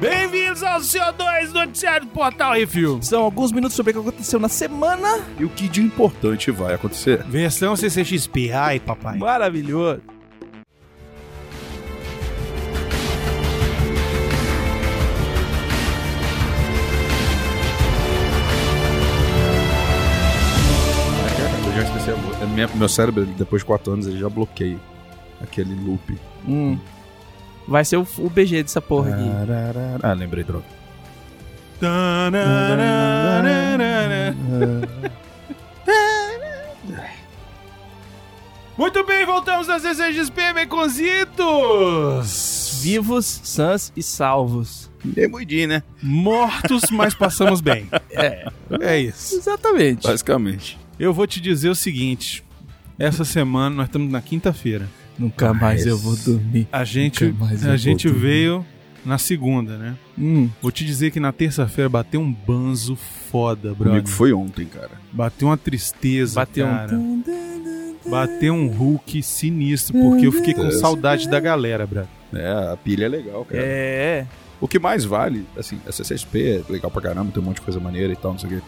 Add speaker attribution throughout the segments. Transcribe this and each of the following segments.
Speaker 1: Bem-vindos ao CO2 Noticiário do Portal Refil.
Speaker 2: São alguns minutos sobre o que aconteceu na semana.
Speaker 3: E o que de importante vai acontecer?
Speaker 1: Versão CCXP. Ai, papai.
Speaker 2: Maravilhoso.
Speaker 3: Eu já esqueci. a- a minha- meu cérebro, depois de 4 anos, ele já bloqueia aquele loop.
Speaker 2: Hum. Vai ser o, o BG dessa porra aqui.
Speaker 3: Ah, lembrei, droga.
Speaker 1: Muito bem, voltamos da CCXP, Baconzitos!
Speaker 2: Vivos, sãs e salvos.
Speaker 3: Demoidinho, né?
Speaker 1: Mortos, mas passamos bem.
Speaker 2: É,
Speaker 1: É isso.
Speaker 2: exatamente.
Speaker 3: Basicamente.
Speaker 1: Eu vou te dizer o seguinte. Essa semana, nós estamos na quinta-feira.
Speaker 2: Nunca mais eu vou dormir.
Speaker 1: A gente, a gente
Speaker 2: dormir.
Speaker 1: veio na segunda, né?
Speaker 2: Hum.
Speaker 1: Vou te dizer que na terça-feira bateu um banzo foda, brother.
Speaker 3: Comigo foi ontem, cara.
Speaker 1: Bateu uma tristeza,
Speaker 2: Bateu
Speaker 1: cara.
Speaker 2: um.
Speaker 1: Bateu um Hulk sinistro, porque eu fiquei com saudade da galera, brother.
Speaker 3: É, a pilha é legal, cara.
Speaker 2: É.
Speaker 3: O que mais vale, assim, a CCSP é legal pra caramba, tem um monte de coisa maneira e tal, não sei o quê.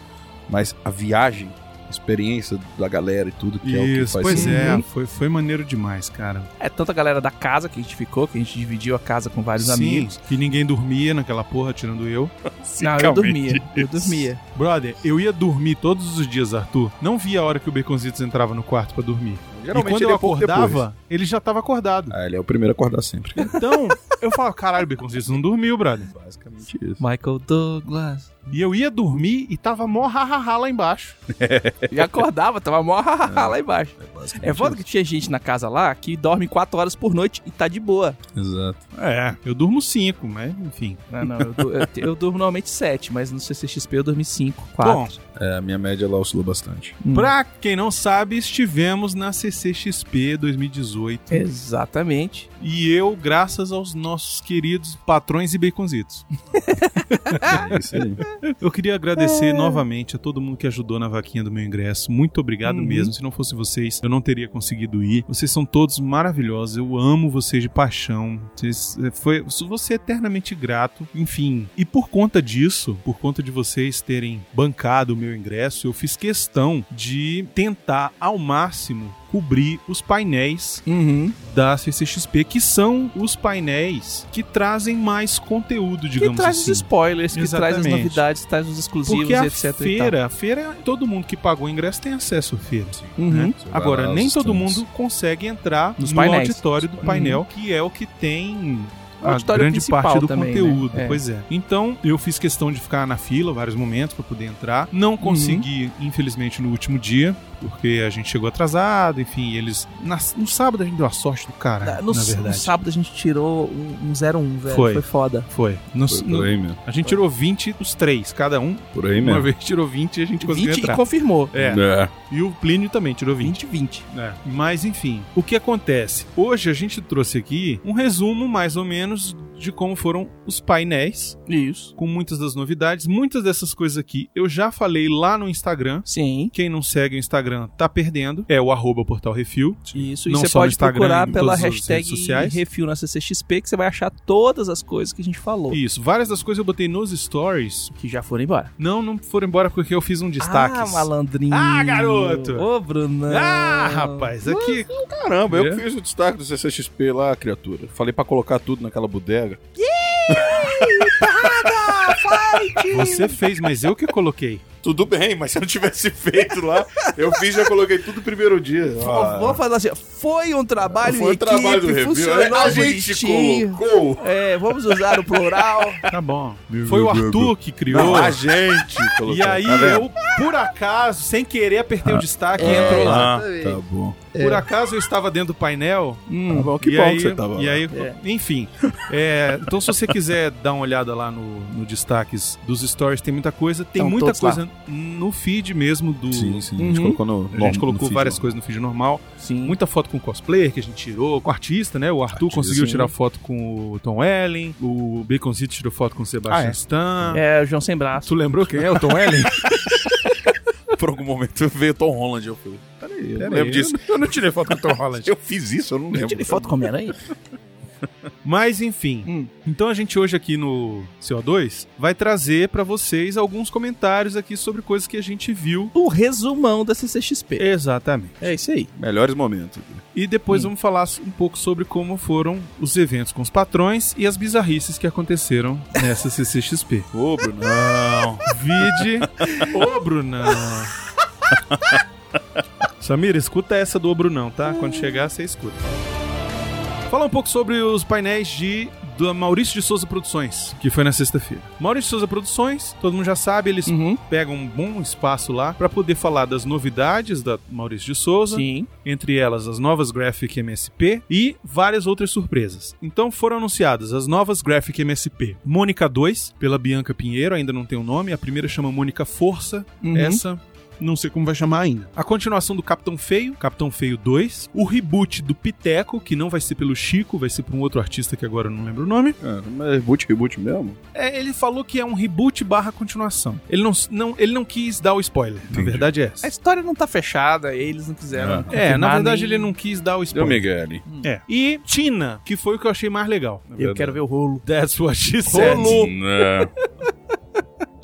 Speaker 3: Mas a viagem, experiência da galera e tudo, que é o que
Speaker 1: Isso,
Speaker 3: faz
Speaker 1: pois
Speaker 3: sentido.
Speaker 1: é, foi, foi maneiro demais, cara.
Speaker 2: É tanta galera da casa que a gente ficou, que a gente dividiu a casa com vários
Speaker 1: Sim,
Speaker 2: amigos.
Speaker 1: que ninguém dormia naquela porra, tirando eu.
Speaker 2: Não, eu dormia. Eu dormia.
Speaker 1: Brother, eu ia dormir todos os dias, Arthur. Não via a hora que o Baconzitos entrava no quarto pra dormir.
Speaker 3: Geralmente
Speaker 1: e quando
Speaker 3: ele
Speaker 1: eu
Speaker 3: é
Speaker 1: acordava,
Speaker 3: depois.
Speaker 1: ele já tava acordado.
Speaker 3: Ah, ele é o primeiro a acordar sempre.
Speaker 1: Então, eu falava, caralho, Baconzitos não dormiu, brother.
Speaker 3: Basicamente isso.
Speaker 2: Michael Douglas.
Speaker 1: E eu ia dormir e tava mó hahaha lá embaixo.
Speaker 2: E acordava, tava mó lá embaixo.
Speaker 3: É,
Speaker 2: É foda que tinha gente na casa lá que dorme 4 horas por noite e tá de boa.
Speaker 3: Exato.
Speaker 1: É, eu durmo cinco, mas enfim.
Speaker 2: Não, não, eu, eu, eu durmo normalmente 7, mas no CCXP eu dormi 5, 4.
Speaker 1: Bom,
Speaker 3: É, a minha média lá oscilou bastante.
Speaker 2: Hum.
Speaker 1: pra quem não sabe, estivemos na CCXP 2018.
Speaker 2: Exatamente.
Speaker 1: E eu, graças aos nossos queridos patrões e baconzitos.
Speaker 3: É isso aí.
Speaker 1: Eu queria agradecer novamente a todo mundo que ajudou na vaquinha do meu ingresso. Muito obrigado
Speaker 2: Uhum.
Speaker 1: mesmo. Se não fosse vocês, eu não teria conseguido ir. Vocês são todos maravilhosos. Eu amo vocês de paixão. Vocês, é, foi, você é eternamente grato. Enfim, e por conta disso, por conta de vocês terem bancado o meu ingresso, eu fiz questão de tentar ao máximo cobrir os painéis
Speaker 2: Uhum.
Speaker 1: da CCXP, que são os painéis que trazem mais conteúdo,
Speaker 2: Que
Speaker 1: digamos
Speaker 2: traz
Speaker 1: assim.
Speaker 2: os spoilers, que traz as
Speaker 1: Exatamente.
Speaker 2: novidades, traz os exclusivos,
Speaker 1: Porque a
Speaker 2: etc. e tal.
Speaker 1: feira, a feira, todo mundo que pagou o ingresso tem acesso à feira.
Speaker 2: Uhum.
Speaker 1: né?
Speaker 3: Você vai
Speaker 1: Agora, nem todo mundo consegue entrar
Speaker 2: Nos
Speaker 1: no
Speaker 2: painéis.
Speaker 1: auditório do painel, que é o que tem a grande parte do
Speaker 2: também,
Speaker 1: conteúdo.
Speaker 2: né? É.
Speaker 1: Pois é. Então, eu fiz questão de ficar na fila vários momentos para poder entrar. Não consegui, infelizmente, no último dia, porque a gente chegou atrasado, enfim, eles. na- no sábado a gente deu a sorte do cara,
Speaker 2: Na-
Speaker 1: na,
Speaker 2: no, no
Speaker 1: verdade.
Speaker 2: sábado a gente tirou um, um 01, velho.
Speaker 1: Foi.
Speaker 2: Foi foda.
Speaker 1: Foi. No-
Speaker 3: Foi
Speaker 1: no-
Speaker 3: por aí mesmo.
Speaker 1: a gente tirou 20 os três, cada um.
Speaker 3: Por aí
Speaker 1: Uma
Speaker 3: mesmo.
Speaker 1: vez tirou 20 e a gente conseguiu
Speaker 2: 20 e
Speaker 1: entrar.
Speaker 2: confirmou.
Speaker 1: É.
Speaker 3: É.
Speaker 1: E o Plínio também tirou 20.
Speaker 2: 20 20.
Speaker 1: É. Mas enfim, o que acontece? Hoje a gente trouxe aqui um resumo mais ou menos anos de como foram os painéis,
Speaker 2: Isso.
Speaker 1: com muitas das novidades. Muitas dessas coisas aqui eu já falei lá no Instagram.
Speaker 2: Sim.
Speaker 1: Quem não segue o Instagram tá perdendo. É o arroba Portal Refil.
Speaker 2: Isso. E
Speaker 1: Não
Speaker 2: você
Speaker 1: só no
Speaker 2: pode
Speaker 1: Instagram,
Speaker 2: procurar pela hashtag. Refil na CCXP que você vai achar todas as coisas que a gente falou.
Speaker 1: Isso, várias das coisas eu botei nos stories.
Speaker 2: Que já foram embora.
Speaker 1: Não, não foram embora porque eu fiz um destaque.
Speaker 2: Ah, malandrinho.
Speaker 1: Ah, garoto!
Speaker 2: Ô, Brunão.
Speaker 1: Ah, rapaz, aqui.
Speaker 3: Caramba, eu
Speaker 1: É?
Speaker 3: fiz o destaque do CCXP lá, criatura. Falei pra colocar tudo naquela bodega. Yay!
Speaker 1: Você fez, mas eu que coloquei.
Speaker 3: Tudo bem, mas se eu não tivesse feito lá, eu fiz já coloquei tudo no primeiro dia. Ah,
Speaker 2: Vamos falar assim, foi um trabalho
Speaker 3: foi
Speaker 2: em
Speaker 3: o trabalho do
Speaker 2: equipe,
Speaker 3: review.
Speaker 2: funcionou
Speaker 3: A gente colocou.
Speaker 2: É, vamos usar o plural.
Speaker 1: Tá bom. Foi o Arthur que criou.
Speaker 3: Não, a gente colocou.
Speaker 1: E aí
Speaker 3: Tá
Speaker 1: eu, por acaso, sem querer, apertei o destaque e
Speaker 2: É.
Speaker 1: entrou lá.
Speaker 3: Ah, tá bom.
Speaker 1: Por acaso eu estava dentro do painel.
Speaker 2: Hum,
Speaker 3: Tá bom, que
Speaker 1: e
Speaker 3: bom
Speaker 1: aí,
Speaker 3: que você tava
Speaker 1: E aí,
Speaker 2: É.
Speaker 1: enfim. é, então, se você quiser dar uma olhada lá no, no destaques dos stories, tem muita coisa. Tem
Speaker 2: Estão
Speaker 1: muita coisa no feed mesmo do.
Speaker 3: Sim, sim. A gente
Speaker 2: Uhum.
Speaker 3: colocou no.
Speaker 1: A gente colocou
Speaker 3: no
Speaker 1: várias
Speaker 3: feed,
Speaker 1: coisas no feed normal.
Speaker 2: Sim.
Speaker 1: Muita foto com cosplayer que a gente tirou, com artista, né? O Arthur
Speaker 3: Artista,
Speaker 1: conseguiu
Speaker 3: sim.
Speaker 1: tirar foto com o Tom Ellen, o Baconzito tirou foto com o Sebastian
Speaker 3: Ah, é?
Speaker 1: Stan.
Speaker 2: É, o João Sem Braço.
Speaker 1: Tu lembrou quem é o Tom Ellen?
Speaker 3: Por algum momento veio Tom Holland. Eu falei, peraí, eu não lembro disso.
Speaker 1: Eu não tirei foto com o Tom Holland.
Speaker 3: Eu fiz isso, eu não lembro.
Speaker 2: Tirei foto com a Homem-Aranha?
Speaker 1: Mas enfim,
Speaker 2: Hum.
Speaker 1: então a gente hoje aqui no CO2 vai trazer pra vocês alguns comentários aqui sobre coisas que a gente viu.
Speaker 2: O resumão da CCXP.
Speaker 1: Exatamente.
Speaker 2: É isso aí.
Speaker 3: Melhores momentos.
Speaker 1: E depois
Speaker 2: Hum.
Speaker 1: vamos falar um pouco sobre como foram os eventos com os patrões e as bizarrices que aconteceram nessa CCXP.
Speaker 3: Ô, Bruno.
Speaker 1: Não, vide. Ô, Brunão. Samira, escuta essa do Ô Brunão, tá? Quando chegar, você escuta. Fala um pouco sobre os painéis de do Maurício de Souza Produções, que foi na sexta-feira. Maurício de Souza Produções, todo mundo já sabe, eles
Speaker 2: Uhum.
Speaker 1: pegam um bom espaço lá para poder falar das novidades da Maurício de Souza,
Speaker 2: Sim.
Speaker 1: entre elas as novas Graphic MSP e várias outras surpresas. Então foram anunciadas as novas Graphic MSP. Mônica 2, pela Bianca Pinheiro, ainda não tem o nome, a primeira chama Mônica Força,
Speaker 2: Uhum.
Speaker 1: essa não sei como vai chamar ainda. A continuação do Capitão Feio, Capitão Feio 2, o reboot do Piteco, que não vai ser pelo Chico, vai ser por um outro artista que agora eu não lembro o nome.
Speaker 3: É, mas reboot, reboot mesmo?
Speaker 1: É, ele falou que é um reboot barra continuação. Ele não, não, ele não quis dar o spoiler, na
Speaker 3: Entendi.
Speaker 1: verdade é
Speaker 2: A
Speaker 1: essa.
Speaker 2: história não tá fechada, eles não quiseram.
Speaker 3: É.
Speaker 1: É, na verdade
Speaker 2: nem-
Speaker 1: ele não quis dar o
Speaker 3: Deu
Speaker 1: spoiler.
Speaker 3: Miguel ali.
Speaker 1: É. E Tina, que foi o que eu achei mais legal.
Speaker 2: Eu quero ver o rolo.
Speaker 1: That's what she said.
Speaker 2: Rolo.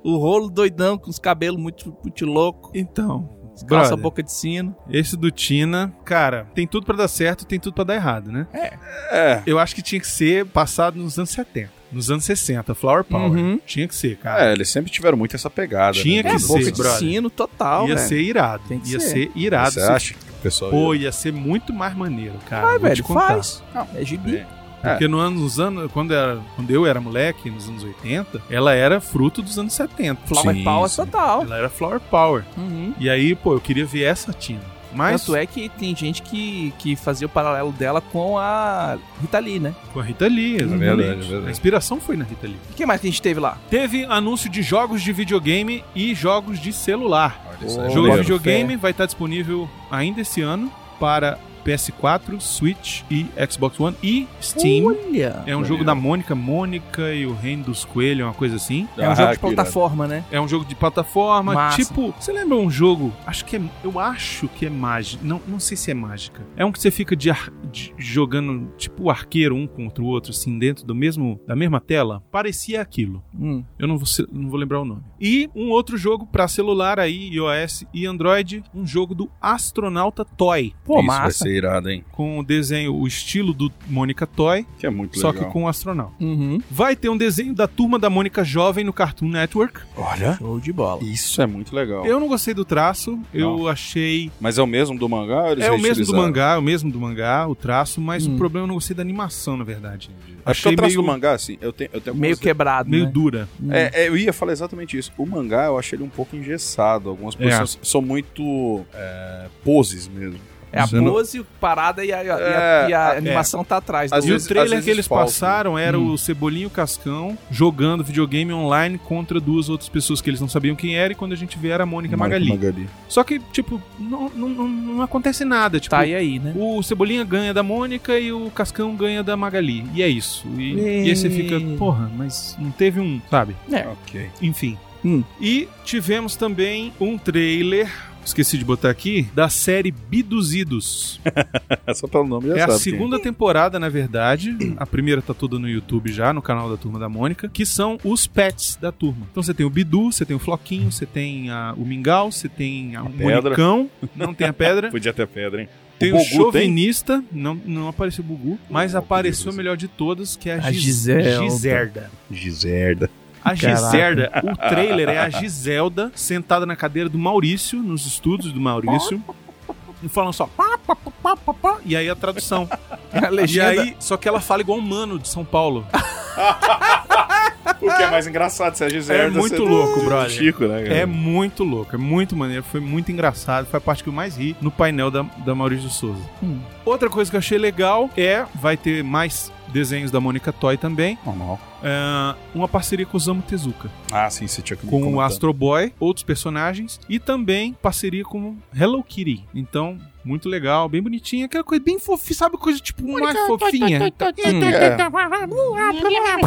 Speaker 3: É.
Speaker 2: O rolo doidão, com os cabelos muito, muito louco.
Speaker 1: Então,
Speaker 2: Calça
Speaker 1: brother,
Speaker 2: boca de sino.
Speaker 1: esse do Tina, cara, tem tudo pra dar certo, tem tudo pra dar errado, né?
Speaker 3: É.
Speaker 1: Eu acho que tinha que ser passado nos anos 70, nos anos 60, Flower Power.
Speaker 2: Uhum.
Speaker 1: Tinha que ser, cara.
Speaker 3: É, eles sempre tiveram muito essa pegada.
Speaker 1: Tinha
Speaker 3: né?
Speaker 1: que
Speaker 2: É,
Speaker 1: ser,
Speaker 2: boca de
Speaker 1: brother.
Speaker 2: sino total,
Speaker 1: ia
Speaker 2: velho.
Speaker 1: ser irado.
Speaker 2: Tem que
Speaker 1: ia
Speaker 2: ser.
Speaker 1: ser irado.
Speaker 3: Você
Speaker 1: se-
Speaker 3: acha que o pessoal...
Speaker 1: Pô, ia ser muito mais maneiro, cara.
Speaker 2: Vai,
Speaker 1: vou te
Speaker 2: velho,
Speaker 1: contar.
Speaker 2: faz. É gibi.
Speaker 1: Porque no ano- nos anos, quando, era, quando eu era moleque, nos anos 80, ela era fruto dos anos 70.
Speaker 2: Flower
Speaker 3: Sim,
Speaker 2: Power
Speaker 3: sim.
Speaker 2: total.
Speaker 1: Ela era Flower Power.
Speaker 2: Uhum.
Speaker 1: E aí, pô, eu queria ver essa Tina. Mas
Speaker 2: Tanto é que tem gente que, que fazia o paralelo dela com a Rita Lee, né?
Speaker 1: com a Rita Lee, exatamente.
Speaker 3: verdade, é verdade.
Speaker 1: A inspiração foi na Rita Lee.
Speaker 2: O que mais que a gente teve lá?
Speaker 1: Teve anúncio de jogos de videogame e jogos de celular.
Speaker 3: Olha, é
Speaker 1: Jogo de videogame vai estar disponível ainda esse ano para PS4, Switch e Xbox One e Steam.
Speaker 2: Olha!
Speaker 1: É um jogo da Mônica, Mônica e o Reino dos Coelhos, uma coisa assim.
Speaker 2: É um
Speaker 3: Ah,
Speaker 2: jogo de
Speaker 3: que irado.
Speaker 2: plataforma, né?
Speaker 1: É um jogo de plataforma,
Speaker 2: Massa.
Speaker 1: tipo, você lembra um jogo, acho que é, eu acho que é mágica, não, não sei se é mágica. É um que você fica de ar- de- jogando tipo o arqueiro um contra o outro assim dentro do mesmo da mesma tela. Parecia aquilo.
Speaker 2: Hum.
Speaker 1: Eu não vou, não vou lembrar o nome. E um outro jogo pra celular aí, iOS e Android, um jogo do Astronauta Toy,
Speaker 2: Pô,
Speaker 3: Isso vai
Speaker 2: massa.
Speaker 3: ser irado, hein?
Speaker 1: com o desenho, o estilo do Mônica Toy,
Speaker 3: Que é muito
Speaker 1: só
Speaker 3: legal.
Speaker 1: que com o astronauta.
Speaker 2: Uhum.
Speaker 1: Vai ter um desenho da turma da Mônica Jovem no Cartoon Network.
Speaker 3: Olha,
Speaker 2: Show de bola.
Speaker 3: isso é muito legal.
Speaker 1: Eu não gostei do traço, eu achei.
Speaker 3: Mas é o mesmo do mangá ou eles
Speaker 1: É o mesmo do mangá, é o mesmo do mangá, o traço, mas
Speaker 2: Hum.
Speaker 1: o problema eu não gostei da animação, na verdade.
Speaker 3: É porque
Speaker 1: Achei
Speaker 3: o traço
Speaker 1: meio,
Speaker 3: do mangá, assim, eu tenho, eu tenho
Speaker 2: Meio quebrado,
Speaker 1: meio
Speaker 2: né?
Speaker 1: dura.
Speaker 3: É, é, eu ia falar exatamente isso. O mangá, eu achei ele um pouco engessado. Algumas
Speaker 1: É.
Speaker 3: posições são muito é, poses mesmo.
Speaker 2: É a
Speaker 3: Você não-
Speaker 2: pose, parada e a, e a-
Speaker 3: É,
Speaker 2: e a
Speaker 3: é.
Speaker 2: animação tá atrás.
Speaker 3: Às
Speaker 1: E
Speaker 3: vezes-
Speaker 1: o trailer que eles
Speaker 3: falso,
Speaker 1: passaram era
Speaker 2: Hum.
Speaker 1: o Cebolinha e o Cascão jogando videogame online contra duas outras pessoas que eles não sabiam quem era, e quando a gente vê era a Mônica Magali.
Speaker 3: Magali.
Speaker 1: Só que, tipo, não, não, não, não acontece nada. Tipo,
Speaker 2: Tá aí aí, né?
Speaker 1: o Cebolinha ganha da Mônica e o Cascão ganha da Magali. E é isso. E, e aí você fica, porra, mas não teve um, sabe?
Speaker 2: É.
Speaker 3: Ok.
Speaker 1: Enfim.
Speaker 2: Hum.
Speaker 1: E tivemos também um trailer, esqueci de botar aqui, da série Biduzidos.
Speaker 3: Só pelo nome já
Speaker 1: É a
Speaker 3: sabe
Speaker 1: segunda temporada, na verdade. A primeira tá toda no YouTube já, no canal da Turma da Mônica, que são os pets da turma. Então você tem o Bidu, você tem o Floquinho, você tem a- o Mingau, você tem a, o
Speaker 3: pedra.
Speaker 1: Monicão, não tem a pedra.
Speaker 3: Podia ter pedra, hein?
Speaker 1: Tem o,
Speaker 3: Bogu
Speaker 1: chauvinista, não, não apareceu o Bugu, mas
Speaker 3: Oh,
Speaker 1: apareceu a melhor de todas, que é a,
Speaker 2: A
Speaker 1: Gis-
Speaker 2: Giselda.
Speaker 1: Giserda.
Speaker 3: Giserda.
Speaker 1: A. Giselda, o trailer é a Giselda sentada na cadeira do Maurício, nos estúdios do Maurício, e falando só pá, pá, pá, pá, pá, e aí a tradução.
Speaker 2: A
Speaker 1: E
Speaker 2: legenda.
Speaker 1: aí, só que ela fala igual um mano de São Paulo.
Speaker 3: O que é mais engraçado, se a Giserda...
Speaker 1: É muito
Speaker 3: ser
Speaker 1: louco,
Speaker 3: do
Speaker 1: brother.
Speaker 3: Chico, né? cara?
Speaker 1: É muito louco, é muito maneiro, foi muito engraçado, foi a parte que eu mais ri no painel da, da Maurício Souza.
Speaker 2: Hum.
Speaker 1: Outra coisa que eu achei legal é, vai ter mais desenhos da Mônica Toy também,
Speaker 3: Normal.
Speaker 1: é, uma parceria com o Osamu Tezuka.
Speaker 3: Ah, sim, você tinha que me
Speaker 1: com o. Astro Boy, outros personagens e também parceria com Hello Kitty. Então, muito legal, bem bonitinha, aquela coisa bem fofinha, sabe coisa tipo mais fofinha.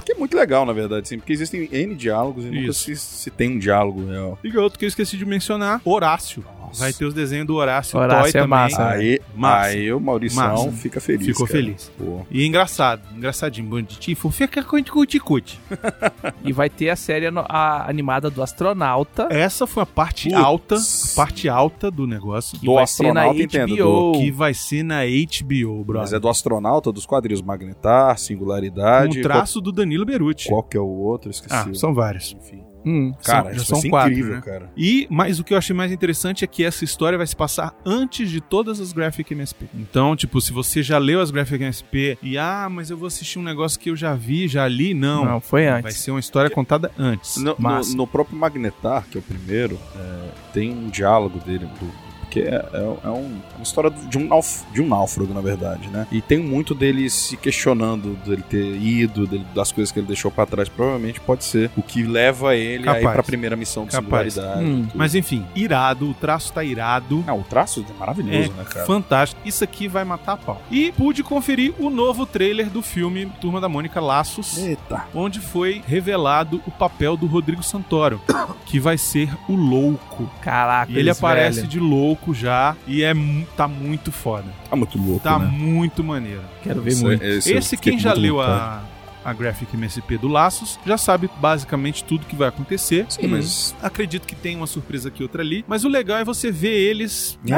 Speaker 3: Que é muito legal, na verdade, sim, porque existem N diálogos e nunca
Speaker 1: Isso.
Speaker 3: se, se tem um diálogo real.
Speaker 1: E outro que eu esqueci de mencionar, Horácio.
Speaker 3: Nossa.
Speaker 1: Vai ter os desenhos do Horácio,
Speaker 2: Horácio
Speaker 1: Toy
Speaker 2: é
Speaker 1: também.
Speaker 2: massa.
Speaker 3: Aí,
Speaker 1: Massa.
Speaker 3: aí o Maurição fica feliz.
Speaker 1: Ficou
Speaker 3: cara.
Speaker 1: feliz.
Speaker 3: Pô.
Speaker 1: E engraçado, engraçadinho, bonitinho, fica cuti-cuti.
Speaker 2: E vai ter a série a animada do astronauta.
Speaker 1: Essa foi a parte
Speaker 3: Putz.
Speaker 1: alta, a parte alta do negócio,
Speaker 2: Que
Speaker 3: Do
Speaker 2: vai ser na
Speaker 3: astronauta, entendo,
Speaker 2: HBO.
Speaker 1: que vai ser na HBO, brother.
Speaker 3: Mas é do astronauta dos quadrinhos Magnetar, Singularidade.
Speaker 1: um traço do Danilo Beruti.
Speaker 3: Qual, qual que é o outro? Esqueci.
Speaker 1: Ah, são vários.
Speaker 3: Enfim.
Speaker 2: Hum.
Speaker 3: Cara,
Speaker 1: São-
Speaker 3: vai
Speaker 1: são quatro,
Speaker 3: incrível,
Speaker 1: né?
Speaker 3: cara.
Speaker 1: E, mas o que eu achei mais interessante é que essa história vai se passar antes de todas as Graphic MSP. Então, tipo, se você já leu as Graphic MSP e, ah, mas eu vou assistir um negócio que eu já vi, já li, não.
Speaker 2: Não, foi
Speaker 1: Vai
Speaker 2: antes.
Speaker 1: ser uma história contada antes.
Speaker 3: No, no, no próprio Magnetar, que é o primeiro, é, tem um diálogo dele, do- porque é, é- é um- uma história de um, náuf- de um náufrago, na verdade, né? E tem muito dele se questionando dele ter ido, dele- das coisas que ele deixou pra trás. Provavelmente pode ser o que leva ele a ir
Speaker 1: Capaz.
Speaker 3: pra primeira missão de
Speaker 1: Capaz.
Speaker 3: singularidade.
Speaker 2: Hum.
Speaker 1: Mas enfim, irado, o traço tá irado.
Speaker 3: Ah, o traço é maravilhoso,
Speaker 1: É
Speaker 3: né, cara?
Speaker 1: fantástico. Isso aqui vai matar a pau. E pude conferir o novo trailer do filme Turma da Mônica Laços,
Speaker 3: Eita.
Speaker 1: onde foi revelado o papel do Rodrigo Santoro, que vai ser o louco.
Speaker 2: Caraca,
Speaker 1: E ele aparece
Speaker 2: velho.
Speaker 1: de louco já e é tá muito foda.
Speaker 3: Tá muito louco,
Speaker 1: Tá
Speaker 3: né?
Speaker 1: muito maneiro.
Speaker 2: Quero ver
Speaker 3: Esse-
Speaker 2: muito.
Speaker 3: esse
Speaker 1: Esse quem já leu a a Graphic MSP do Laços já sabe basicamente tudo que vai acontecer.
Speaker 3: Sim, mas
Speaker 1: Acredito que tem uma surpresa aqui outra ali, mas o legal é você ver eles
Speaker 3: Em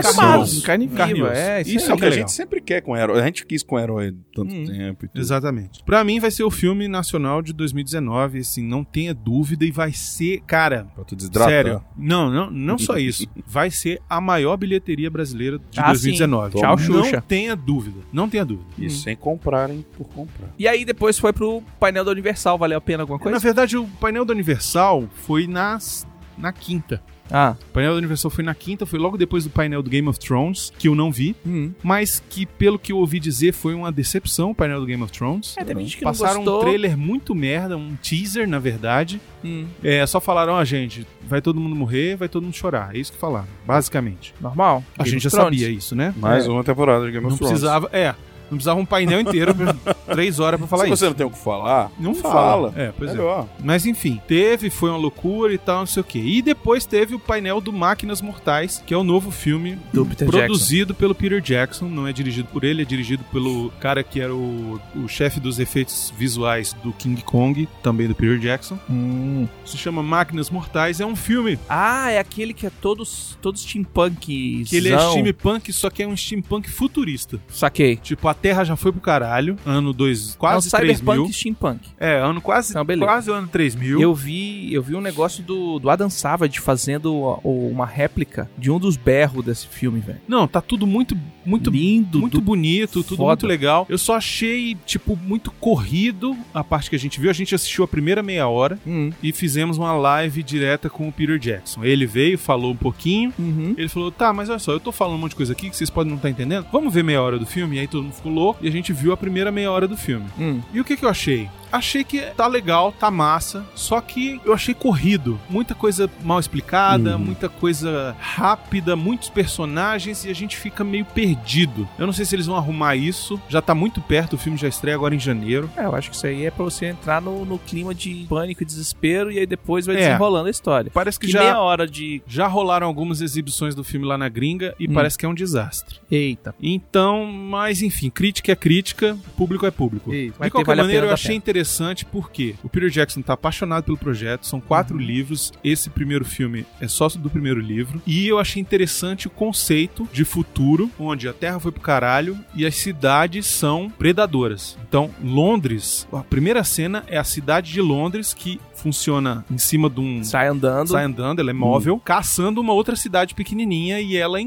Speaker 1: carne.
Speaker 2: Em viva, é, isso
Speaker 1: Isso
Speaker 3: é
Speaker 1: é
Speaker 3: o
Speaker 1: que
Speaker 3: que
Speaker 1: é
Speaker 3: a
Speaker 1: legal.
Speaker 3: gente sempre quer com herói. A gente quis com herói tanto
Speaker 2: Hum.
Speaker 3: tempo e tudo.
Speaker 1: Exatamente. Pra mim vai ser o filme nacional de 2019, assim, não tenha dúvida e vai ser, cara,
Speaker 3: Pra tu desidratar.
Speaker 1: sério. Não, não, não só isso. Vai ser a maior bilheteria brasileira de
Speaker 2: Ah,
Speaker 1: 2019.
Speaker 2: sim. Tchau,
Speaker 1: não
Speaker 2: Xuxa.
Speaker 1: tenha dúvida. Não tenha dúvida.
Speaker 3: E sem comprarem por comprar.
Speaker 2: E aí depois foi pro painel da Universal, valeu a pena alguma
Speaker 1: Na
Speaker 2: coisa?
Speaker 1: verdade, o painel da Universal foi nas, na quinta.
Speaker 2: Ah,
Speaker 1: O painel da Universal foi na quinta, foi logo depois do painel do Game of Thrones, que eu não vi,
Speaker 2: hum.
Speaker 1: mas que, pelo que eu ouvi dizer, foi uma decepção o painel do Game of Thrones.
Speaker 2: É, tem gente que
Speaker 1: Passaram
Speaker 2: não gostou.
Speaker 1: um trailer muito merda, um teaser, na verdade.
Speaker 2: Hum.
Speaker 1: É, só falaram, ó, gente, vai todo mundo morrer, vai todo mundo chorar. É isso que falaram, basicamente.
Speaker 2: Normal.
Speaker 1: A
Speaker 2: Game
Speaker 1: gente já
Speaker 2: Thrones.
Speaker 1: sabia isso, né?
Speaker 3: Mais
Speaker 1: É,
Speaker 3: uma temporada de Game
Speaker 1: Não
Speaker 3: of Thrones.
Speaker 1: precisava, é, não precisava um painel inteiro, pra- três horas pra falar
Speaker 3: Se
Speaker 1: isso.
Speaker 3: você não tem o que falar,
Speaker 1: Não
Speaker 3: fala.
Speaker 1: fala. É, pois é.
Speaker 3: Melhor.
Speaker 1: Mas enfim, teve, foi uma loucura e tal, não sei o quê. E depois teve o painel do Máquinas Mortais, que é o novo filme
Speaker 2: Do Peter
Speaker 1: produzido pelo Peter Jackson. Não é dirigido por ele, é dirigido pelo cara que era o, o chefe dos efeitos visuais do King Kong, também do Peter Jackson.
Speaker 2: Hum.
Speaker 1: Se chama Máquinas Mortais, é um filme
Speaker 2: Ah, é aquele que é todos, todos steampunk.
Speaker 1: que ele é steampunk, só que é um steampunk futurista.
Speaker 2: Saquei.
Speaker 1: Tipo, a Terra já foi pro caralho, ano dois, quase
Speaker 2: é um
Speaker 1: 3000.
Speaker 2: cyberpunk steampunk.
Speaker 1: É, ano quase,
Speaker 2: Não, beleza.
Speaker 1: quase o ano 3000.
Speaker 2: Eu vi, eu vi um negócio do, do Adam Savage fazendo uma réplica de um dos berros desse filme, velho.
Speaker 1: Não, tá tudo muito, muito
Speaker 2: lindo,
Speaker 1: muito
Speaker 2: do-
Speaker 1: bonito, tudo
Speaker 2: foda.
Speaker 1: muito legal. Eu só achei, tipo, muito corrido a parte que a gente viu. A gente assistiu a primeira meia hora
Speaker 2: Hum.
Speaker 1: e fizemos uma live direta com o Peter Jackson. Ele veio, falou um pouquinho.
Speaker 2: Uhum.
Speaker 1: Ele falou: tá, mas olha só, eu tô falando um monte de coisa aqui que vocês podem não estar entendendo. Vamos ver meia hora do filme? E aí todo mundo ficou louco e a gente viu a primeira meia hora do filme.
Speaker 2: Hum.
Speaker 1: E o que, que eu achei? Achei que tá legal, tá massa, só que eu achei corrido. Muita coisa mal explicada,
Speaker 3: Uhum.
Speaker 1: muita coisa rápida, muitos personagens e a gente fica meio perdido. Eu não sei se eles vão arrumar isso, já tá muito perto, o filme já estreia agora em janeiro.
Speaker 2: É, eu acho que isso aí é pra você entrar no, no clima de pânico e desespero e aí depois vai
Speaker 1: É.
Speaker 2: desenrolando a história.
Speaker 1: Parece que,
Speaker 2: Que
Speaker 1: já,
Speaker 2: meia hora de.
Speaker 1: já rolaram algumas exibições do filme lá na gringa e
Speaker 2: Hum.
Speaker 1: parece que é um desastre.
Speaker 2: Eita.
Speaker 1: Então, mas enfim, crítica é crítica, público é público.
Speaker 2: Eita.
Speaker 1: De qualquer maneira, eu achei
Speaker 2: pena.
Speaker 1: Interessante porque o Peter Jackson tá apaixonado pelo projeto, são quatro
Speaker 2: Uhum.
Speaker 1: livros, esse primeiro filme é só do primeiro livro, e eu achei interessante o conceito de futuro, onde a Terra foi pro caralho e as cidades são predadoras. Então, Londres, a primeira cena é a cidade de Londres que funciona em cima de um
Speaker 2: Sai andando.
Speaker 1: sai andando, ela é móvel, caçando uma outra cidade pequenininha e ela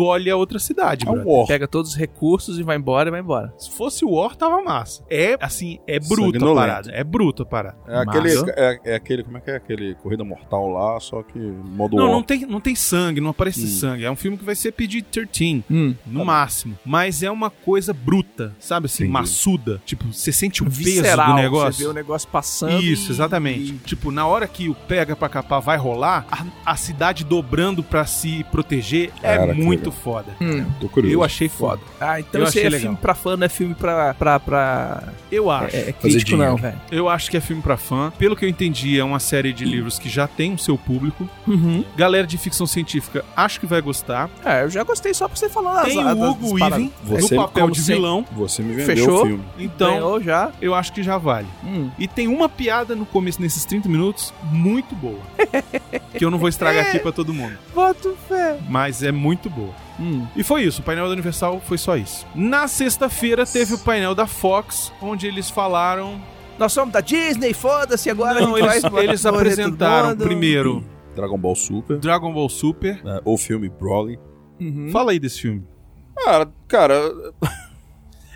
Speaker 1: engole a outra cidade,
Speaker 3: É um.
Speaker 2: Pega todos os recursos e vai embora e vai embora.
Speaker 1: Se fosse o War, tava massa. É, assim, é bruto a parada. É bruto a parada.
Speaker 3: É aquele, é, é aquele, como é que é? Aquele Corrida Mortal lá, só que modo
Speaker 1: Não,
Speaker 3: war.
Speaker 1: não tem, não tem sangue, não aparece
Speaker 3: Hum.
Speaker 1: sangue. É um filme que vai ser PG-13,
Speaker 2: Hum.
Speaker 1: no máximo. Mas é uma coisa bruta, sabe assim,
Speaker 3: Entendi.
Speaker 1: maçuda. Tipo, você sente o peso
Speaker 2: Visceral.
Speaker 1: do
Speaker 2: Você
Speaker 1: negócio.
Speaker 2: vê o negócio passando.
Speaker 1: Isso,
Speaker 2: e-
Speaker 1: exatamente. Tipo, na hora que o pega pra capar vai rolar, a, a cidade dobrando pra se proteger é
Speaker 3: Cara,
Speaker 1: muito muito foda.
Speaker 2: Hum.
Speaker 3: Tô curioso.
Speaker 1: Eu achei foda.
Speaker 2: Ah, então
Speaker 1: Eu
Speaker 2: isso é
Speaker 1: legal.
Speaker 2: filme pra fã, não é filme pra. pra, pra...
Speaker 1: Eu acho.
Speaker 2: É, é crítico, não, velho.
Speaker 1: Eu acho que é filme pra fã. Pelo que eu entendi, é uma série de livros que já tem o seu público.
Speaker 2: Uhum.
Speaker 1: Galera de ficção científica, acho que vai gostar.
Speaker 2: É, eu já gostei só pra você falar
Speaker 1: Tem
Speaker 2: das-
Speaker 1: o Hugo. Weaving
Speaker 3: Você,
Speaker 1: no papel de
Speaker 2: sempre.
Speaker 1: vilão.
Speaker 3: Você me vendeu
Speaker 2: Fechou?
Speaker 3: o filme.
Speaker 1: Então,
Speaker 2: Ganhou já.
Speaker 1: eu acho que já vale.
Speaker 2: Hum.
Speaker 1: E tem uma piada no começo, nesses 30 minutos, muito boa. que eu não vou estragar aqui pra todo mundo.
Speaker 2: Boto fé.
Speaker 1: Mas é muito boa.
Speaker 2: Hum.
Speaker 1: E foi isso, o painel da Universal foi só isso. Na sexta-feira teve o painel da Fox, onde eles falaram.
Speaker 2: Nós somos da Disney, foda-se agora.
Speaker 1: Não,
Speaker 2: a gente
Speaker 1: eles,
Speaker 2: vai-
Speaker 1: eles apresentaram primeiro
Speaker 3: Dragon Ball Super.
Speaker 1: Dragon Ball Super.
Speaker 3: né, o filme Broly.
Speaker 2: Uhum.
Speaker 1: Fala aí desse filme.
Speaker 3: Cara, cara,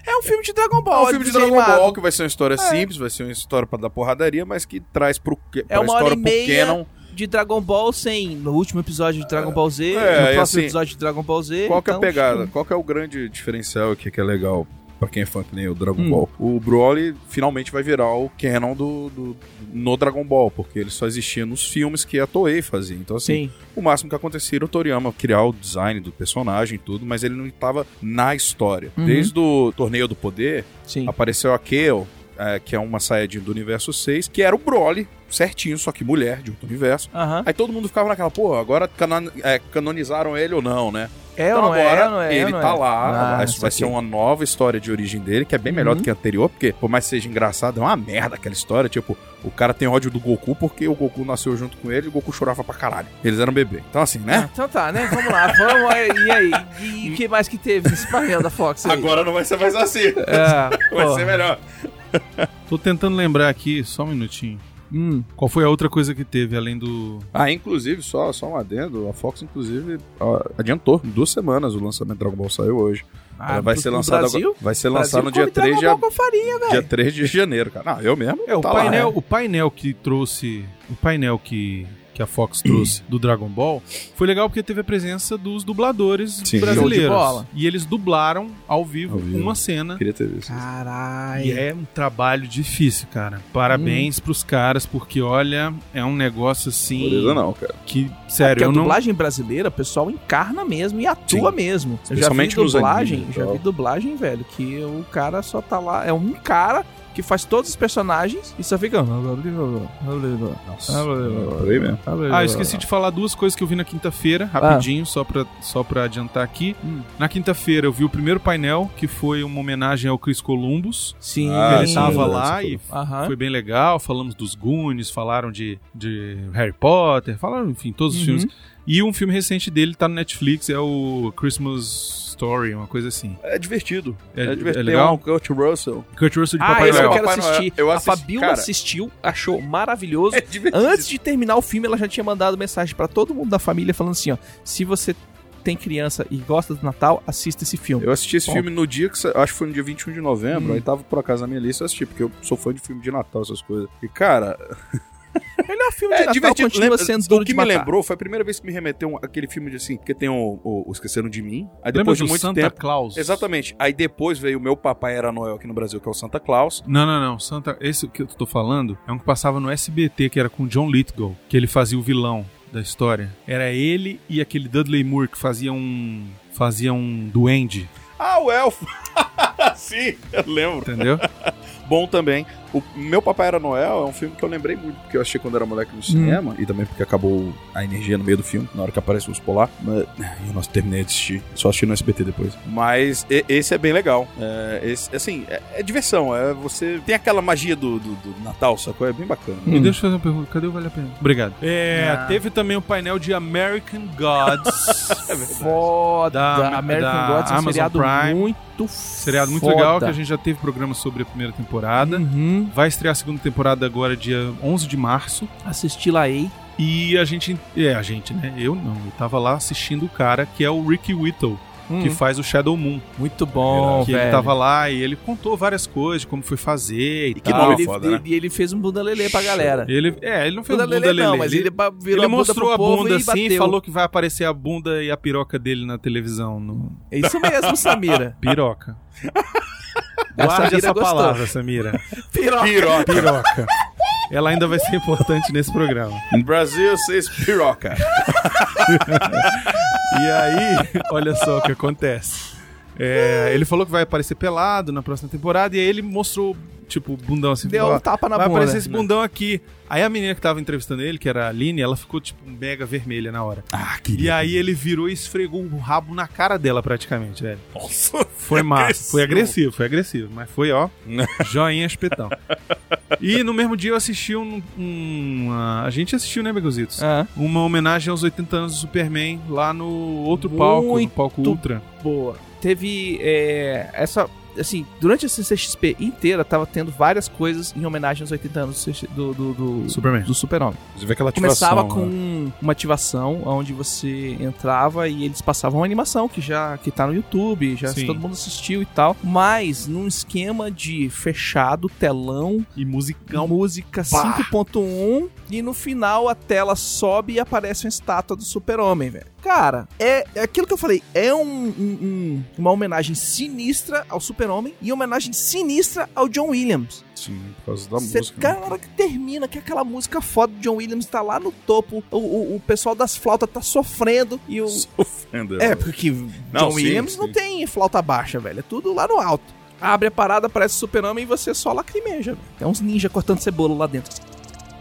Speaker 2: É um filme de Dragon
Speaker 3: é
Speaker 2: Ball.
Speaker 3: um filme de Dragon
Speaker 2: animado.
Speaker 3: Ball que vai ser uma história simples, vai ser uma história pra dar porradaria, mas que traz pro, que- pra
Speaker 2: É uma hora
Speaker 3: história
Speaker 2: e
Speaker 3: pro
Speaker 2: meia.
Speaker 3: canon.
Speaker 2: De Dragon Ball sem. No último episódio de Dragon Ball Z.
Speaker 3: É,
Speaker 2: no próximo
Speaker 3: assim,
Speaker 2: episódio de Dragon Ball Z.
Speaker 3: Qual que é a
Speaker 2: então,
Speaker 3: pegada?
Speaker 2: tipo,
Speaker 3: Qual que é o grande diferencial aqui que é legal pra quem é fã que nem o Dragon
Speaker 2: Hum.
Speaker 3: Ball? O Broly finalmente vai virar o canon do, do- no Dragon Ball, porque ele só existia nos filmes que a Toei fazia. Então, assim,
Speaker 2: Sim.
Speaker 3: o máximo que acontecia era o Toriyama criar o design do personagem e tudo, mas ele não estava na história.
Speaker 2: Uhum.
Speaker 3: Desde o Torneio do Poder,
Speaker 2: Sim.
Speaker 3: apareceu a Kale, é, que é uma Saiyajin do universo 6, que era o Broly, certinho, só que mulher de outro universo.
Speaker 2: Aham.
Speaker 3: Aí todo mundo ficava naquela, pô, agora canon- é, canonizaram ele ou não, né?
Speaker 2: É ou
Speaker 3: Então
Speaker 2: não é?
Speaker 3: agora
Speaker 2: É ou não é?
Speaker 3: ele
Speaker 2: não
Speaker 3: tá
Speaker 2: é?
Speaker 3: lá,
Speaker 2: Ah,
Speaker 3: vai, vai ser
Speaker 2: saquei.
Speaker 3: uma nova história de origem dele, que é bem melhor
Speaker 2: Uhum.
Speaker 3: do que a anterior, porque por mais que seja engraçado, é uma merda aquela história, tipo, o cara tem ódio do Goku porque o Goku nasceu junto com ele e o Goku chorava pra caralho. Eles eram bebê. Então assim,
Speaker 2: Ah,
Speaker 3: né?
Speaker 2: então tá, né? Vamos lá, vamos aí. E aí? E o que mais que teve nesse painel da Fox aí?
Speaker 3: Agora não vai ser mais assim.
Speaker 2: É,
Speaker 3: Vai
Speaker 2: pô.
Speaker 3: ser melhor.
Speaker 1: Tô tentando lembrar aqui, só um minutinho.
Speaker 2: Hum.
Speaker 1: Qual foi a outra coisa que teve, além do.
Speaker 3: Ah, inclusive, só, só um adendo, a Fox, inclusive, ó, adiantou. Em duas semanas o lançamento do Dragon Ball saiu hoje.
Speaker 2: Ah,
Speaker 3: vai ser
Speaker 2: no
Speaker 3: lançado
Speaker 2: Brasil?
Speaker 3: agora. Vai ser lançado no dia
Speaker 2: come
Speaker 3: 3 de,
Speaker 2: farinha, velho.
Speaker 3: dia 3 de janeiro, cara. Ah, eu mesmo.
Speaker 1: É, o
Speaker 3: tá lá,
Speaker 1: painel,
Speaker 3: né?
Speaker 1: o painel que trouxe. O painel que, que a Fox trouxe do Dragon Ball foi legal porque teve a presença dos dubladores
Speaker 3: Sim.
Speaker 1: brasileiros. E eles dublaram ao vivo,
Speaker 3: Ao vivo.
Speaker 1: uma cena.
Speaker 3: Queria ter visto.
Speaker 2: Caralho.
Speaker 1: E é um trabalho difícil, cara. Parabéns pros caras, porque olha, é um negócio assim.
Speaker 3: Beleza não, cara.
Speaker 1: Que,
Speaker 2: Porque
Speaker 1: sério,
Speaker 2: a
Speaker 1: eu não.
Speaker 2: dublagem brasileira, o pessoal encarna mesmo e atua
Speaker 3: Sim.
Speaker 2: mesmo. Eu já vi dublagem,
Speaker 3: animes
Speaker 2: já vi dublagem, velho, que o cara só tá lá, é um cara que faz todos os personagens e só fica
Speaker 3: Nossa.
Speaker 2: Ah.
Speaker 1: Ah, esqueci de falar duas coisas que eu vi na quinta-feira, rapidinho, só, pra, só pra adiantar aqui.
Speaker 2: Hum.
Speaker 1: Na quinta-feira eu vi o primeiro painel, que foi uma homenagem ao Chris Columbus.
Speaker 2: Sim,
Speaker 3: Ah,
Speaker 1: ele
Speaker 3: sim,
Speaker 1: tava lá e
Speaker 2: Aham.
Speaker 1: foi bem legal. Falamos dos Goonies, falaram de, de Harry Potter, falaram, enfim, todos os
Speaker 2: Uhum.
Speaker 1: filmes. E um filme recente dele tá no Netflix, é o Christmas Story, uma coisa assim.
Speaker 3: É divertido.
Speaker 1: É-
Speaker 3: É,
Speaker 1: é
Speaker 3: divertido.
Speaker 1: legal?
Speaker 3: Tem um Kurt Russell.
Speaker 1: Kurt Russell de
Speaker 2: Ah,
Speaker 1: Papai
Speaker 2: eu
Speaker 1: Noel.
Speaker 2: quero
Speaker 3: Papai Noel.
Speaker 2: assistir.
Speaker 3: Eu
Speaker 2: a
Speaker 3: assisti-
Speaker 2: Fabiola
Speaker 3: cara.
Speaker 2: assistiu, achou maravilhoso.
Speaker 3: É divertido.
Speaker 2: Antes de terminar o filme, ela já tinha mandado mensagem pra todo mundo da família falando assim, ó, se você tem criança e gosta do Natal, assista esse filme.
Speaker 3: Eu assisti esse
Speaker 2: Bom.
Speaker 3: filme no dia que. Acho que foi no dia 21 de novembro.
Speaker 2: Hum.
Speaker 3: Aí tava por acaso na minha lista eu assisti, porque eu sou fã de filme de Natal, essas coisas. E, cara,
Speaker 2: Ele é um filme de Natal, continua
Speaker 3: Lembra-
Speaker 2: sendo duro
Speaker 3: o que
Speaker 2: de
Speaker 3: me
Speaker 2: matar.
Speaker 3: lembrou foi a primeira vez que me remeteu um- aquele filme de assim, que tem o, o, o Esqueceram de Mim. Aí
Speaker 1: Lembra
Speaker 3: depois de
Speaker 1: do
Speaker 3: muito
Speaker 1: Santa
Speaker 3: tempo.
Speaker 1: Claus?
Speaker 3: Exatamente. Aí depois veio o Meu Papai Era Noel aqui no Brasil, que é o Santa Claus.
Speaker 1: Não, não, não. Santa, esse que eu tô falando é um que passava no SBT, que era com John Lithgow, que ele fazia o vilão da história. Era ele e aquele Dudley Moore que fazia um fazia um duende,
Speaker 3: Ah, o Elfo! Sim, eu lembro.
Speaker 1: entendeu?
Speaker 3: Bom também. O Meu Papai Era Noel é um filme que eu lembrei muito, porque eu achei quando era moleque no cinema, e também porque acabou a energia no meio do filme, na hora que aparece o urso polar. Mas eu não terminei de assistir, só assisti no SBT depois. Mas e- esse é bem legal. É, esse, assim, é, é diversão, é você... Tem aquela magia do, do, do Natal, sacou? É bem bacana.
Speaker 1: E deixa eu fazer uma pergunta, cadê o Vale a Pena? Obrigado. É,
Speaker 2: Ah.
Speaker 1: teve também o painel de American Gods.
Speaker 2: Foda.
Speaker 1: Da-
Speaker 2: American
Speaker 1: da
Speaker 2: Gods é um
Speaker 1: Amazon
Speaker 2: seriado
Speaker 1: Prime.
Speaker 2: muito
Speaker 1: Seriado muito
Speaker 2: foda.
Speaker 1: legal, que a gente já teve programa sobre a primeira temporada.
Speaker 2: Uhum.
Speaker 1: Vai estrear a segunda temporada agora, dia 11 de março.
Speaker 2: Assisti lá aí.
Speaker 1: E a gente... É, a gente, né? Eu não. Eu tava lá assistindo o cara, que é o Ricky Whittle, que faz o Shadow Moon.
Speaker 2: Muito bom,
Speaker 1: que
Speaker 2: velho.
Speaker 1: ele tava lá e ele contou várias coisas, de como foi fazer e
Speaker 3: que
Speaker 1: tal.
Speaker 2: Ele,
Speaker 3: foda, né?
Speaker 2: ele, ele fez um bunda lelê pra galera.
Speaker 1: Ele, é, ele não fez
Speaker 2: Bunda
Speaker 1: bunda
Speaker 2: lelê não, mas ele,
Speaker 1: ele
Speaker 2: a bunda
Speaker 1: mostrou
Speaker 2: pro
Speaker 1: a bunda
Speaker 2: e
Speaker 1: assim e falou que vai aparecer a bunda e a piroca dele na televisão. No...
Speaker 2: É isso mesmo, Samira.
Speaker 1: Piroca. Guarde
Speaker 2: Samira
Speaker 1: essa
Speaker 2: gostou.
Speaker 1: palavra, Samira.
Speaker 2: Piroca.
Speaker 3: Piroca.
Speaker 1: Piroca. Ela ainda vai ser importante nesse programa.
Speaker 3: No Brasil, vocês piroca.
Speaker 1: E aí, olha só o que acontece. É, ele falou que vai aparecer pelado na próxima temporada e aí ele mostrou, tipo, o bundão assim.
Speaker 2: Deu um tapa na
Speaker 1: vai
Speaker 2: bunda.
Speaker 1: aparecer esse bundão aqui. Aí a menina que tava entrevistando ele, que era a Aline, ela ficou, tipo, mega vermelha na hora.
Speaker 3: Ah,
Speaker 1: E aí ele virou e esfregou o rabo na cara dela, praticamente, velho.
Speaker 3: Nossa.
Speaker 1: Foi massa.
Speaker 3: agressivo.
Speaker 1: Foi agressivo, foi agressivo. Mas foi, ó, joinha espetão. E no mesmo dia eu assisti um... um, uma- a gente assistiu, né, Begozitos?
Speaker 2: Ah,
Speaker 1: Uma homenagem aos 80 anos do Superman lá no outro palco, no
Speaker 2: Muito
Speaker 1: palco Ultra.
Speaker 2: boa. Teve é, essa. Assim, durante a CCXP inteira, tava tendo várias coisas em homenagem aos 80 anos do, do, do,
Speaker 1: Superman.
Speaker 2: do Super-Homem.
Speaker 3: Você vê aquela ativação.
Speaker 2: Começava com
Speaker 3: né?
Speaker 2: uma ativação onde você entrava e eles passavam uma animação que já que tá no YouTube, já
Speaker 1: Sim.
Speaker 2: todo mundo assistiu e tal, mas num esquema de fechado, telão,
Speaker 1: E musicão.
Speaker 2: música 5.1 e no final a tela sobe e aparece uma estátua do Super-Homem, velho. Cara, é, é aquilo que eu falei, é um- um- um- uma homenagem sinistra ao Super-Homem e uma homenagem sinistra ao John Williams.
Speaker 3: Sim, por causa da
Speaker 2: Cê,
Speaker 3: música.
Speaker 2: cara, na hora que termina, que aquela música foda do John Williams tá lá no topo, o, o, o pessoal das flautas tá sofrendo e o.
Speaker 3: Sofrendo.
Speaker 2: É, porque
Speaker 3: Não,
Speaker 2: John
Speaker 3: sim,
Speaker 2: Williams não
Speaker 3: sim.
Speaker 2: tem flauta baixa, velho. É tudo lá no alto. Abre a parada, aparece o super-homem e você só lacrimeja. velho. Tem uns ninja cortando cebola lá dentro.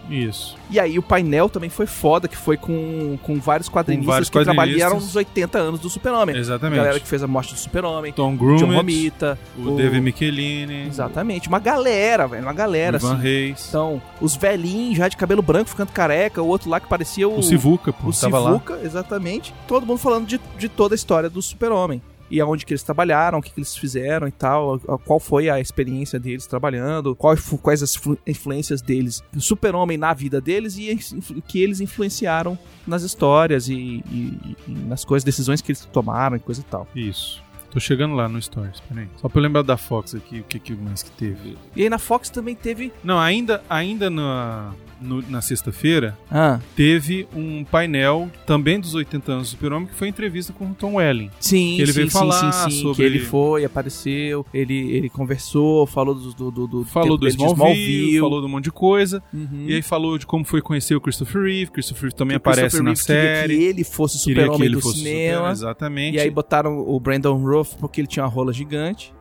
Speaker 1: Isso.
Speaker 2: E aí o painel também foi foda, que foi com, com vários quadrinistas
Speaker 1: vários
Speaker 2: que trabalharam
Speaker 1: quadrinistas.
Speaker 2: nos 80 anos do super-homem. A
Speaker 1: Exatamente.
Speaker 2: galera que fez a morte do super-homem,
Speaker 1: Tom
Speaker 2: John
Speaker 1: Grummett,
Speaker 2: Romita.
Speaker 1: o,
Speaker 2: o-
Speaker 1: David Michelini,
Speaker 2: Exatamente. Uma galera, velho. Uma galera,
Speaker 1: Ivan
Speaker 2: assim.
Speaker 1: Reis,
Speaker 2: Então, os velhinhos já de cabelo branco ficando careca, o outro lá que parecia o...
Speaker 1: o Sivuca, pô,
Speaker 2: o. Sivuca, exatamente. Todo mundo falando de, de toda a história do super-homem. E aonde que eles trabalharam, o que, que eles fizeram e tal, qual foi a experiência deles trabalhando, qual fu- quais as flu- influências deles, do super-homem na vida deles e que eles influenciaram nas histórias e, e- e nas coisas, decisões que eles tomaram e coisa e tal.
Speaker 1: Isso. Tô chegando lá no Stories, peraí. Só pra eu lembrar da Fox aqui, o que, que mais que teve.
Speaker 2: E aí na Fox também teve...
Speaker 1: Não, ainda, ainda na, no- na sexta-feira,
Speaker 2: Ah,
Speaker 1: teve um painel também dos 80 anos do Super-Homem, que foi entrevista com o Tom Welling.
Speaker 2: Sim,
Speaker 1: ele
Speaker 2: sim,
Speaker 1: veio
Speaker 2: sim,
Speaker 1: falar
Speaker 2: sim, sim,
Speaker 1: sobre-
Speaker 2: que ele foi, apareceu, ele, ele conversou, falou do, do, do, do
Speaker 1: Falou do
Speaker 2: de
Speaker 1: Smallville, falou de um monte de coisa.
Speaker 2: Uhum.
Speaker 1: E aí falou de como foi conhecer o Christopher Reeve. Christopher Reeve também
Speaker 2: Que o
Speaker 1: aparece
Speaker 2: Christopher
Speaker 1: na
Speaker 2: Reeve queria
Speaker 1: série.
Speaker 2: que ele fosse
Speaker 1: que
Speaker 2: super-homem do cinema.
Speaker 1: super, exatamente.
Speaker 2: e aí botaram o Brandon Ruff porque ele tinha uma rola gigante.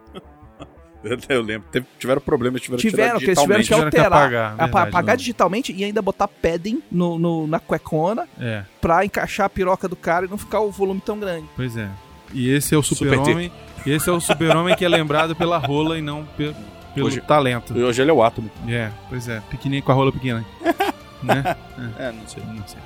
Speaker 3: Eu lembro. Teve- tiveram problemas, tiveram,
Speaker 2: Tiveram,
Speaker 3: que
Speaker 2: eles tiveram que
Speaker 1: Tiveram que
Speaker 2: alterar,
Speaker 1: apagar,
Speaker 2: apa-
Speaker 1: verdade,
Speaker 2: apagar
Speaker 1: não.
Speaker 2: digitalmente e ainda botar padding no, no- na cuecona
Speaker 1: É,
Speaker 2: pra encaixar a piroca do cara e não ficar o volume tão grande.
Speaker 1: pois é. E esse é o
Speaker 3: Super
Speaker 1: super-homem. e esse é o super-homem que é lembrado pela rola e não pe- pelo
Speaker 3: Hoje-
Speaker 1: talento.
Speaker 3: E hoje ele é o átomo.
Speaker 1: É, pois é. Pequenininho com a rola pequena. né?
Speaker 3: É, não sei.
Speaker 1: Não sei.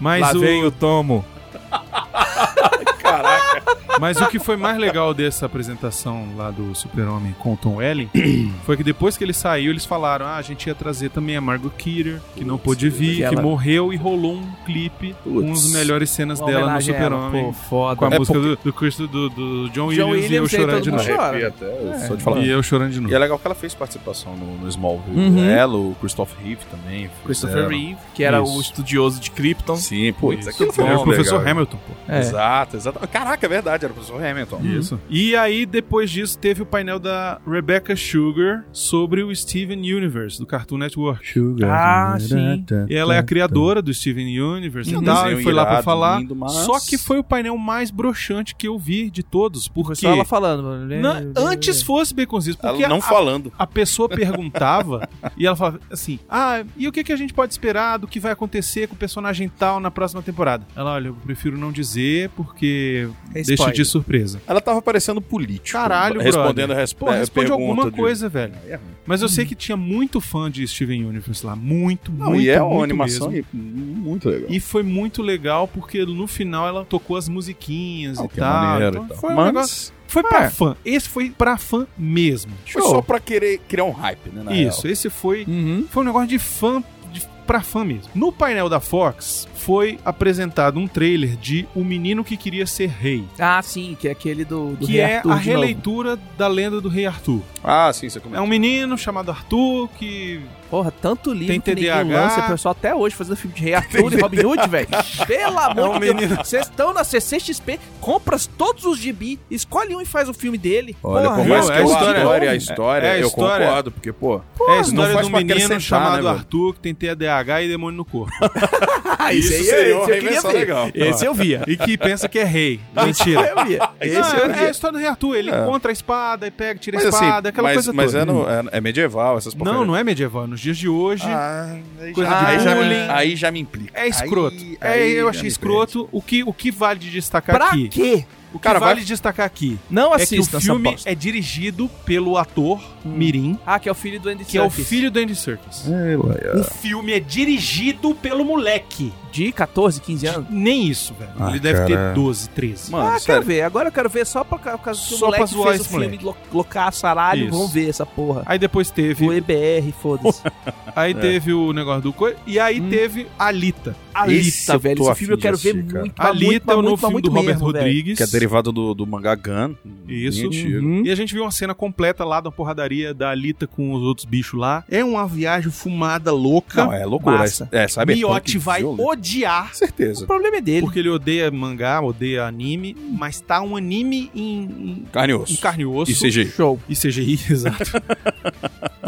Speaker 1: Mas
Speaker 2: Lá
Speaker 1: o...
Speaker 2: vem o tomo.
Speaker 1: Mas o que foi mais legal dessa apresentação lá do Super-Homem com o Tom Welling foi que depois que ele saiu, eles falaram: ah, a gente ia trazer também a Margot Kidder, que não pôde vir,
Speaker 2: que
Speaker 1: que,
Speaker 2: ela-
Speaker 1: morreu e rolou um clipe com as melhores cenas
Speaker 2: Uma
Speaker 1: dela no Super-Homem.
Speaker 2: Pô, foda.
Speaker 1: Com a
Speaker 3: É
Speaker 1: música
Speaker 3: porque-
Speaker 1: do, do, do, do John,
Speaker 2: John
Speaker 1: Williams, e eu
Speaker 2: Williams, e aí
Speaker 1: chorando
Speaker 2: todo
Speaker 1: de novo.
Speaker 2: chora. É.
Speaker 3: só de falar.
Speaker 1: E eu chorando de
Speaker 3: E
Speaker 1: novo.
Speaker 3: é legal que ela fez participação no, no Smallville.
Speaker 2: Uhum.
Speaker 3: Ela, o Christopher Reeve também.
Speaker 2: Christopher
Speaker 3: fizeram.
Speaker 2: Reeve, que era
Speaker 1: Isso.
Speaker 2: o estudioso de Krypton.
Speaker 3: Sim, putz,
Speaker 1: Isso.
Speaker 3: foi
Speaker 1: Era o professor
Speaker 3: legal.
Speaker 1: Hamilton, pô.
Speaker 2: É.
Speaker 3: Exato, exato. Caraca, é verdade, era o professor Hamilton.
Speaker 1: Isso. E aí, depois disso, teve o painel da Rebecca Sugar sobre o Steven Universe, do Cartoon Network.
Speaker 2: Ah, sim.
Speaker 1: E ela é a criadora do Steven Universe
Speaker 3: Um
Speaker 1: e tal, e foi lá pra falar.
Speaker 3: lindo, mas-
Speaker 1: Só que foi o painel mais broxante que eu vi de todos, porque
Speaker 2: só ela falando.
Speaker 1: na- antes fosse Baconzitos, porque
Speaker 3: Ela não
Speaker 1: a,
Speaker 3: falando.
Speaker 1: a pessoa perguntava e ela falava assim: "Ah, e o que que a gente pode esperar do que vai acontecer com o personagem tal na próxima temporada?" Ela, olha, eu prefiro não dizer porque
Speaker 2: É
Speaker 1: deixa de surpresa.
Speaker 3: Ela tava parecendo político.
Speaker 1: Caralho,
Speaker 3: Respondendo
Speaker 1: brother.
Speaker 3: a resp
Speaker 1: Pô,
Speaker 3: é,
Speaker 1: responde alguma
Speaker 3: de-
Speaker 1: coisa, velho.
Speaker 3: É ruim.
Speaker 1: Mas eu sei que tinha muito fã de Steven Universe lá, muito,
Speaker 3: Não,
Speaker 1: muito,
Speaker 3: e é
Speaker 1: muito
Speaker 3: uma animação
Speaker 1: mesmo.
Speaker 3: e- muito legal.
Speaker 1: E foi muito legal porque no final ela tocou as musiquinhas
Speaker 3: Não,
Speaker 1: e
Speaker 3: que é
Speaker 1: tal.
Speaker 3: maneiro
Speaker 1: Então
Speaker 3: e tal.
Speaker 1: foi um
Speaker 3: Mas-
Speaker 1: negócio. Foi pra
Speaker 2: É.
Speaker 1: fã. Esse foi pra fã mesmo.
Speaker 3: Foi só pra querer criar um hype, né? na
Speaker 1: Isso,
Speaker 3: real.
Speaker 1: esse foi
Speaker 2: Uhum.
Speaker 1: foi um negócio de fã pra fã mesmo. No painel da Fox foi apresentado um trailer de O Menino que Queria Ser Rei,
Speaker 2: Ah, sim, que é aquele do, do
Speaker 1: que
Speaker 2: Rei
Speaker 1: é a
Speaker 2: de novo.
Speaker 1: releitura da lenda do Rei Arthur.
Speaker 3: Ah, sim, você
Speaker 1: É
Speaker 3: comentou.
Speaker 1: um menino chamado Arthur que
Speaker 2: Porra, tanto livro
Speaker 1: Tem
Speaker 2: que ninguém
Speaker 1: TDAH.
Speaker 2: lança, o pessoal até hoje fazendo filme de Rei Arthur e Robin Hood, velho. Pelo amor
Speaker 1: um
Speaker 2: de Deus.
Speaker 1: menino.
Speaker 2: Vocês estão na CCXP, compra todos os gibi, escolhe um e faz o filme dele.
Speaker 3: Olha,
Speaker 2: Porra,
Speaker 3: por mais que
Speaker 1: É a
Speaker 3: a
Speaker 1: história-
Speaker 3: história, a história,
Speaker 1: é a
Speaker 3: eu
Speaker 1: história-
Speaker 3: concordo, porque, pô,
Speaker 1: é a história de um menino chamado
Speaker 3: né?
Speaker 1: Arthur que tem TDAH e demônio no corpo.
Speaker 2: Ah,
Speaker 3: Isso
Speaker 2: esse aí,
Speaker 3: seria uma
Speaker 2: esse eu queria
Speaker 3: invenção
Speaker 2: ver.
Speaker 3: legal.
Speaker 2: Esse eu via.
Speaker 1: e que pensa que é rei. Mentira.
Speaker 2: eu via. Esse
Speaker 1: Não,
Speaker 2: eu
Speaker 1: é, é a
Speaker 2: via.
Speaker 1: história do Rei Arthur. Ele
Speaker 3: É.
Speaker 1: encontra a espada e pega, tira a
Speaker 3: Mas assim,
Speaker 1: espada, aquela
Speaker 3: mas,
Speaker 1: coisa
Speaker 3: mas
Speaker 1: toda.
Speaker 3: é, no- é- é medieval, essas
Speaker 1: Não, não é medieval. Nos dias de hoje
Speaker 3: Ah, aí,
Speaker 1: Coisa
Speaker 3: já,
Speaker 1: de
Speaker 3: aí, já me,
Speaker 1: bullying.
Speaker 3: aí já me implica.
Speaker 1: é escroto.
Speaker 3: Aí-
Speaker 1: é,
Speaker 3: aí
Speaker 1: eu achei escroto. O que, o que vale de destacar
Speaker 2: Pra
Speaker 1: aqui?
Speaker 2: quê?
Speaker 1: O que
Speaker 3: Cara,
Speaker 1: vale
Speaker 3: vai-
Speaker 1: de destacar aqui
Speaker 2: Não
Speaker 1: é que o
Speaker 2: assista
Speaker 1: filme é dirigido pelo ator Mirim,
Speaker 2: Ah, que é o filho do Andy
Speaker 1: que é o
Speaker 2: Serkis.
Speaker 1: filho do Andy Serkis.
Speaker 3: prende.
Speaker 1: O filme é dirigido pelo moleque.
Speaker 2: De 14, 15 anos.
Speaker 1: Nem isso, velho.
Speaker 3: Ah,
Speaker 1: Ele deve ter
Speaker 3: cara.
Speaker 1: 12, 13.
Speaker 3: Mano,
Speaker 2: ah, quero
Speaker 3: sério.
Speaker 2: ver. Agora eu quero ver só por ca- por causa que o
Speaker 1: Só pra
Speaker 2: moleque
Speaker 1: zoar
Speaker 2: fez o
Speaker 1: esse
Speaker 2: filme
Speaker 1: moleque.
Speaker 2: lo- Loucaço Aralho.
Speaker 1: Isso.
Speaker 2: Vamos ver essa porra.
Speaker 1: Aí depois teve.
Speaker 2: O EBR, foda-se.
Speaker 1: Aí teve o negócio do. E aí
Speaker 2: Hum.
Speaker 1: teve Alita.
Speaker 3: Esse
Speaker 2: Alita,
Speaker 3: eu
Speaker 2: velho. Esse filme eu
Speaker 3: de
Speaker 2: quero ver
Speaker 3: assistir, cara.
Speaker 2: muito.
Speaker 1: Alita
Speaker 2: muito,
Speaker 1: é o novo filme do Robert. Rodrigues.
Speaker 3: Que é derivado do, do mangá Gun.
Speaker 1: Isso.
Speaker 2: Uhum.
Speaker 1: E a gente viu uma cena completa lá da porradaria da Alita com os outros bichos lá. É uma viagem fumada louca.
Speaker 3: Não, é loucura.
Speaker 2: Massa.
Speaker 3: É, sabe?
Speaker 1: Miotti vai odiar.
Speaker 3: Certeza.
Speaker 2: O problema é dele.
Speaker 1: Porque ele odeia mangá, odeia anime, mas tá um anime em, em,
Speaker 3: Carne e
Speaker 1: em
Speaker 3: osso.
Speaker 1: carne e osso.
Speaker 3: E CGI.
Speaker 2: Show.
Speaker 1: E CGI, exato.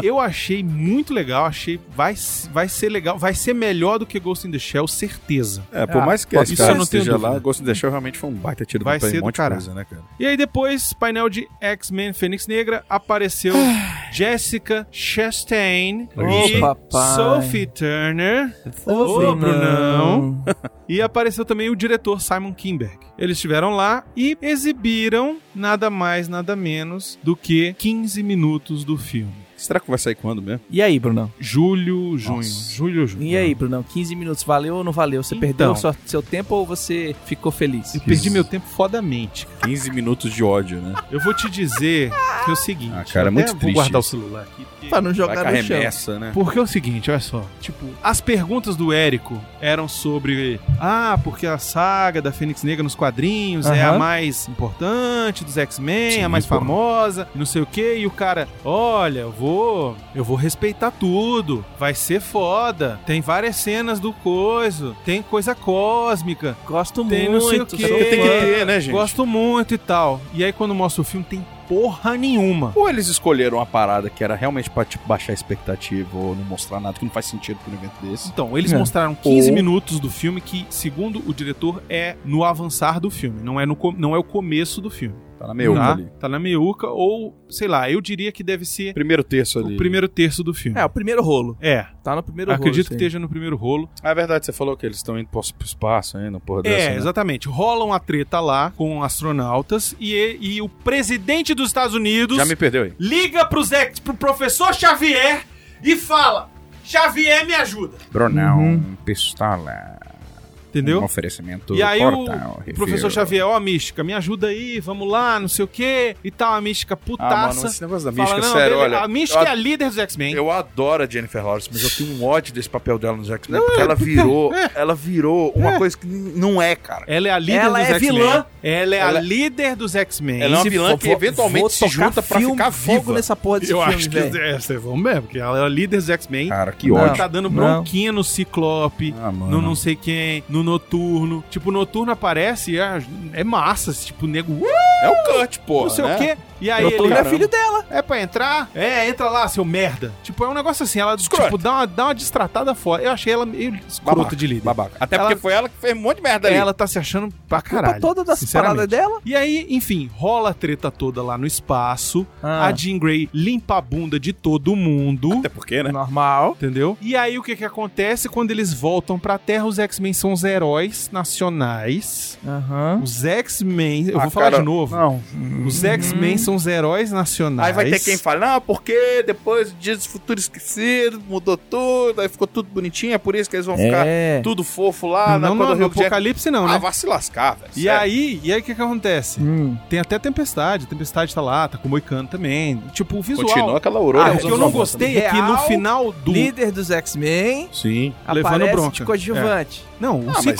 Speaker 1: Eu achei muito legal, achei vai, vai ser legal, vai ser melhor do que Ghost in the Shell, certeza.
Speaker 3: É, por
Speaker 2: Ah,
Speaker 3: mais que esse cara esteja lá, Ghost in the Shell realmente foi um baita tiro
Speaker 1: Vai
Speaker 3: pra
Speaker 1: ser
Speaker 3: um
Speaker 1: do
Speaker 3: monte de coisa, né, cara?
Speaker 1: E aí depois, painel de X-Men Fênix Negra, apareceu Jessica Chastain
Speaker 2: Ô,
Speaker 1: e
Speaker 2: papai.
Speaker 1: Sophie Turner.
Speaker 2: Ô,
Speaker 1: Brunão. E apareceu também o diretor Simon Kinberg. Eles estiveram lá e exibiram nada mais, nada menos do que 15 minutos do filme.
Speaker 3: Será que vai sair quando mesmo?
Speaker 2: E aí, Brunão?
Speaker 1: Julho, junho.
Speaker 3: Nossa.
Speaker 1: Julho, junho.
Speaker 2: E aí, Brunão? 15 minutos, valeu ou não valeu? Você
Speaker 1: Então.
Speaker 2: perdeu sua- seu tempo ou você ficou feliz?
Speaker 1: Eu perdi meu tempo fodamente.
Speaker 3: 15 minutos de ódio, né?
Speaker 1: Eu vou te dizer que é o seguinte.
Speaker 3: Ah, cara, é muito
Speaker 1: até Vou
Speaker 3: triste
Speaker 1: guardar
Speaker 3: isso.
Speaker 1: o celular aqui. Porque...
Speaker 2: Pra não jogar no chão.
Speaker 3: remessa, né?
Speaker 1: Porque é o seguinte, olha só. Tipo, as perguntas do Érico eram sobre. Ah, porque a saga da Fênix Negra nos quadrinhos é a mais importante dos X-Men, a mais famosa, não sei o quê. E o cara, olha, eu vou. Eu vou respeitar tudo. Vai ser foda. Tem várias cenas do coiso. Tem coisa cósmica.
Speaker 2: Gosto
Speaker 1: Tem não sei
Speaker 2: muito.
Speaker 1: o quê.
Speaker 2: sou
Speaker 3: Tem que ter, né, gente?
Speaker 1: Gosto muito e tal. E aí, quando mostra o filme, tem porra nenhuma.
Speaker 3: Ou eles escolheram uma parada que era realmente pra tipo, baixar a expectativa ou não mostrar nada, que não faz sentido pra um evento desse.
Speaker 1: Então, eles
Speaker 2: É.
Speaker 1: mostraram 15
Speaker 3: Ou-
Speaker 1: minutos do filme que, segundo o diretor, é no avançar do filme, não é, no, não é o começo do filme.
Speaker 3: Tá na meiuca
Speaker 1: tá?
Speaker 3: ali.
Speaker 1: Tá na meiuca, ou, sei lá, eu diria que deve ser
Speaker 3: Primeiro terço ali.
Speaker 1: o primeiro terço do filme.
Speaker 2: É, o primeiro rolo.
Speaker 1: É,
Speaker 2: Tá no primeiro
Speaker 1: acredito
Speaker 2: rolo.
Speaker 1: que
Speaker 2: isso aí.
Speaker 1: esteja no primeiro rolo.
Speaker 3: Ah, é verdade, você falou que eles estão indo pro pro espaço ainda, porra dessa,
Speaker 1: é,
Speaker 3: né?
Speaker 1: exatamente. Rola uma treta lá com astronautas e, e o presidente dos Estados Unidos
Speaker 3: Já me perdeu aí.
Speaker 1: liga pros ex, pro professor Xavier e fala: Xavier, me ajuda.
Speaker 3: Brunão,
Speaker 2: Uhum.
Speaker 3: pistola.
Speaker 1: Entendeu?
Speaker 3: Um oferecimento
Speaker 1: E aí o,
Speaker 3: Portal,
Speaker 1: o professor Xavier, ó, Mística, me ajuda aí, vamos lá, não sei o quê, e tal, a Mística
Speaker 3: Ah,
Speaker 1: putaça.
Speaker 3: mano, esse negócio da
Speaker 1: fala,
Speaker 3: mística,
Speaker 1: não,
Speaker 3: sério, olha.
Speaker 1: a Mística
Speaker 3: eu
Speaker 1: é a líder dos X-Men.
Speaker 3: Eu adoro a Jennifer Lawrence, mas eu tenho um ódio desse papel dela nos X-Men, porque ela virou, ela virou uma coisa que não é, cara.
Speaker 1: Ela é a líder
Speaker 2: Ela
Speaker 1: dos
Speaker 2: é
Speaker 1: X-Men.
Speaker 2: vilã.
Speaker 1: Ela é
Speaker 3: Ela-
Speaker 1: a líder dos X-Men.
Speaker 3: Ela é uma vilã que eventualmente se junta pra ficar
Speaker 2: fogo
Speaker 3: viva.
Speaker 2: nessa porra desse
Speaker 1: Eu
Speaker 2: filme,
Speaker 1: acho que é, vocês vão mesmo, porque ela é a líder dos X-Men.
Speaker 3: Cara, que
Speaker 2: Não.
Speaker 1: Ela
Speaker 3: ódio.
Speaker 1: tá dando
Speaker 2: Não.
Speaker 1: bronquinha no Ciclope,
Speaker 3: Ah,
Speaker 1: no não sei quem, no Noturno. Tipo, o Noturno aparece e é, é massa, tipo, nego, uh,
Speaker 3: É o Kurt, porra,
Speaker 1: não sei
Speaker 3: né?
Speaker 1: o quê. E aí
Speaker 2: Noturno
Speaker 1: ele,
Speaker 2: é filho dela.
Speaker 1: É pra entrar? É, entra lá, seu merda. Tipo, é um negócio assim, ela
Speaker 3: Escroto.
Speaker 1: tipo, dá, uma, dá uma distratada fora. Eu achei ela meio escrota
Speaker 3: Babaca,
Speaker 1: de líder.
Speaker 3: Babaca. Até
Speaker 1: Ela-
Speaker 3: porque foi ela que fez um monte de merda ali.
Speaker 1: Ela tá se achando pra
Speaker 2: Culpa
Speaker 1: caralho.
Speaker 2: toda das
Speaker 1: sinceramente.
Speaker 2: paradas dela.
Speaker 1: E aí, enfim, rola a treta toda lá no espaço.
Speaker 2: Ah.
Speaker 1: A Jean Grey limpa a bunda de todo mundo.
Speaker 3: Até porque, né?
Speaker 2: Normal.
Speaker 1: Entendeu? E aí o que que acontece quando eles voltam pra Terra? Os X-Men são os heróis nacionais.
Speaker 2: Aham.
Speaker 1: Os X-Men, eu
Speaker 3: Ah,
Speaker 1: vou falar
Speaker 3: cara,
Speaker 1: de novo.
Speaker 3: Não.
Speaker 1: Os X-Men são os heróis nacionais.
Speaker 3: Aí vai ter quem fala, não, porque depois Dias do Futuro Esquecido, mudou tudo, aí ficou tudo bonitinho, é por isso que eles vão ficar
Speaker 2: É.
Speaker 3: tudo fofo lá.
Speaker 1: Não,
Speaker 3: na,
Speaker 1: não, no Apocalipse não,
Speaker 3: Ah,
Speaker 1: né?
Speaker 3: vai se lascar, velho.
Speaker 1: E
Speaker 3: sério.
Speaker 1: aí, e aí o que que acontece?
Speaker 2: Hum.
Speaker 1: Tem até Tempestade, Tempestade tá lá, tá com o Moicano também. Tipo, o visual.
Speaker 3: Continua aquela aurora.
Speaker 1: Ah, o que eu não
Speaker 3: 90.
Speaker 1: gostei é que no final do.
Speaker 2: Líder dos X-Men.
Speaker 3: Sim.
Speaker 1: Levando bronca.
Speaker 2: de coadjuvante.
Speaker 1: Não, o
Speaker 3: Ah, né,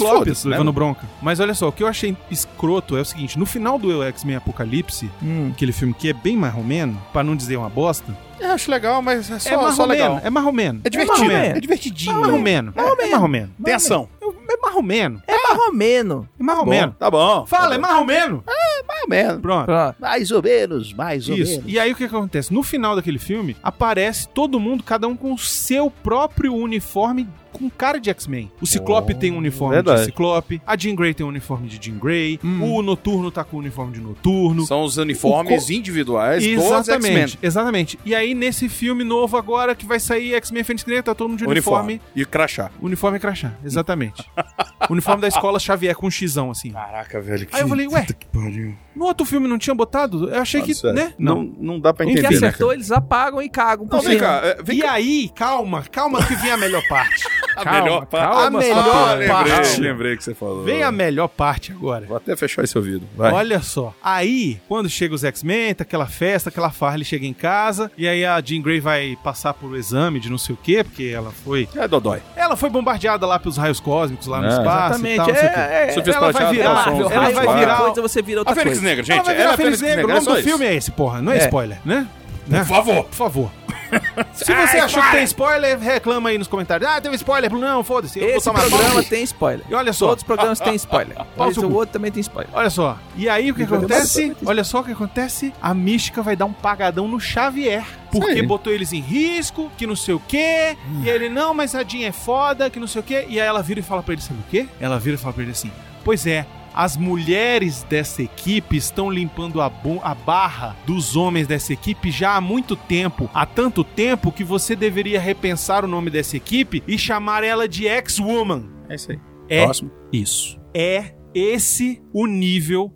Speaker 1: levando
Speaker 3: mano?
Speaker 1: bronca. Mas olha só, o que eu achei escroto é o seguinte: no final do X-Men Apocalipse,
Speaker 2: Hum.
Speaker 1: aquele filme que é bem mais romeno, pra não dizer uma bosta,
Speaker 3: Eu acho legal, mas é só,
Speaker 1: é
Speaker 3: só legal.
Speaker 1: É mais romeno.
Speaker 3: É divertido.
Speaker 2: É
Speaker 3: É,
Speaker 2: marromeno.
Speaker 3: divertidinho.
Speaker 1: É mais romeno. É mais romeno.
Speaker 3: Tem ação.
Speaker 1: É mais romeno.
Speaker 2: É marromeno.
Speaker 1: É.
Speaker 3: Tá bom.
Speaker 1: Fala, é mais romeno.
Speaker 3: mais ou menos.
Speaker 1: Pronto.
Speaker 2: Pronto.
Speaker 3: Mais ou menos, mais ou
Speaker 1: Isso.
Speaker 3: menos.
Speaker 1: E aí o que, que acontece? No final daquele filme, aparece todo mundo, cada um com o seu próprio uniforme com cara de X-Men. O Ciclope
Speaker 3: Oh,
Speaker 1: tem um uniforme
Speaker 3: verdade.
Speaker 1: de Ciclope, a Jean Grey tem um uniforme de Jean Grey, o Noturno tá com o uniforme de Noturno.
Speaker 3: São os uniformes
Speaker 1: co-
Speaker 3: individuais dos X-Men.
Speaker 1: Exatamente, exatamente. E aí, nesse filme novo agora, que vai sair X-Men Fênix Negra, tá todo mundo de uniforme.
Speaker 3: Uniforme. E crachá.
Speaker 1: Uniforme e crachá, exatamente. uniforme da escola Xavier com um xizão, assim.
Speaker 3: Caraca, velho.
Speaker 1: Aí eu falei, ué,
Speaker 3: que pariu.
Speaker 1: No outro filme não tinha botado? Eu achei que, né?
Speaker 3: Não, não dá pra
Speaker 2: Quem que
Speaker 3: entender, né,
Speaker 2: acertou,
Speaker 3: cara?
Speaker 2: eles apagam e cagam
Speaker 3: Não, vem cá. é, Vem
Speaker 1: E
Speaker 3: cá.
Speaker 1: aí, calma, calma que vem a melhor parte.
Speaker 3: A
Speaker 1: Calma,
Speaker 3: melhor parte.
Speaker 1: calma,
Speaker 3: a melhor lembrei,
Speaker 1: parte.
Speaker 3: lembrei que você falou.
Speaker 1: Vem a melhor parte agora.
Speaker 3: Vou até fechar esse ouvido. Vai.
Speaker 1: Olha só. Aí, quando chega os X-Men, tá aquela festa, aquela farra, ele chega em casa, e aí a Jean Grey vai passar por exame de não sei o quê, porque ela foi.
Speaker 3: É Dodói.
Speaker 1: Ela foi bombardeada lá pelos raios cósmicos lá no
Speaker 3: É.
Speaker 1: espaço.
Speaker 2: Exatamente.
Speaker 1: E tal, não sei o quê.
Speaker 2: é, é,
Speaker 1: ela vai virar- ela vai
Speaker 2: uma
Speaker 1: virar-
Speaker 2: coisa, você vira outra
Speaker 3: A
Speaker 2: coisa.
Speaker 3: Negra, gente.
Speaker 1: ela vai
Speaker 3: ela
Speaker 1: virar
Speaker 3: é
Speaker 1: Fênix Negra. O
Speaker 3: é
Speaker 1: nome
Speaker 3: só
Speaker 1: do
Speaker 3: isso.
Speaker 1: filme é esse, porra. Não é,
Speaker 2: É.
Speaker 1: spoiler, né? Né?
Speaker 3: Por favor.
Speaker 1: Por favor. Se você achou que tem spoiler, reclama aí nos comentários. Ah, teve spoiler. Não, foda-se. Eu vou
Speaker 2: Esse programa
Speaker 1: pau.
Speaker 2: tem spoiler.
Speaker 1: E olha só.
Speaker 2: Todos os programas têm spoiler. Mas o
Speaker 1: cu.
Speaker 2: outro também tem spoiler.
Speaker 1: Olha só. E aí o que
Speaker 2: E
Speaker 1: acontece? Olha só o que acontece. A mística vai dar um pagadão no Xavier. Porque
Speaker 3: aí.
Speaker 1: botou eles em risco, que não sei o quê. E ele, não, mas a Jean é foda, que não sei o quê. E aí ela vira e fala pra ele, sabe o quê? Ela vira e fala pra ele assim: Pois é. As mulheres dessa equipe estão limpando a, a barra dos homens dessa equipe já há muito tempo. Há tanto tempo que você deveria repensar o nome dessa equipe e chamar ela de X-Woman.
Speaker 3: É isso aí.
Speaker 1: É
Speaker 3: Próximo.
Speaker 1: isso. É esse o nível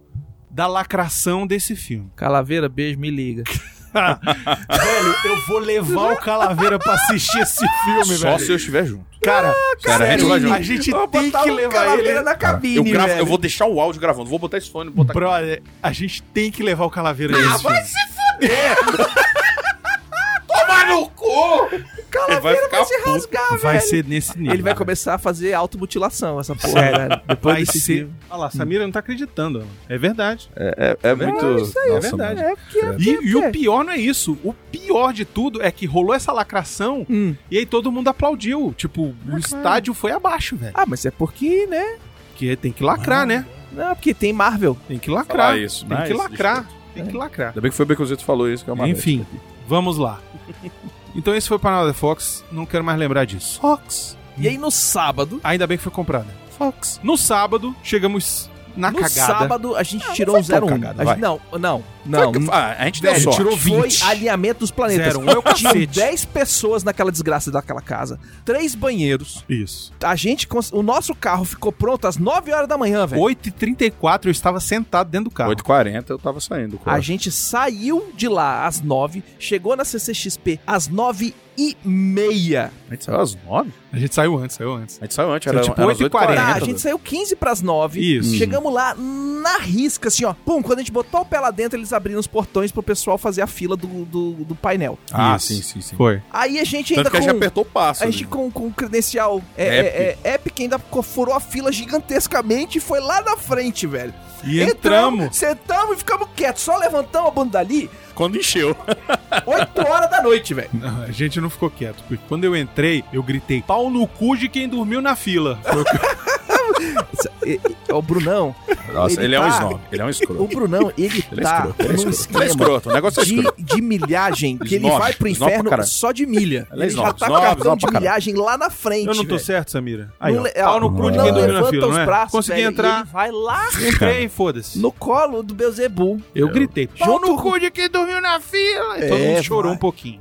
Speaker 1: da lacração desse filme.
Speaker 2: Calaveira, beijo, me liga.
Speaker 1: velho, eu vou levar o Calaveira pra assistir esse filme,
Speaker 3: Só
Speaker 1: velho.
Speaker 3: se eu estiver junto.
Speaker 1: Cara,
Speaker 3: Cara, a gente
Speaker 1: sério,
Speaker 3: vai junto.
Speaker 1: a gente
Speaker 2: Vou
Speaker 1: tem que
Speaker 2: o
Speaker 1: levar
Speaker 2: Calaveira
Speaker 1: ele.
Speaker 2: na cabine,
Speaker 3: Eu, gravo,
Speaker 2: velho.
Speaker 3: eu vou deixar o áudio gravando. Vou botar esse fone, botar aqui.
Speaker 1: Brother, a gente tem que levar o Calaveira nesse filme.
Speaker 3: Toma no cu!
Speaker 2: Calaveira
Speaker 3: vai
Speaker 2: vai, se
Speaker 3: puto.
Speaker 2: rasgar,
Speaker 1: Vai
Speaker 2: velho.
Speaker 1: ser nesse nível.
Speaker 2: Ele vai começar a fazer automutilação, essa porra,
Speaker 1: Sério.
Speaker 2: velho. Depois
Speaker 1: Vai
Speaker 2: desse
Speaker 1: ser. Olha lá, Samira não tá acreditando. É verdade.
Speaker 3: É, é, é muito.
Speaker 1: isso aí, é
Speaker 3: Nossa,
Speaker 1: verdade.
Speaker 3: mano.
Speaker 2: É, porque é,
Speaker 1: E, e o pior não é isso. O pior de tudo é que rolou essa lacração
Speaker 2: Hum.
Speaker 1: e aí todo mundo aplaudiu. Tipo, o estádio foi abaixo, velho.
Speaker 2: Ah, mas é porque, né?
Speaker 1: Porque tem que lacrar, né?
Speaker 2: Não, porque tem Marvel.
Speaker 1: Tem que lacrar.
Speaker 3: Falar isso,
Speaker 1: tem
Speaker 3: mas
Speaker 1: que lacrar. Tem que lacrar.
Speaker 3: Ainda bem que foi o Beconzito que falou isso, que é uma
Speaker 1: Enfim, vamos lá. Então esse foi o Panel da Fox. Não quero mais lembrar disso. Fox.
Speaker 2: E aí no sábado,
Speaker 1: Ainda bem que foi comprada. Fox. No sábado, chegamos na
Speaker 2: no
Speaker 1: cagada.
Speaker 2: sábado a gente
Speaker 3: Ah,
Speaker 2: tirou um
Speaker 3: tão
Speaker 2: 01.
Speaker 3: cagada,
Speaker 2: A
Speaker 3: vai.
Speaker 2: gente- não, não, não.
Speaker 3: Foi que- Ah, a gente deu
Speaker 1: Velho,
Speaker 3: sorte.
Speaker 1: tirou
Speaker 2: Foi
Speaker 1: 20.
Speaker 2: alinhamento dos planetas.
Speaker 1: Zero, um é o cacete.
Speaker 2: 10 pessoas naquela desgraça daquela casa. Três banheiros.
Speaker 1: Isso.
Speaker 2: A gente, o nosso carro ficou pronto às 9 horas da manhã, velho.
Speaker 1: 8h34 eu estava sentado dentro do carro.
Speaker 3: 8h40 eu tava saindo.
Speaker 2: A
Speaker 3: cara.
Speaker 2: gente saiu de lá às 9, chegou na CCXP às 9 e meia.
Speaker 3: A gente saiu às 9?
Speaker 1: A gente saiu antes, saiu antes.
Speaker 3: A gente saiu antes,
Speaker 1: Saiu
Speaker 3: era,
Speaker 1: tipo
Speaker 3: era às
Speaker 1: 8h40.
Speaker 3: 8h40.
Speaker 2: Ah, a gente saiu 15 pras 9.
Speaker 1: Isso.
Speaker 2: Chegamos lá na risca, assim, ó. Pum, quando a gente botou o pé lá dentro, eles abriram os portões pro pessoal fazer a fila do, do, do painel.
Speaker 3: Ah,
Speaker 1: Isso.
Speaker 3: sim, sim, sim.
Speaker 1: Foi.
Speaker 2: Aí a gente ainda
Speaker 3: Tanto que a
Speaker 2: com...
Speaker 3: gente apertou o passo.
Speaker 2: A gente com, com credencial é, é, é, Epic ainda furou a fila gigantescamente e foi lá na frente, velho.
Speaker 1: E entramos.
Speaker 2: Sentamos e ficamos quietos, só levantamos a bunda dali
Speaker 3: Quando encheu.
Speaker 2: 8 horas da noite, velho.
Speaker 1: Não, a gente não ficou quieto, porque quando eu entrei, eu gritei pau no cu de quem dormiu na fila. Foi o que-
Speaker 2: O Brunão,
Speaker 3: Nossa,
Speaker 2: Ele
Speaker 3: ele, é um
Speaker 2: tá-
Speaker 3: snob. Ele é um escroto.
Speaker 2: o Brunão, ele
Speaker 3: Ele é
Speaker 2: tá
Speaker 3: escroto. É
Speaker 2: num
Speaker 3: escroto. Ele é
Speaker 2: esquema
Speaker 3: escroto. O negócio é
Speaker 2: de,
Speaker 3: escroto.
Speaker 2: de milhagem, que ele
Speaker 3: Snob.
Speaker 2: vai pro inferno só de milha.
Speaker 3: Ele é
Speaker 2: Ele já tá
Speaker 3: Snob,
Speaker 2: com cartão
Speaker 3: snob
Speaker 2: de milhagem lá na frente,
Speaker 1: Eu não tô
Speaker 2: velho.
Speaker 1: certo, Samira. Aí,
Speaker 2: Não
Speaker 1: ó. Pau no cu de quem dormiu na
Speaker 2: levanta
Speaker 1: fila,
Speaker 2: os
Speaker 1: não é?
Speaker 2: braços,
Speaker 1: Consegui
Speaker 2: velho,
Speaker 1: entrar.
Speaker 2: ele vai lá
Speaker 1: Entrei, foda-se.
Speaker 2: no colo do Beuzebu.
Speaker 1: Eu gritei, pau no cu de quem dormiu na fila. E todo
Speaker 2: É,
Speaker 1: mundo chorou um pouquinho.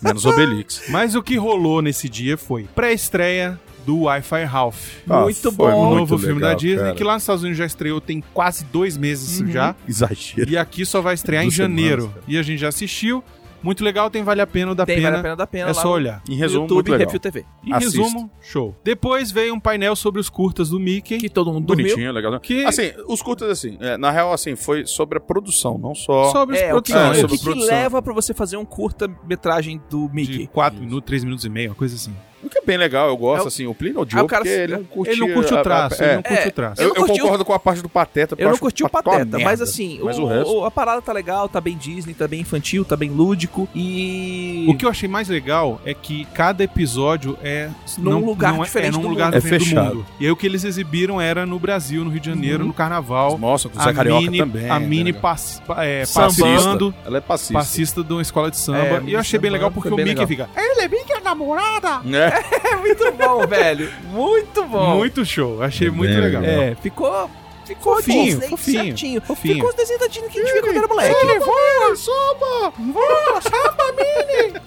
Speaker 3: Menos Obelix.
Speaker 1: Mas o que rolou nesse dia foi pré-estreia do Wi-Fi Ralph.
Speaker 3: Ah,
Speaker 2: Muito bom.
Speaker 1: o novo filme
Speaker 3: legal,
Speaker 1: da Disney,
Speaker 3: cara.
Speaker 1: que lá nos Estados Unidos já estreou tem quase dois meses
Speaker 2: Uhum.
Speaker 1: já.
Speaker 3: Exagero.
Speaker 1: E aqui só vai estrear em janeiro.
Speaker 3: semanas,
Speaker 1: e a gente já assistiu. Muito legal, tem Vale a Pena, da
Speaker 2: Tem,
Speaker 1: pena.
Speaker 2: vale a pena da pena.
Speaker 1: É
Speaker 2: lá
Speaker 1: só olhar.
Speaker 3: Em
Speaker 2: no
Speaker 3: resumo,
Speaker 2: YouTube,
Speaker 3: muito legal.
Speaker 2: Refil TV.
Speaker 1: Em
Speaker 3: Assista.
Speaker 1: resumo, show. Depois veio um painel sobre os curtas do Mickey.
Speaker 2: Que todo mundo dormiu.
Speaker 3: Bonitinho, legal.
Speaker 1: Que-
Speaker 3: Assim, os curtas, assim, é, na real, assim, foi sobre a produção, não só...
Speaker 1: sobre
Speaker 2: É, o que,
Speaker 1: produções.
Speaker 3: É,
Speaker 2: o
Speaker 3: sobre
Speaker 2: que, que
Speaker 3: produção.
Speaker 2: leva pra você fazer um curta-metragem do
Speaker 1: de
Speaker 2: Mickey?
Speaker 1: 4 minutos, 3 minutos e meio, uma coisa assim.
Speaker 3: O que é bem legal, eu gosto,
Speaker 2: É o-
Speaker 3: assim, o Plínio
Speaker 2: Ah,
Speaker 3: Joe,
Speaker 2: o cara-
Speaker 3: porque ele não curte...
Speaker 1: Ele não curte
Speaker 3: a-
Speaker 1: o
Speaker 3: a-
Speaker 1: traço,
Speaker 3: é.
Speaker 1: ele não curte
Speaker 2: É,
Speaker 1: o traço.
Speaker 3: Eu,
Speaker 2: Eu não
Speaker 3: eu concordo com a parte do Pateta.
Speaker 2: Eu não curti o
Speaker 3: Pateta
Speaker 2: mas assim,
Speaker 3: Mas
Speaker 2: o,
Speaker 3: o resto...
Speaker 2: o- a parada tá legal, tá bem Disney, tá bem infantil, tá bem lúdico e.
Speaker 1: O que eu achei mais legal é que cada episódio é
Speaker 2: Num lugar
Speaker 1: é-
Speaker 2: diferente
Speaker 1: é num
Speaker 2: do
Speaker 1: lugar
Speaker 2: mundo.
Speaker 3: É
Speaker 1: diferente do
Speaker 3: fechado.
Speaker 1: mundo. E aí o que eles exibiram era no Brasil, no Rio de Janeiro,
Speaker 2: Uhum.
Speaker 1: no Carnaval.
Speaker 3: Com o
Speaker 1: A
Speaker 3: Zé Carioca
Speaker 1: Mini,
Speaker 3: também.
Speaker 1: a
Speaker 3: tá
Speaker 1: Mini
Speaker 3: ligado?
Speaker 1: pass, é, passando,
Speaker 3: Ela é passista.
Speaker 1: passista de uma escola de samba.
Speaker 2: É,
Speaker 1: e eu achei bem legal porque o Mickey fica. Ele é Mickey é namorada!
Speaker 3: É.
Speaker 2: É muito bom, velho. Muito bom.
Speaker 1: Muito show. Achei
Speaker 3: Bem
Speaker 1: muito legal.
Speaker 3: legal.
Speaker 2: É, ficou. Ficou
Speaker 1: Fofinho,
Speaker 2: Disney
Speaker 1: fofinho,
Speaker 2: certinho.
Speaker 1: fofinho.
Speaker 2: Ficou os desenhos da Disney que a gente viu quando era moleque.
Speaker 1: voa, soba! Voa, soba, Mini!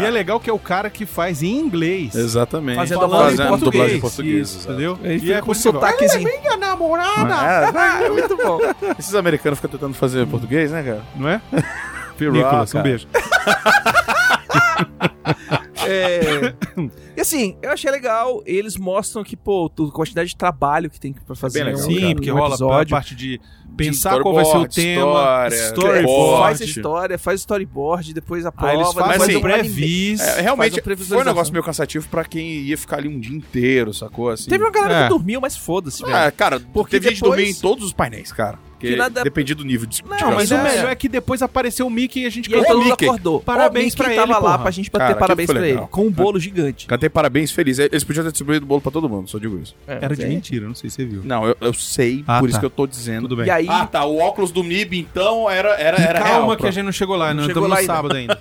Speaker 1: E é legal que é o cara que faz em inglês.
Speaker 3: Exatamente.
Speaker 2: Fazendo
Speaker 1: Falando
Speaker 2: a
Speaker 1: em
Speaker 2: voz em
Speaker 3: Fazendo dublagem em
Speaker 1: português.
Speaker 3: português.
Speaker 1: Isso, entendeu?
Speaker 2: Ele
Speaker 1: E
Speaker 2: fica
Speaker 1: é
Speaker 2: com
Speaker 1: muito
Speaker 2: sotaquezinho.
Speaker 1: Ela é minha namorada!
Speaker 3: É,
Speaker 2: É muito bom.
Speaker 3: esses americanos ficam tentando fazer português, né, cara?
Speaker 1: Não é? Nicolas, um beijo.
Speaker 2: É... E assim, eu achei legal. Eles mostram que, pô, a quantidade de trabalho que tem pra fazer.
Speaker 3: bem legal,
Speaker 2: um-
Speaker 1: Sim,
Speaker 3: cara.
Speaker 1: porque
Speaker 2: um
Speaker 1: rola a parte de pensar qual vai ser o tema,
Speaker 3: história,
Speaker 1: storyboard.
Speaker 2: Faz a história, faz o storyboard, depois a prova,
Speaker 1: Aí eles fazem
Speaker 3: Mas,
Speaker 1: um
Speaker 3: assim,
Speaker 2: um
Speaker 1: pré-vis.
Speaker 3: É, realmente
Speaker 2: Faz
Speaker 3: foi um negócio meio cansativo pra quem ia ficar ali um dia inteiro, sacou? Assim.
Speaker 2: Teve uma galera
Speaker 1: É.
Speaker 2: que dormiu, mas foda-se, velho.
Speaker 3: Ah, cara,
Speaker 2: Porque
Speaker 3: teve gente
Speaker 2: depois-
Speaker 3: dormir em todos os painéis, cara. Porque
Speaker 2: Que nada-
Speaker 3: dependia do nível de,
Speaker 2: Não,
Speaker 1: Não, mas o melhor é que depois apareceu o Mickey e a gente
Speaker 2: E
Speaker 1: cantou
Speaker 2: todo mundo
Speaker 3: Mickey.
Speaker 2: acordou.
Speaker 1: Parabéns
Speaker 2: o
Speaker 1: pra ele,
Speaker 2: tava lá
Speaker 1: porra.
Speaker 2: pra gente bater
Speaker 3: Cara,
Speaker 2: parabéns pra
Speaker 3: legal.
Speaker 2: ele. Com um bolo gigante.
Speaker 3: Cantei parabéns feliz. Eles podiam ter distribuído bolo pra todo mundo, só digo isso.
Speaker 1: Era de
Speaker 2: É.
Speaker 1: mentira, não sei se você viu.
Speaker 3: Não, eu, eu sei,
Speaker 1: Ah,
Speaker 3: por
Speaker 1: tá.
Speaker 3: isso que eu tô dizendo.
Speaker 1: Tudo bem.
Speaker 2: E aí,
Speaker 3: Ah, tá. O óculos do MIB, então, era, era, era
Speaker 1: Calma
Speaker 3: real.
Speaker 1: que a gente não chegou lá,
Speaker 2: chegou
Speaker 1: estamos no
Speaker 2: lá ainda.
Speaker 1: sábado ainda.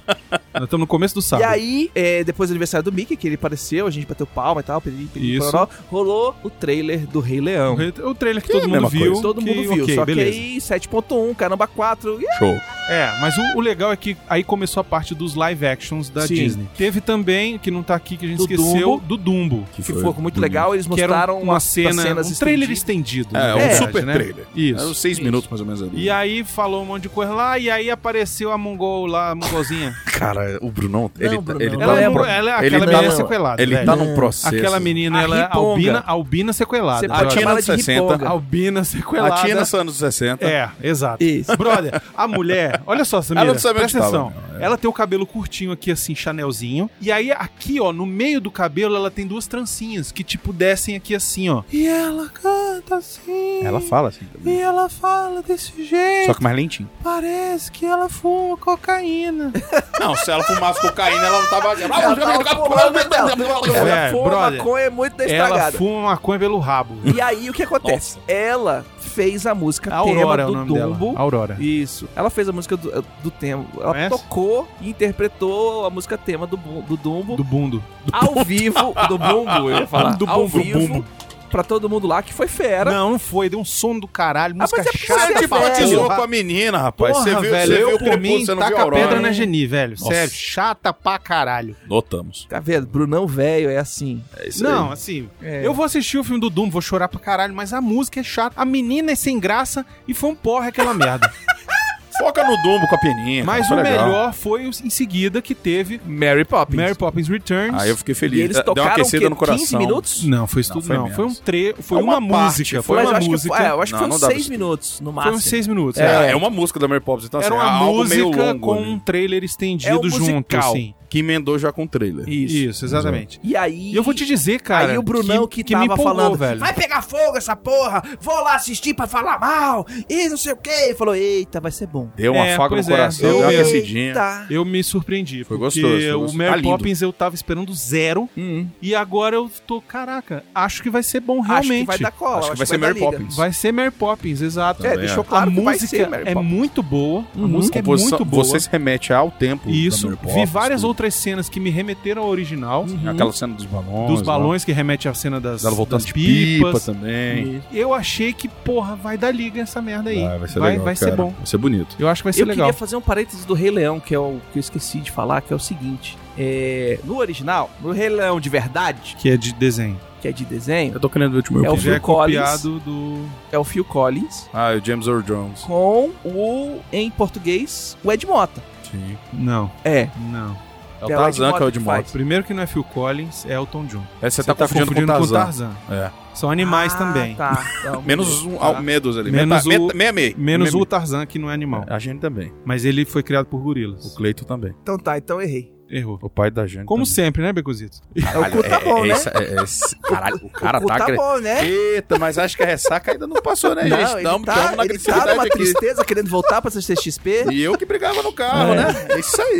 Speaker 1: nós estamos no começo do sábado.
Speaker 2: E aí, é, depois do aniversário do Mickey, que ele apareceu, a gente bateu palma e tal, pedi, pedi
Speaker 1: Isso.
Speaker 2: pororó, rolou o trailer do Rei Leão.
Speaker 1: O re- O trailer que
Speaker 3: Que é
Speaker 1: todo mundo viu.
Speaker 2: Todo
Speaker 1: que,
Speaker 2: mundo viu, só que aí 7.1, caramba 4, e
Speaker 3: Show.
Speaker 1: É, mas o, o legal é que aí começou a parte dos live actions da
Speaker 2: Sim.
Speaker 1: Disney. Teve também, que não tá aqui, que a gente
Speaker 2: Do
Speaker 1: esqueceu,
Speaker 2: Dumbo.
Speaker 1: do Dumbo.
Speaker 2: que
Speaker 3: foi
Speaker 2: ficou muito
Speaker 3: bonito.
Speaker 2: legal, eles
Speaker 1: Que
Speaker 2: mostraram
Speaker 1: uma cena, um trailer
Speaker 2: estendidas.
Speaker 1: estendido.
Speaker 3: É,
Speaker 1: na
Speaker 3: um
Speaker 1: verdade,
Speaker 3: super
Speaker 1: né?
Speaker 3: trailer.
Speaker 1: Isso.
Speaker 3: Era uns seis
Speaker 2: Isso.
Speaker 3: minutos, mais ou menos, ali.
Speaker 1: E aí falou um monte de coisa lá, e aí apareceu a Mongol lá, a Mongolzinha.
Speaker 3: Cara, o Brunão, ele, tá-
Speaker 2: Brunão.
Speaker 3: ele
Speaker 2: Não
Speaker 3: tá
Speaker 1: ela,
Speaker 3: num
Speaker 1: é, ela é
Speaker 3: ele
Speaker 1: aquela
Speaker 3: tá
Speaker 1: menina
Speaker 3: num-
Speaker 1: sequelada.
Speaker 3: Ele
Speaker 1: velho.
Speaker 3: tá num processo.
Speaker 1: Aquela menina,
Speaker 2: A
Speaker 1: ela é albina, albina sequelada.
Speaker 2: Você
Speaker 3: A
Speaker 2: pode
Speaker 3: tia
Speaker 2: chamar de
Speaker 3: 60.
Speaker 2: riponga.
Speaker 1: Albina sequelada.
Speaker 3: A Tina nos anos 60.
Speaker 1: É, exato.
Speaker 2: Isso.
Speaker 1: Brother, a mulher, olha só, Samira,
Speaker 3: Ela não sabe onde
Speaker 1: presta
Speaker 3: tava,
Speaker 1: atenção.
Speaker 3: não, é.
Speaker 1: Ela tem o cabelo curtinho aqui, assim, chanelzinho. E aí, aqui, ó, no meio do cabelo, ela tem duas trancinhas que, tipo, descem aqui assim, ó. E ela canta assim.
Speaker 3: Ela fala assim também.
Speaker 1: E ela fala desse jeito.
Speaker 3: Só que mais lentinho.
Speaker 1: Parece que ela fuma cocaína.
Speaker 3: Não, se ela fumasse cocaína, ela não tava.
Speaker 2: Ela tava fumando dela. Ela
Speaker 1: É,
Speaker 2: fuma
Speaker 1: brother.
Speaker 2: maconha é muito
Speaker 1: ela
Speaker 2: estragada.
Speaker 1: fuma maconha pelo rabo.
Speaker 2: E aí, o que acontece? Ela fez a música
Speaker 1: Aurora é
Speaker 2: tema
Speaker 1: o
Speaker 2: do
Speaker 1: nome
Speaker 2: Dumbo.
Speaker 1: dela. Aurora.
Speaker 2: Isso. Ela fez a música do, do tema. Ela
Speaker 1: Conhece?
Speaker 2: tocou e interpretou a música tema do, do Dumbo
Speaker 1: Do bundo.
Speaker 2: ao vivo. Do Bumbo, eu ia falar.
Speaker 1: Do
Speaker 2: ao
Speaker 1: Bumbo,
Speaker 2: vivo.
Speaker 1: Bumbo.
Speaker 2: Pra todo mundo lá, que foi fera.
Speaker 1: Não, não foi. Deu um som do caralho.
Speaker 2: Ah,
Speaker 1: Música
Speaker 2: mas é porque
Speaker 1: chata.
Speaker 2: você
Speaker 3: Você
Speaker 2: é
Speaker 3: simpatizou
Speaker 1: porra.
Speaker 3: com a menina, rapaz.
Speaker 1: Porra,
Speaker 3: você viu,
Speaker 1: velho,
Speaker 3: você
Speaker 1: eu
Speaker 3: viu
Speaker 1: por mim,
Speaker 3: você não viu a
Speaker 1: taca pedra na Geni, velho.
Speaker 3: Nossa.
Speaker 1: Sério, chata pra caralho.
Speaker 3: Notamos.
Speaker 2: Tá vendo? Brunão velho é assim.
Speaker 3: É isso
Speaker 1: Não,
Speaker 3: aí.
Speaker 1: assim,
Speaker 2: É.
Speaker 1: eu vou assistir o filme do Doom, vou chorar pra caralho, mas a música é chata. A menina é sem graça e foi um porra aquela merda.
Speaker 3: Foca no Dumbo com a peninha.
Speaker 1: mas
Speaker 3: cara,
Speaker 1: o
Speaker 3: foi legal.
Speaker 1: melhor foi em seguida que teve
Speaker 2: Mary Poppins.
Speaker 1: Mary Poppins Returns.
Speaker 3: Aí eu fiquei
Speaker 2: E
Speaker 3: feliz.
Speaker 2: eles
Speaker 3: Deu uma
Speaker 2: tocaram
Speaker 3: aquecida
Speaker 2: quê?
Speaker 3: no coração.
Speaker 2: 15 minutos?
Speaker 1: Não, foi isso
Speaker 3: Não,
Speaker 1: tudo
Speaker 3: foi
Speaker 1: não.
Speaker 3: menos.
Speaker 1: Foi um tre... foi
Speaker 3: É
Speaker 1: uma,
Speaker 3: uma parte,
Speaker 1: música,
Speaker 3: foi
Speaker 1: foi uma
Speaker 2: eu acho
Speaker 1: música.
Speaker 2: Que, é, eu acho
Speaker 3: Não,
Speaker 2: que
Speaker 3: não
Speaker 2: foi uns
Speaker 3: dava
Speaker 2: 6
Speaker 3: isso.
Speaker 2: minutos, no
Speaker 1: Foi
Speaker 2: máximo.
Speaker 1: uns seis minutos.
Speaker 3: É,
Speaker 1: é.
Speaker 3: é uma música da Mary Poppins. Então,
Speaker 1: Era
Speaker 3: assim,
Speaker 1: uma
Speaker 3: algo meio
Speaker 1: música
Speaker 3: longo
Speaker 1: com
Speaker 3: ali,
Speaker 1: um trailer estendido
Speaker 2: É um
Speaker 1: junto,
Speaker 2: musical.
Speaker 1: assim.
Speaker 3: Que emendou já com o trailer.
Speaker 2: Isso.
Speaker 1: Isso, exatamente.
Speaker 2: E aí.
Speaker 1: E eu vou te dizer, cara.
Speaker 2: aí o Brunão que,
Speaker 1: me
Speaker 2: tava
Speaker 1: empolgou,
Speaker 2: falando,
Speaker 1: velho.
Speaker 2: vai pegar fogo essa porra, vou lá assistir pra falar mal, e não sei o quê. Falou, eita, vai ser bom.
Speaker 3: Deu uma
Speaker 1: É,
Speaker 3: faca no
Speaker 1: é,
Speaker 3: coração,
Speaker 1: eu
Speaker 3: deu uma aquecidinha.
Speaker 2: Eita.
Speaker 1: Eu me surpreendi.
Speaker 3: Foi
Speaker 1: porque
Speaker 3: gostoso, foi
Speaker 1: o. Mary
Speaker 3: Tá.
Speaker 1: Poppins eu tava esperando zero.
Speaker 2: Hum,
Speaker 1: E agora eu tô, caraca, acho que vai ser bom
Speaker 2: acho
Speaker 1: realmente.
Speaker 2: que vai dar cola.
Speaker 3: Acho que vai ser
Speaker 2: dar
Speaker 3: Mary. Poppins.
Speaker 1: Vai ser Mary Poppins, exato.
Speaker 2: É, deixou
Speaker 3: é.
Speaker 2: claro
Speaker 1: a
Speaker 2: que vai
Speaker 1: música
Speaker 2: ser
Speaker 1: é muito boa. A
Speaker 2: Uhum.
Speaker 1: música é muito boa.
Speaker 3: Você se remete ao tempo.
Speaker 1: Isso. Vi várias
Speaker 3: tudo.
Speaker 1: Outras cenas que me remeteram ao original.
Speaker 2: Uhum.
Speaker 3: Aquela cena dos balões.
Speaker 1: Dos
Speaker 3: lá.
Speaker 1: balões que remete à cena das,
Speaker 3: Dela voltando
Speaker 1: das
Speaker 3: de pipa
Speaker 1: pipas.
Speaker 3: também.
Speaker 2: Isso.
Speaker 1: Eu achei que, porra, vai dar liga essa merda aí.
Speaker 3: Vai, vai ser
Speaker 1: vai,
Speaker 3: legal,
Speaker 1: vai ser bom.
Speaker 3: Vai ser bonito.
Speaker 1: Eu acho que vai ser
Speaker 2: Eu
Speaker 1: legal.
Speaker 2: queria fazer um parênteses do Rei Leão, que é o que eu esqueci de falar, que é o seguinte. É, no original, no Rei Leão de verdade,
Speaker 1: Que é de desenho.
Speaker 2: que é de desenho,
Speaker 3: Eu tô querendo ver o último
Speaker 2: É o
Speaker 1: já é
Speaker 2: Phil Collins.
Speaker 1: copiado do.
Speaker 2: é o Phil Collins,
Speaker 3: Ah, o James Earl Jones.
Speaker 2: com o, em português, o Ed Mota.
Speaker 3: Sim.
Speaker 1: Não,
Speaker 2: É,
Speaker 1: não.
Speaker 3: É o
Speaker 2: É
Speaker 3: Tarzan que é o de moto.
Speaker 1: Primeiro que não é Phil Collins, é Elton John.
Speaker 3: É, você tá, confundindo, com o Tarzan. É.
Speaker 1: São animais
Speaker 2: Ah,
Speaker 1: também.
Speaker 2: Tá. Então,
Speaker 3: Menos um,
Speaker 2: tá.
Speaker 3: medos ali.
Speaker 1: Menos
Speaker 3: Meta-
Speaker 1: o-
Speaker 3: meta- meia meia.
Speaker 1: Menos
Speaker 3: Meia
Speaker 1: o Tarzan, que não é animal.
Speaker 3: meia. A gente também.
Speaker 1: Mas ele foi criado por gorilas.
Speaker 3: O Cleito também.
Speaker 2: Então tá, então errei.
Speaker 1: Errou.
Speaker 3: O pai da gente.
Speaker 1: Como
Speaker 3: também.
Speaker 1: sempre, né, Becozito?
Speaker 2: o cu tá bom, né?
Speaker 3: é- é caralho, o cara
Speaker 2: o
Speaker 3: tá.
Speaker 2: tá bom, né?
Speaker 3: Eita, mas acho que a ressaca ainda não passou, né,
Speaker 2: Não,
Speaker 3: gente?
Speaker 2: ele
Speaker 3: Tamo,
Speaker 2: tá,
Speaker 3: na
Speaker 2: ele tá numa
Speaker 3: aqui.
Speaker 2: tristeza querendo voltar pra CCXP.
Speaker 3: E eu que brigava no carro,
Speaker 2: É.
Speaker 3: né? É isso aí.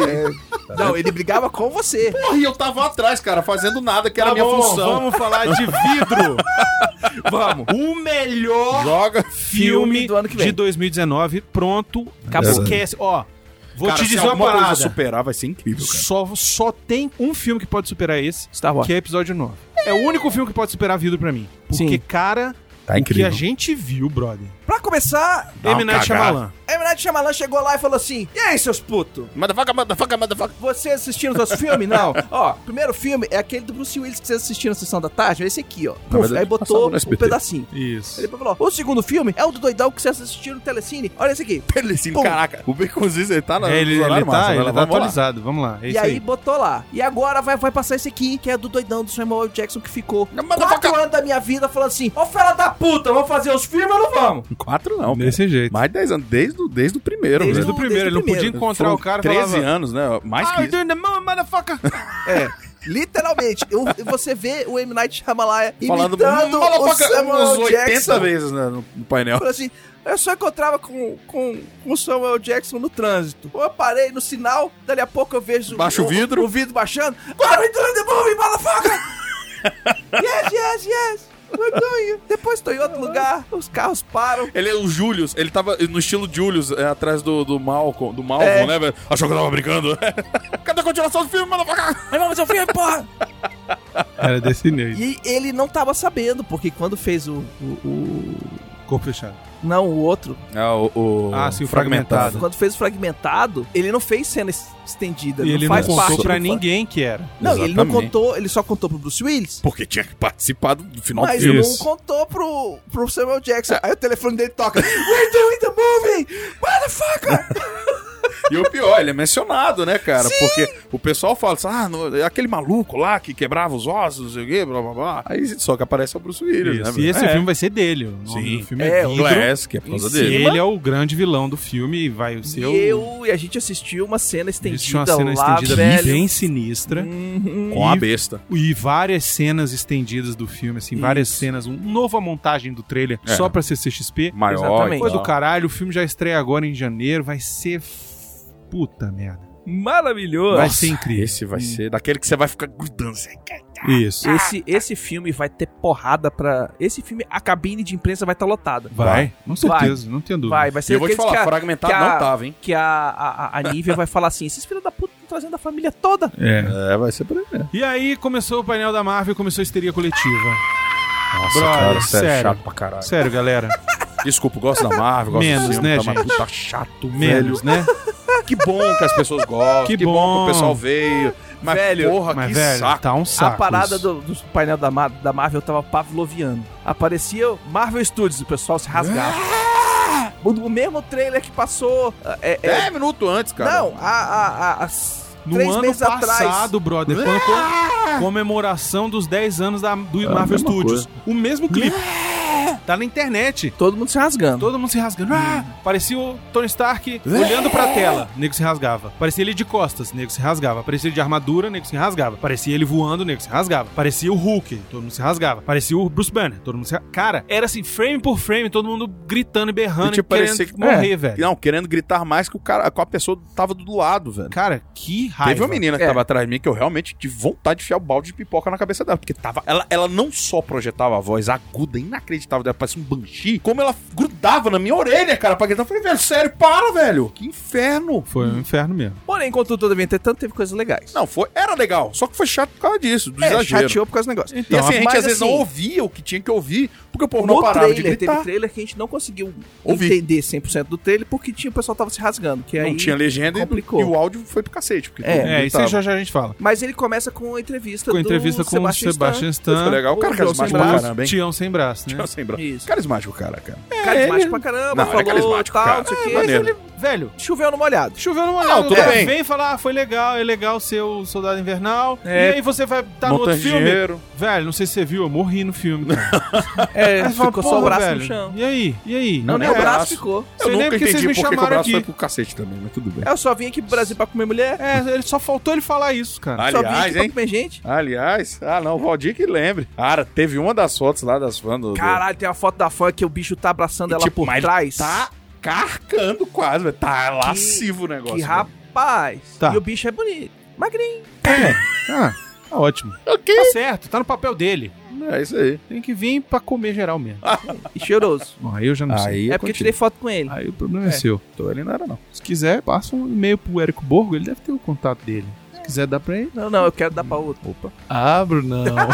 Speaker 2: Não, ele brigava com você.
Speaker 3: Porra, e eu tava atrás, cara, fazendo nada, que era a
Speaker 1: Tá
Speaker 3: minha
Speaker 1: bom,
Speaker 3: função.
Speaker 1: Vamos falar de vidro.
Speaker 2: Vamos.
Speaker 1: o melhor
Speaker 3: Joga.
Speaker 1: filme
Speaker 2: do ano que vem.
Speaker 1: de 2019 pronto.
Speaker 2: Acabou.
Speaker 1: Esquece. Ó, Vou
Speaker 3: Cara,
Speaker 1: te dizer uma
Speaker 3: alguma coisa
Speaker 1: parada.
Speaker 3: superar, vai ser incrível, cara.
Speaker 1: Só, só tem um filme que pode superar esse,
Speaker 2: Star Wars.
Speaker 1: que é episódio 9. É o único filme que pode superar a vida pra mim. Porque,
Speaker 2: Sim.
Speaker 1: cara,
Speaker 3: Tá
Speaker 1: o que a gente viu, brother.
Speaker 2: Pra começar,
Speaker 3: Dá uma
Speaker 1: M. Night. Shyamalan.
Speaker 2: M. Night Shyamalan chegou lá e falou assim, e aí, seus putos?
Speaker 3: Motherfucker, motherfucker, motherfucker.
Speaker 2: Vocês assistiram os filmes? Não. Ó, o primeiro filme é aquele do Bruce Willis que vocês assistiram na sessão da tarde, é esse aqui, ó. Puf,
Speaker 3: verdade,
Speaker 2: aí botou um pedacinho.
Speaker 1: Isso.
Speaker 2: Ele falou, o segundo filme é o do doidão que vocês assistiram no Telecine. Olha esse aqui.
Speaker 3: Telecine,
Speaker 2: Pum.
Speaker 3: caraca. O Baconzitos, ele tá na
Speaker 1: É, ele, ele tá, ele tá
Speaker 3: Vamos lá.
Speaker 1: atualizado. Vamos lá. É
Speaker 2: e aí,
Speaker 1: aí.
Speaker 2: botou lá. E agora vai, vai passar esse aqui, que é do doidão do Samuel. Jackson que ficou
Speaker 3: Não,
Speaker 2: quatro anos da minha vida falando assim, ô fela da puta, vamos fazer os filmes ou não vamos?
Speaker 3: Quatro não, cara.
Speaker 1: Desse jeito.
Speaker 3: Mais de 10 anos, desde, o- desde o primeiro,
Speaker 2: Desde
Speaker 1: Desde o primeiro, ele não
Speaker 2: desde o
Speaker 1: podia
Speaker 2: primeiro.
Speaker 1: encontrar
Speaker 3: Foram
Speaker 1: o cara e
Speaker 3: 13
Speaker 1: falava...
Speaker 3: anos, né? Mais que isso.
Speaker 1: doing the motherfucker.
Speaker 2: É. Literalmente, eu- você vê o M. Night Shyamalan
Speaker 3: Falando
Speaker 2: imitando o
Speaker 3: motherfucker
Speaker 2: Samuel
Speaker 3: uns
Speaker 2: L.
Speaker 3: 80
Speaker 2: Jackson.
Speaker 3: vezes né, no, no painel.
Speaker 2: Assim, eu só encontrava com, com, com o Samuel Jackson no trânsito. Eu parei no sinal, dali a pouco eu vejo
Speaker 3: Baixa o vidro.
Speaker 2: o, vidro baixando. Agora the movie, motherfucker! yes, yes, yes! Doing. Depois tô em outro lugar, os carros param.
Speaker 3: Ele é o Julius, ele tava no estilo Julius, é, atrás do, do Malcolm, do Malcolm,
Speaker 2: É.
Speaker 3: né, velho? Achou que eu tava brincando. Cadê a continuação do filme, motherfucker?
Speaker 2: Mas vamos fazer o filme, porra!
Speaker 1: Era desse jeito.
Speaker 2: E ele não tava sabendo, porque quando fez o. o, o-
Speaker 1: Corpo fechado.
Speaker 2: não, o outro.
Speaker 3: É, o, o
Speaker 1: Ah, sim, o fragmentado.
Speaker 2: Quando fez o fragmentado, ele não fez cena es- estendida.
Speaker 1: E ele
Speaker 2: não
Speaker 1: não
Speaker 2: faz
Speaker 1: contou
Speaker 2: parte
Speaker 1: pra
Speaker 2: do-
Speaker 1: ninguém que era.
Speaker 2: Não, ele não
Speaker 3: Exatamente.
Speaker 2: contou, ele só contou pro Bruce Willis.
Speaker 3: Porque tinha que participar do do final do
Speaker 2: Mas
Speaker 3: filme.
Speaker 2: não contou pro, pro Samuel Jackson. Aí o telefone dele toca. We're doing the movie! Motherfucker!
Speaker 3: E o pior, ele é mencionado, né, cara? Porque o pessoal fala assim, ah, no- é aquele maluco lá que quebrava os ossos, não sei o quê, blá blá blá. Aí só que aparece o Bruce Willis, né?
Speaker 1: Isso.
Speaker 3: velho?
Speaker 1: E esse
Speaker 3: É.
Speaker 1: filme vai ser dele. O nome
Speaker 3: Sim.
Speaker 1: do filme
Speaker 2: É,
Speaker 1: é,
Speaker 2: o.
Speaker 3: Glass, que é por causa dele.
Speaker 1: E ele é o grande vilão do filme e vai ser
Speaker 2: e
Speaker 1: o...
Speaker 2: eu e a gente assistiu uma cena estendida
Speaker 1: Existe uma cena
Speaker 2: lá,
Speaker 1: estendida
Speaker 2: velho.
Speaker 1: bem sinistra.
Speaker 2: Uhum.
Speaker 3: Com a besta.
Speaker 1: E várias cenas estendidas do filme, assim, várias cenas. Um nova montagem do trailer
Speaker 3: É.
Speaker 1: só pra CCXP.
Speaker 3: Maior.
Speaker 2: Exatamente.
Speaker 3: e
Speaker 1: Foi do caralho, o filme já estreia agora em janeiro, vai ser. Puta merda.
Speaker 2: Maravilhoso.
Speaker 1: Vai ser incrível.
Speaker 3: Esse vai ser daquele que você vai ficar grudando. Assim.
Speaker 1: Isso.
Speaker 2: Esse, esse filme vai ter porrada pra. Esse filme, a cabine de imprensa vai estar lotada.
Speaker 1: Vai, com
Speaker 2: Vai.
Speaker 1: certeza, não tenho dúvida.
Speaker 2: Vai, vai ser
Speaker 3: eu vou te falar,
Speaker 2: a-
Speaker 3: fragmentado
Speaker 2: a-
Speaker 3: não tava, hein?
Speaker 2: Que a, a, a Nívia vai falar assim: esses filhos da puta estão trazendo a família toda.
Speaker 1: É.
Speaker 3: É, vai ser por aí mesmo.
Speaker 1: E aí começou o painel da Marvel, começou a histeria coletiva.
Speaker 3: Nossa,
Speaker 1: Brother,
Speaker 3: cara, sério,
Speaker 1: sério.
Speaker 3: chato pra caralho.
Speaker 1: Sério, galera.
Speaker 3: Desculpa, gosto da Marvel, gosto
Speaker 1: Menos,
Speaker 3: do filme,
Speaker 1: né,
Speaker 3: tá,
Speaker 1: gente?
Speaker 3: puta chato,
Speaker 1: Menos,
Speaker 3: velho.
Speaker 1: né?
Speaker 3: Que bom que as pessoas gostam,
Speaker 1: Que
Speaker 3: que, bom.
Speaker 1: bom.
Speaker 3: que o pessoal veio. Mas,
Speaker 2: Velho,
Speaker 3: porra,
Speaker 1: Mas,
Speaker 3: que
Speaker 1: velho,
Speaker 3: saco.
Speaker 1: tá um saco.
Speaker 2: a parada
Speaker 1: isso.
Speaker 2: do, do painel da, da Marvel tava pavloviano. Aparecia Marvel Studios, o pessoal se rasgava. O, o mesmo trailer que passou. É, é-
Speaker 3: 10 minutos antes, cara.
Speaker 2: não, a, a, a, as
Speaker 1: No
Speaker 2: três
Speaker 1: ano
Speaker 2: meses
Speaker 1: passado,
Speaker 2: atrás.
Speaker 1: brother, quando com- comemoração dos 10 anos da, do
Speaker 3: a
Speaker 1: Marvel Studios. O mesmo clipe. Tá na internet.
Speaker 2: Todo mundo se rasgando.
Speaker 1: Todo mundo se rasgando. Ah! Parecia o Tony Stark olhando pra tela, nego se rasgava. Parecia ele de costas, nego se rasgava. Parecia ele de armadura, nego se rasgava. Parecia ele voando, nego se rasgava. Parecia o Hulk, todo mundo se rasgava. Parecia o Bruce Banner, todo mundo se rasgava. Cara, era assim, frame por frame, todo mundo gritando e berrando
Speaker 3: E, tipo,
Speaker 1: e querendo
Speaker 3: parecia que-
Speaker 1: morrer,
Speaker 3: é.
Speaker 1: velho.
Speaker 3: Não, querendo gritar mais que o cara, com a pessoa tava do lado, velho.
Speaker 1: Cara, que raiva.
Speaker 3: Teve uma menina que
Speaker 2: É.
Speaker 3: tava atrás de mim que eu realmente tive vontade de enfiar o balde de pipoca na cabeça dela. Porque tava. Ela, ela não só projetava a voz aguda, inacreditável dela, parecia um banshee, como ela grudava na minha orelha, cara, pra gritar. Eu falei, velho, sério, para, velho. Que inferno.
Speaker 1: Foi um inferno mesmo.
Speaker 2: Porém, enquanto tudo entretanto, teve coisas legais.
Speaker 3: Não, foi, era legal, só que foi chato por causa disso, do
Speaker 2: é,
Speaker 3: exagero.
Speaker 2: chateou por causa do negócio.
Speaker 3: E assim, a gente às vezes
Speaker 2: assim,
Speaker 3: não ouvia o que tinha que ouvir, porque o povo não
Speaker 2: No
Speaker 3: parava de
Speaker 2: trailer,
Speaker 3: gritar.
Speaker 2: teve trailer que a gente não conseguiu
Speaker 3: Ouvir.
Speaker 2: entender 100% do trailer porque tinha, o pessoal tava se rasgando. Que aí...
Speaker 3: Não tinha legenda e-
Speaker 2: complicou.
Speaker 3: e o áudio foi pro cacete. Porque
Speaker 2: É,
Speaker 1: É, isso aí já, já a gente fala.
Speaker 2: Mas ele começa com a entrevista
Speaker 1: Com a
Speaker 2: do
Speaker 1: entrevista com o Sebastian Stan.
Speaker 3: Foi legal. O cara
Speaker 2: O João
Speaker 3: carismático pra caramba, hein?
Speaker 1: Tião sem braço, né?
Speaker 3: Tinha sem braço.
Speaker 2: Isso.
Speaker 3: Carismático, cara, cara.
Speaker 2: Carismático pra caramba,
Speaker 3: Não, ele é
Speaker 2: falou
Speaker 3: carismático,
Speaker 2: tal,
Speaker 3: cara.
Speaker 2: não sei o
Speaker 3: É,
Speaker 2: ele,
Speaker 1: Velho,
Speaker 2: choveu no molhado.
Speaker 1: choveu no molhado.
Speaker 3: Não, tudo bem.
Speaker 1: Vem falar, ah, foi legal, é legal ser o Soldado Invernal.
Speaker 2: É.
Speaker 1: E aí você vai estar no
Speaker 3: Montando
Speaker 1: outro filme. Velho, não sei se você viu, eu morri no filme, cara.
Speaker 2: É,
Speaker 1: Aí você fala,
Speaker 2: ficou só o braço
Speaker 1: velho,
Speaker 2: no chão.
Speaker 1: E aí? E aí?
Speaker 3: Não,
Speaker 2: Nem
Speaker 3: nem
Speaker 2: o
Speaker 3: o
Speaker 2: braço ficou.
Speaker 3: Eu
Speaker 1: Sei nem
Speaker 3: nunca
Speaker 1: porque vocês
Speaker 3: entendi
Speaker 1: me
Speaker 3: por que que o
Speaker 1: chamaram
Speaker 3: braço
Speaker 1: aqui.
Speaker 3: foi pro cacete também, mas tudo bem.
Speaker 2: Eu só vim aqui pro Brasil pra comer mulher.
Speaker 1: É, ele só faltou ele falar isso, cara.
Speaker 2: só vim aqui
Speaker 3: Aliás,
Speaker 2: pra
Speaker 3: hein?
Speaker 2: comer gente.
Speaker 3: Aliás, ah não, o Valdir que lembre. Cara, teve uma das fotos lá das fãs do... do-
Speaker 2: Caralho, tem uma foto da fã que o bicho tá abraçando
Speaker 3: E,
Speaker 2: ela
Speaker 3: tipo,
Speaker 2: por
Speaker 3: mas
Speaker 2: trás.
Speaker 3: Tá carcando quase, velho. Tá lascivo o negócio.
Speaker 2: Que
Speaker 3: velho.
Speaker 2: rapaz.
Speaker 1: Tá.
Speaker 2: E o bicho é bonito. Magrinho.
Speaker 1: Ah, tá ótimo.
Speaker 3: Ok.
Speaker 1: Tá certo, tá no papel dele.
Speaker 3: É isso aí.
Speaker 1: Tem que vir pra comer geral mesmo.
Speaker 2: E cheiroso.
Speaker 1: Bom, aí eu já não sei.
Speaker 3: Aí
Speaker 2: é
Speaker 3: eu
Speaker 2: porque eu
Speaker 3: contigo.
Speaker 2: tirei foto com ele.
Speaker 1: Aí o problema é,
Speaker 2: É.
Speaker 1: seu.
Speaker 3: Então ele não era, não.
Speaker 1: Se quiser, passa um e-mail pro Érico Borgo, ele deve ter o contato dele. Se quiser dar pra ele.
Speaker 2: Não, não, eu quero dar pra outro. Opa.
Speaker 1: Abro, não.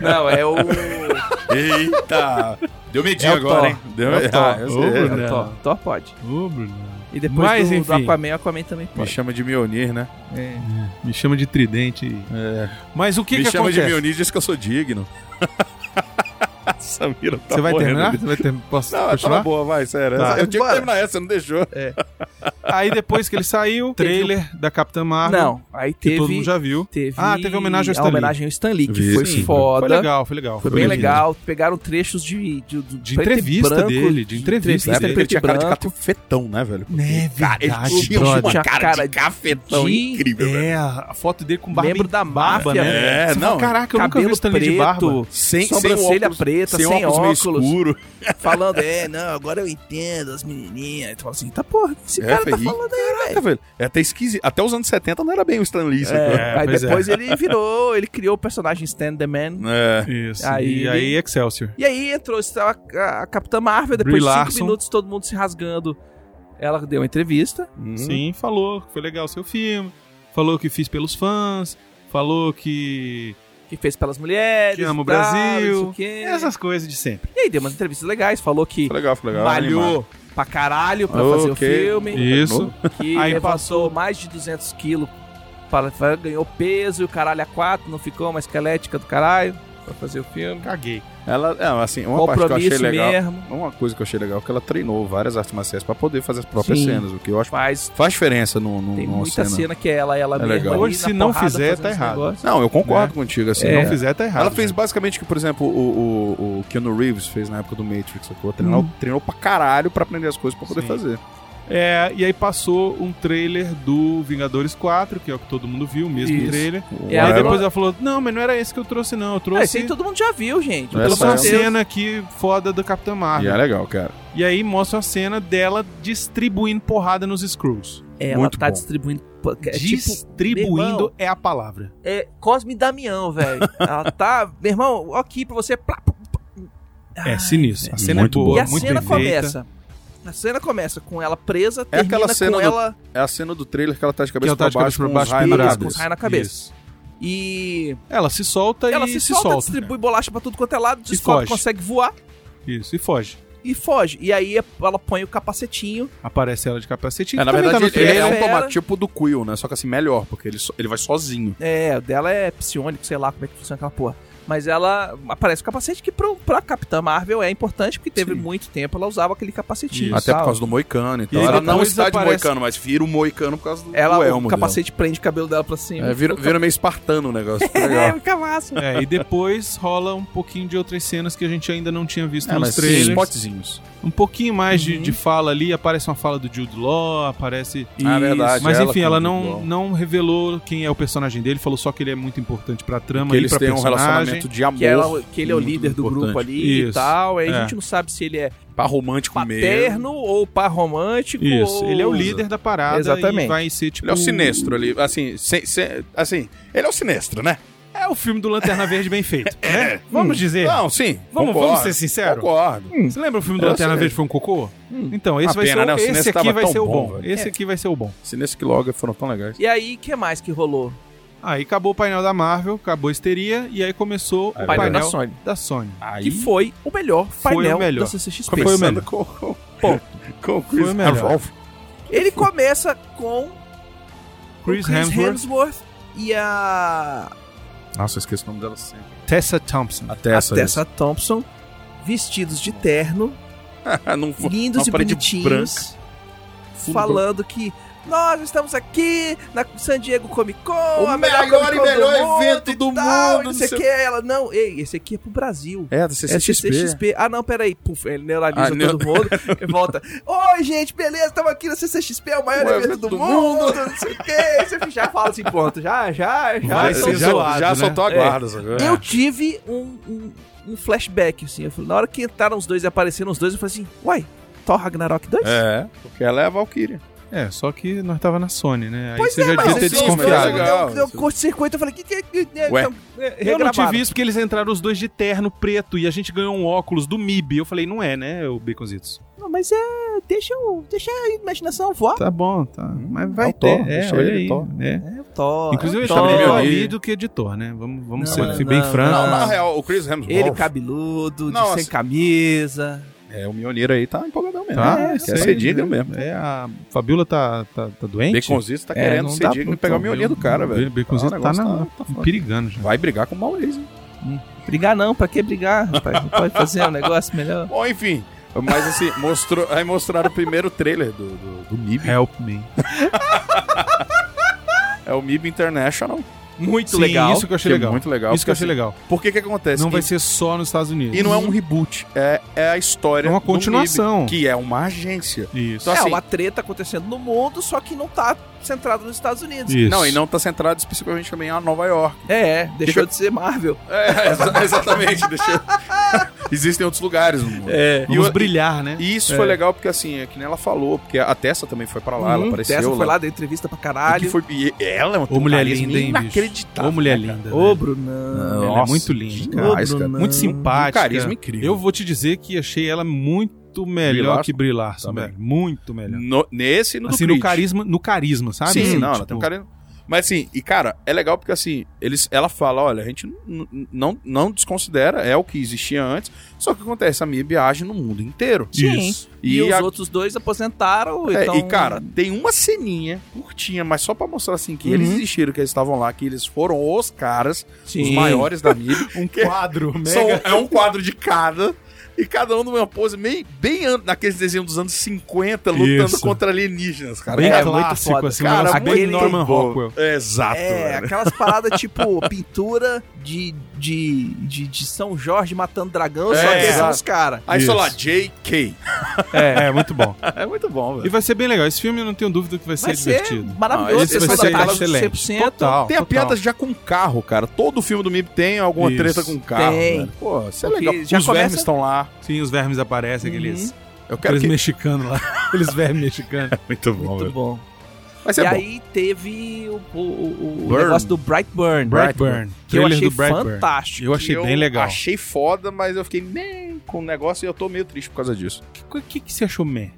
Speaker 2: Não, é o.
Speaker 3: Eita! Deu medinho
Speaker 2: É
Speaker 3: agora,
Speaker 2: Thor.
Speaker 3: hein? Deu
Speaker 2: É o Thor.
Speaker 3: Ah, eu sei.
Speaker 1: Ô,
Speaker 2: É
Speaker 1: Bruno.
Speaker 2: o Thor. Thor pode.
Speaker 1: Ô, Bruno.
Speaker 2: E depois
Speaker 1: Mas,
Speaker 2: do, do
Speaker 1: enfim.
Speaker 2: Aquaman, o Aquaman também
Speaker 3: Me
Speaker 2: pode.
Speaker 3: chama de Mionir, né?
Speaker 2: É.
Speaker 1: Me chama de tridente.
Speaker 3: É.
Speaker 1: Mas o que
Speaker 3: Me
Speaker 1: que
Speaker 3: chama
Speaker 1: acontece?
Speaker 3: de Mionir e diz que eu sou digno. Samira tá
Speaker 1: Você vai
Speaker 3: morrendo
Speaker 1: terminar?
Speaker 3: de-
Speaker 1: Você vai ter... Posso
Speaker 3: Não, tá
Speaker 1: continuar?
Speaker 3: na boa, vai, sério.
Speaker 1: Tá.
Speaker 3: Eu tinha que terminar essa, você não deixou.
Speaker 1: Aí depois que ele saiu, trailer da Capitã Marvel.
Speaker 2: Não, aí
Speaker 1: Que
Speaker 2: teve.
Speaker 1: todo mundo já viu.
Speaker 2: Teve
Speaker 1: Ah, teve homenagem ao Stan
Speaker 2: a
Speaker 1: Lee.
Speaker 2: homenagem ao Stan Lee, que
Speaker 3: Vi,
Speaker 2: foi
Speaker 3: sim.
Speaker 2: foda.
Speaker 1: Foi legal, foi legal.
Speaker 2: Foi bem
Speaker 1: bonito.
Speaker 2: legal. Pegaram trechos de. De, de,
Speaker 1: De entrevista
Speaker 2: branco,
Speaker 1: dele, de entrevista
Speaker 3: época ele tinha cara de cafetão, né, velho?
Speaker 1: É
Speaker 3: Cara, ele
Speaker 1: verdade,
Speaker 3: tinha uma
Speaker 2: Tinha
Speaker 3: cara,
Speaker 2: cara
Speaker 3: de cafetão
Speaker 2: de-
Speaker 3: incrível, velho.
Speaker 1: É, a foto dele com barba
Speaker 2: Membro
Speaker 1: em
Speaker 2: da
Speaker 1: barba,
Speaker 2: máfia,
Speaker 1: né?
Speaker 3: É, não.
Speaker 1: Caraca, eu nunca vi Stan Lee de barba.
Speaker 3: Sem,
Speaker 2: sobrancelha
Speaker 3: óculos,
Speaker 2: preta,
Speaker 3: sem,
Speaker 2: sem
Speaker 3: óculos,
Speaker 2: óculos.
Speaker 3: escuro.
Speaker 2: falando, é, não, agora eu entendo as menininhas. Tu fala assim, tá porra, esse
Speaker 3: É,
Speaker 2: cara tá falando aí,
Speaker 3: Caraca,
Speaker 2: velho?
Speaker 3: velho. É até esquisito. Até os anos 70 não era bem o Stan Lee?
Speaker 2: É, aí
Speaker 1: é.
Speaker 2: depois ele virou, ele criou o personagem Stan the Man.
Speaker 3: É.
Speaker 1: Isso.
Speaker 2: Aí
Speaker 1: e aí, Excelsior.
Speaker 2: E aí entrou a, a- a Capitã Marvel, depois
Speaker 1: Brie
Speaker 2: de cinco
Speaker 1: Larson.
Speaker 2: minutos, todo mundo se rasgando. Ela deu uma entrevista.
Speaker 3: Uhum.
Speaker 1: Sim, falou que foi legal o seu filme. Falou que fiz pelos fãs. Falou que.
Speaker 2: Que fez pelas mulheres.
Speaker 1: Que ama o
Speaker 2: tal,
Speaker 1: Brasil. Essas coisas de sempre.
Speaker 2: E aí deu umas entrevistas legais. Falou que
Speaker 3: Foi legal, foi legal.
Speaker 2: malhou
Speaker 3: animado.
Speaker 2: pra caralho pra fazer o filme.
Speaker 1: Isso.
Speaker 2: Que
Speaker 1: Aí
Speaker 2: levantou mais de 200 quilos. Ganhou peso e o caralho a 4 não ficou uma esquelética do caralho pra fazer o filme.
Speaker 1: Caguei.
Speaker 3: Ela, é, assim, uma parte que eu achei legal.
Speaker 2: mesmo.
Speaker 3: Uma coisa que eu achei legal é que ela treinou várias artes marciais pra poder fazer as próprias
Speaker 2: Sim.
Speaker 3: cenas, o que eu acho
Speaker 2: Faz.
Speaker 3: faz diferença no, no,
Speaker 2: Tem muita
Speaker 3: cena.
Speaker 2: cena. que é ela, ela
Speaker 3: É
Speaker 2: mesma
Speaker 3: legal.
Speaker 1: Hoje, se não fizer, tá errado.
Speaker 2: negócio.
Speaker 3: Não, eu concordo
Speaker 1: Né?
Speaker 3: contigo, assim.
Speaker 1: Se
Speaker 2: É.
Speaker 1: não fizer, tá errado.
Speaker 3: Ela fez
Speaker 1: né?
Speaker 3: basicamente o que, por exemplo, o, o, o Keanu Reeves fez na época do Matrix, sacou? Treinou,
Speaker 2: Hum.
Speaker 3: treinou pra caralho pra aprender as coisas pra poder
Speaker 1: Sim.
Speaker 3: fazer.
Speaker 1: É, e aí passou um trailer do Vingadores 4, que é o que todo mundo viu, o mesmo
Speaker 2: Isso.
Speaker 1: trailer.
Speaker 2: E
Speaker 1: E aí depois ela falou: Não, mas não era esse que eu trouxe, não. Eu
Speaker 2: Ah, isso
Speaker 1: trouxe.
Speaker 2: aí todo mundo já viu, gente.
Speaker 3: É,
Speaker 2: Pelo
Speaker 1: trouxe uma cena aqui foda do Capitão
Speaker 3: E
Speaker 1: Marvel.
Speaker 3: é legal, cara.
Speaker 1: E aí mostra a cena dela distribuindo porrada nos Screws.
Speaker 2: Ela
Speaker 3: Muito
Speaker 2: tá
Speaker 3: bom.
Speaker 2: distribuindo. É tipo,
Speaker 1: distribuindo
Speaker 2: meu irmão,
Speaker 1: é a palavra.
Speaker 2: é Cosme e Damião, velho. Ela tá. Meu irmão, ó aqui pra você.
Speaker 1: É sinistro. A cena
Speaker 3: Muito
Speaker 1: é
Speaker 3: boa.
Speaker 1: boa,
Speaker 2: E a
Speaker 1: muito
Speaker 2: cena
Speaker 1: feita.
Speaker 2: A cena começa com ela presa,
Speaker 3: É
Speaker 2: termina
Speaker 3: aquela cena
Speaker 2: com
Speaker 3: do-
Speaker 2: ela.
Speaker 3: É a cena do trailer que ela tá de cabeça
Speaker 1: tá
Speaker 3: pra
Speaker 1: de cabeça
Speaker 3: baixo,
Speaker 1: pra
Speaker 3: com
Speaker 1: baixo
Speaker 2: com os
Speaker 3: cabeça.
Speaker 2: raios na cabeça.
Speaker 1: Isso.
Speaker 2: E
Speaker 1: Ela se solta
Speaker 2: ela
Speaker 1: e
Speaker 2: se,
Speaker 1: se,
Speaker 2: solta,
Speaker 1: solta.
Speaker 2: distribui bolacha pra tudo quanto é lado, descobre, consegue voar
Speaker 1: Isso, e foge.
Speaker 2: e foge. E aí ela põe o capacetinho.
Speaker 1: Aparece ela de capacetinho.
Speaker 3: É, na
Speaker 1: também
Speaker 3: verdade,
Speaker 1: tá no
Speaker 3: ele é
Speaker 1: trailer.
Speaker 3: um tomate tipo do Quill, né? Só que assim, melhor, porque ele, só- ele vai sozinho.
Speaker 2: É, o dela é psionico, sei lá como é que funciona aquela porra. Mas ela aparece o capacete que pro, pra Capitã Marvel é importante, porque teve
Speaker 3: Sim.
Speaker 2: muito tempo ela usava aquele capacetinho.
Speaker 1: Isso.
Speaker 3: Até por causa do Moicano e tal. Ela não está de Moicano, mas vira o Moicano por causa do,
Speaker 2: Ela,
Speaker 3: do
Speaker 2: o
Speaker 3: elmo
Speaker 2: capacete prende o cabelo dela pra cima.
Speaker 3: dela. É, vira, vira meio espartano o negócio. fica
Speaker 2: É, fica massa.
Speaker 1: É, e depois rola um pouquinho de outras cenas que a gente ainda não tinha visto
Speaker 3: É,
Speaker 1: nos trailers.
Speaker 3: spotzinhos.
Speaker 1: Um pouquinho mais de,
Speaker 2: Uhum.
Speaker 1: de fala ali, aparece uma fala do Jude Law, aparece.
Speaker 3: Ah, verdade.
Speaker 1: Mas
Speaker 3: ela
Speaker 1: enfim, ela não, não revelou quem é o personagem dele, falou só que ele é muito importante pra trama
Speaker 3: Que
Speaker 1: e
Speaker 3: eles
Speaker 1: pra
Speaker 3: têm um
Speaker 1: personagem.
Speaker 3: Relacionamento de amor.
Speaker 2: Que, ela, que ele é o líder do
Speaker 3: importante.
Speaker 2: grupo ali
Speaker 1: Isso.
Speaker 2: e tal. Aí a
Speaker 1: É.
Speaker 2: gente não sabe se ele é
Speaker 3: Par romântico
Speaker 2: paterno ou par romântico.
Speaker 1: Isso,
Speaker 2: ou...
Speaker 1: ele é o líder da parada
Speaker 2: Exatamente.
Speaker 1: e vai ser tipo.
Speaker 3: Ele é o sinestro ali. Assim, sem- sem- assim, ele é o sinestro, né?
Speaker 1: É o filme do Lanterna Verde bem feito, né? Vamos dizer.
Speaker 3: Não, sim.
Speaker 1: Vamos-
Speaker 3: concordo,
Speaker 1: vamos ser sinceros?
Speaker 3: Concordo.
Speaker 1: Você lembra o filme do
Speaker 3: Eu
Speaker 1: Lanterna
Speaker 3: sei.
Speaker 1: Verde foi um cocô? Então, esse
Speaker 3: Uma
Speaker 1: vai
Speaker 3: pena,
Speaker 1: ser
Speaker 3: né?
Speaker 1: o,
Speaker 3: O
Speaker 1: esse aqui vai ser o
Speaker 3: bom,
Speaker 1: bom. Esse aqui vai ser o bom.
Speaker 3: Sinestro que logo foram tão legais.
Speaker 2: E aí, o que mais que rolou?
Speaker 1: Aí acabou o painel da Marvel, acabou a histeria e aí começou
Speaker 3: Aí
Speaker 1: o painel
Speaker 2: da Sony.
Speaker 1: da Sony.
Speaker 3: Aí,
Speaker 2: Que foi o melhor
Speaker 1: Foi
Speaker 2: painel
Speaker 1: o melhor.
Speaker 2: da CCXP.
Speaker 1: Foi o
Speaker 3: começando
Speaker 1: melhor.
Speaker 3: com, com, com o Chris
Speaker 1: Foi o melhor.
Speaker 3: Hemsworth.
Speaker 2: Ele começa com
Speaker 1: Chris,
Speaker 2: Chris
Speaker 1: Hemsworth,
Speaker 2: Hemsworth e a,
Speaker 3: Nossa, eu esqueci o nome dela sempre.
Speaker 1: Tessa Thompson.
Speaker 3: A
Speaker 2: a
Speaker 3: Tessa.
Speaker 2: Tessa Thompson vestidos de terno,
Speaker 3: não,
Speaker 2: lindos
Speaker 3: uma
Speaker 2: e bonitinhos, falando que nós estamos aqui na San Diego Comic Con,
Speaker 3: O
Speaker 2: a melhor
Speaker 3: melhor
Speaker 2: Comic
Speaker 3: e melhor evento
Speaker 2: e
Speaker 3: do
Speaker 2: tal,
Speaker 3: mundo,
Speaker 2: Não
Speaker 3: não
Speaker 2: sei o que. Ela, não, ei, esse aqui é pro Brasil.
Speaker 3: É, da
Speaker 2: É
Speaker 3: CCXP.
Speaker 2: CCXP. Ah, não, peraí. Puf, ele neuraliza
Speaker 3: Ah, neu-
Speaker 2: todo mundo e volta. Oi, gente, beleza? Estamos aqui na CCXP, é o maior
Speaker 3: O
Speaker 2: evento
Speaker 3: evento
Speaker 2: do,
Speaker 3: do
Speaker 2: mundo,
Speaker 3: mundo.
Speaker 2: não sei o quê. Você já fala assim, pronto. Já, já, já.
Speaker 1: Vai
Speaker 3: já,
Speaker 1: zoado,
Speaker 3: já
Speaker 1: né?
Speaker 3: soltou a
Speaker 2: É.
Speaker 3: guarda. sacou?
Speaker 2: Eu tive um, um, um flashback, assim. Eu falei, na hora que entraram os dois e apareceram os dois, eu falei assim, uai, Thor Ragnarok 2?
Speaker 3: É, porque ela é a Valkyria.
Speaker 1: É, só que nós tava na Sony, né? Aí
Speaker 2: Pois
Speaker 1: você
Speaker 2: é,
Speaker 1: já
Speaker 2: mas
Speaker 1: devia ter
Speaker 2: sim,
Speaker 1: desconfiado.
Speaker 3: mas legal.
Speaker 2: Deu, deu curto-circuito, eu falei, que que é? que- que-
Speaker 3: Ué?
Speaker 2: então, é,
Speaker 1: Eu não tive isso porque eles entraram os dois de terno preto e a gente ganhou um óculos do MIB. Eu falei, não é, né, o Baconzitos?
Speaker 2: Não, mas é, deixa, eu- deixa a imaginação voar.
Speaker 1: Tá bom, tá. Mas vai
Speaker 3: é o Thor,
Speaker 1: ter. É,
Speaker 3: deixa
Speaker 1: olha
Speaker 3: ele,
Speaker 1: aí.
Speaker 3: Thor.
Speaker 1: É.
Speaker 2: É, Thor,
Speaker 1: Inclusive,
Speaker 2: é
Speaker 1: ele
Speaker 2: Thor.
Speaker 1: tá melhor
Speaker 3: Mjolnir.
Speaker 1: ali do que editor, né? Vamos, vamos
Speaker 2: Não,
Speaker 1: ser
Speaker 2: não,
Speaker 1: bem
Speaker 2: não,
Speaker 1: franco.
Speaker 3: Não, na real, o Chris Hemsworth.
Speaker 2: Ele cabeludo,
Speaker 3: Não,
Speaker 2: de sem
Speaker 3: assim-
Speaker 2: camisa.
Speaker 3: É, o Mionir aí tá empolgadão mesmo.
Speaker 1: Tá,
Speaker 3: é,
Speaker 1: sei,
Speaker 3: quer ser digno mesmo.
Speaker 1: É, a Fabiola tá, tá, tá doente?
Speaker 3: Baconzitos tá
Speaker 2: É,
Speaker 3: querendo ser digno
Speaker 2: pra-
Speaker 3: e pegar o Mionir do cara, velho.
Speaker 1: Baconzitos
Speaker 3: Ah, o
Speaker 1: tá,
Speaker 3: negócio
Speaker 1: na,
Speaker 3: tá
Speaker 1: perigando já.
Speaker 3: Vai brigar com o Maurício.
Speaker 2: Brigar não, pra que brigar, rapaz? Pode fazer um negócio melhor.
Speaker 3: Bom, enfim. Mas assim, mostrou, aí mostraram o primeiro trailer do, do, do MIB.
Speaker 1: Help me.
Speaker 3: É o MIB International.
Speaker 2: Muito
Speaker 1: Sim,
Speaker 2: legal.
Speaker 1: isso que eu achei
Speaker 3: que é
Speaker 1: legal.
Speaker 3: muito legal,
Speaker 1: Isso que eu
Speaker 3: porque,
Speaker 1: achei legal.
Speaker 3: Por que que acontece?
Speaker 1: Não
Speaker 3: E-
Speaker 1: vai ser só nos Estados Unidos.
Speaker 3: E não é um reboot, é, é a história
Speaker 1: É uma
Speaker 3: do
Speaker 1: continuação.
Speaker 3: MIB, que é uma agência.
Speaker 1: Isso.
Speaker 3: Então,
Speaker 2: é
Speaker 3: assim-
Speaker 2: uma treta acontecendo no mundo, só que não tá centrado nos Estados Unidos.
Speaker 1: Isso.
Speaker 3: Não, e não tá centrado especificamente também em Nova York.
Speaker 2: É, deixou
Speaker 3: Que-
Speaker 2: de ser Marvel.
Speaker 3: É, exa- exatamente. deixa... Existem outros lugares no mundo.
Speaker 2: É.
Speaker 1: Vamos
Speaker 3: E o-
Speaker 1: brilhar, né?
Speaker 3: E isso
Speaker 1: É.
Speaker 3: foi legal porque, assim, é que nem ela falou, porque a Tessa também foi pra lá, ela apareceu
Speaker 2: Tessa
Speaker 3: lá.
Speaker 2: foi lá, deu entrevista pra caralho.
Speaker 3: que foi- e ela é uma
Speaker 1: Ô, mulher linda, hein,
Speaker 3: inacreditável.
Speaker 1: Ô, mulher
Speaker 3: né,
Speaker 1: linda.
Speaker 2: Ô,
Speaker 1: né?
Speaker 2: Brunão.
Speaker 1: Ela é muito linda,
Speaker 3: demais,
Speaker 1: cara. Muito simpática.
Speaker 3: Um carisma incrível.
Speaker 1: Eu vou te dizer que achei ela muito melhor
Speaker 3: Larson
Speaker 1: que Brie Larson,
Speaker 3: também.
Speaker 1: velho. Muito melhor.
Speaker 3: No- nesse e no do
Speaker 1: assim, no carisma, no carisma, sabe?
Speaker 3: Sim,
Speaker 1: Assim,
Speaker 3: não, ela
Speaker 1: tipo,
Speaker 3: tem um carisma. Mas assim, e cara, é legal porque assim, eles, ela fala, olha, a gente não, não desconsidera, é o que existia antes, só que acontece, a MIB age no mundo inteiro.
Speaker 2: Sim.
Speaker 1: Isso.
Speaker 2: E,
Speaker 3: E
Speaker 2: os
Speaker 3: a-
Speaker 2: outros dois aposentaram,
Speaker 3: É,
Speaker 2: então...
Speaker 3: E cara, tem uma ceninha curtinha, mas só pra mostrar assim que
Speaker 2: Uhum.
Speaker 3: eles existiram, que eles estavam lá, que eles foram os caras, os
Speaker 2: Sim.
Speaker 3: maiores da MIB.
Speaker 1: Um quadro
Speaker 3: são-
Speaker 1: mega.
Speaker 3: é um quadro de cada. E cada um numa pose meio, bem an- naqueles desenhos dos anos 50, lutando
Speaker 1: Isso.
Speaker 3: contra alienígenas, cara.
Speaker 1: Bem
Speaker 2: É,
Speaker 1: clássico,
Speaker 2: foda.
Speaker 1: assim,
Speaker 3: Cara,
Speaker 1: bem
Speaker 2: aquele-
Speaker 1: Norman Rockwell.
Speaker 3: Exato.
Speaker 2: É,
Speaker 3: velho.
Speaker 2: aquelas paradas tipo pintura de, de, de, de São Jorge matando dragão, só
Speaker 3: É,
Speaker 2: que são os caras.
Speaker 3: Aí,
Speaker 1: Isso.
Speaker 3: lá, JK.
Speaker 1: É, é muito bom.
Speaker 3: É muito bom,
Speaker 1: E
Speaker 3: velho.
Speaker 1: vai ser bem legal. Esse filme eu não tenho dúvida que vai ser
Speaker 2: Vai ser
Speaker 1: divertido.
Speaker 2: maravilhoso.
Speaker 3: Ah, esse vai ser
Speaker 1: excelente.
Speaker 2: 100%.
Speaker 1: Total.
Speaker 3: Tem a
Speaker 1: total.
Speaker 3: piada já com carro, cara. Todo filme do MIB tem alguma
Speaker 1: Isso.
Speaker 3: treta com carro.
Speaker 2: Tem.
Speaker 3: velho. Pô, isso é
Speaker 2: Porque
Speaker 3: legal.
Speaker 2: já
Speaker 3: Os
Speaker 2: começa-
Speaker 3: vermes estão lá.
Speaker 1: Sim, os vermes aparecem, aqueles,
Speaker 3: Eu quero
Speaker 1: aqueles
Speaker 3: que...
Speaker 1: mexicanos lá. Aqueles vermes mexicanos.
Speaker 3: Muito
Speaker 2: Muito bom.
Speaker 3: Mas
Speaker 2: e
Speaker 3: é bom.
Speaker 2: aí teve o, o, o- o
Speaker 3: Burn.
Speaker 2: negócio do Brightburn.
Speaker 1: Brightburn.
Speaker 2: Que eu achei
Speaker 1: do Brightburn.
Speaker 2: fantástico.
Speaker 1: Eu achei
Speaker 3: Eu
Speaker 1: bem legal.
Speaker 3: Achei foda, mas eu fiquei nem com o negócio e eu tô meio triste por causa disso.
Speaker 1: O que, que você achou meh?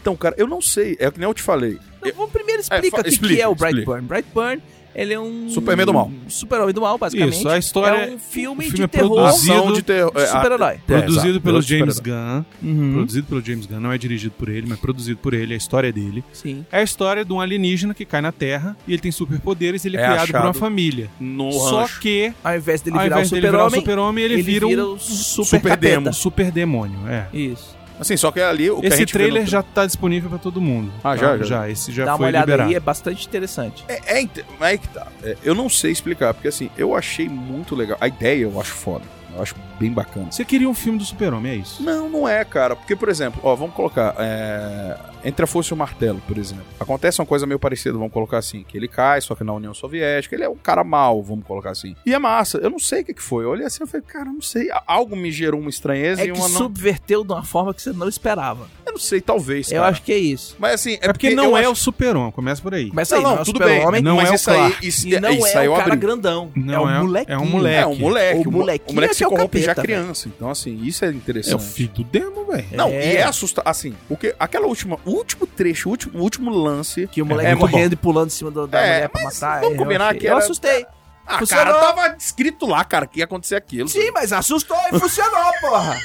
Speaker 3: Então, cara, eu não sei. É que nem eu te falei.
Speaker 2: Então, vamos primeiro explica
Speaker 3: É,
Speaker 2: o que,
Speaker 3: explica,
Speaker 2: que é o
Speaker 3: explica.
Speaker 2: Brightburn. Ele é um...
Speaker 3: Super-homem do mal.
Speaker 2: Super-homem do mal, basicamente.
Speaker 1: Isso, a história
Speaker 2: É um filme,
Speaker 1: filme
Speaker 2: de
Speaker 1: é
Speaker 2: terror
Speaker 1: produzido-
Speaker 3: de terror. é,
Speaker 2: super-herói.
Speaker 3: é,
Speaker 1: Produzido pelo James. Gunn.
Speaker 2: Uhum.
Speaker 1: Produzido pelo James Gunn. Não é dirigido por ele, mas produzido por ele. A história é dele.
Speaker 2: Sim.
Speaker 1: É a história de um alienígena que cai na Terra e ele tem superpoderes. Ele é,
Speaker 3: É
Speaker 1: criado por uma
Speaker 3: achado
Speaker 1: família.
Speaker 3: No
Speaker 1: Só
Speaker 3: rancho.
Speaker 1: que,
Speaker 2: Ao invés dele virar o
Speaker 1: invés
Speaker 2: super-homem,
Speaker 1: super-homem, ele,
Speaker 2: ele
Speaker 1: vira,
Speaker 2: vira
Speaker 1: um
Speaker 2: super,
Speaker 3: super demo.
Speaker 1: super demônio. É.
Speaker 2: Isso.
Speaker 3: Assim, só que ali o que a
Speaker 1: Esse trailer
Speaker 3: no-
Speaker 1: já tá disponível pra todo mundo.
Speaker 3: Ah,
Speaker 1: Tá?
Speaker 3: já, já.
Speaker 1: Já, esse já
Speaker 2: Dá uma
Speaker 1: foi
Speaker 2: olhada
Speaker 1: liberado.
Speaker 2: aí, é bastante interessante.
Speaker 3: É, é, é que tá. É, eu não sei explicar, porque assim, eu achei muito legal. A ideia eu acho foda. Eu acho bem bacana.
Speaker 1: Você queria um filme do super-homem, é isso?
Speaker 3: Não, não é, cara. Porque, por exemplo, ó, vamos colocar. é, Entre a Força e o Martelo, por exemplo. Acontece uma coisa meio parecida, vamos colocar assim. Que ele cai, só que na União Soviética. Ele é um cara mau, vamos colocar assim. E é massa. Eu não sei o que, que foi. Eu olhei assim e falei, cara, eu não sei. Algo me gerou uma estranheza
Speaker 2: É
Speaker 3: e
Speaker 2: que
Speaker 3: uma não.
Speaker 2: subverteu de uma forma que você não esperava.
Speaker 3: Eu não sei, talvez.
Speaker 2: Eu
Speaker 3: cara.
Speaker 2: acho que é isso.
Speaker 3: Mas assim, é,
Speaker 1: É porque
Speaker 3: eu
Speaker 1: não é
Speaker 3: acho-
Speaker 1: o super-homem, começa por aí.
Speaker 2: Mas
Speaker 3: Não,
Speaker 2: aí,
Speaker 3: não,
Speaker 2: não, é o
Speaker 3: tudo bem.
Speaker 2: super-homem
Speaker 1: Não
Speaker 3: mas
Speaker 1: é o
Speaker 3: isso aí, isso,
Speaker 2: e não
Speaker 3: isso
Speaker 2: é
Speaker 3: eu
Speaker 2: o cara grandão.
Speaker 1: Não,
Speaker 2: é o
Speaker 1: é-
Speaker 2: molequinho.
Speaker 1: é um moleque.
Speaker 3: É, um moleque.
Speaker 2: O
Speaker 3: o mo-
Speaker 2: molequinho
Speaker 3: o moleque
Speaker 2: é
Speaker 3: se
Speaker 2: que é o
Speaker 3: corrompe já
Speaker 2: capeta,
Speaker 3: criança. Então, assim, isso é
Speaker 1: É
Speaker 3: interessante.
Speaker 1: o filho do demo, velho.
Speaker 3: Não,
Speaker 2: É.
Speaker 3: e é assustador. Assim, porque aquela última, o último trecho, o último, o último lance.
Speaker 2: Que o moleque
Speaker 3: É
Speaker 2: correndo e pulando em cima do- da
Speaker 3: É,
Speaker 2: mulher pra
Speaker 3: mas
Speaker 2: matar.
Speaker 3: vamos
Speaker 2: eu
Speaker 3: combinar que
Speaker 2: Eu
Speaker 3: era-
Speaker 2: assustei.
Speaker 3: Ah,
Speaker 2: Funcionou.
Speaker 3: cara, tava escrito lá, cara, que ia acontecer aquilo.
Speaker 2: Sim, mas assustou e funcionou, porra.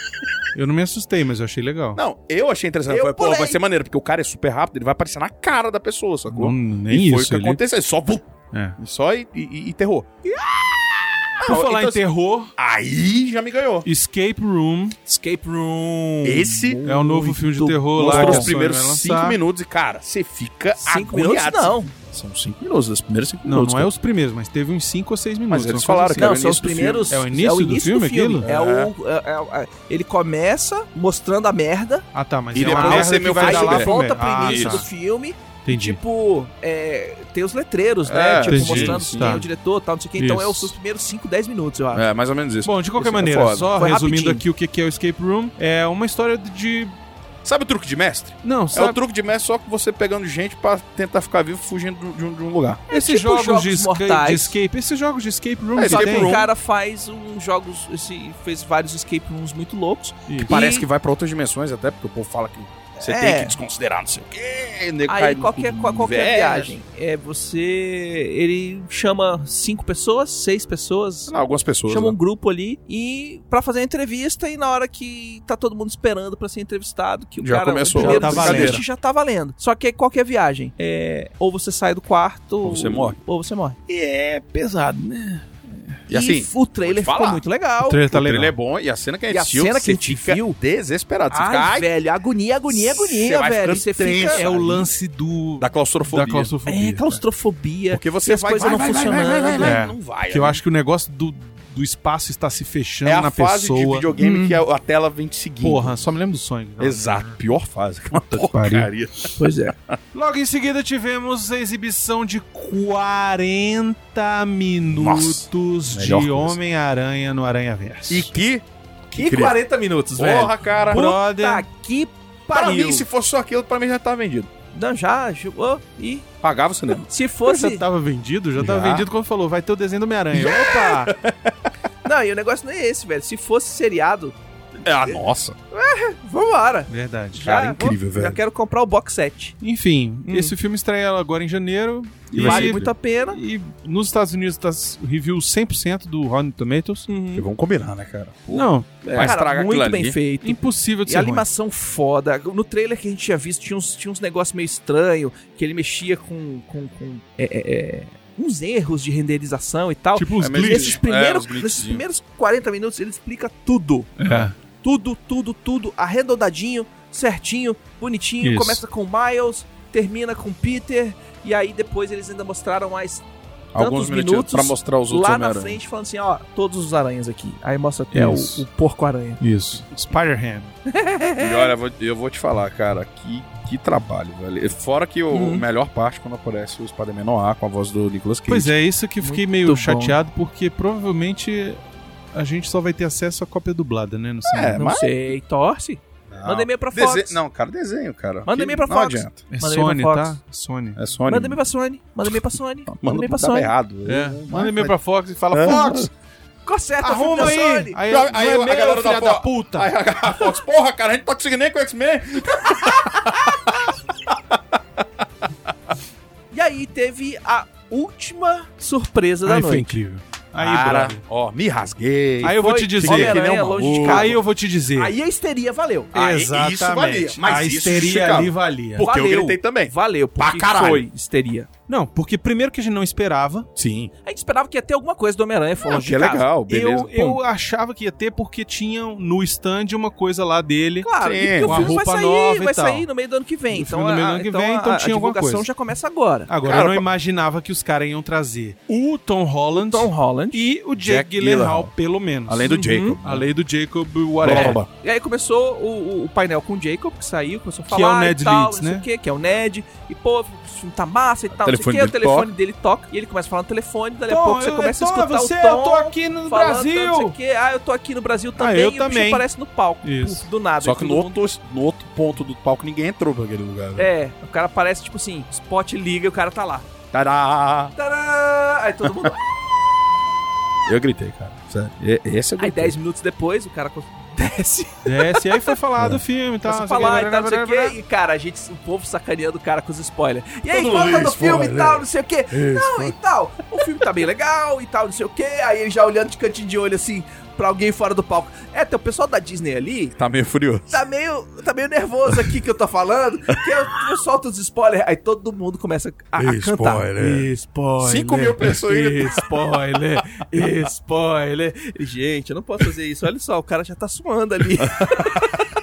Speaker 1: Eu não me assustei, mas eu achei legal.
Speaker 3: Não, eu achei interessante.
Speaker 2: Eu
Speaker 3: Falei, pô, vai ser maneiro, porque o cara é super rápido, ele vai aparecer na cara da pessoa, sacou?
Speaker 1: Não, nem
Speaker 3: e foi
Speaker 1: isso.
Speaker 3: o que
Speaker 1: ele-
Speaker 3: aconteceu. Só,
Speaker 1: É.
Speaker 3: só e, e, e terror. Ah,
Speaker 1: Por falar
Speaker 3: então,
Speaker 1: em terror,
Speaker 3: Aí já me ganhou.
Speaker 1: Escape Room
Speaker 2: Escape Room.
Speaker 3: Esse
Speaker 1: é o novo filme de terror lá.
Speaker 3: mostrou os primeiros
Speaker 1: vai
Speaker 3: cinco
Speaker 1: lançar.
Speaker 3: minutos e, cara, você fica
Speaker 2: Cinco minutos,
Speaker 3: agoniado.
Speaker 2: não.
Speaker 3: São cinco minutos, os primeiros cinco
Speaker 1: Não,
Speaker 3: minutos.
Speaker 1: não é
Speaker 3: cara.
Speaker 1: os primeiros, mas teve uns 5 ou 6 minutos.
Speaker 3: Mas eles falaram
Speaker 1: assim.
Speaker 3: que era
Speaker 2: Não,
Speaker 3: o
Speaker 2: são os
Speaker 3: início do
Speaker 2: primeiros.
Speaker 1: filme. É o início do filme, aquilo?
Speaker 2: É o, é- é- é- ele começa mostrando a merda.
Speaker 1: Ah, tá, mas
Speaker 3: E
Speaker 1: é
Speaker 3: depois
Speaker 1: merda
Speaker 3: você
Speaker 1: vai dar lá
Speaker 2: volta
Speaker 1: meio.
Speaker 2: pro
Speaker 1: Ah,
Speaker 2: início
Speaker 1: tá.
Speaker 2: do filme.
Speaker 1: Entendi.
Speaker 2: Tipo, é, tem os letreiros, né?
Speaker 3: É,
Speaker 2: tipo,
Speaker 1: entendi,
Speaker 2: mostrando
Speaker 1: sim.
Speaker 2: quem é
Speaker 1: Tá.
Speaker 2: o diretor e tal, não sei o que. Então é os
Speaker 1: Isso.
Speaker 2: seus primeiros 5, 10 minutos, eu acho.
Speaker 3: É, mais ou menos isso.
Speaker 1: Bom, de qualquer
Speaker 3: Isso é
Speaker 1: maneira,
Speaker 3: foda.
Speaker 1: só
Speaker 2: Foi
Speaker 1: resumindo
Speaker 2: rapidinho.
Speaker 1: aqui o que que é o Escape Room, é uma história de
Speaker 3: Sabe o truque de mestre?
Speaker 1: Não,
Speaker 3: É o
Speaker 1: sabe?
Speaker 3: truque de mestre só que você pegando gente pra tentar ficar vivo fugindo de um, de um lugar.
Speaker 1: esses
Speaker 2: tipo
Speaker 1: jogos,
Speaker 2: jogos
Speaker 1: de, esca- de escape, esses jogos de escape room
Speaker 3: É,
Speaker 1: que
Speaker 2: Só
Speaker 3: escape
Speaker 2: que
Speaker 1: tem.
Speaker 2: o cara faz uns jogos, esse, fez vários escape rooms muito loucos.
Speaker 1: Isso.
Speaker 3: Parece
Speaker 2: E-
Speaker 3: que vai pra outras dimensões, até porque o povo fala que você
Speaker 2: É.
Speaker 3: tem que desconsiderar, não sei o quê. nego
Speaker 2: Aí qualquer, qual- qualquer viagem, é você, ele chama cinco pessoas, seis pessoas,
Speaker 3: Não, algumas pessoas.
Speaker 2: chama um
Speaker 3: né?
Speaker 2: grupo ali e para fazer a entrevista e na hora que tá todo mundo esperando pra ser entrevistado, que o
Speaker 3: Já
Speaker 2: cara
Speaker 3: começou.
Speaker 2: o
Speaker 1: Já tá
Speaker 3: valendo.
Speaker 2: já tá valendo. Só que qualquer viagem, é ou você sai do quarto
Speaker 3: Ou você morre.
Speaker 2: ou você morre.
Speaker 1: E é pesado, né?
Speaker 3: E assim,
Speaker 2: o trailer ficou muito legal.
Speaker 1: O trailer tá
Speaker 3: o trailer
Speaker 1: legal.
Speaker 3: é bom e a cena que a
Speaker 2: E
Speaker 3: gente
Speaker 2: a
Speaker 3: assistiu,
Speaker 2: cena que
Speaker 3: você
Speaker 2: a gente viu-
Speaker 3: desesperado. Você
Speaker 2: Ai,
Speaker 3: fica, ai,
Speaker 2: velho, agonia, agonia, agonia,
Speaker 3: vai
Speaker 2: velho. Você
Speaker 3: tenso.
Speaker 2: fica
Speaker 1: É o lance do
Speaker 3: da claustrofobia.
Speaker 1: da claustrofobia.
Speaker 2: é claustrofobia.
Speaker 3: Porque
Speaker 2: e
Speaker 3: você
Speaker 2: as
Speaker 3: vai,
Speaker 2: coisas
Speaker 3: vai,
Speaker 2: não
Speaker 3: vai, vai,
Speaker 2: funcionando.
Speaker 3: vai, vai, vai,
Speaker 1: É.
Speaker 3: não vai.
Speaker 1: Que eu acho que o negócio do, do espaço está se fechando
Speaker 3: é a
Speaker 1: na
Speaker 3: fase de
Speaker 1: pessoa.
Speaker 3: videogame
Speaker 2: Hum.
Speaker 3: que a, a tela vem te seguindo.
Speaker 1: Porra, só me lembro do sonho.
Speaker 3: Exato, pior fase.
Speaker 1: Que pariu.
Speaker 3: porcaria.
Speaker 2: Pois é.
Speaker 1: Logo em seguida tivemos a exibição de 40 minutos
Speaker 3: melhor
Speaker 1: de. Homem-Aranha no Aranha Verso.
Speaker 3: E que.
Speaker 2: Que
Speaker 3: incrível.
Speaker 2: 40 minutos, velho.
Speaker 3: Porra, cara.
Speaker 1: Brother.
Speaker 2: Puta que
Speaker 3: Pra
Speaker 2: pariu.
Speaker 3: mim, se fosse só aquilo, pra mim já tava vendido.
Speaker 2: Não, já chegou. E
Speaker 3: Pagava o cinema.
Speaker 2: se
Speaker 1: já
Speaker 2: fosse.
Speaker 1: tava vendido? Já, tava
Speaker 3: Já.
Speaker 1: vendido quando falou, vai ter o desenho do Homem-Aranha. Opa!
Speaker 2: Não, e o negócio não é esse, velho. Se fosse seriado,
Speaker 3: Ah, nossa.
Speaker 2: vambora.
Speaker 1: Verdade.
Speaker 3: Cara,
Speaker 2: Já-
Speaker 3: incrível,
Speaker 2: Já
Speaker 3: velho.
Speaker 2: quero comprar o box set.
Speaker 1: Enfim,
Speaker 2: Hum.
Speaker 1: esse filme estreia agora em janeiro.
Speaker 3: E
Speaker 2: Vale muito a pena.
Speaker 1: E nos Estados Unidos tá review 100% do Rotten Tomatoes.
Speaker 3: E vamos combinar, né, cara? Pô,
Speaker 1: Não,
Speaker 3: vai
Speaker 2: Cara,
Speaker 3: estragar
Speaker 2: muito bem
Speaker 3: ali.
Speaker 2: feito.
Speaker 1: impossível de
Speaker 2: E
Speaker 1: ser
Speaker 2: a
Speaker 1: ruim.
Speaker 2: animação foda. No trailer que a gente tinha visto, tinha uns, tinha uns negócios meio estranhos, que ele mexia com, com, com, é, é, é, uns erros de renderização e tal.
Speaker 1: Tipo os
Speaker 3: É, mas
Speaker 1: glitches.
Speaker 2: nesses
Speaker 3: É,
Speaker 2: primeiros,
Speaker 3: os glitchzinhos.
Speaker 2: nesses primeiros 40 minutos, ele explica tudo.
Speaker 1: É.
Speaker 2: Tudo, tudo, tudo, arredondadinho, certinho, bonitinho.
Speaker 1: Isso.
Speaker 2: Começa com Miles, termina com Peter, e aí depois eles ainda mostraram mais
Speaker 3: Alguns minutos pra mostrar os outros
Speaker 2: lá na frente, falando assim, ó, todos os aranhas aqui. Aí mostra até o, o porco-aranha.
Speaker 1: Isso. Spider-Ham.
Speaker 3: E olha, eu vou, te falar, cara, que, que trabalho, velho. Fora que o
Speaker 2: Uhum.
Speaker 3: melhor parte quando aparece o Spider-Man no ar com a voz do Nicolas Cage.
Speaker 1: Pois é, isso que eu fiquei
Speaker 2: Muito
Speaker 1: meio
Speaker 2: bom.
Speaker 1: chateado, porque provavelmente a gente só vai ter acesso à cópia dublada, né? No cinema.
Speaker 3: É,
Speaker 2: Não
Speaker 3: mas-
Speaker 2: sei, torce.
Speaker 3: Não.
Speaker 2: Manda e-mail pra
Speaker 3: Dese-
Speaker 2: Fox.
Speaker 3: Não, cara, desenho, cara.
Speaker 2: Manda e-mail pra
Speaker 3: não
Speaker 2: Fox.
Speaker 3: adianta.
Speaker 1: É
Speaker 2: Manda
Speaker 1: Sony, tá?
Speaker 2: Fox.
Speaker 1: Sony.
Speaker 3: É Sony.
Speaker 2: Manda e-mail pra Sony. Manda e-mail pra Sony. Manda e-mail pra Sony.
Speaker 3: errado.
Speaker 1: É, manda e-mail pra Fox e fala,
Speaker 3: É.
Speaker 1: Fox,
Speaker 2: Conserta
Speaker 1: arruma aí.
Speaker 2: Sony.
Speaker 1: Aí,
Speaker 3: Aí,
Speaker 1: aí,
Speaker 3: aí
Speaker 1: é
Speaker 3: a galera da
Speaker 1: filha da puta.
Speaker 3: Aí a Fox, porra, cara, a gente não tá conseguindo nem com o X-Men.
Speaker 2: E aí teve a última surpresa da
Speaker 1: Aí foi
Speaker 2: noite.
Speaker 1: incrível. Aí,
Speaker 3: Cara, ó, me rasguei.
Speaker 1: Aí eu vou te dizer.
Speaker 2: Homem-Aranha
Speaker 3: que nem um
Speaker 2: longe de casa.
Speaker 1: Aí eu vou te dizer.
Speaker 2: Aí a histeria valeu.
Speaker 3: Aí,
Speaker 1: Exatamente.
Speaker 3: isso valia, mas
Speaker 1: a histeria ali valia.
Speaker 3: Porque eu
Speaker 2: Valeu.
Speaker 3: gritei também.
Speaker 2: Valeu,
Speaker 3: Pra caralho.
Speaker 2: foi histeria.
Speaker 1: Não, porque primeiro que a gente não esperava.
Speaker 3: Sim.
Speaker 2: A gente esperava que ia ter alguma coisa do Homem-Aranha
Speaker 3: Ah,
Speaker 2: longe
Speaker 3: que é
Speaker 2: de casa.
Speaker 3: legal, beleza.
Speaker 1: Eu, eu achava que ia ter porque tinha no stand uma coisa lá dele.
Speaker 2: Claro,
Speaker 3: Sim,
Speaker 2: e porque o
Speaker 1: a
Speaker 2: filme vai
Speaker 1: roupa
Speaker 2: sair,
Speaker 1: nova e
Speaker 2: vai sair no meio do ano que vem.
Speaker 1: No
Speaker 2: Então,
Speaker 1: no meio
Speaker 2: a,
Speaker 1: do ano que
Speaker 2: então
Speaker 1: vem,
Speaker 2: a-
Speaker 1: então
Speaker 2: a
Speaker 1: tinha alguma
Speaker 2: divulgação
Speaker 1: coisa.
Speaker 2: já começa agora.
Speaker 1: Agora
Speaker 3: Cara,
Speaker 1: eu não imaginava que os caras iam trazer o Tom Holland
Speaker 2: Tom Holland.
Speaker 1: e o Jack,
Speaker 3: Jack
Speaker 1: Gyllenhaal,
Speaker 3: Gyllenhaal.
Speaker 1: pelo menos.
Speaker 3: Além do
Speaker 2: Uhum.
Speaker 3: Jacob.
Speaker 1: Além do Jacob whatever.
Speaker 3: Blá,
Speaker 2: E aí começou o, o- painel com o Jacob, que saiu, começou a
Speaker 1: Que é o
Speaker 2: falar
Speaker 1: Ned
Speaker 2: e tal,
Speaker 1: Leeds,
Speaker 2: não sei
Speaker 1: né?
Speaker 2: o quê, que é o Ned. E, pô, o filme tá massa e tal, não sei o
Speaker 3: telefone
Speaker 2: quê. O
Speaker 3: dele
Speaker 2: telefone dele toca. E ele começa a falar no telefone, dali a pouco você
Speaker 1: eu-
Speaker 2: começa a escutar
Speaker 1: você,
Speaker 2: o Tom
Speaker 1: eu tô aqui no
Speaker 2: falando,
Speaker 1: Brasil.
Speaker 2: Não sei o quê. Ah, eu tô aqui no Brasil também.
Speaker 1: eu
Speaker 2: e o
Speaker 1: também.
Speaker 2: bicho aparece no palco.
Speaker 1: Isso.
Speaker 2: Puf, do nada.
Speaker 3: Só que no outro, no outro ponto do palco ninguém entrou pra aquele lugar. velho.
Speaker 2: É, o cara aparece, tipo assim, spot liga e o cara tá lá.
Speaker 3: Tadá!
Speaker 2: Tadã! Aí todo mundo...
Speaker 3: Eu gritei, cara. Sério. Esse eu
Speaker 2: Aí
Speaker 3: gritei.
Speaker 2: 10 minutos depois, o cara desce,
Speaker 1: Desce, aí foi falar do filme e tal.
Speaker 2: falar
Speaker 1: que,
Speaker 2: e tal, não sei o quê. E, cara, a gente, o povo sacaneando o cara com os spoilers. E aí, conta
Speaker 3: mundo
Speaker 2: do filme e tal, não sei o quê. Não, e tal. O filme tá bem legal e tal, não sei o quê. Aí ele já olhando de cantinho de olho assim pra alguém fora do palco. É, tem o pessoal da Disney ali.
Speaker 3: Tá meio furioso.
Speaker 2: Tá meio, tá meio nervoso aqui que eu tô falando. Que eu, eu solto os spoilers. Aí todo mundo começa a, a cantar.
Speaker 1: blá. Spoiler.
Speaker 3: 5 mil pessoas ainda.
Speaker 1: Spoiler. Spoiler.
Speaker 2: Gente, eu não posso fazer isso. Olha só, o cara já tá suando ali.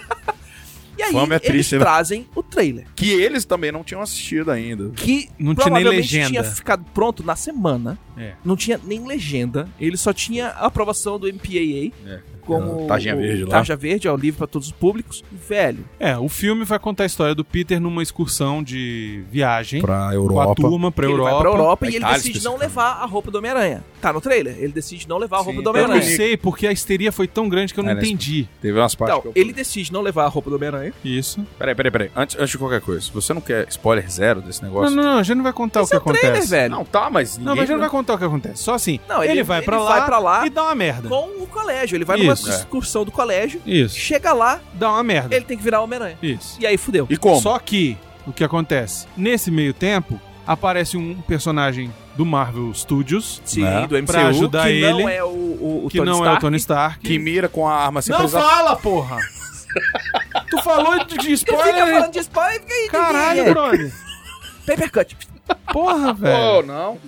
Speaker 2: e aí,
Speaker 3: Fama é
Speaker 2: eles
Speaker 3: triste, né?
Speaker 2: trazem o trailer.
Speaker 3: Que eles também não tinham assistido ainda.
Speaker 2: Que
Speaker 1: Não tinha nem legenda.
Speaker 2: tinha ficado pronto na semana.
Speaker 1: É.
Speaker 2: Não tinha nem legenda. Ele só tinha a aprovação do MPAA.
Speaker 3: É.
Speaker 2: Como
Speaker 3: Tarja
Speaker 2: o-
Speaker 3: Verde lá.
Speaker 2: Tarja Verde, é o livro pra todos os públicos. Velho,
Speaker 1: É, o filme vai contar a história do Peter numa excursão de viagem
Speaker 3: Pra
Speaker 1: com a
Speaker 3: Europa.
Speaker 1: turma pra
Speaker 2: ele
Speaker 1: Europa.
Speaker 2: vai pra Europa
Speaker 3: pra
Speaker 2: e ele
Speaker 3: Itália,
Speaker 2: decide não levar a roupa do Homem-Aranha. Tá no trailer. Ele decide não levar a roupa
Speaker 3: Sim,
Speaker 2: do
Speaker 3: eu
Speaker 1: Eu não
Speaker 2: Homem-Aranha.
Speaker 1: sei, porque a histeria foi tão grande que eu não
Speaker 3: É, nesse-
Speaker 1: entendi.
Speaker 3: Teve umas partes
Speaker 2: Então,
Speaker 3: que eu...
Speaker 2: ele decide não levar a roupa do Homem-Aranha.
Speaker 1: Isso.
Speaker 3: Peraí, peraí, peraí. Antes, antes de qualquer coisa, você não quer spoiler zero desse
Speaker 1: Não,
Speaker 3: negócio...
Speaker 1: não, não, a gente não vai contar
Speaker 2: Esse
Speaker 1: o
Speaker 2: é
Speaker 1: que
Speaker 2: o trailer,
Speaker 1: acontece.
Speaker 2: velho.
Speaker 3: Não, tá, mas
Speaker 1: Não, mas a gente não vai contar o que acontece. Só assim.
Speaker 2: Não,
Speaker 1: ele,
Speaker 2: ele-
Speaker 1: vai, pra
Speaker 2: ele
Speaker 1: lá
Speaker 2: lá
Speaker 1: e dá uma merda.
Speaker 2: Com o colégio. Ele vai numa
Speaker 1: Isso.
Speaker 2: excursão do colégio,
Speaker 1: Isso.
Speaker 2: chega lá,
Speaker 1: Dá uma merda.
Speaker 2: ele tem que virar Homem-Aranha.
Speaker 1: Isso.
Speaker 2: E aí fudeu.
Speaker 3: E como?
Speaker 1: Só que, o que acontece? Nesse meio tempo, aparece um personagem do Marvel Studios,
Speaker 2: Sim,
Speaker 3: Né?
Speaker 2: do MCU,
Speaker 1: Pra ajudar
Speaker 2: que não
Speaker 1: ele,
Speaker 2: é o, o, o
Speaker 1: que
Speaker 2: Tony
Speaker 1: não é o
Speaker 2: Stark.
Speaker 1: Tony Stark.
Speaker 3: Que mira com a arma sempre
Speaker 1: Não
Speaker 3: usada-
Speaker 1: fala, porra! tu falou de, de
Speaker 2: Tu fica
Speaker 1: spoiler.
Speaker 2: falando de spoiler, fica aí.
Speaker 1: Caralho,
Speaker 2: é.
Speaker 1: brother.
Speaker 2: Paper cut.
Speaker 1: Porra,
Speaker 3: Oh,
Speaker 1: velho.
Speaker 3: não.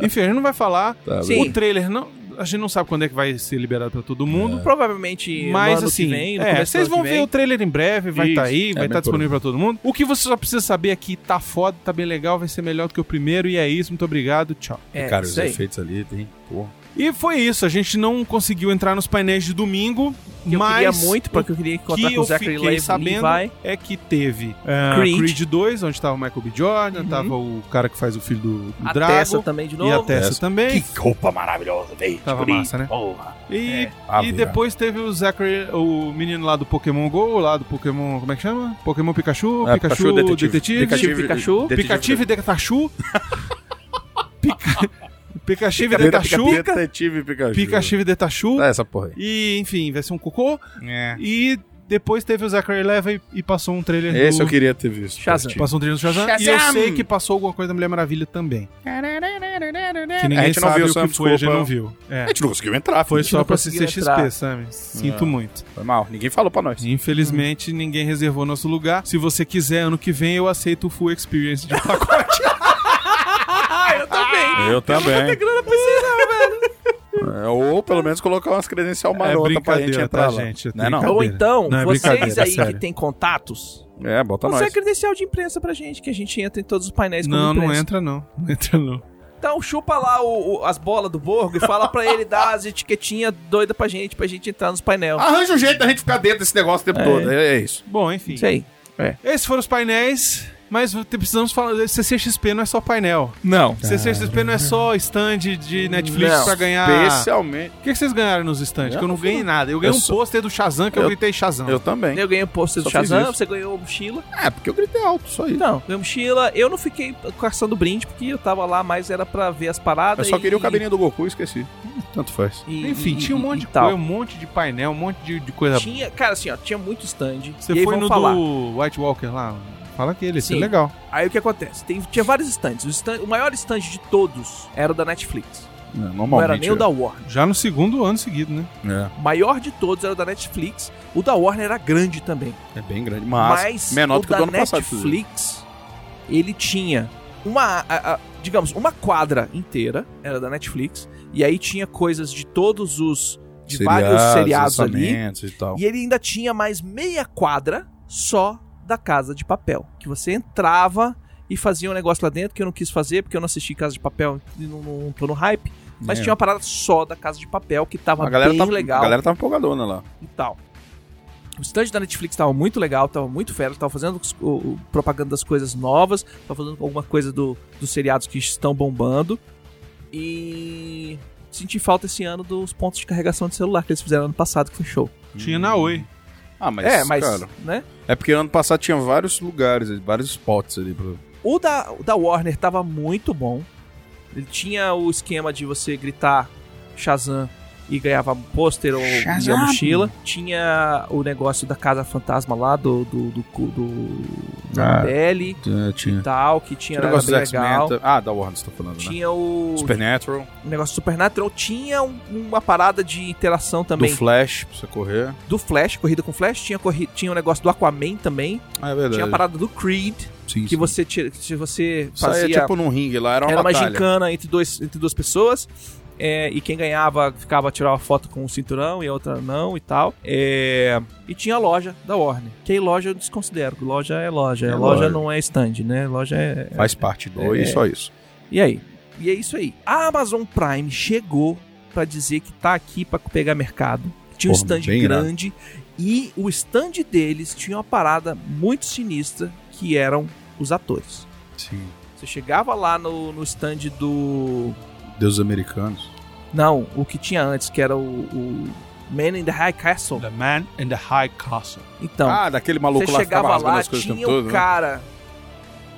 Speaker 1: Enfim, a gente não vai falar.
Speaker 3: Tá,
Speaker 2: Sim.
Speaker 1: O trailer não. A gente não sabe quando é que vai ser liberado pra todo mundo.
Speaker 2: Provavelmente no
Speaker 1: Mas
Speaker 2: ano
Speaker 1: assim,
Speaker 2: que vem,
Speaker 1: é, vocês vão ver o trailer em breve, vai estar
Speaker 3: Isso,
Speaker 1: aí,
Speaker 3: é
Speaker 1: vai estar
Speaker 3: por
Speaker 1: disponível pra todo mundo. O que você só precisa saber é que tá foda, tá bem legal, vai ser melhor do que o primeiro, e é isso, muito obrigado, tchau.
Speaker 2: É,
Speaker 3: Cara, os efeitos ali tem... Porra.
Speaker 1: E foi isso, a gente não conseguiu entrar nos painéis de domingo,
Speaker 2: Que eu
Speaker 1: mas
Speaker 2: queria muito, porque eu queria
Speaker 1: o
Speaker 2: encontrar
Speaker 1: que
Speaker 2: com o
Speaker 1: eu
Speaker 2: Zachary
Speaker 1: fiquei
Speaker 2: Levi
Speaker 1: sabendo
Speaker 2: vai.
Speaker 1: é que teve uh,
Speaker 2: Creed.
Speaker 1: Creed. 2, onde tava o Michael B. Jordan,
Speaker 2: Uhum.
Speaker 1: tava o cara que faz o filho do, do
Speaker 2: A
Speaker 1: Drago,
Speaker 2: Tessa também de novo.
Speaker 1: e a Tessa
Speaker 3: Tessa.
Speaker 1: também.
Speaker 3: Que roupa maravilhosa, velho.
Speaker 1: Tava massa, né?
Speaker 3: Porra.
Speaker 1: E,
Speaker 2: É.
Speaker 3: Ah,
Speaker 1: e depois teve o Zachary, o menino lá do Pokémon GO, lá do Pokémon, como é que chama? Pokémon Pikachu,
Speaker 3: É,
Speaker 1: Pikachu,
Speaker 3: Pikachu Detetive.
Speaker 1: Detetive,
Speaker 2: Detetive Pikachu.
Speaker 1: Pikachu Detachu, Pica... Pikachu Detachu,
Speaker 2: Pica-
Speaker 3: Detetive Pikachu.
Speaker 1: Pikachu Detachu,
Speaker 3: É essa porra aí.
Speaker 1: e enfim, vai ser um cocô.
Speaker 3: É.
Speaker 1: E depois teve o Zachary Levi e passou um trailer
Speaker 3: Esse
Speaker 1: do...
Speaker 3: eu queria ter visto.
Speaker 2: Shazam.
Speaker 1: Passou um trailer do Shazam, e eu
Speaker 3: Shazam!
Speaker 1: sei que passou alguma coisa da Mulher Maravilha também. Que
Speaker 3: A
Speaker 1: ninguém
Speaker 3: gente não
Speaker 1: sabe
Speaker 3: viu,
Speaker 1: o
Speaker 3: Sam,
Speaker 1: que foi, a gente não viu. É.
Speaker 3: A gente não conseguiu entrar,
Speaker 1: Foi só
Speaker 2: não
Speaker 1: pra CCXP,
Speaker 2: entrar.
Speaker 1: Sam. Sinto
Speaker 3: Ah.
Speaker 1: muito.
Speaker 3: Foi mal. Ninguém falou pra nós.
Speaker 1: Infelizmente, ninguém reservou nosso lugar. Se você quiser, ano que vem, eu aceito o full experience de pacote.
Speaker 2: Ah, eu também.
Speaker 3: Eu também.
Speaker 2: grana pra isso, não, velho.
Speaker 3: É, ou pelo menos colocar umas credencial marota pra gente entrar
Speaker 1: tá,
Speaker 3: lá.
Speaker 1: gente? É
Speaker 3: Não é não?
Speaker 2: Ou então,
Speaker 1: Não, é
Speaker 2: vocês aí
Speaker 1: sério.
Speaker 2: que tem contatos,
Speaker 3: É, bota
Speaker 2: você é
Speaker 3: nós.
Speaker 2: credencial de imprensa pra gente, que a gente entra em todos os painéis como
Speaker 1: Não, não
Speaker 2: imprensa.
Speaker 1: entra não. Não entra não.
Speaker 2: Então chupa lá o- o- as bolas do Borgo e fala pra ele dar as etiquetinhas doidas pra gente, pra gente entrar nos painel.
Speaker 3: Arranja um jeito da gente ficar dentro desse negócio o tempo
Speaker 2: É.
Speaker 3: todo. É, é isso.
Speaker 1: Bom, enfim.
Speaker 2: Isso aí.
Speaker 1: Esses foram os painéis. Mas precisamos falar. CCXP não é só painel.
Speaker 2: Não.
Speaker 1: CCXP não é só stand de Netflix
Speaker 2: Não.
Speaker 1: pra ganhar.
Speaker 3: Especialmente.
Speaker 1: O que que vocês ganharam nos stands?
Speaker 3: Eu
Speaker 1: Que eu não ganhei nada. Eu ganhei
Speaker 3: Eu
Speaker 1: um
Speaker 3: só-
Speaker 1: pôster do Shazam que eu,
Speaker 3: Eu-
Speaker 1: gritei Shazam.
Speaker 3: Eu também.
Speaker 2: Eu ganhei o pôster do Shazam, você ganhou mochila.
Speaker 3: É, porque eu gritei alto, só isso.
Speaker 2: Não, ganhei mochila. Eu não fiquei caçando brinde, porque eu tava lá, mas era pra ver as paradas.
Speaker 3: Eu só
Speaker 2: e-
Speaker 3: queria o cabelinho do Goku e esqueci. Tanto faz.
Speaker 2: e-
Speaker 1: Enfim,
Speaker 2: e-
Speaker 1: tinha um monte
Speaker 2: e
Speaker 1: de
Speaker 2: tal.
Speaker 1: coisa, um monte de painel, um monte de, de coisa.
Speaker 2: Tinha, cara, assim, ó, tinha muito stand.
Speaker 1: Você
Speaker 2: e
Speaker 1: foi no
Speaker 2: falar.
Speaker 1: do White Walker lá? Fala aquele, esse é
Speaker 2: Sim.
Speaker 1: legal.
Speaker 2: Aí o que acontece? Tem- tinha vários stands. O, stand- o maior stand de todos era o da Netflix.
Speaker 3: É,
Speaker 2: Não
Speaker 3: normalmente.
Speaker 2: era nem o da Warner.
Speaker 1: Já no segundo ano seguido, né?
Speaker 3: É,
Speaker 2: O maior de todos era o da Netflix. O da Warner era grande também.
Speaker 3: é bem grande, mas,
Speaker 2: Mas
Speaker 3: menor
Speaker 2: o
Speaker 3: do que o
Speaker 2: da
Speaker 3: do ano passado. inclusive.
Speaker 2: Netflix, ele tinha uma, a- a- digamos, uma quadra inteira, era da Netflix, e aí tinha coisas de todos os, de vários seriados ali,
Speaker 3: E tal.
Speaker 2: e ele ainda tinha mais meia quadra só da Casa de Papel, que você entrava e fazia um negócio lá dentro que eu não quis fazer, porque eu não assisti Casa de Papel e não, não tô no hype, mas
Speaker 3: É.
Speaker 2: tinha uma parada só da Casa de Papel que tava
Speaker 3: a galera
Speaker 2: bem
Speaker 3: tava,
Speaker 2: legal
Speaker 3: A galera tava empolgadona lá.
Speaker 2: e tal. O stand da Netflix tava muito legal, tava muito fera, tava fazendo o, o- propaganda das coisas novas, tava fazendo alguma coisa do, dos seriados que estão bombando. E senti falta esse ano dos pontos de carregação de celular que eles fizeram ano passado, que foi show.
Speaker 1: Tinha na Oi.
Speaker 3: Ah, mas,
Speaker 2: é, mas,
Speaker 3: cara,
Speaker 2: né?
Speaker 3: é porque ano passado tinha vários lugares, vários spots ali. Pro...
Speaker 2: O da, o da Warner tava muito bom. Ele tinha o esquema de você gritar Shazam e ganhava um pôster ou e a mochila. Tinha o negócio da Casa Fantasma lá, do. do. do. do, do
Speaker 3: Ah, tinha.
Speaker 2: e tal, que tinha,
Speaker 3: Tinha negócio
Speaker 2: legal.
Speaker 3: tá- Ah, da Warner você tá falando, né?
Speaker 2: Tinha o,
Speaker 3: Supernatural,
Speaker 2: o negócio do Supernatural. Tinha um- uma parada de interação
Speaker 3: do
Speaker 2: também
Speaker 3: Flash, pra você correr.
Speaker 2: do Flash, corrida com Flash. Tinha, corri tinha o negócio do Aquaman também.
Speaker 3: Ah, é verdade.
Speaker 2: Tinha a parada do Creed,
Speaker 3: Sim,
Speaker 2: que
Speaker 3: sim.
Speaker 2: você, tira, se você fazia...
Speaker 3: é tipo num ringue lá, era uma
Speaker 2: Era uma gincana entre, dois, entre duas pessoas. É, e quem ganhava ficava tirava foto com o cinturão e a outra não e tal. É, e tinha a loja da Warner. Que aí loja eu desconsidero. Loja é loja.
Speaker 3: É
Speaker 2: loja,
Speaker 3: loja.
Speaker 2: não é stand, né? Loja é.
Speaker 3: Faz parte do
Speaker 2: É.
Speaker 3: e só isso.
Speaker 2: E aí? E é isso aí. A Amazon Prime chegou pra dizer que tá aqui pra pegar mercado. Tinha um
Speaker 3: Porra,
Speaker 2: stand
Speaker 3: bem irado.
Speaker 2: grande. E o stand deles tinha uma parada muito sinistra que eram os atores.
Speaker 3: Sim.
Speaker 2: Você chegava lá no, no stand do
Speaker 3: Deuses americanos.
Speaker 2: Não, o que tinha antes, que era o, o Man in the High Castle.
Speaker 1: The Man in the High Castle.
Speaker 2: Então,
Speaker 3: ah, daquele maluco
Speaker 2: você
Speaker 3: lá que ficava rasgando
Speaker 2: lá,
Speaker 3: as coisas o
Speaker 2: tinha
Speaker 3: todo,
Speaker 2: um
Speaker 3: né?
Speaker 2: cara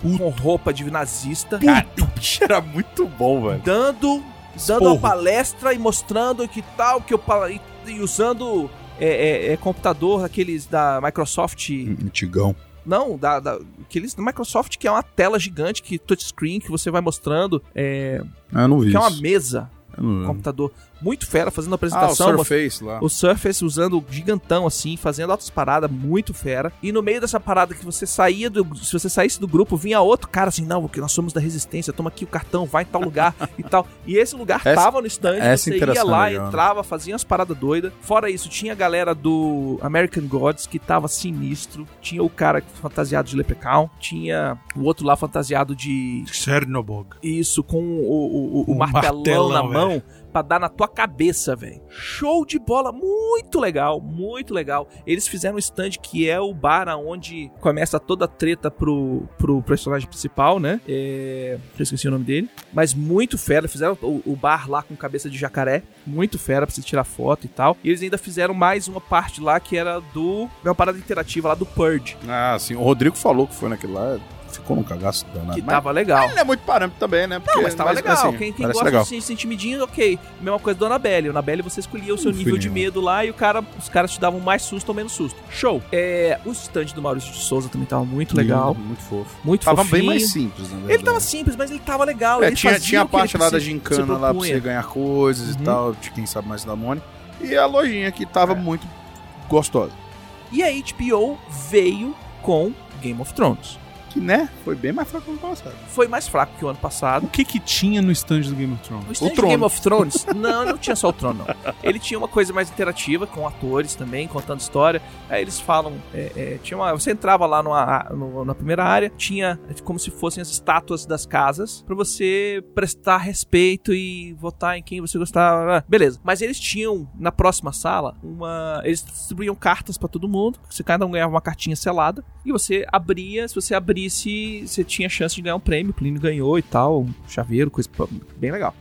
Speaker 2: com roupa de nazista,
Speaker 3: Cara, o bicho era muito bom, velho.
Speaker 2: dando, dando uma palestra e mostrando que tal, que eu e, e usando é, é, é, computador aqueles da Microsoft.
Speaker 3: Antigão.
Speaker 2: Não, da, da, aqueles da Microsoft que é uma tela gigante, que touchscreen, que você vai mostrando. É,
Speaker 3: Ah, eu não vi
Speaker 2: que é uma
Speaker 3: isso.
Speaker 2: mesa,
Speaker 3: Eu não-
Speaker 2: computador. Muito fera, fazendo
Speaker 3: Ah, o
Speaker 2: apresentação.
Speaker 3: Surface lá.
Speaker 2: O Surface usando gigantão assim, fazendo altas paradas, muito fera. E no meio dessa parada que você saía do. Se você saísse do grupo, vinha outro cara assim, não, porque nós somos da resistência, toma aqui o cartão, vai em tal lugar e tal. E esse lugar
Speaker 3: Essa-
Speaker 2: tava no stand,
Speaker 3: essa
Speaker 2: você ia
Speaker 3: interação
Speaker 2: lá,
Speaker 3: é legal, né?
Speaker 2: entrava, fazia umas paradas doidas. Fora isso, tinha a galera do American Gods que tava sinistro. Tinha o cara fantasiado de Leprechaun. Tinha o outro lá fantasiado de.
Speaker 1: Chernobog.
Speaker 2: Isso, com o, o, o- o martelão,
Speaker 1: martelão,
Speaker 2: na mão pra dar na tua cabeça, velho. Show de bola, muito legal, muito legal. Eles fizeram um stand que é o bar onde começa toda a treta pro, pro personagem principal, né? É... Eu esqueci o nome dele. Mas muito fera. Fizeram o, o bar lá com cabeça de jacaré. Muito fera pra você tirar foto e tal. E eles ainda fizeram mais uma parte lá que era do. Uma parada interativa lá do Purge.
Speaker 3: Ah, sim. O Rodrigo falou que foi naquele lá. Ficou num cagaço danado.
Speaker 2: Que
Speaker 3: Mas
Speaker 2: tava legal.
Speaker 3: ele é muito parâmetro também, né? Porque-
Speaker 2: Não, mas tava legal.
Speaker 3: assim,
Speaker 2: quem quem gosta
Speaker 3: legal.
Speaker 2: de se sentir medinho, ok. Mesma coisa do Anabelle. O Anabelle você escolhia o seu
Speaker 3: Não
Speaker 2: nível de medo lá e o cara, os caras te davam mais susto ou menos susto. Show. É, o stand do Maurício de Souza também tava muito legal.
Speaker 3: Lindo, muito fofo.
Speaker 2: Muito
Speaker 3: Tava
Speaker 2: fofinho.
Speaker 3: bem mais simples, na verdade.
Speaker 2: Ele tava simples, mas ele tava legal.
Speaker 3: É,
Speaker 2: ele
Speaker 3: tinha,
Speaker 2: fazia
Speaker 3: tinha a parte lá da gincana
Speaker 2: se
Speaker 3: lá pra você ganhar coisas
Speaker 2: Uhum.
Speaker 3: e tal, de quem sabe mais da Mônica. E a lojinha que tava
Speaker 2: É.
Speaker 3: muito gostosa.
Speaker 2: E a HBO veio com Game of Thrones.
Speaker 3: Que, né? Foi bem mais fraco que o ano passado.
Speaker 2: Foi mais fraco que o ano passado.
Speaker 1: O que que tinha no stand do Game of Thrones?
Speaker 2: O stand de
Speaker 3: trono.
Speaker 2: Game of Thrones, não, não tinha só o trono, não. Ele tinha uma coisa mais interativa, com atores também, contando história. Aí eles falam, é, é, tinha uma, você entrava lá numa- no- na primeira área, tinha como se fossem as estátuas das casas, pra você prestar respeito e votar em quem você gostava. Beleza. Mas eles tinham, na próxima sala, uma... Eles distribuíam cartas pra todo mundo, você cada um ganhava uma cartinha selada, e você abria, se você abrisse, você tinha chance de ganhar um prêmio, o Plínio ganhou e tal, um chaveiro, coisa bem legal.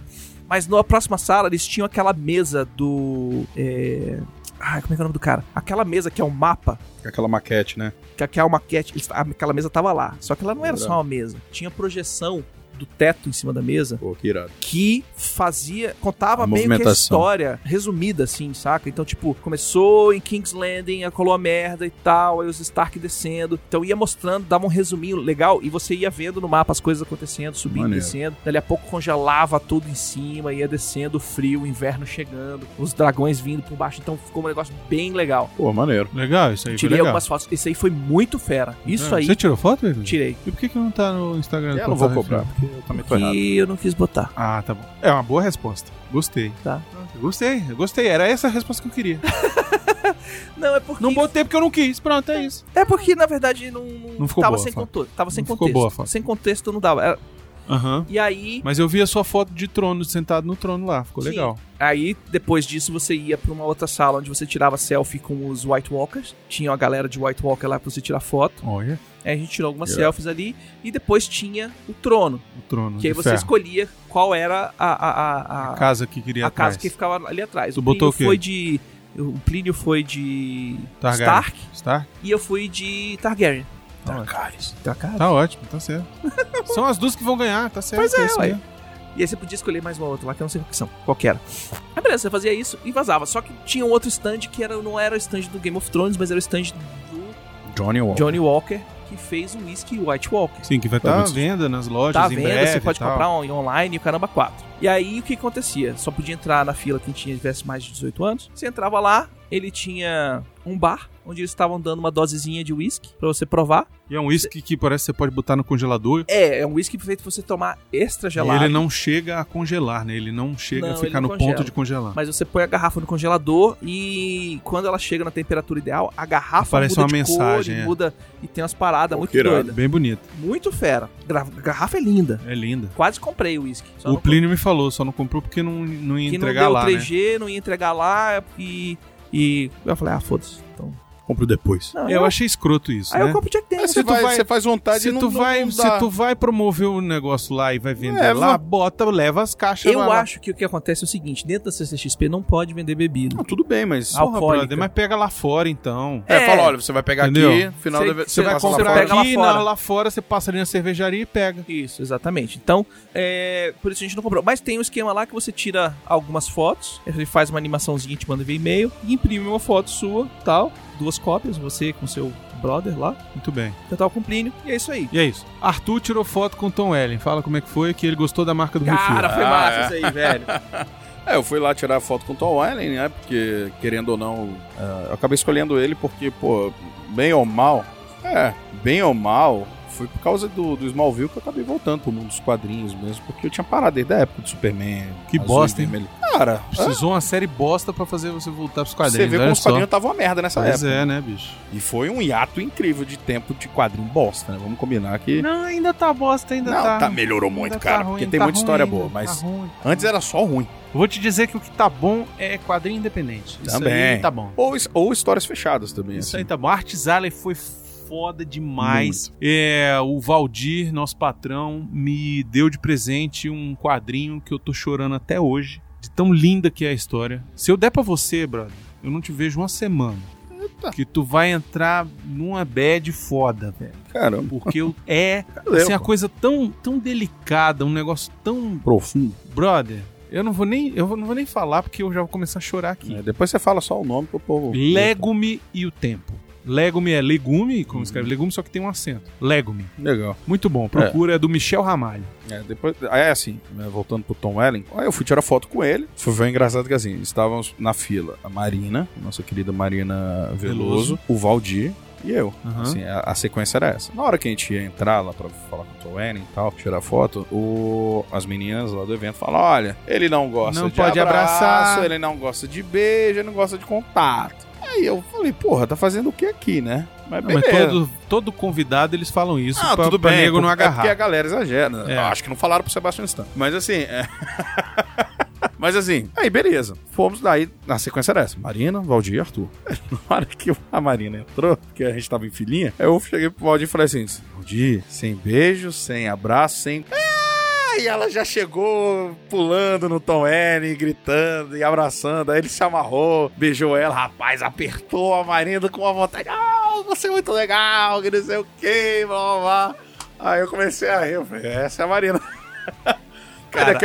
Speaker 2: Mas na próxima sala eles tinham aquela mesa do. É... Ai, como é que é o nome do cara? Aquela mesa que é um mapa,
Speaker 3: Aquela maquete, né?
Speaker 2: que que é maquete. Aquela mesa tava lá. Só que ela não era só uma mesa. Tinha projeção do teto em cima da mesa
Speaker 3: Pô, que irado.
Speaker 2: que fazia. contava
Speaker 3: A
Speaker 2: meio que a história resumida, assim, saca? Então, tipo, começou em King's Landing, colou a merda e tal, aí os Stark descendo. Então ia mostrando, dava um resuminho legal e você ia vendo no mapa as coisas acontecendo, subindo,
Speaker 3: Maneiro.
Speaker 2: descendo. Dali a pouco congelava tudo em cima, ia descendo, frio, o inverno chegando, os dragões vindo por baixo. Então ficou um negócio bem legal.
Speaker 3: Pô, maneiro.
Speaker 1: Legal, isso aí foi
Speaker 2: Tirei
Speaker 1: legal.
Speaker 2: algumas fotos. Esse aí foi muito fera. Isso
Speaker 1: É,
Speaker 2: aí,
Speaker 1: Você tirou foto,
Speaker 2: tirei.
Speaker 1: E por que que não tá no Instagram?
Speaker 3: Eu não vou cobrar, porque eu também tô errado.
Speaker 2: Que eu não quis botar.
Speaker 1: Ah, tá bom. É uma boa resposta. Gostei.
Speaker 2: Tá.
Speaker 1: Gostei, gostei. Era essa a resposta que eu queria.
Speaker 2: Não, é porque.
Speaker 1: Não botei porque eu não quis. Pronto, é isso.
Speaker 2: É porque, na verdade, não,
Speaker 1: Não ficou
Speaker 2: tava
Speaker 1: boa
Speaker 2: sem. Tava sem
Speaker 1: Não ficou
Speaker 2: contexto.
Speaker 1: boa a foto.
Speaker 2: Sem contexto não dava. Era-
Speaker 1: Aham.
Speaker 2: E aí,
Speaker 1: Mas eu vi a sua foto de trono, sentado no trono lá. Ficou
Speaker 2: Sim.
Speaker 1: legal.
Speaker 2: aí, depois disso, você ia pra uma outra sala onde você tirava selfie com os White Walkers. Tinha uma galera de White Walker lá pra você tirar foto.
Speaker 1: Olha,
Speaker 2: Aí a gente tirou algumas
Speaker 3: Yeah.
Speaker 2: selfies ali. E depois tinha o trono.
Speaker 1: o trono.
Speaker 2: Que aí você
Speaker 1: ferro.
Speaker 2: escolhia qual era a, a, a, a,
Speaker 1: casa que queria
Speaker 2: a
Speaker 1: atrás.
Speaker 2: casa que ficava ali atrás.
Speaker 1: Tu
Speaker 2: o
Speaker 1: botou
Speaker 2: Plínio
Speaker 1: o quê?
Speaker 2: foi de. O Plínio foi de
Speaker 1: Targaryen.
Speaker 2: Stark
Speaker 1: Stark?
Speaker 2: e eu fui de Targaryen.
Speaker 1: Tá ótimo.
Speaker 2: Targaryen.
Speaker 1: Tá ótimo, tá certo. São as duas que vão ganhar, tá certo.
Speaker 2: Pois é,
Speaker 1: isso
Speaker 2: ué.
Speaker 1: mesmo.
Speaker 2: E aí você podia escolher mais uma outra lá, que eu não sei qual que são. Qual que era. Aí beleza, você fazia isso e vazava. Só que tinha um outro stand que era, não era o stand do Game of Thrones, mas era o stand do
Speaker 3: Johnny Walker.
Speaker 2: Johnny Walker, que fez o whisky White Walker.
Speaker 1: Sim, que vai
Speaker 3: Tá
Speaker 1: estar à
Speaker 3: muito-
Speaker 1: venda nas lojas
Speaker 2: Tá à
Speaker 1: em
Speaker 2: venda,
Speaker 1: breve
Speaker 2: você pode
Speaker 1: tal.
Speaker 2: comprar on- online e o caramba 4. E aí o que acontecia? Só podia entrar na fila quem tinha tivesse mais de 18 anos. Você entrava lá, ele tinha um bar onde eles estavam dando uma dosezinha de whisky pra você provar.
Speaker 1: E é um uísque que parece que você pode botar no congelador.
Speaker 2: É, é um whisky feito pra você tomar extra
Speaker 1: E
Speaker 2: gelado.
Speaker 1: ele não chega a congelar, né? Ele não chega
Speaker 2: Não,
Speaker 1: a ficar
Speaker 2: não
Speaker 1: no
Speaker 2: congela.
Speaker 1: ponto de congelar.
Speaker 2: Mas você põe a garrafa no congelador e quando ela chega na temperatura ideal, a garrafa
Speaker 1: Aparece
Speaker 2: muda
Speaker 1: uma
Speaker 2: de
Speaker 1: mensagem,
Speaker 2: cor, e
Speaker 1: é.
Speaker 2: muda e tem umas paradas
Speaker 3: Pô,
Speaker 2: muito doidas.
Speaker 1: Bem bonito.
Speaker 2: Muito fera. A garrafa é linda.
Speaker 1: É linda.
Speaker 2: Quase comprei o uísque.
Speaker 1: O
Speaker 2: não
Speaker 1: Plínio me falou, só não comprou porque não, não ia
Speaker 2: que não
Speaker 1: entregar
Speaker 2: deu
Speaker 1: lá, né?
Speaker 2: 3G, não ia entregar lá e, e eu falei, ah, foda-se. Então,
Speaker 3: compro depois.
Speaker 2: Não,
Speaker 1: Eu achei escroto isso,
Speaker 2: Aí
Speaker 1: né?
Speaker 2: eu compro Jack Daniels.
Speaker 3: você,
Speaker 1: se tu
Speaker 3: vai,
Speaker 1: vai-
Speaker 3: você faz vontade
Speaker 1: Se
Speaker 3: e não,
Speaker 1: tu,
Speaker 3: não-
Speaker 1: vai,
Speaker 3: não
Speaker 1: se tu vai promover o negócio lá e vai vender
Speaker 3: É,
Speaker 1: lá, bota, leva as caixas
Speaker 2: Eu
Speaker 1: lá.
Speaker 2: acho que o que acontece é o seguinte: dentro da CCXP não pode vender bebida.
Speaker 3: Não, tudo bem, mas...
Speaker 1: Porra,
Speaker 2: alcoólica.
Speaker 1: mas pega lá fora então.
Speaker 3: É,
Speaker 2: É.
Speaker 3: fala, olha, você vai pegar
Speaker 1: Entendeu?
Speaker 3: aqui, final
Speaker 2: Você-
Speaker 3: da...
Speaker 1: Você vai
Speaker 2: lá
Speaker 1: comprar
Speaker 2: lá
Speaker 1: aqui,
Speaker 2: fora.
Speaker 1: na- lá fora você passa ali na cervejaria e pega.
Speaker 2: Isso, exatamente. Então, é, por isso a gente não comprou. Mas tem um esquema lá que você tira algumas fotos, ele faz uma animaçãozinha, te manda via e-mail e imprime uma foto sua, tal, duas cópias, você com seu brother lá,
Speaker 1: Muito bem.
Speaker 2: tentar com o Plínio, e é isso aí.
Speaker 1: E é isso. Arthur tirou foto com o Tom Ellen. Fala como é que foi, que ele gostou da marca do
Speaker 2: Cara,
Speaker 1: refil.
Speaker 2: foi
Speaker 3: Ah,
Speaker 2: massa
Speaker 3: é.
Speaker 2: isso aí, velho.
Speaker 3: É, eu fui lá tirar foto com o Tom Welling, né? Porque, querendo ou não, é, eu acabei escolhendo ele porque, pô, bem ou mal, é, bem ou mal, foi por causa do, do Smallville que eu acabei voltando pro mundo dos quadrinhos mesmo, porque eu tinha parado desde a época do Superman.
Speaker 1: Que bosta, hein?
Speaker 3: vermelho. Cara,
Speaker 1: Precisou uma série bosta pra fazer você voltar pros
Speaker 3: você
Speaker 1: quadrinhos.
Speaker 3: vê como os quadrinhos estavam uma merda nessa
Speaker 1: Pois
Speaker 3: época.
Speaker 1: é, né, bicho?
Speaker 3: E foi um hiato incrível de tempo de quadrinho bosta, né? Vamos combinar que.
Speaker 1: Não, ainda tá bosta, ainda
Speaker 3: Não,
Speaker 1: tá.
Speaker 3: tá, melhorou muito,
Speaker 1: ainda
Speaker 3: cara,
Speaker 1: tá ruim,
Speaker 3: porque tem
Speaker 1: tá
Speaker 3: muita história
Speaker 1: ainda,
Speaker 3: boa, mas
Speaker 1: tá tá
Speaker 3: antes era só ruim.
Speaker 1: Vou te dizer que o que tá bom é quadrinho independente. Isso
Speaker 3: Também.
Speaker 1: aí tá bom.
Speaker 3: Ou, ou histórias fechadas também.
Speaker 1: Isso
Speaker 3: assim.
Speaker 1: aí tá bom. Alley foi foda demais. É, o Valdir, nosso patrão, me deu de presente um quadrinho que eu tô chorando até hoje. De tão linda que é a história. Se eu der pra você, brother, eu não te vejo uma semana. Que tu vai entrar numa bad foda, velho.
Speaker 3: Caramba.
Speaker 1: Porque é
Speaker 3: Valeu,
Speaker 1: assim, a
Speaker 3: pô.
Speaker 1: coisa tão, tão delicada, um negócio tão.
Speaker 3: Profundo.
Speaker 1: Brother, eu não vou nem. Eu não vou nem falar porque eu já vou começar a chorar aqui.
Speaker 3: É, depois você fala só o nome pro povo.
Speaker 1: Legume e o tempo. Legume é legume, como escreve legume, só que tem um acento. Legume.
Speaker 3: Legal.
Speaker 1: Muito bom. Procura, é, do Michel Ramalho.
Speaker 3: É, depois, aí é assim, né, voltando pro Tom Welling, aí eu fui tirar foto com ele. Foi, foi engraçado que assim, estávamos na fila a Marina, nossa querida Marina Veloso,
Speaker 1: Veloso.
Speaker 3: o Valdir e eu.
Speaker 1: Aham.
Speaker 3: Assim, a, a sequência era essa. Na hora que a gente ia entrar lá pra falar com o Tom Welling e tal, tirar foto, o, as meninas lá do evento falam: olha, ele não gosta
Speaker 1: Não
Speaker 3: de
Speaker 1: pode
Speaker 3: abraço,
Speaker 1: abraçar.
Speaker 3: ele não gosta de beijo, ele não gosta de contato. Aí eu falei, porra, tá fazendo o que aqui, né? Mas
Speaker 1: Não, mas todo, todo convidado eles falam isso
Speaker 3: Ah,
Speaker 1: pra,
Speaker 3: tudo
Speaker 1: pra
Speaker 3: bem,
Speaker 1: nego não
Speaker 3: é porque
Speaker 1: agarrar.
Speaker 3: a galera exagera.
Speaker 1: É.
Speaker 3: Eu acho que não falaram pro Sebastian Stan. Mas assim, é... Mas assim, aí beleza. Fomos daí, na sequência era essa. Marina, Valdir e Arthur. Na hora que a Marina entrou, que a gente tava em filinha, eu cheguei pro Valdir e falei assim, Valdir, sem beijo, sem abraço, sem... Ah, e ela já chegou pulando no Tom N, gritando e abraçando. Aí ele se amarrou, beijou ela, rapaz, apertou a Marina com uma vontade. Ah, você é muito legal, que não sei o que, blá blá blá. Aí eu comecei a rir, eu falei, essa é a Marina.
Speaker 2: Cara,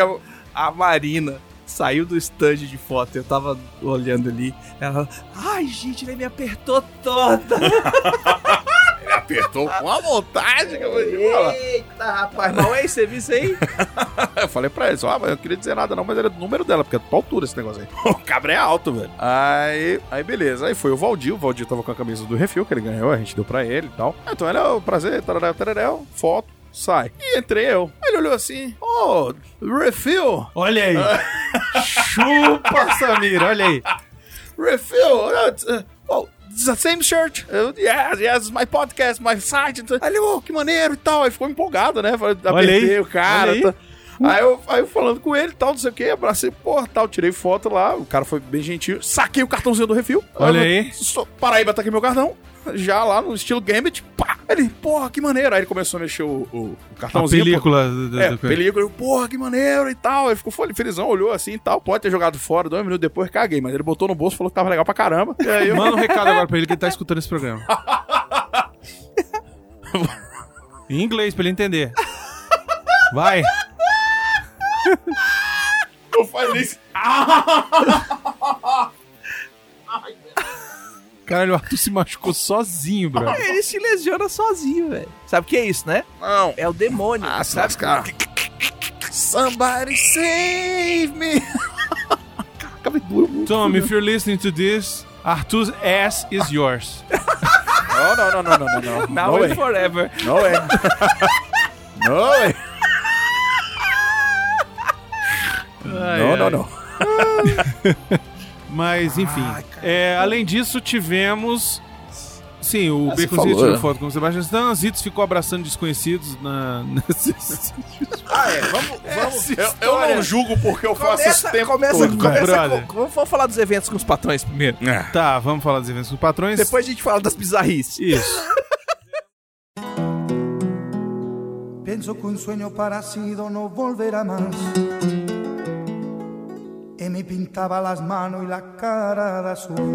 Speaker 3: a-
Speaker 2: a Marina saiu do stand de foto, eu tava olhando ali, ela, ai gente, ele me apertou toda.
Speaker 3: Ele apertou com a vontade que eu vou te falar.
Speaker 2: Eita, rapaz, não é esse serviço aí?
Speaker 3: Eu falei pra ele, ah, mas eu não queria dizer nada não, mas era do número dela, porque é tua altura esse negócio aí. O cabra é alto, velho. Aí, aí beleza, aí foi o Valdir, o Valdir tava com a camisa do Refil, que ele ganhou, a gente deu pra ele e tal. Então ele, ó, prazer, tararel, tararel, foto, sai. E entrei eu. Ele olhou assim, ô, Refil,
Speaker 1: Olha aí. Chupa, Samir, olha aí.
Speaker 3: Refil, uh, oh, same shirt. Eu, yes, yes, it's my podcast, my site. Aí ele, oh, que maneiro e tal. Aí ficou empolgado, né? Apertei o cara.
Speaker 1: olha aí.
Speaker 3: tá. Aí eu, aí eu falando com ele e tal, não sei o que, abracei, porra, tal, tirei foto lá, o cara foi bem gentil, saquei o cartãozinho do refil.
Speaker 1: Olha aí.
Speaker 3: Paraíba tá aqui meu cartão, já lá no estilo Gambit, pá. Ele, porra, que maneiro. Aí ele começou a mexer o, o, o
Speaker 1: A
Speaker 3: cartãozinho. pô.
Speaker 1: película. do- do-
Speaker 3: É,
Speaker 1: do-
Speaker 3: película, eu, porra, que maneiro e tal. Aí ficou fel- felizão, olhou assim e tal. Pode ter jogado fora, dois minutos depois caguei, mas ele botou no bolso falou que tava legal pra caramba. E aí eu,
Speaker 1: Manda um recado agora pra ele que ele tá escutando esse programa. em inglês, pra ele entender. Vai.
Speaker 3: eu falei isso.
Speaker 1: Caralho, o Arthur se machucou sozinho, bro.
Speaker 2: Ele se lesiona sozinho, velho. Sabe o que é isso, né?
Speaker 3: Não.
Speaker 2: É o demônio.
Speaker 3: Ah, se
Speaker 2: sabe?
Speaker 3: lascar. Somebody save me. Caraca, me doeu muito.
Speaker 1: Tom, if you're listening to this, Arthur's ass is yours.
Speaker 3: Não, não, não, não, não, não, não.
Speaker 2: Now
Speaker 3: no
Speaker 2: and forever.
Speaker 3: No way. no way.
Speaker 1: Ai,
Speaker 3: não,
Speaker 1: ai.
Speaker 3: não, não.
Speaker 1: Mas, enfim. é, além disso, tivemos Sim, o
Speaker 3: Ah, falou,
Speaker 1: tirou
Speaker 3: né?
Speaker 1: foto com o Sebastião Stan, Zitos ficou abraçando desconhecidos na.
Speaker 2: Ah, é. Vamos, vamos.
Speaker 3: Eu, eu não julgo porque eu faço isso o tempo
Speaker 2: começa,
Speaker 3: todo.
Speaker 2: começa com- vamos falar dos eventos com os patrões primeiro.
Speaker 3: É.
Speaker 1: tá, vamos falar dos eventos dos patrões.
Speaker 2: Depois a gente fala das bizarrices.
Speaker 1: Isso.
Speaker 4: Pienso que un sueño parecido no volverá más. Y me pintaba las manos y la cara de azul.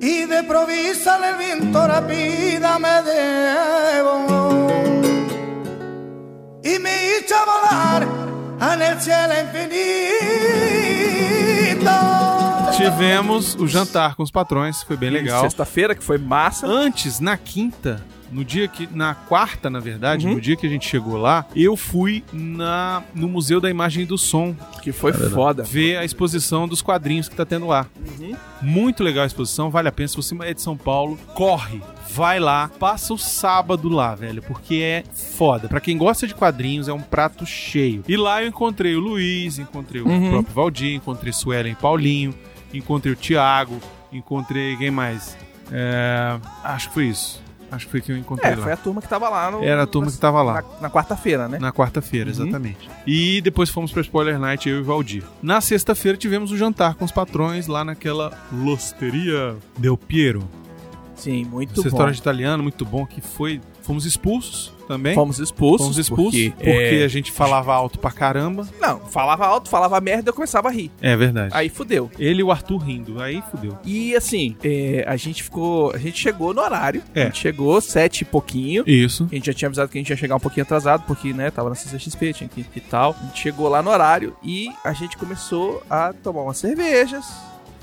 Speaker 4: Y de provisa el viento rápida me debo. Y me hizo volar en el cielo infinito.
Speaker 1: Tivemos o jantar com os patrões, foi bem legal.
Speaker 2: Sexta-feira, que foi massa.
Speaker 1: Antes, na quinta, no dia que. Na quarta, na verdade,
Speaker 2: Uhum.
Speaker 1: no dia que a gente chegou lá, eu fui na, no Museu da Imagem e do Som
Speaker 2: Que foi foda.
Speaker 1: ver a exposição dos quadrinhos que tá tendo lá. Muito legal a exposição, vale a pena. Se você é de São Paulo, corre. Vai lá, passa o sábado lá, velho, porque é foda. Pra quem gosta de quadrinhos, é um prato cheio. E lá eu encontrei o Luiz, encontrei o
Speaker 2: Uhum.
Speaker 1: próprio Valdir, encontrei Suelen e Paulinho, encontrei o Thiago, encontrei quem mais? É, acho que foi isso. Acho que foi que eu encontrei
Speaker 2: É,
Speaker 1: lá.
Speaker 2: foi a turma que tava lá no.
Speaker 1: Era a turma que tava lá.
Speaker 2: Na, na quarta-feira, né?
Speaker 1: Na quarta-feira,
Speaker 2: Uhum.
Speaker 1: exatamente. E depois fomos pra Spoiler Night, eu e o Valdir. Na sexta-feira tivemos o jantar com os patrões lá naquela Losteria Del Piero.
Speaker 2: Sim, muito
Speaker 1: Esse
Speaker 2: bom.
Speaker 1: restaurante italiano, muito bom, que foi... Fomos expulsos também.
Speaker 2: Fomos expulsos.
Speaker 1: Fomos expulsos
Speaker 2: Porque,
Speaker 1: porque,
Speaker 2: é,
Speaker 1: a gente falava alto pra caramba.
Speaker 2: Não, falava alto, falava merda, eu começava a rir.
Speaker 1: É verdade.
Speaker 2: Aí fudeu.
Speaker 1: Ele e o Arthur rindo, aí fudeu.
Speaker 2: E assim, é, a gente ficou. A gente chegou no horário.
Speaker 1: É.
Speaker 2: A gente chegou sete e pouquinho.
Speaker 1: Isso.
Speaker 2: A gente já tinha avisado que a gente ia chegar um pouquinho atrasado, porque, né, tava na CCXP, tinha que e tal. A gente chegou lá no horário e a gente começou a tomar umas cervejas,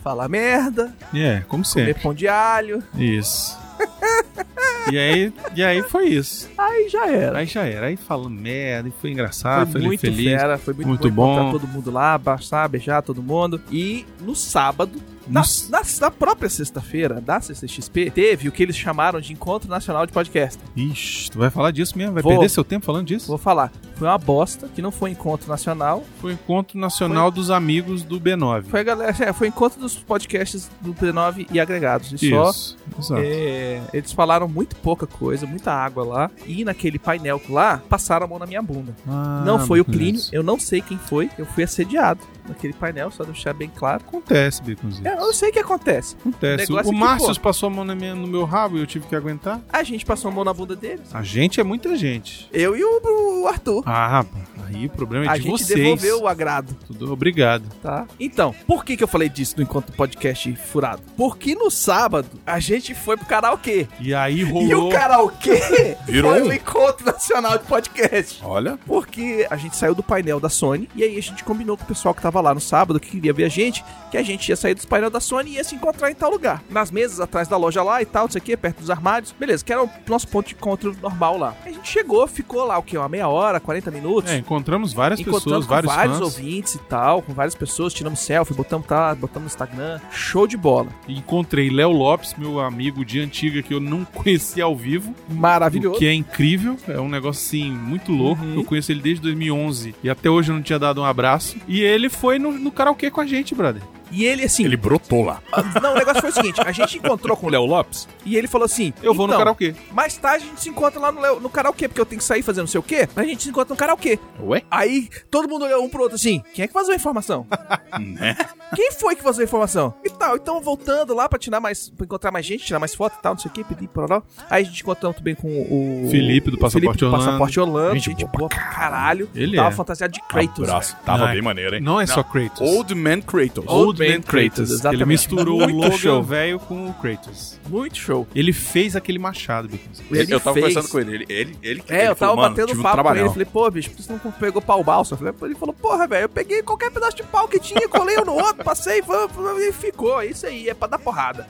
Speaker 2: falar merda,
Speaker 1: É, como
Speaker 2: comer
Speaker 1: sempre.
Speaker 2: pão de alho.
Speaker 1: Isso. e, aí, e aí foi isso.
Speaker 2: Aí já era.
Speaker 1: Aí já era. Aí falando merda, e foi engraçado,
Speaker 2: foi
Speaker 1: foi
Speaker 2: muito
Speaker 1: feliz.
Speaker 2: fera, foi muito,
Speaker 1: Muito
Speaker 2: bom,
Speaker 1: bom.
Speaker 2: todo mundo lá, abraçar, beijar todo mundo. E no sábado, na, na, na própria sexta-feira da CCXP, teve o que eles chamaram de Encontro Nacional de Podcast.
Speaker 1: Ixi, tu vai falar disso mesmo? Vai
Speaker 2: Vou.
Speaker 1: perder seu tempo falando disso?
Speaker 2: Vou falar, foi uma bosta, que não foi encontro nacional,
Speaker 1: Foi encontro nacional dos amigos do B9.
Speaker 2: foi galera, é, foi encontro dos podcasts do P9 e agregados. E só
Speaker 1: Isso, exato.
Speaker 2: é, eles falaram muito pouca coisa, muita água lá. E naquele painel lá, passaram a mão na minha bunda.
Speaker 1: Ah,
Speaker 2: não foi o. Plínio, eu não sei quem foi. Eu fui assediado naquele painel, só deixar bem claro.
Speaker 1: Acontece, Baconzitos.
Speaker 2: Eu sei o que acontece.
Speaker 1: Acontece. O
Speaker 2: que,
Speaker 1: Márcio passou a mão na minha- no meu rabo e eu tive que aguentar.
Speaker 2: A gente passou a mão na bunda deles.
Speaker 1: A gente é muita gente.
Speaker 2: Eu e o, o Arthur.
Speaker 1: Ah, rapaz, aí o problema é
Speaker 2: a
Speaker 1: de
Speaker 2: gente
Speaker 1: vocês.
Speaker 2: devolveu o agrado,
Speaker 1: Tudo obrigado.
Speaker 2: tá? Então, por que, que eu falei disso no encontro podcast furado? Porque no sábado a gente foi pro karaokê.
Speaker 1: E aí
Speaker 2: E o
Speaker 1: rolou.
Speaker 2: karaokê
Speaker 3: Virou
Speaker 2: foi
Speaker 3: um.
Speaker 2: o encontro nacional de podcast.
Speaker 3: Olha.
Speaker 2: Porque a gente saiu do painel da Sony e aí a gente combinou com o pessoal que tava lá no sábado, que queria ver a gente, que a gente ia sair dos painel da Sony e ia se encontrar em tal lugar. Nas mesas atrás da loja lá e tal, não sei o que, perto dos armários. Beleza, que era o nosso ponto de encontro normal lá. A gente chegou, ficou lá o que? Uma meia hora, 40 minutos.
Speaker 1: É, encontramos várias
Speaker 2: Encontramos
Speaker 1: pessoas,
Speaker 2: com
Speaker 1: vários,
Speaker 2: vários
Speaker 1: fãs.
Speaker 2: ouvintes e tal, com várias pessoas, tiramos selfie, botamos, tá, botamos no Instagram. Show de bola.
Speaker 1: Encontrei Léo Lopes, meu amigo de antiga que eu não conhecia ao vivo.
Speaker 2: Maravilhoso.
Speaker 1: O que é incrível, é um negócio assim muito louco.
Speaker 2: Uhum.
Speaker 1: Eu conheço ele desde 2011 e até hoje eu não tinha dado um abraço. E ele foi no, no karaokê com a gente, brother.
Speaker 2: E ele, assim.
Speaker 3: Ele brotou lá.
Speaker 2: Não, o negócio foi o seguinte: a gente encontrou com o Léo Lopes e ele falou assim:
Speaker 1: Eu vou no
Speaker 2: "Então,
Speaker 1: karaokê.
Speaker 2: Mais tarde a gente se encontra lá no, Léo- no karaokê, porque eu tenho que sair fazendo não sei o quê. A gente se encontra no karaokê.
Speaker 3: Ué?
Speaker 2: Aí todo mundo olhou um pro outro assim: quem é que vazou a informação?
Speaker 3: Né?
Speaker 2: Quem foi que vazou a informação? E tal. Então voltando lá pra tirar mais. pra encontrar mais gente, tirar mais foto e tal, não sei o quê, pedir pororó. Aí a gente encontrou muito bem com o.
Speaker 1: Felipe do Passaporte
Speaker 2: Felipe do
Speaker 1: Orlando.
Speaker 2: Passaporte Orlando.
Speaker 3: Gente
Speaker 2: Gente,
Speaker 3: boa
Speaker 2: pra caralho.
Speaker 1: Ele
Speaker 2: Tava
Speaker 1: é.
Speaker 2: fantasiado de Kratos.
Speaker 3: Abraço. Tava
Speaker 1: Não é-
Speaker 3: bem maneiro, hein?
Speaker 1: Não é só Kratos.
Speaker 3: Old Man Kratos.
Speaker 2: Old Man Kratos, exatamente.
Speaker 1: Ele misturou
Speaker 2: Muito
Speaker 1: o Logan
Speaker 2: show.
Speaker 1: velho com o Kratos.
Speaker 2: Muito show.
Speaker 1: Ele fez aquele machado, Bicos.
Speaker 2: Ele
Speaker 3: eu tava
Speaker 2: fez.
Speaker 3: conversando com ele. Ele, ele, ele,
Speaker 2: É,
Speaker 3: ele
Speaker 2: eu tava
Speaker 3: falou, "Mano,
Speaker 2: batendo
Speaker 3: um
Speaker 2: papo com ele.
Speaker 3: trabalhão."
Speaker 2: Falei, pô, bicho, por que você não pegou pau balsa? Ele falou, porra, velho, eu peguei qualquer pedaço de pau que tinha, colei um no outro, passei e ficou. Isso aí, é pra dar porrada.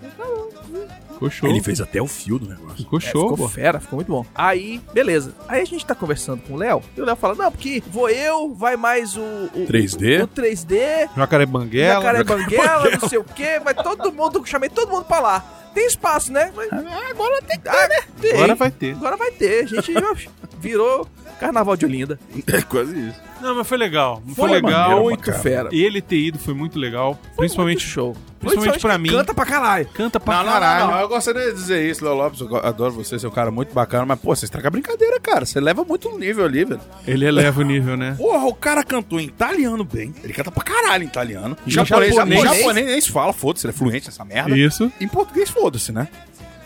Speaker 1: Ficou show.
Speaker 3: Ele fez até o fio do negócio.
Speaker 1: Ficou
Speaker 2: É,
Speaker 1: show,
Speaker 2: ficou
Speaker 1: pô.
Speaker 2: fera, ficou muito bom. Aí, beleza. Aí a gente tá conversando com o Léo, e o Léo fala, não, porque vou eu, vai mais o... o
Speaker 3: 3D?
Speaker 2: O, o 3D,
Speaker 1: Jacaré Banguela.
Speaker 2: Jacaré Banguela, não sei o quê, vai todo mundo, chamei todo mundo pra lá. Tem espaço, né? Mas, ah, agora tem que ter, né? Tem.
Speaker 1: Agora vai ter.
Speaker 2: Agora vai ter. A gente Virou Carnaval de Olinda.
Speaker 3: É quase isso.
Speaker 1: Não, mas foi legal. Foi,
Speaker 2: Foi
Speaker 1: legal.
Speaker 3: maneiro.
Speaker 2: Muito fera.
Speaker 1: Ele ter ido foi muito legal.
Speaker 2: Muito
Speaker 1: principalmente,
Speaker 2: show.
Speaker 1: principalmente pra mim.
Speaker 2: Canta pra caralho.
Speaker 1: Canta pra
Speaker 3: Não, não,
Speaker 1: caralho.
Speaker 3: não, não, eu gostaria de dizer isso, Léo Lopes. Eu adoro você, você é um cara muito bacana, mas, pô, você estraga a brincadeira, cara. Você leva muito no nível ali, velho.
Speaker 1: Ele eleva o nível, né?
Speaker 3: Porra, o cara cantou em italiano bem. Ele canta pra caralho em italiano. Em japonês,
Speaker 1: japonês.
Speaker 3: japonês, japonês nem se fala, foda-se, ele é fluente nessa merda.
Speaker 1: Isso.
Speaker 3: Em português, foda-se, né?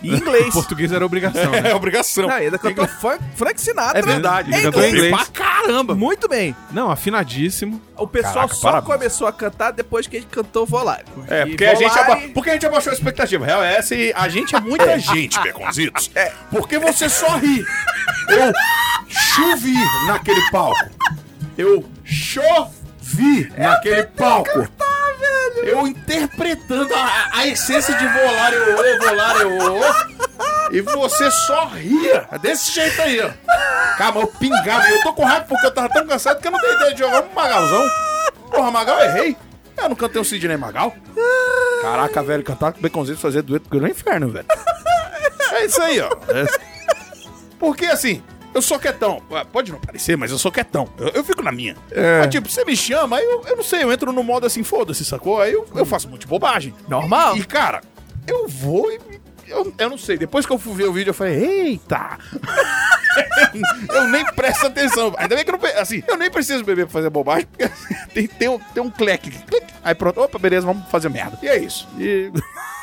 Speaker 2: E inglês.
Speaker 1: Português era obrigação,
Speaker 3: É
Speaker 1: né?
Speaker 3: obrigação.
Speaker 2: Não, ainda cantou Frank, Frank Sinatra.
Speaker 3: É verdade.
Speaker 1: Ele cantou em inglês.
Speaker 3: Pra caramba.
Speaker 2: Muito bem.
Speaker 1: Não, afinadíssimo.
Speaker 2: O pessoal
Speaker 3: Caraca,
Speaker 2: só
Speaker 3: parabéns.
Speaker 2: começou a cantar depois que a gente cantou Volare.
Speaker 3: É, porque a, gente aba... porque a gente abaixou a expectativa. Real é essa e a gente é muita gente, Beconzitos. É. Porque você só ri. Eu chovi naquele palco. Eu chovi naquele palco. Eu interpretando a, a essência de volar, eu, ô, volar, eu, ô. E você só ria. É Desse jeito aí, ó. Calma, eu pingava. Eu tô com raiva porque eu tava tão cansado que eu não dei ideia de jogar um Magalzão. Porra, Magal, eu errei. Eu não cantei um Sidney Magal. Caraca, velho, cantar com Beconzito fazer dueto porque no inferno, velho. É isso aí, ó. É. Porque assim, eu sou quietão. Ah, Pode não parecer, mas eu sou quietão. Eu, eu fico na minha.
Speaker 2: É.
Speaker 3: Mas, tipo, você me chama, aí eu, eu não sei, eu entro no modo assim, foda-se, sacou? Aí eu, eu faço um monte de bobagem.
Speaker 2: Normal.
Speaker 3: E, cara, eu vou e. Eu, eu não sei, depois que eu fui ver o vídeo, eu falei, eita! eu nem presto atenção. Ainda bem que eu não. Assim, eu nem preciso beber pra fazer bobagem, porque assim, tem, tem, um, tem um cleque. clique. Aí pronto, opa, beleza, vamos fazer merda. E é isso. E.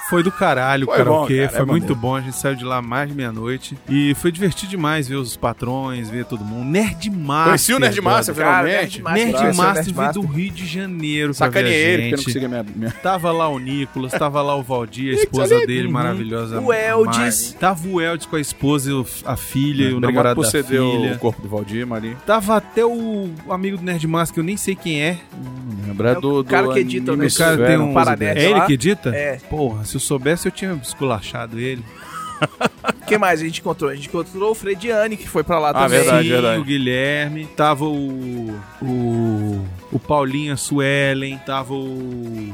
Speaker 1: Foi do caralho o
Speaker 3: bom,
Speaker 1: karaokê,
Speaker 3: cara,
Speaker 1: foi
Speaker 3: é
Speaker 1: muito
Speaker 3: maneiro.
Speaker 1: bom. A gente saiu de lá mais de meia-noite. E foi divertido demais ver os patrões, ver todo mundo. Nerdmaster.
Speaker 3: Conheci o Nerdmaster,
Speaker 1: brother.
Speaker 3: finalmente.
Speaker 2: Cara, Nerdmaster.
Speaker 1: Nerdmaster
Speaker 2: Nerdmaster.
Speaker 1: veio do Rio de Janeiro
Speaker 3: Sacaneei ele, porque eu não conseguia minha. minha...
Speaker 1: Tava lá o Nicolas, tava lá o Valdir, a esposa dele, maravilhosa.
Speaker 2: O Eldes.
Speaker 1: Mar- Tava o Eldes com a esposa, e a filha e o namorado
Speaker 3: por
Speaker 1: da filha.
Speaker 3: o corpo do Valdir, ali.
Speaker 1: Tava até o amigo do Nerdmaster, que eu nem sei quem é.
Speaker 3: Lembra
Speaker 2: É o cara que edita o
Speaker 3: anime
Speaker 1: O cara tem um... É ele que edita?
Speaker 2: É.
Speaker 1: Porra, se eu soubesse eu tinha esculachado ele.
Speaker 2: Quem mais a gente encontrou? A gente encontrou o Frediani, que foi pra lá
Speaker 3: Ah,
Speaker 2: também.
Speaker 3: verdade,
Speaker 1: Sim,
Speaker 3: verdade.
Speaker 1: o Guilherme, tava o. O. O Paulinho, a Suelen, tava o.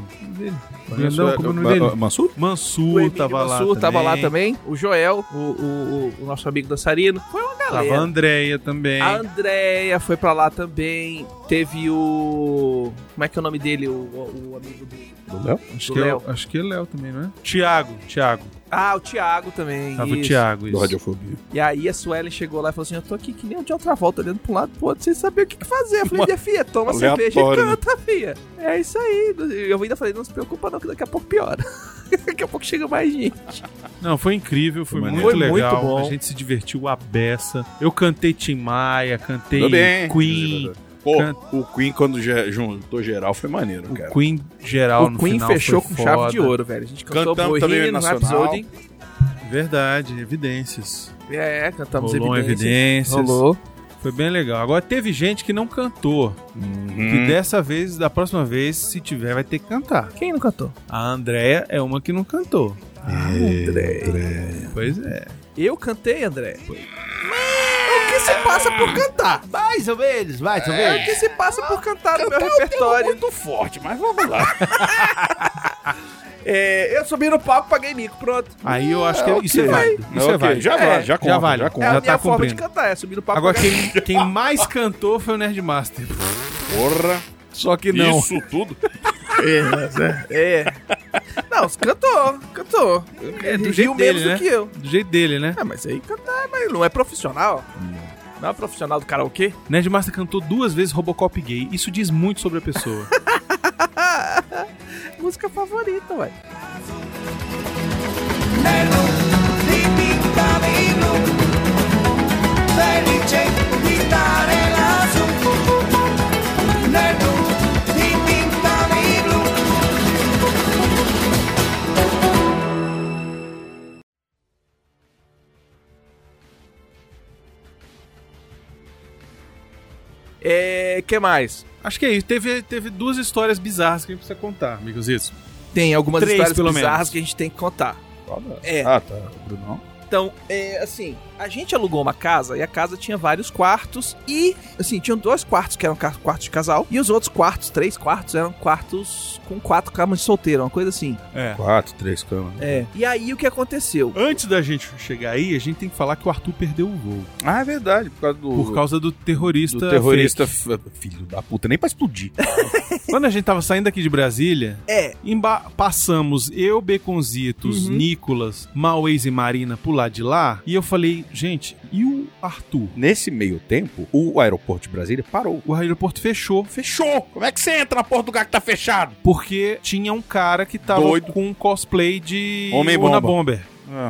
Speaker 1: Grandão, como é o nome dele?
Speaker 3: Mansur?
Speaker 1: Mansur tava lá.
Speaker 2: Mansur tava lá
Speaker 1: também.
Speaker 2: O Joel, o, o, o- o nosso amigo dançarino. Foi uma
Speaker 1: Tava
Speaker 2: galera.
Speaker 1: a Andréia também.
Speaker 2: A Andrea foi pra lá também. Teve o. Como é que é o nome dele? O, o- o amigo do.
Speaker 3: Do Léo?
Speaker 1: Acho
Speaker 2: do
Speaker 1: que, é,
Speaker 2: Léo.
Speaker 1: o- acho que é Léo também, não é? Tiago, Tiago.
Speaker 2: Ah, o Thiago também.
Speaker 1: Tava o
Speaker 2: isso.
Speaker 1: Thiago,
Speaker 3: Do
Speaker 1: isso.
Speaker 3: Radiofobia.
Speaker 2: E aí a Suelen chegou lá e falou assim: Eu tô aqui que nem o de outra volta, olhando pra um lado pro outro, sem saber o que, que fazer. Eu falei, minha filha, toma cerveja e
Speaker 3: né?
Speaker 2: canta, filha. É isso aí. Eu ainda falei, não se preocupa não, que daqui a pouco piora. daqui a pouco chega mais gente.
Speaker 1: Não, foi incrível, foi,
Speaker 3: Foi
Speaker 1: muito.
Speaker 2: Foi
Speaker 1: legal.
Speaker 2: muito bom.
Speaker 1: A gente se divertiu a beça. Eu cantei Tim Maia, cantei. Queen.
Speaker 3: Pô,
Speaker 1: Can-
Speaker 3: o Queen, quando juntou geral, foi maneiro,
Speaker 1: O
Speaker 3: cara.
Speaker 1: Queen geral
Speaker 2: o
Speaker 1: no
Speaker 2: Queen
Speaker 1: final
Speaker 2: fechou
Speaker 1: foi
Speaker 2: com chave
Speaker 1: foda.
Speaker 2: de ouro, velho. A gente cantou
Speaker 3: Cantamos também
Speaker 2: Bohemian
Speaker 3: o Nacional.
Speaker 2: Rhapsody.
Speaker 1: Verdade, evidências.
Speaker 2: É, cantamos
Speaker 1: Rolou
Speaker 2: evidências.
Speaker 1: evidências.
Speaker 2: Rolou.
Speaker 1: Foi bem legal. Agora teve gente que não cantou.
Speaker 3: Uhum.
Speaker 1: Que dessa vez, da próxima vez, se tiver, vai ter que cantar.
Speaker 2: Quem não cantou?
Speaker 1: A Andrea é uma que não cantou. Pois é.
Speaker 2: Eu cantei, André. O que se passa por cantar?
Speaker 5: Mais ou menos, mais ou
Speaker 2: É o
Speaker 5: menos.
Speaker 2: que se passa por cantar no meu
Speaker 3: é
Speaker 2: repertório.
Speaker 3: muito forte, mas vamos lá.
Speaker 2: É, eu subi no palco, paguei mico, pronto.
Speaker 1: Aí eu acho que
Speaker 3: É,
Speaker 1: isso é
Speaker 3: ok.
Speaker 1: válido. Isso
Speaker 3: Ok,
Speaker 1: é válido.
Speaker 3: Já
Speaker 2: É,
Speaker 3: vale, já conta,
Speaker 1: vale.
Speaker 3: já
Speaker 2: É
Speaker 3: conta.
Speaker 2: a
Speaker 1: Já
Speaker 2: minha
Speaker 1: tá
Speaker 2: forma de
Speaker 1: cumprindo.
Speaker 2: cantar, é subir no palco.
Speaker 1: Agora, quem, quem mais cantou foi o Nerdmaster.
Speaker 3: Porra,
Speaker 1: Só que não.
Speaker 3: isso tudo.
Speaker 2: É. Não, cantou, cantou.
Speaker 1: É do jeito dele,
Speaker 2: menos
Speaker 1: né?
Speaker 2: do que eu.
Speaker 1: Do jeito dele, né?
Speaker 2: Ah, mas aí cantar, mas não é profissional. Não é profissional do karaokê.
Speaker 1: Nerdmaster cantou duas vezes Robocop gay. Isso diz muito sobre a pessoa.
Speaker 2: Música favorita, ué.
Speaker 4: Felice
Speaker 2: É, que mais?
Speaker 1: Acho que é isso. Teve, teve duas histórias bizarras que a gente precisa contar, amigos. Isso.
Speaker 2: Tem algumas
Speaker 1: Três,
Speaker 2: histórias
Speaker 1: pelo
Speaker 2: bizarras
Speaker 1: menos.
Speaker 2: que a gente tem que contar. É.
Speaker 3: Ah, tá. Bruno.
Speaker 2: Então, é, assim, A gente alugou uma casa e a casa tinha vários quartos e, assim, tinham dois quartos que eram quartos de casal e os outros quartos, três quartos, eram quartos com quatro camas de solteiro, uma coisa assim.
Speaker 1: É.
Speaker 3: Quatro, três camas.
Speaker 2: É. E aí o que aconteceu?
Speaker 1: Antes da gente chegar aí, a gente tem que falar que o Arthur perdeu o voo.
Speaker 3: Ah, é verdade, por causa do.
Speaker 1: Por causa do terrorista.
Speaker 3: do terrorista. f- Filho da puta, nem pra explodir.
Speaker 1: Quando a gente tava saindo aqui de Brasília,
Speaker 2: É,
Speaker 1: emba- passamos eu, Beconzitos,
Speaker 2: Uhum.
Speaker 1: Nicolas, Mauês e Marina por lá de lá. E eu falei, gente, e o Arthur?
Speaker 3: Nesse meio tempo, o aeroporto de Brasília parou.
Speaker 1: O aeroporto fechou.
Speaker 3: Fechou! Como é que você entra na porta do lugar que tá fechado?
Speaker 1: Porque tinha um cara que tava
Speaker 3: Doido.
Speaker 1: com um cosplay de
Speaker 3: Homem-bomba.
Speaker 1: Una Bomber.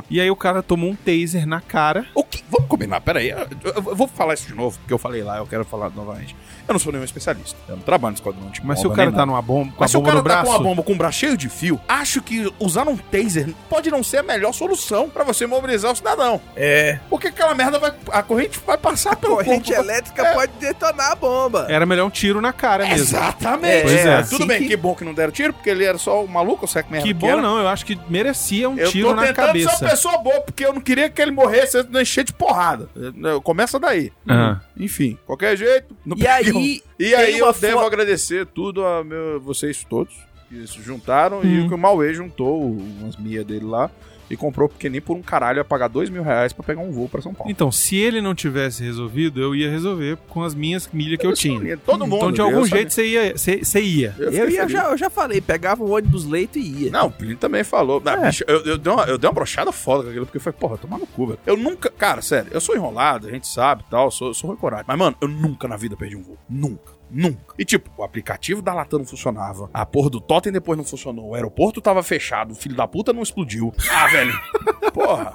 Speaker 1: E aí o cara tomou um taser na cara.
Speaker 3: O que? Vamos combinar, peraí. Eu, eu- eu vou falar isso de novo, porque eu falei lá, eu quero falar novamente. Eu não sou nenhum especialista. Eu não trabalho no esquadrão de
Speaker 1: Mas se o
Speaker 3: bomba,
Speaker 1: cara tá
Speaker 3: nada.
Speaker 1: numa bomba, com
Speaker 3: Mas
Speaker 1: a
Speaker 3: se o
Speaker 1: bomba
Speaker 3: cara
Speaker 1: no
Speaker 3: tá
Speaker 1: braço.
Speaker 3: com uma bomba com um braço cheio de fio, acho que usar um taser pode não ser a melhor solução pra você mobilizar o cidadão.
Speaker 2: é.
Speaker 3: Porque aquela merda vai. A corrente vai passar pelo
Speaker 2: Corrente
Speaker 3: corpo.
Speaker 2: elétrica
Speaker 3: É.
Speaker 2: pode detonar a bomba.
Speaker 1: Era melhor um tiro na cara mesmo.
Speaker 3: Exatamente.
Speaker 1: Pois é.
Speaker 3: Tudo
Speaker 2: Assim
Speaker 3: bem,
Speaker 2: que-
Speaker 3: que... bom que não deram tiro, porque ele era só o maluco, sabe que merda
Speaker 1: Que bom
Speaker 3: era.
Speaker 1: não, eu acho que merecia um
Speaker 3: Eu
Speaker 1: tiro
Speaker 3: tô
Speaker 1: na
Speaker 3: tentando ser
Speaker 1: cabeça.
Speaker 3: uma pessoa boa, porque eu não queria que ele morresse antes de eu encher de porrada. Eu- Começa daí.
Speaker 1: Ah.
Speaker 3: Enfim, qualquer jeito. não
Speaker 2: E
Speaker 3: peguei
Speaker 2: aí,
Speaker 3: E aí eu devo
Speaker 2: fo-
Speaker 3: agradecer tudo a meu- vocês todos que se juntaram e
Speaker 1: Hum.
Speaker 3: o que o Mauê juntou umas milhas dele lá e comprou, porque nem por um caralho ia pagar dois mil reais pra pegar um voo pra São Paulo.
Speaker 1: Então, se ele não tivesse resolvido, eu ia resolver com as minhas milhas que eu, tinha.
Speaker 3: sabia, Todo mundo.
Speaker 1: então, de
Speaker 3: eu
Speaker 1: algum jeito, você ia. Você, ia.
Speaker 2: eu,
Speaker 3: fiquei
Speaker 2: ia, já, eu já falei, pegava o ônibus leito e ia.
Speaker 3: Não, o Plínio também falou. Ah,
Speaker 1: É.
Speaker 3: bicho, eu, eu, dei uma, eu dei uma brochada foda com aquilo, porque foi, porra, tomar no cu, velho. Eu nunca. Cara, sério, eu sou enrolado, a gente sabe e tal, sou, sou rancorado. Mas, mano, eu nunca na vida perdi um voo. Nunca. Nunca. E tipo, o aplicativo da Latam não funcionava. A porra do Totem depois não funcionou. O aeroporto tava fechado. O filho da puta não explodiu. Ah, velho. Porra.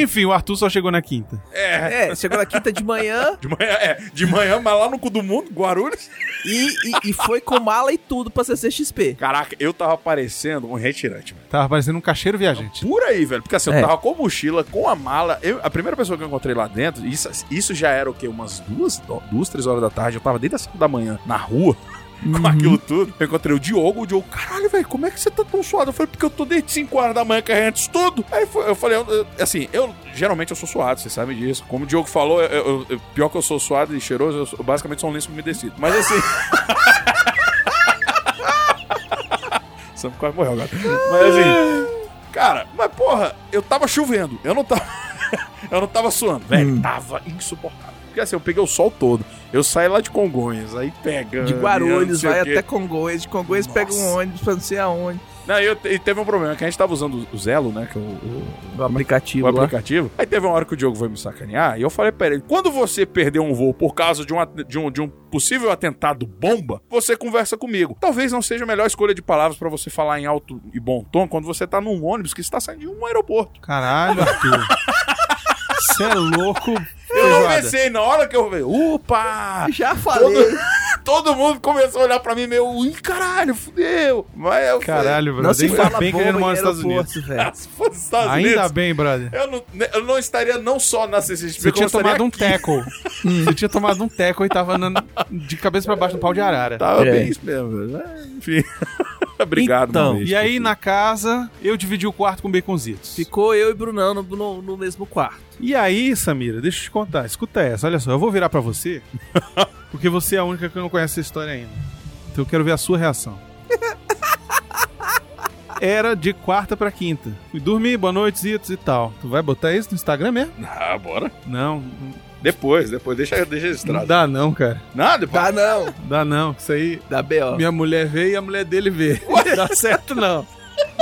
Speaker 1: Enfim, o Arthur só chegou na quinta.
Speaker 3: É.
Speaker 2: É, chegou na quinta de manhã
Speaker 3: De manhã, é. De manhã, mas lá no cu do mundo, Guarulhos.
Speaker 2: e, e, e foi com mala e tudo pra CCXP.
Speaker 3: Caraca, eu tava parecendo um retirante, velho.
Speaker 1: Tava parecendo um cacheiro viajante.
Speaker 3: Por aí, velho. Porque assim, eu
Speaker 2: É.
Speaker 3: tava com a mochila, com a mala. Eu- a primeira pessoa que eu encontrei lá dentro, isso, isso já era o quê? Umas duas, duas, três horas da tarde. Eu tava desde as cinco da manhã na rua. Com aquilo tudo, eu encontrei o Diogo. O Diogo, caralho, velho, como é que você tá tão suado? Eu falei, porque eu tô desde 5 horas da manhã carregando isso tudo. Aí eu falei, eu- assim, eu geralmente eu sou suado, vocês sabem disso. Como o Diogo falou, eu- eu- pior que eu sou suado e cheiroso, eu, basicamente sou um lenço umedecido. Mas assim. Sam quase morreu agora. Mas assim. Cara, mas porra, eu tava chovendo. Eu não tava. eu não tava suando. Velho, tava insuportável. Porque assim, eu peguei o sol todo. Eu saí lá de Congonhas, aí pega.
Speaker 2: De Guarulhos, vai até Congonhas, de Congonhas
Speaker 3: Nossa.
Speaker 2: pega um ônibus pra não sei aonde.
Speaker 3: Não, e, eu, e teve um problema, que a gente tava usando o Zelo, né? Que é o, o-
Speaker 2: O aplicativo
Speaker 3: o
Speaker 2: lá.
Speaker 3: aplicativo. Aí teve uma hora que o Diogo foi me sacanear e eu falei pra ele: quando você perder um voo por causa de um, de um, de um possível atentado bomba, você conversa comigo. Talvez não seja a melhor escolha de palavras pra você falar em alto e bom tom quando você tá num ônibus que está saindo de um aeroporto.
Speaker 1: Caralho, Arthur. Você é louco.
Speaker 3: Eu não pensei, na hora que eu falei, upa!
Speaker 2: Já falei.
Speaker 3: Todo mundo começou a olhar pra mim meio, ih, caralho, fudeu. Mas eu
Speaker 1: Caralho, brother.
Speaker 2: Não se
Speaker 1: Ainda
Speaker 2: fala
Speaker 1: bem que ele não mora nos Estados Unidos.
Speaker 2: velho.
Speaker 3: Se fosse nos Estados
Speaker 1: Ainda
Speaker 3: Unidos,
Speaker 1: bem, brother.
Speaker 3: eu não, eu não estaria não só na CCXP,
Speaker 1: Você tinha tomado um
Speaker 3: aqui.
Speaker 1: tackle. Você tinha tomado um tackle e tava andando de cabeça pra baixo no pau de arara.
Speaker 3: Tava
Speaker 2: É.
Speaker 3: bem isso mesmo. velho. Enfim. Obrigado,
Speaker 2: Então,
Speaker 3: Maurício.
Speaker 1: E aí, na casa, eu dividi o quarto com baconzitos.
Speaker 2: Ficou eu e Brunão no, no, no mesmo quarto.
Speaker 1: E aí, Samira, deixa eu te contar. Escuta essa, olha só. Eu vou virar pra você, porque você é a única que não conhece essa história ainda. Então eu quero ver a sua reação. Era de quarta pra quinta. Fui dormir, boa noite, Zitos e tal. Tu vai botar isso no Instagram mesmo?
Speaker 3: Ah, bora.
Speaker 1: Não,
Speaker 3: Depois, depois. Deixa, deixa
Speaker 1: não
Speaker 3: registrado.
Speaker 1: dá não, cara.
Speaker 3: Não, depois.
Speaker 2: Dá não.
Speaker 1: Dá não. Isso aí,
Speaker 2: Dá B.O.
Speaker 1: minha mulher vê e a mulher dele vê. Não dá certo não.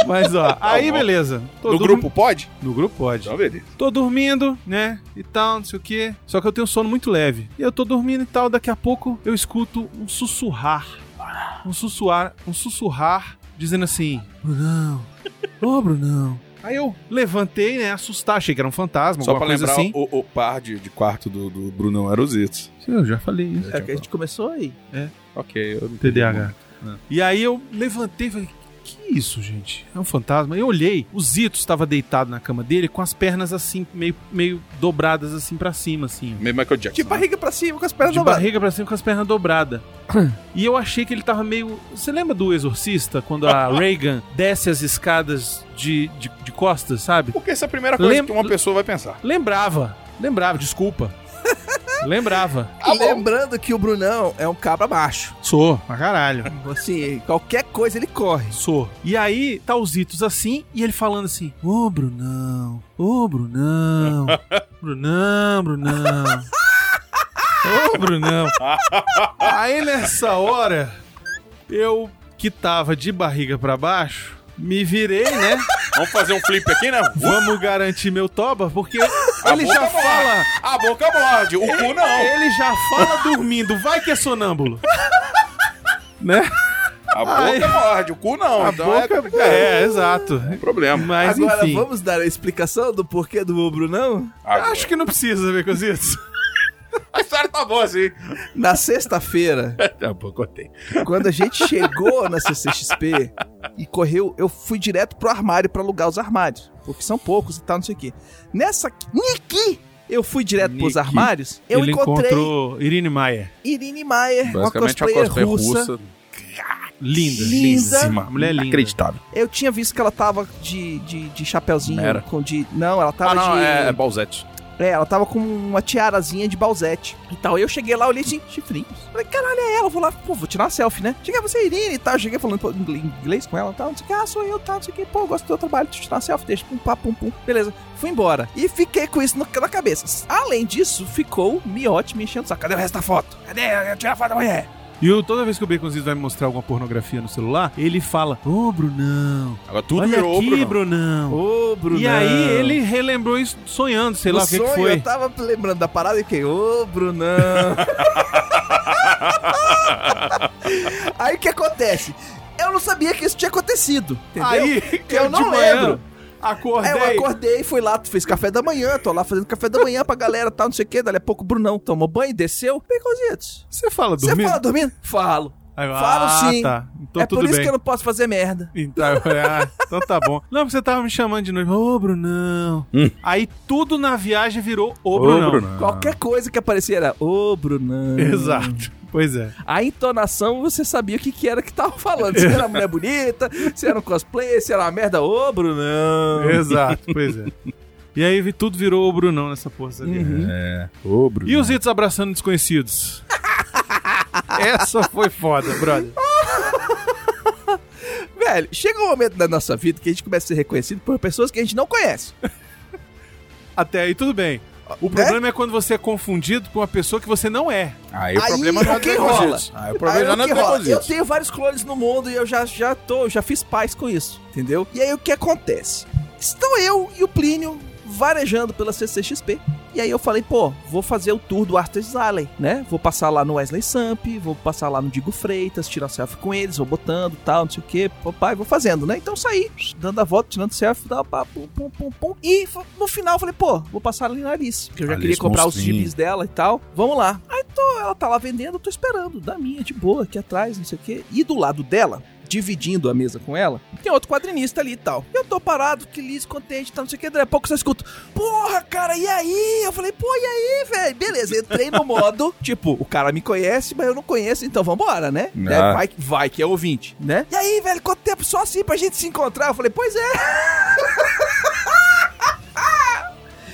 Speaker 1: Mas ó, aí
Speaker 3: bom.
Speaker 1: beleza. Tô
Speaker 3: No
Speaker 1: dorm-
Speaker 3: grupo pode?
Speaker 1: No grupo pode.
Speaker 3: Então, beleza.
Speaker 1: Tô dormindo, né? E tal, não sei o quê. Só que eu tenho sono muito leve. E eu tô dormindo e tal, daqui a pouco eu escuto um sussurrar. Um sussurrar, um sussurrar dizendo assim: Brunão, ô Brunão. Aí eu levantei, né? Assustar, achei que era um fantasma,
Speaker 3: Só
Speaker 1: alguma
Speaker 3: pra
Speaker 1: coisa
Speaker 3: lembrar,
Speaker 1: assim.
Speaker 3: o, o par de, de quarto do, do Brunão era os Zitos.
Speaker 1: Sim, Eu já falei isso.
Speaker 2: É que a gente começou aí.
Speaker 3: Ok, eu
Speaker 1: TDAH. E aí eu levantei e falei, que isso, gente? É um fantasma? Eu olhei, o Zito estava deitado na cama dele com as pernas assim, meio, meio dobradas assim pra cima, assim.
Speaker 3: Meio Michael Jackson.
Speaker 2: De barriga pra cima com as pernas
Speaker 1: De
Speaker 2: dobradas.
Speaker 1: barriga pra cima com as pernas dobradas. e eu achei que ele tava meio. Você lembra do Exorcista? Quando a Reagan desce as escadas de, de, de costas, sabe?
Speaker 3: Porque essa é a primeira coisa
Speaker 1: Lem-
Speaker 3: que uma pessoa vai pensar.
Speaker 1: Lembrava. Lembrava, desculpa. Lembrava.
Speaker 2: E lembrando que o Brunão é um cabra baixo.
Speaker 1: Sou, pra caralho.
Speaker 2: Assim, qualquer coisa ele corre.
Speaker 1: Sou. E aí, tá os Itos assim, e ele falando assim: Ô, Brunão, ô, Brunão, Brunão, Brunão. Ô, Brunão. Aí nessa hora, eu que tava de barriga pra baixo, me virei, né?
Speaker 3: Vamos fazer um flip aqui, né?
Speaker 1: Vamos garantir meu toba, porque ele
Speaker 3: boca
Speaker 1: já
Speaker 3: morde.
Speaker 1: fala.
Speaker 3: A boca morde, o cu não.
Speaker 1: Ele já fala dormindo, vai que é sonâmbulo. né?
Speaker 3: A boca
Speaker 1: Ai.
Speaker 3: morde, o cu não.
Speaker 1: A
Speaker 3: então é
Speaker 1: boca.
Speaker 3: complicado.
Speaker 1: É, exato.
Speaker 3: Não tem problema.
Speaker 1: Mas
Speaker 2: Agora
Speaker 1: enfim.
Speaker 2: vamos dar a explicação do porquê do Brunão?
Speaker 3: Agora.
Speaker 1: Acho que não precisa ver cozitos.
Speaker 3: A história tá boa, assim.
Speaker 2: Na sexta-feira,
Speaker 3: Tá bom, contei.
Speaker 2: quando a gente chegou na CCXP e correu, eu fui direto pro armário pra alugar os armários. Porque são poucos e tal, não sei o quê. Nessa aqui, eu fui direto pros
Speaker 3: Niki.
Speaker 2: armários, eu
Speaker 1: ele
Speaker 2: encontrei
Speaker 1: encontrou Irine Maia.
Speaker 2: Irine Maier, uma
Speaker 3: Basicamente, a
Speaker 2: cosplayer
Speaker 3: cosplay
Speaker 2: russa.
Speaker 3: russa.
Speaker 1: Linda,
Speaker 2: Linda.
Speaker 1: lindíssima. Mulher linda.
Speaker 3: Inacreditável.
Speaker 2: Eu tinha visto que ela tava de, de, de chapeuzinho.
Speaker 3: Mera.
Speaker 2: Com de, não, ela tava
Speaker 3: Ah, não,
Speaker 2: de.
Speaker 3: é, é Balzete.
Speaker 2: É, ela tava com uma tiarazinha de balzete e tal. Eu cheguei lá, olhei assim, chifrinhos. Falei, caralho, é ela, vou lá, pô, vou tirar uma selfie, né? Cheguei, você é Irine e tal. Cheguei falando pô, ingl- inglês com ela e tal. Não sei o que, ah, sou eu, tal, não sei o que, pô, gosto do teu trabalho, deixa eu tirar uma selfie, deixa, pum, pá, pum, pum. Beleza, fui embora. E fiquei com isso no- na cabeça. Além disso, ficou miote me enchendo o saco. Cadê o resto da foto? Cadê? Eu tirar a foto da mulher.
Speaker 1: E eu, toda vez que o Baconzitos vai me mostrar alguma pornografia no celular, ele fala: Ô, Brunão.
Speaker 3: Agora tudo
Speaker 1: olha
Speaker 3: virou,
Speaker 1: aqui,
Speaker 3: Bruno.
Speaker 1: Brunão.
Speaker 2: Ô, Bruno.
Speaker 1: E aí ele relembrou isso sonhando, sei lá
Speaker 2: No
Speaker 1: o que, que foi.
Speaker 2: Eu tava lembrando da parada e fiquei, ô, Brunão. aí o que acontece? Eu não sabia que isso tinha acontecido, entendeu?
Speaker 1: Aí,
Speaker 2: eu não
Speaker 1: manhã,
Speaker 2: lembro.
Speaker 1: Acordei.
Speaker 2: Aí eu acordei, fui lá, fiz café da manhã, tô lá fazendo café da manhã pra galera, tal, não sei o que. Dali a pouco o Brunão tomou banho, desceu. Baconzitos,
Speaker 1: Você fala
Speaker 2: você
Speaker 1: dormindo?
Speaker 2: fala dormindo? Falo. Falo
Speaker 1: ah,
Speaker 2: sim.
Speaker 1: tá. Então
Speaker 2: é
Speaker 1: tudo
Speaker 2: por isso
Speaker 1: bem.
Speaker 2: que eu não posso fazer merda.
Speaker 1: Então, ah, então tá bom. Não, você tava me chamando de novo. Ô, Brunão.
Speaker 3: Hum.
Speaker 1: Aí tudo na viagem virou ô, Brunão.
Speaker 3: Brunão.
Speaker 2: Qualquer coisa que aparecia era, ô, Brunão.
Speaker 1: Exato. Pois é.
Speaker 2: A entonação você sabia o que, que era que tava falando. Se era uma mulher bonita, se era um cosplay, se era uma merda. Ô, Brunão.
Speaker 1: Exato, pois é. E aí vi- tudo virou o Brunão nessa porra.
Speaker 2: Uhum.
Speaker 3: É. Ô, Bruno.
Speaker 1: E os itos abraçando desconhecidos? Essa foi foda, brother.
Speaker 2: Velho, chega um momento da nossa vida que a gente começa a ser reconhecido por pessoas que a gente não conhece.
Speaker 1: Até aí tudo bem. O problema é quando você é confundido com uma pessoa que você não é.
Speaker 3: Aí o
Speaker 2: Aí
Speaker 3: problema não é
Speaker 2: o que rola?
Speaker 3: Aí o problema
Speaker 2: Aí
Speaker 3: já
Speaker 2: o
Speaker 3: não é
Speaker 2: rola? Eu tenho vários clones no mundo e eu já, já tô, já fiz paz com isso, entendeu? E aí o que acontece? Estou eu e o Plínio varejando pela CCXP. E aí eu falei, pô, vou fazer o tour do Arthur's Alley, né? Vou passar lá no Wesley Samp, vou passar lá no Digo Freitas, tirar selfie com eles, vou botando tal, não sei o que, papai, vou fazendo, né? Então saí, dando a volta, tirando selfie, dá, pá, pum, pum, pum, pum. E no final eu falei, pô, vou passar ali na Alice, porque eu já
Speaker 3: Alice
Speaker 2: queria comprar os
Speaker 3: monstrinho.
Speaker 2: gibis dela e tal. Vamos lá. Aí tô, ela tá lá vendendo, eu tô esperando, da minha, de boa, aqui atrás, não sei o que. E do lado dela, dividindo a mesa com ela, tem outro quadrinista ali e tal. Eu tô parado, feliz, contente, tal, não sei o que. Daí a pouco só escuto, porra, cara, e aí? Eu falei, pô, e aí, velho? Beleza, entrei no modo, tipo, o cara me conhece, mas eu não conheço, então vambora, né?
Speaker 3: Ah.
Speaker 2: Vai, vai que é ouvinte, né? E aí, velho, quanto tempo só assim pra gente se encontrar? Eu falei, pois é,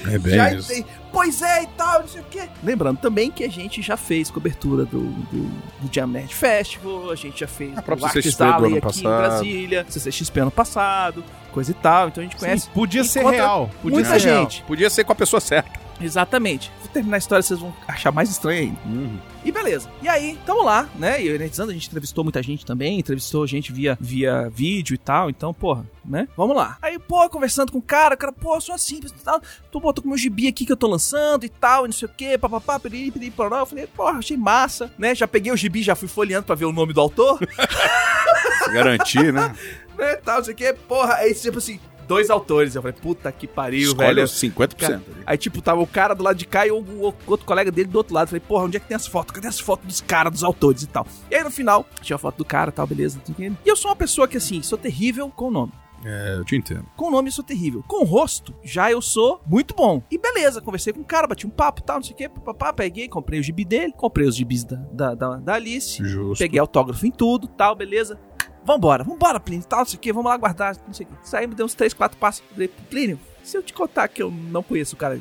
Speaker 3: É bem
Speaker 2: já
Speaker 3: isso.
Speaker 2: entrei. Pois é e tal, não sei o quê. Lembrando também que a gente já fez cobertura do, do, do Jam Nerd Festival, a gente já fez
Speaker 3: A
Speaker 2: o
Speaker 3: do
Speaker 2: Alley aqui
Speaker 3: passado.
Speaker 2: em Brasília, CCXP ano passado, coisa e tal. Então a gente conhece
Speaker 1: Sim, podia ser real. Podia
Speaker 2: muita
Speaker 1: ser real.
Speaker 2: gente.
Speaker 3: Podia ser com a pessoa certa.
Speaker 2: Exatamente. Vou terminar a história, vocês vão achar mais estranho ainda.
Speaker 3: Uhum.
Speaker 2: E beleza. E aí, tamo lá, né? E o Energizando, a gente entrevistou muita gente também, entrevistou gente via, via vídeo e tal. Então, porra, né? Vamos lá. Aí, pô, conversando com o cara, o cara, pô, sou assim, e tal. Tô, pô, tô com meu gibi aqui que eu tô lançando e tal, e não sei o quê, papapá, piriri, piriri, poró. Eu falei, porra, achei massa, né? Já peguei o gibi, já fui folheando pra ver o nome do autor,
Speaker 3: Se garantir, né?
Speaker 2: né? Tal, não sei o quê, porra. Aí, tipo assim, dois autores. Eu falei, puta que pariu,
Speaker 3: Escolhe
Speaker 2: velho.
Speaker 3: os 50%. ali.
Speaker 2: Aí, tipo, tava o cara do lado de cá e o, o outro colega dele do outro lado. Falei, porra, onde é que tem as fotos? Cadê as fotos dos caras, dos autores e tal? E aí, no final, tinha a foto do cara e tal, beleza. não sei o quê. E eu sou uma pessoa que, assim, sou terrível com o nome.
Speaker 3: É, eu te entendo.
Speaker 2: Com o nome eu sou terrível. Com o rosto, já eu sou muito bom. E beleza, conversei com o cara, bati um papo e tal, não sei o quê. Papá, peguei, comprei o gibi dele, comprei os gibis da, da, da, da Alice.
Speaker 3: Justo.
Speaker 2: Peguei autógrafo em tudo, tal, beleza. Vambora, vambora, Plínio, tal, não sei o que, vamos lá guardar, não sei o que. Saímos, deu uns 3, 4 passos. Falei, Plínio, se eu te contar que eu não conheço o cara,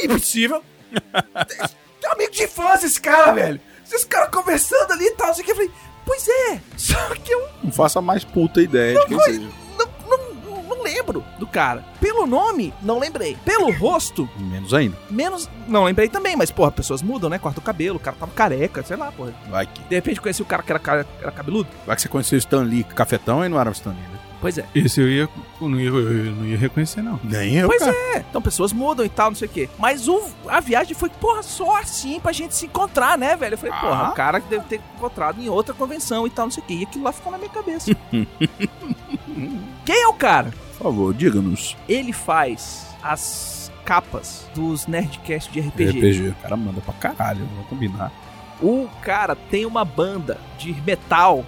Speaker 2: Impossível. Tem amigo de infância esse cara, velho. Esses caras conversando ali e tal, assim que eu falei, pois é, só que eu
Speaker 3: Não faça mais puta ideia de quem seja.
Speaker 2: não, não, não lembro do cara. Pelo nome, não lembrei. Pelo rosto,
Speaker 3: Menos ainda.
Speaker 2: menos. Não lembrei também, mas, porra, pessoas mudam, né? Corta o cabelo, o cara tava careca, sei lá, porra.
Speaker 3: Vai que.
Speaker 2: De repente conheci o cara que era, era cabeludo.
Speaker 3: Vai que você conheceu o Stan Lee cafetão e não era o Stan Lee, né?
Speaker 2: Pois é.
Speaker 1: Esse eu ia. Eu não ia, eu não ia reconhecer, não.
Speaker 3: Nem eu,
Speaker 2: Pois
Speaker 3: cara.
Speaker 2: é. Então pessoas mudam e tal, não sei o quê. Mas o, a viagem foi, porra, só assim pra gente se encontrar, né, velho? Eu falei, porra,
Speaker 3: Ah.
Speaker 2: o cara que deve ter encontrado em outra convenção e tal, não sei o quê. E aquilo lá ficou na minha cabeça. Quem é o cara?
Speaker 3: Por favor, diga-nos.
Speaker 2: Ele faz as capas dos Nerdcast de RPG.
Speaker 3: RPG. O cara manda pra caralho, vamos combinar.
Speaker 2: O cara tem uma banda de metal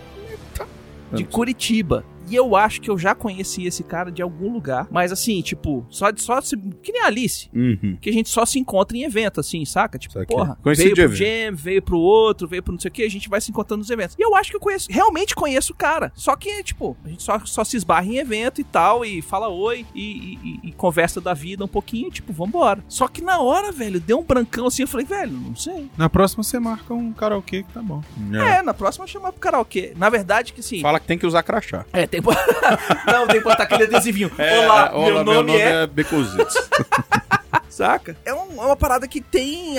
Speaker 2: de Curitiba. E eu acho que eu já conheci esse cara de algum lugar. Mas assim, tipo, só, só se, que nem a Alice.
Speaker 3: Uhum.
Speaker 2: Que a gente só se encontra em evento, assim, saca? Tipo,
Speaker 3: Saquei.
Speaker 2: porra,
Speaker 3: Conhecido
Speaker 2: veio
Speaker 3: de
Speaker 2: pro
Speaker 3: evento.
Speaker 2: Jam, veio pro outro, veio pro não sei o que, a gente vai se encontrando nos eventos. E eu acho que eu conheço, realmente conheço o cara. Só que, tipo, a gente só, só se esbarra em evento e tal, e fala oi, e, e- e- e conversa da vida um pouquinho, tipo, vambora. Só que na hora, velho, deu um brancão assim, eu falei, velho, não sei.
Speaker 1: Na próxima você marca um karaokê que tá bom.
Speaker 2: É, na próxima eu chamar pro karaokê. Na verdade que sim.
Speaker 3: Fala que tem que usar crachá.
Speaker 2: É, tem que... Não, tem que botar aquele adesivinho. olá, meu, nome é...
Speaker 3: Becozitos.
Speaker 2: Saca? É, um- é uma parada que tem...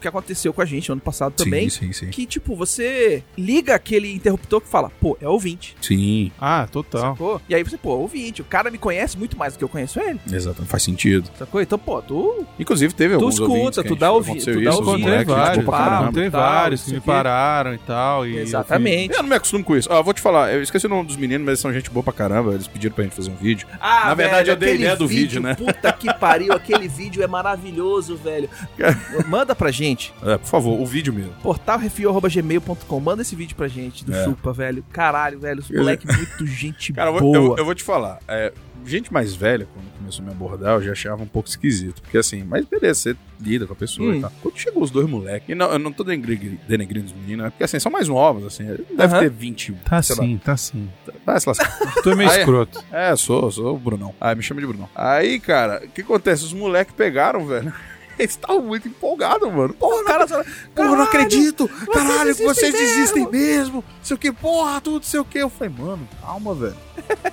Speaker 2: Que aconteceu com a gente ano passado também.
Speaker 3: Sim, sim, sim.
Speaker 2: Que, tipo, você liga aquele interruptor que fala, pô, é ouvinte.
Speaker 3: Sim,
Speaker 1: Ah, total.
Speaker 2: Sacou? E aí você, pô, é ouvinte. O cara me conhece muito mais do que eu conheço ele.
Speaker 3: exato. Faz sentido.
Speaker 2: Sacou? Então, pô, tu.
Speaker 3: Inclusive, teve alguns
Speaker 2: escuta,
Speaker 3: ouvintes
Speaker 2: tu
Speaker 3: a
Speaker 2: dá
Speaker 3: gente-
Speaker 2: ouvi-
Speaker 3: aconteceu
Speaker 2: tu dá ouvido,
Speaker 3: os
Speaker 1: Encontrei vários, encontrei
Speaker 2: tal,
Speaker 1: vários que me pararam e tal. E
Speaker 2: Exatamente.
Speaker 3: Eu não me acostumo com isso. Ah, eu vou te falar, eu esqueci o nome dos meninos, mas eles são gente boa pra caramba. Eles pediram pra gente fazer um vídeo.
Speaker 2: Ah,
Speaker 3: Na verdade, eu dei a ideia do vídeo, né?
Speaker 2: Puta que pariu, aquele vídeo é maravilhoso, velho. Manda pra gente.
Speaker 3: É, por favor, o vídeo mesmo.
Speaker 2: portalrefil.gmail.com. Manda esse vídeo pra gente do
Speaker 3: É.
Speaker 2: Chupa, velho. Caralho, velho. Os moleque muito gente
Speaker 3: Cara,
Speaker 2: boa.
Speaker 3: eu, eu vou te falar. é, gente mais velha, quando começou a me abordar, eu já achava um pouco esquisito. Porque assim, mas beleza, você lida com a pessoa
Speaker 2: Hum.
Speaker 3: e tal. Quando chegou os dois moleques, e não, eu não tô denegri- denegrindo os meninos, é porque assim, são mais novos, assim. Deve ter 20.
Speaker 1: Tá
Speaker 3: sei lá.
Speaker 1: sim, tá sim.
Speaker 3: Vai se lascar.
Speaker 1: Tu é meio
Speaker 3: é?
Speaker 1: escroto.
Speaker 3: É, sou, sou o Brunão. Ah, me chama de Brunão. Aí, cara, o que acontece? Os moleques pegaram, velho. Eles estavam muito empolgados, mano. Porra,
Speaker 2: cara só-
Speaker 3: Porra, não
Speaker 2: Caralho,
Speaker 3: acredito! Caralho,
Speaker 2: existem
Speaker 3: vocês
Speaker 2: mesmo!
Speaker 3: desistem mesmo! Sei o que, porra, tudo, sei o que. Eu falei, mano, calma, velho.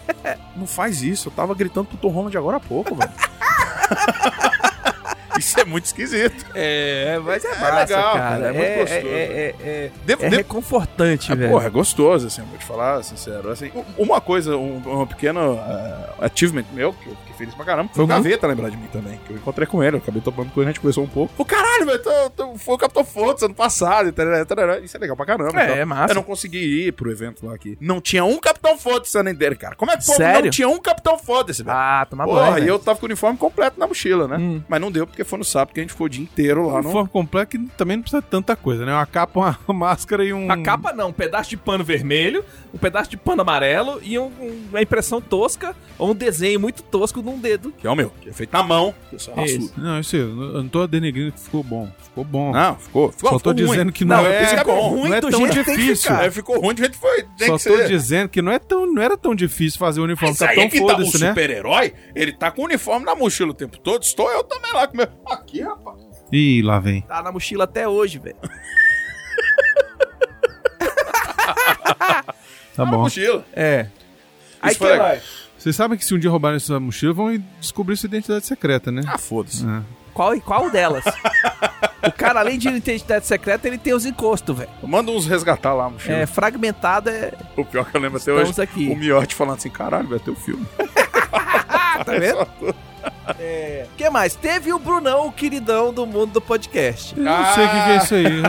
Speaker 3: Não faz isso. Eu tava gritando pro Tom Holland agora há pouco, velho. Isso é muito esquisito.
Speaker 2: É, mas é,
Speaker 3: É
Speaker 2: massa,
Speaker 3: legal,
Speaker 2: cara.
Speaker 3: cara, é muito
Speaker 2: é,
Speaker 3: gostoso.
Speaker 2: É, é, é,
Speaker 3: Devo,
Speaker 2: é
Speaker 3: devo-
Speaker 2: reconfortante,
Speaker 3: É,
Speaker 2: velho.
Speaker 3: porra, é gostoso, assim, vou te falar, sincero. Assim, uma coisa, um, um pequeno uh, achievement meu, que eu fiquei feliz pra caramba, foi
Speaker 2: Uhum.
Speaker 3: o Gaveta lembrar de mim também. Que eu encontrei com ele, eu acabei topando com ele, a gente conversou um pouco. O caralho, velho, foi o Capitão Fotos ano passado, e tarará, tarará. isso é legal pra caramba.
Speaker 2: É,
Speaker 3: então.
Speaker 2: é massa.
Speaker 3: Eu não consegui ir pro evento lá aqui. Não tinha um Capitão Foda-se além dele, cara. Como é que
Speaker 2: Sério?
Speaker 3: não tinha um Capitão velho?
Speaker 2: Ah, toma
Speaker 3: Porra,
Speaker 2: banho.
Speaker 3: e
Speaker 2: velho.
Speaker 3: eu tava com o uniforme completo na mochila, né?
Speaker 2: Hum.
Speaker 3: Mas não deu porque foi no sábado que a gente ficou o dia inteiro lá
Speaker 1: Um
Speaker 3: no.
Speaker 1: uniforme completo que também não precisa de tanta coisa, né? Uma capa, uma máscara e um.
Speaker 2: A capa não, um pedaço de pano vermelho, um pedaço de pano amarelo e um- um- uma impressão tosca ou um desenho muito tosco num dedo.
Speaker 3: Que é o meu, que é feito na mão.
Speaker 2: Isso.
Speaker 1: Não, isso aí, eu não tô denegrindo que ficou bom. Ficou bom.
Speaker 3: Não, ficou. ficou
Speaker 1: Só tô
Speaker 3: ficou ruim.
Speaker 1: dizendo que não,
Speaker 2: Não,
Speaker 1: é,
Speaker 3: é bom.
Speaker 1: não é
Speaker 2: Ruim do
Speaker 1: tão difícil.
Speaker 3: É, ficou ruim do jeito que foi. Tem
Speaker 1: Só
Speaker 3: que
Speaker 1: tô
Speaker 3: ser.
Speaker 1: dizendo que não, é tão, não era tão difícil fazer o uniforme
Speaker 3: Mas aí
Speaker 1: Capitão
Speaker 3: é que tá, o
Speaker 1: né?
Speaker 3: super-herói, ele tá com o uniforme na mochila o tempo todo. Estou eu também lá com o meu. Aqui, rapaz.
Speaker 1: Ih, lá vem.
Speaker 2: Tá na mochila até hoje, velho.
Speaker 1: Tá
Speaker 3: Na
Speaker 1: bom.
Speaker 3: mochila.
Speaker 2: É. Aí que
Speaker 3: legal.
Speaker 2: vai.
Speaker 1: Vocês sabem que se um dia roubarem essa mochila, vão descobrir sua identidade secreta, né?
Speaker 3: Ah, foda-se.
Speaker 1: É.
Speaker 2: Qual, qual delas? o cara, além de identidade secreta, ele tem os encostos, velho.
Speaker 3: Manda uns resgatar lá a mochila.
Speaker 2: É, fragmentado é.
Speaker 3: O pior que eu lembro até
Speaker 2: Estamos
Speaker 3: hoje.
Speaker 2: aqui.
Speaker 3: O Miotti falando assim: caralho, vai ter o filme.
Speaker 2: Ah, tá vendo? É. O que mais? Teve o Brunão, o queridão do mundo do podcast.
Speaker 1: Eu não sei o que, que é isso aí.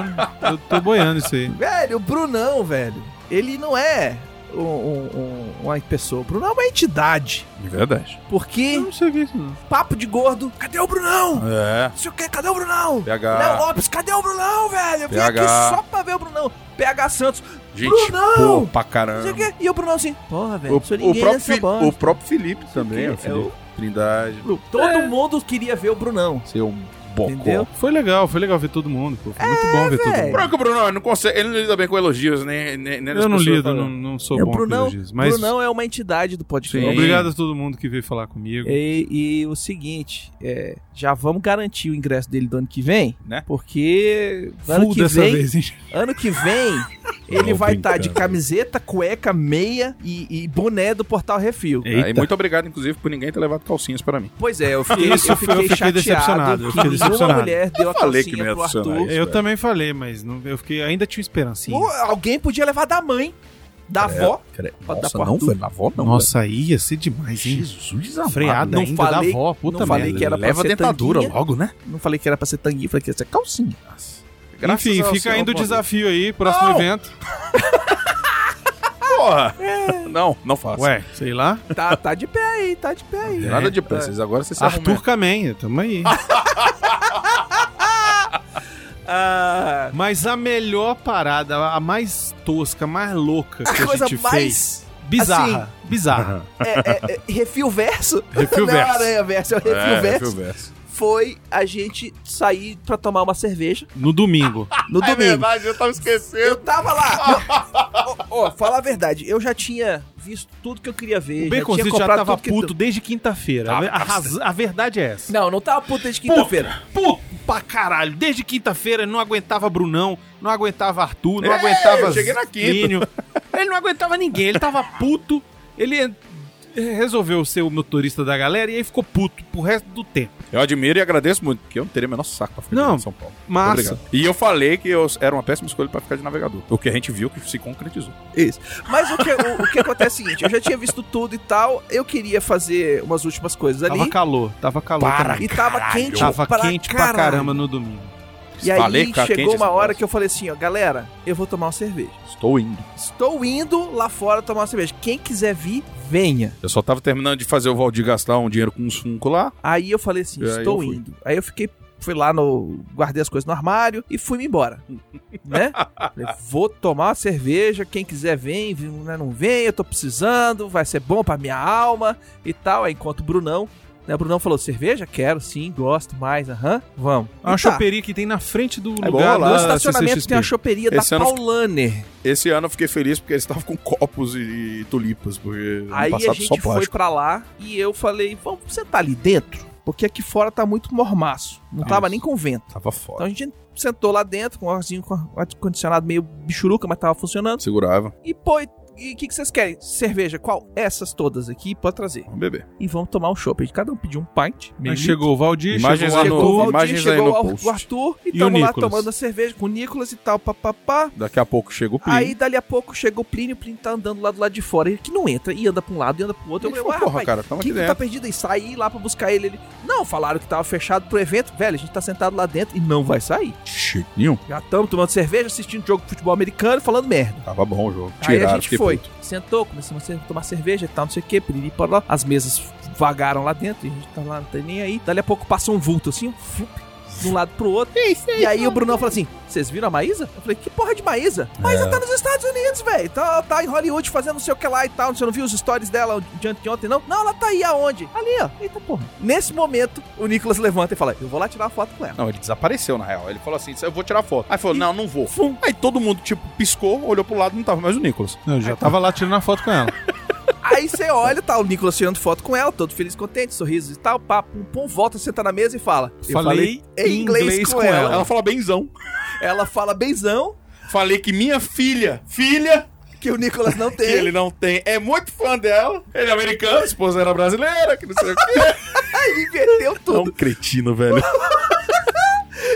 Speaker 1: Eu tô boiando isso aí.
Speaker 2: Velho, o Brunão, velho, ele não é um- um- um- uma pessoa. O Brunão é uma entidade.
Speaker 3: De verdade.
Speaker 2: Porque,
Speaker 1: Eu não sei o que é isso, não.
Speaker 2: papo de gordo, cadê o Brunão?
Speaker 3: É.
Speaker 2: Não sei o que, cadê o Brunão?
Speaker 3: PH.
Speaker 2: Léo Lopes, cadê o Brunão, velho? Eu vim
Speaker 3: PH.
Speaker 2: aqui só pra ver o Brunão. PH Santos,
Speaker 3: Gente,
Speaker 2: Brunão!
Speaker 3: pô, pra
Speaker 2: não sei o
Speaker 3: caramba.
Speaker 2: que. E o Brunão assim, porra, velho,
Speaker 3: O, o
Speaker 2: ninguém
Speaker 3: próprio
Speaker 2: nessa
Speaker 3: Fi-
Speaker 2: bosta.
Speaker 3: o próprio Felipe também, o
Speaker 2: É
Speaker 3: Felipe.
Speaker 2: o-
Speaker 3: Trindade.
Speaker 2: Todo mundo queria ver o Brunão.
Speaker 3: Ser um Bocó.
Speaker 2: Entendeu?
Speaker 1: Foi legal, foi legal ver todo mundo, pô. Foi muito bom ver todo
Speaker 2: velho.
Speaker 1: mundo.
Speaker 3: Branco Bruno, ele não consegue, ele não lida bem com elogios, nem, nem, nem das
Speaker 1: Eu não lido, não, não sou
Speaker 2: o
Speaker 1: bom com
Speaker 2: Brunão,
Speaker 1: elogios, mas
Speaker 2: Brunão é uma entidade do podcast.
Speaker 3: Sim.
Speaker 1: obrigado a todo mundo que veio falar comigo.
Speaker 2: E, e o seguinte, é, já vamos garantir o ingresso dele do ano que vem,
Speaker 3: Né?
Speaker 2: Porque ano que
Speaker 1: dessa
Speaker 2: vem,
Speaker 1: vez, hein?
Speaker 2: ano que vem, ele
Speaker 3: Não,
Speaker 2: vai estar de
Speaker 3: brincando.
Speaker 2: camiseta, cueca, meia e, e boné do Portal Refil.
Speaker 1: Eita.
Speaker 3: E muito obrigado, inclusive, por ninguém ter levado calcinhas pra mim.
Speaker 2: Pois é, eu fiquei,
Speaker 1: Isso
Speaker 2: eu
Speaker 1: foi- eu
Speaker 2: fiquei,
Speaker 1: fiquei
Speaker 2: chateado
Speaker 1: decepcionado, eu
Speaker 2: que
Speaker 1: fiquei decepcionado.
Speaker 2: mulher deu a
Speaker 3: Eu falei que não ia
Speaker 2: pro Arthur.
Speaker 3: isso.
Speaker 1: Eu
Speaker 3: velho.
Speaker 1: também falei, mas não, eu fiquei, ainda tinha esperancinha.
Speaker 2: Pô, alguém podia levar da mãe, da avó. Pra dar
Speaker 3: Nossa, não, velho, na avó não.
Speaker 1: Nossa, aí ia ser demais, hein?
Speaker 3: velho. Jesus amado.
Speaker 1: Freada
Speaker 2: Não
Speaker 1: ainda
Speaker 2: falei-
Speaker 1: da avó, puta
Speaker 2: não falei
Speaker 1: merda.
Speaker 2: que era pra
Speaker 3: Leva a
Speaker 2: ser
Speaker 3: dentadura
Speaker 2: tanguinha.
Speaker 3: logo, né?
Speaker 2: Não falei que era pra ser tanguinha, falei que ia ser calcinha.
Speaker 3: Graças
Speaker 1: Enfim, fica ainda o desafio aí, próximo
Speaker 3: Não.
Speaker 1: evento.
Speaker 3: Porra! Não, não faça.
Speaker 1: Ué, sei lá.
Speaker 2: Tá, tá de pé aí, tá de pé aí.
Speaker 3: Nada de pé, vocês agora vocês se
Speaker 1: Arthur. Camenha, tamo aí.
Speaker 2: Ah,
Speaker 1: Mas a melhor parada, a mais tosca, a mais louca que
Speaker 2: a
Speaker 1: a,
Speaker 2: coisa
Speaker 1: gente
Speaker 2: mais
Speaker 1: fez. Bizarra. Bizarra.
Speaker 2: é, é, é, refil verso.
Speaker 1: Refil
Speaker 2: Não é
Speaker 1: verso.
Speaker 2: aranha verso, é o refil
Speaker 3: É,
Speaker 2: verso.
Speaker 3: refil verso.
Speaker 2: Foi a gente sair pra tomar uma cerveja
Speaker 1: No domingo.
Speaker 2: no domingo.
Speaker 3: verdade, eu tava
Speaker 2: Eu
Speaker 3: esquecendo.
Speaker 2: tava lá. Ó, ó, fala a verdade, eu já tinha visto tudo que eu queria ver.
Speaker 1: O
Speaker 2: já tinha
Speaker 1: Baconzito já
Speaker 2: comprado
Speaker 1: tava
Speaker 2: tudo que-
Speaker 1: puto desde quinta-feira.
Speaker 3: Tava,
Speaker 1: A, raz- a verdade é essa.
Speaker 2: Não, não tava puto desde quinta-feira.
Speaker 1: Puto pra caralho. Desde quinta-feira ele não aguentava Brunão, não aguentava Arthur, não
Speaker 3: É,
Speaker 1: aguentava
Speaker 3: eu cheguei na quinta.
Speaker 1: Ele não aguentava ninguém, ele tava puto. Ele resolveu ser o motorista da galera e aí ficou puto pro resto do tempo.
Speaker 3: Eu admiro e agradeço muito, porque eu não teria o menor saco pra ficar
Speaker 1: Não,
Speaker 3: em São Paulo.
Speaker 1: massa.
Speaker 3: Obrigado. E eu falei que eu era uma péssima escolha pra ficar de navegador. O que a gente viu que se concretizou.
Speaker 2: Isso. Mas o que, o, o que acontece é o seguinte, eu já tinha visto tudo e tal, eu queria fazer umas últimas coisas ali.
Speaker 1: Tava calor, tava calor
Speaker 3: Para,
Speaker 1: também.
Speaker 2: E tava
Speaker 3: Caralho.
Speaker 2: quente
Speaker 1: Tava
Speaker 2: pra
Speaker 1: quente pra
Speaker 2: caralho.
Speaker 1: caramba no domingo.
Speaker 2: E aí chegou uma
Speaker 3: esse
Speaker 2: hora que eu falei assim, ó, galera, eu vou tomar uma cerveja.
Speaker 3: Estou indo.
Speaker 2: Estou indo lá fora tomar uma cerveja. Quem quiser vir, venha.
Speaker 3: Eu só tava terminando de fazer o Valdir gastar um dinheiro com uns Funko lá.
Speaker 2: Aí eu falei assim,
Speaker 3: E aí
Speaker 2: estou
Speaker 3: fui.
Speaker 2: indo. Aí eu fiquei, fui lá no, guardei as coisas no armário e fui-me embora, né? Vou tomar uma cerveja, quem quiser vem, vem, né, não vem, eu tô precisando, vai ser bom pra minha alma e tal. Aí enquanto o Brunão, né, o Brunão falou, cerveja? Quero, sim, gosto mais, aham, vamos.
Speaker 1: É uma
Speaker 2: tá.
Speaker 1: choperia que tem na frente do
Speaker 3: É
Speaker 1: lugar
Speaker 3: bom,
Speaker 1: da
Speaker 2: No estacionamento
Speaker 1: CCXP.
Speaker 2: tem a choperia
Speaker 3: Esse
Speaker 2: da
Speaker 3: fiquei-
Speaker 2: Paulaner.
Speaker 3: Esse ano eu fiquei feliz porque eles estavam com copos e, e tulipas, porque
Speaker 2: Aí a gente
Speaker 3: só
Speaker 2: foi
Speaker 3: plástico.
Speaker 2: pra lá e eu falei, vamos sentar ali dentro? Porque aqui fora tá muito mormaço. Não tava
Speaker 3: Isso.
Speaker 2: nem com vento.
Speaker 3: Tava
Speaker 2: Então
Speaker 3: foda.
Speaker 2: a gente sentou lá dentro com o arzinho com ar-condicionado meio bichuruca, mas tava funcionando.
Speaker 3: Segurava.
Speaker 2: E pô, e o que, que vocês querem? Cerveja, qual? Essas todas aqui, pode trazer.
Speaker 3: Vamos beber.
Speaker 2: E vamos tomar um chopp. Cada um pediu um pint.
Speaker 1: Aí chegou o Valdir,
Speaker 3: Imagens
Speaker 1: chegou
Speaker 2: Chegou
Speaker 3: no-
Speaker 2: o
Speaker 1: Arthur.
Speaker 2: Valdir,
Speaker 3: imagens aí
Speaker 2: chegou
Speaker 3: no
Speaker 2: o Ar-
Speaker 3: post.
Speaker 2: o Arthur e
Speaker 1: E o
Speaker 2: tamo lá tomando a cerveja com o Nicolas e tal, papapá.
Speaker 3: Daqui a pouco chega o Plínio.
Speaker 2: Aí, dali a pouco, chegou o Plínio, o Plínio tá andando lá do lado de fora. Ele que não entra, e anda pra um lado, e anda pro outro.
Speaker 3: Ele
Speaker 2: Eu falei,
Speaker 3: porra,
Speaker 2: "Ué,
Speaker 3: cara, tamo
Speaker 2: quem
Speaker 3: aqui
Speaker 2: que tá perdido aí? Saí lá pra buscar ele. ele. Não, falaram que tava fechado pro evento. Velho, a gente tá sentado lá dentro e não vai sair.
Speaker 3: Nenhum.
Speaker 2: Já estamos tomando cerveja, assistindo jogo de futebol americano e falando merda.
Speaker 3: Tava bom o jogo.
Speaker 2: Aí a
Speaker 3: Tiraram,
Speaker 2: gente foi, sentou, começamos a tomar cerveja e tal, não sei o que, piriri, lá. As mesas vagaram lá dentro e a gente tá lá, não tem nem aí. Dali a pouco passa um vulto assim, flup, de um lado pro outro. E aí o Brunão fala assim: Vocês viram a Maísa? Eu falei: Que porra de Maísa? Maísa tá nos Estados Unidos, velho. Tá, tá em Hollywood fazendo não sei o que lá e tal. Você não viu os stories dela de ante- de ontem, não? Não, ela tá aí aonde? Ali, ó. Eita porra. Nesse momento, o Nicolas levanta e fala: Eu vou lá tirar uma foto com ela.
Speaker 3: Não, ele desapareceu, na real. Ele falou assim, eu vou tirar foto. Aí falou, não, não vou.
Speaker 2: Fum.
Speaker 3: Aí todo mundo, tipo, piscou, olhou pro lado, não tava mais o Nicolas.
Speaker 1: Não, eu já tava lá tirando a foto com ela.
Speaker 2: Aí você olha, tá o Nicolas tirando foto com ela, todo feliz, contente, sorrisos e tal, pá, pum, pum, volta, senta na mesa e fala. Eu
Speaker 1: Falei
Speaker 2: em inglês, com, ela.
Speaker 3: Ela fala benzão.
Speaker 2: Ela fala benzão,
Speaker 3: Falei que minha filha, filha,
Speaker 2: que o Nicolas não tem.
Speaker 3: ele não tem, é muito fã dela. Ele é americano, a esposa era brasileira, que não sei o quê.
Speaker 2: Aí inverteu
Speaker 3: É um
Speaker 2: tudo.
Speaker 3: cretino, velho.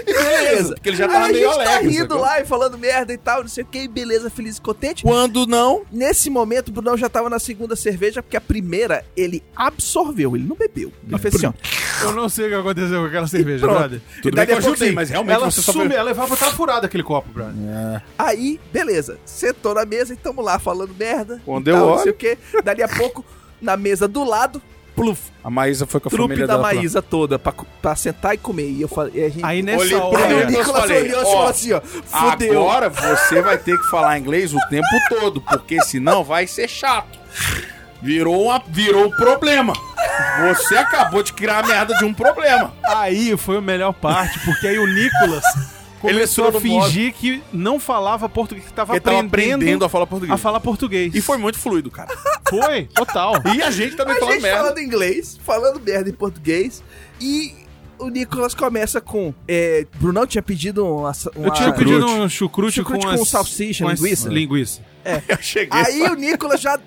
Speaker 2: Beleza.
Speaker 3: Porque ele já tava
Speaker 2: Aí
Speaker 3: meio
Speaker 2: a gente
Speaker 3: alegre,
Speaker 2: tá rindo
Speaker 3: sacou?
Speaker 2: lá e falando merda e tal, não sei o que, beleza, feliz e contente.
Speaker 3: Quando não,
Speaker 2: Nesse momento, o Brunão já tava na segunda cerveja, porque a primeira ele absorveu, ele não bebeu. Ele fez assim, ó.
Speaker 1: Eu não sei o que aconteceu com aquela cerveja, brother.
Speaker 3: tudo
Speaker 2: E
Speaker 3: bem que eu ajudei, mas realmente
Speaker 1: Ela
Speaker 3: você só
Speaker 1: sume, ela levava tá furado aquele copo, brother.
Speaker 2: Aí, beleza, sentou na mesa e tamo lá falando merda.
Speaker 3: Quando
Speaker 2: e
Speaker 3: eu
Speaker 2: tal, Não
Speaker 3: olho-
Speaker 2: sei o que. Dali a pouco, na mesa do lado, pluf,
Speaker 3: A Maísa foi com a família
Speaker 2: da
Speaker 3: dela. pra-
Speaker 2: Maísa toda pra, pra sentar e comer. E eu falei, e a gente.
Speaker 1: Aí nessa
Speaker 3: Olhei pra
Speaker 1: hora...
Speaker 2: Nicolas
Speaker 3: falei,
Speaker 2: olhou e
Speaker 3: ó,
Speaker 2: falou assim, ó, fudeu.
Speaker 3: Agora você vai ter que falar inglês o tempo todo, porque senão vai ser chato. Virou, uma, virou um problema. Você acabou de criar a merda de um problema.
Speaker 1: Aí foi a melhor parte, porque aí o Nicolas começou a
Speaker 3: no modo-
Speaker 1: fingir que não falava português, que estava
Speaker 3: Ele tava
Speaker 1: aprendendo,
Speaker 3: aprendendo a falar português.
Speaker 1: a falar português.
Speaker 3: E foi muito fluido, cara.
Speaker 1: Foi, total.
Speaker 3: E a gente também
Speaker 2: A
Speaker 3: falando
Speaker 2: gente
Speaker 3: merda.
Speaker 2: falando inglês, falando merda em português. E o Nicolas começa com. É, Brunão tinha pedido uma. uma
Speaker 1: Eu tinha pedido um chucrute,
Speaker 2: Chucrute
Speaker 1: com,
Speaker 2: com
Speaker 1: as-
Speaker 2: salsicha,
Speaker 1: com
Speaker 2: linguiça.
Speaker 1: linguiça.
Speaker 3: Eu cheguei.
Speaker 2: Aí o Nicolas já.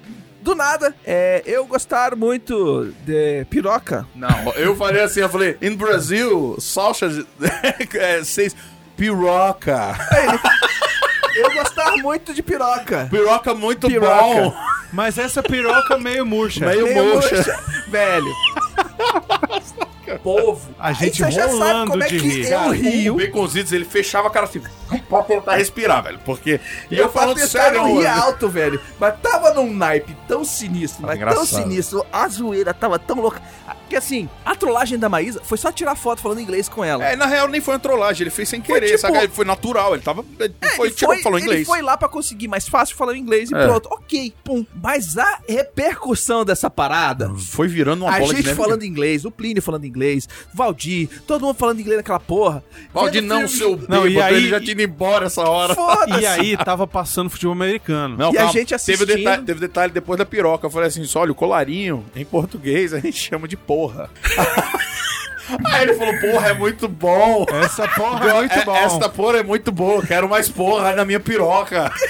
Speaker 2: Do nada, é, eu gostar muito de piroca.
Speaker 3: Não, eu falei assim, eu falei, in Brasil, salsa é, seis, piroca.
Speaker 2: Eu gostar muito de piroca.
Speaker 3: Piroca muito
Speaker 2: Piroca.
Speaker 3: bom.
Speaker 1: Mas essa piroca meio murcha.
Speaker 3: Meio
Speaker 2: Meio murcha. Velho. Povo.
Speaker 1: A
Speaker 2: Aí
Speaker 1: gente
Speaker 2: você já sabe
Speaker 1: rolando
Speaker 2: como é
Speaker 1: de
Speaker 2: que
Speaker 1: rir.
Speaker 2: eu
Speaker 3: Cara,
Speaker 2: rio.
Speaker 3: o Baconzitos, ele fechava a cara assim, pra tentar respirar, velho. Porque. E eu,
Speaker 2: Eu
Speaker 3: falando
Speaker 2: tava
Speaker 3: sério,
Speaker 2: tentando rir
Speaker 3: mano.
Speaker 2: alto, velho. Mas tava num naipe tão sinistro,
Speaker 3: Tava
Speaker 2: mas tão
Speaker 3: engraçado.
Speaker 2: sinistro. A zoeira tava tão louca. Que assim, a trollagem da Maísa foi só tirar foto falando inglês com ela.
Speaker 3: É, na real, nem foi uma trollagem, ele fez sem
Speaker 2: Foi
Speaker 3: querer,
Speaker 2: tipo-
Speaker 3: sabe? Ele Foi natural, ele tava. Ele foi,
Speaker 2: ele
Speaker 3: tirou, falou
Speaker 2: ele
Speaker 3: inglês.
Speaker 2: foi lá pra conseguir mais fácil falando inglês e
Speaker 3: É.
Speaker 2: pronto. Ok, pum. Mas a repercussão dessa parada.
Speaker 3: Foi virando uma
Speaker 2: a
Speaker 3: bola de
Speaker 2: gente
Speaker 3: neve.
Speaker 2: falando inglês, o Plínio falando inglês, Valdir, todo mundo falando inglês naquela porra.
Speaker 3: Valdir não,
Speaker 2: filme-
Speaker 3: seu
Speaker 1: Não, e aí-
Speaker 3: ele já tinha ido embora essa hora.
Speaker 2: Foda-se.
Speaker 1: E aí tava passando futebol americano.
Speaker 3: Não,
Speaker 2: E a
Speaker 3: calma.
Speaker 2: gente
Speaker 3: teve,
Speaker 2: assistindo.
Speaker 3: o detalhe, teve detalhe depois da piroca. Eu falei assim: só olha, o colarinho, em português, a gente chama de porra. Aí ele falou: porra, é muito bom.
Speaker 1: Essa porra é muito bom.
Speaker 3: Esta porra é muito boa, quero mais porra na minha piroca.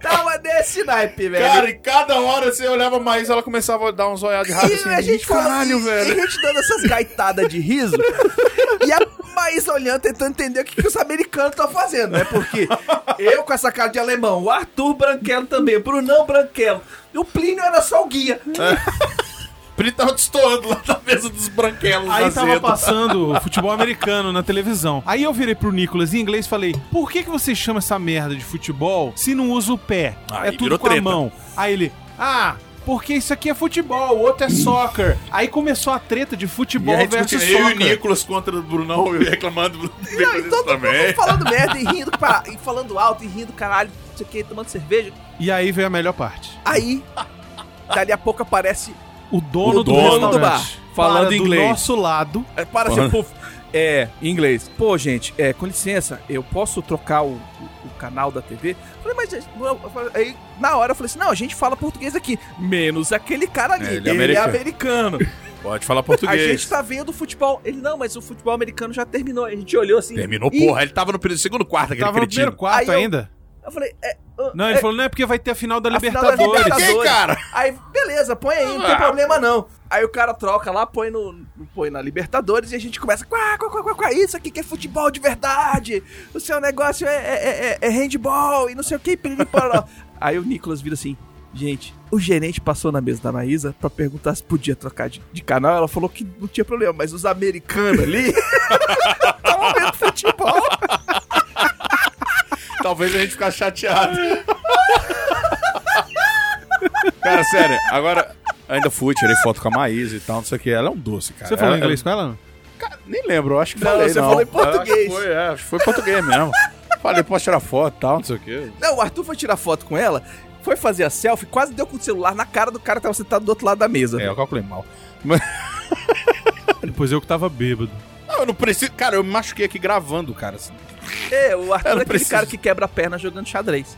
Speaker 2: Tava nesse naipe, velho.
Speaker 3: Cara, e cada hora você olhava mais, ela começava a dar uns olhados de rato
Speaker 2: E
Speaker 3: assim.
Speaker 2: a gente
Speaker 3: caralho,
Speaker 2: e-
Speaker 3: velho.
Speaker 2: E a gente dando essas gaitadas de riso. e a Maísa olhando, tentando entender o que, que os americanos estão fazendo, né? Porque eu com essa cara de alemão, o Arthur Branquelo também, o Brunão Branquelo. E o Plínio era só o guia.
Speaker 3: Ele tava destoando lá na mesa dos branquelos.
Speaker 1: Aí tava
Speaker 3: azedo.
Speaker 1: passando futebol americano na televisão. Aí eu virei pro Nicolas em inglês e falei: Por que, que você chama essa merda de futebol se não usa o pé?
Speaker 3: Aí
Speaker 1: é tudo com
Speaker 3: treta.
Speaker 1: a mão. Aí ele: Ah, porque isso aqui é futebol, o outro é soccer. Aí começou a treta de
Speaker 3: E
Speaker 1: futebol
Speaker 3: gente
Speaker 1: versus
Speaker 3: discutindo, eu e o
Speaker 1: soccer.
Speaker 3: Nicolas contra o Brunão reclamando do
Speaker 2: Não, e todo
Speaker 3: também.
Speaker 2: mundo falando merda e rindo, pá, e falando alto e rindo, caralho, não sei o que, tomando cerveja.
Speaker 1: E aí veio a melhor parte.
Speaker 2: Aí, dali a pouco aparece
Speaker 1: O dono,
Speaker 3: O
Speaker 1: do,
Speaker 3: dono
Speaker 2: do bar, falando
Speaker 1: para
Speaker 2: inglês.
Speaker 1: do nosso lado.
Speaker 2: É, para puf. É, em inglês. Pô, gente, é, com licença, eu posso trocar o canal da TV? Falei, mas. falei- Aí, na hora, eu falei assim: não, a gente fala português aqui. Menos aquele cara ali.
Speaker 3: É,
Speaker 2: ele,
Speaker 3: ele é
Speaker 2: é americano.
Speaker 3: Pode falar
Speaker 2: a
Speaker 3: português.
Speaker 2: gente tá vendo o futebol. Ele, não, mas o futebol americano já terminou. A gente olhou assim.
Speaker 3: Terminou,
Speaker 2: e-
Speaker 3: porra. Ele tava no primeiro- segundo quarto, aquele
Speaker 1: Tava no
Speaker 3: cretino.
Speaker 1: primeiro quarto
Speaker 2: Aí eu-
Speaker 1: ainda.
Speaker 2: Eu falei, é.
Speaker 1: Não, ele
Speaker 2: é,
Speaker 1: falou: Não é porque vai ter a final da
Speaker 2: a final da
Speaker 1: Libertadores.
Speaker 2: Libertadores.
Speaker 3: Quem, cara?
Speaker 2: Aí, beleza, põe aí, não tem
Speaker 3: Ah.
Speaker 2: problema não. Aí o cara troca lá, põe no, põe na Libertadores e a gente começa, quá, quá, quá, quá, quá, isso aqui que é futebol de verdade. O seu negócio é, é, é, é handball e não sei o que. aí o Nicolas vira assim, gente, o gerente passou na mesa da Maísa pra perguntar se podia trocar de, de canal. Ela falou que não tinha problema, mas os americanos ali estavam vendo futebol.
Speaker 3: Talvez a gente ficasse chateado. cara, sério, agora ainda fui, tirei foto com a Maísa e tal, não sei o que. Ela é um doce, cara.
Speaker 1: Você falou
Speaker 3: Ela-
Speaker 1: inglês com ela?
Speaker 3: Cara, nem lembro, eu acho que
Speaker 2: Não,
Speaker 3: falei,
Speaker 2: você
Speaker 3: não.
Speaker 2: falou em português.
Speaker 3: Acho que foi, é, acho que foi português mesmo. Falei, posso tirar foto e tal, não sei o que.
Speaker 2: Não, o Arthur foi tirar foto com ela, foi fazer a selfie, quase deu com o celular na cara do cara que tava sentado do outro lado da mesa.
Speaker 3: É, eu calculei mal.
Speaker 1: Depois eu que tava bêbado.
Speaker 3: Não, eu não preciso. Cara, eu me machuquei aqui gravando, cara.
Speaker 2: É, o Arthur é aquele cara que quebra a perna jogando xadrez.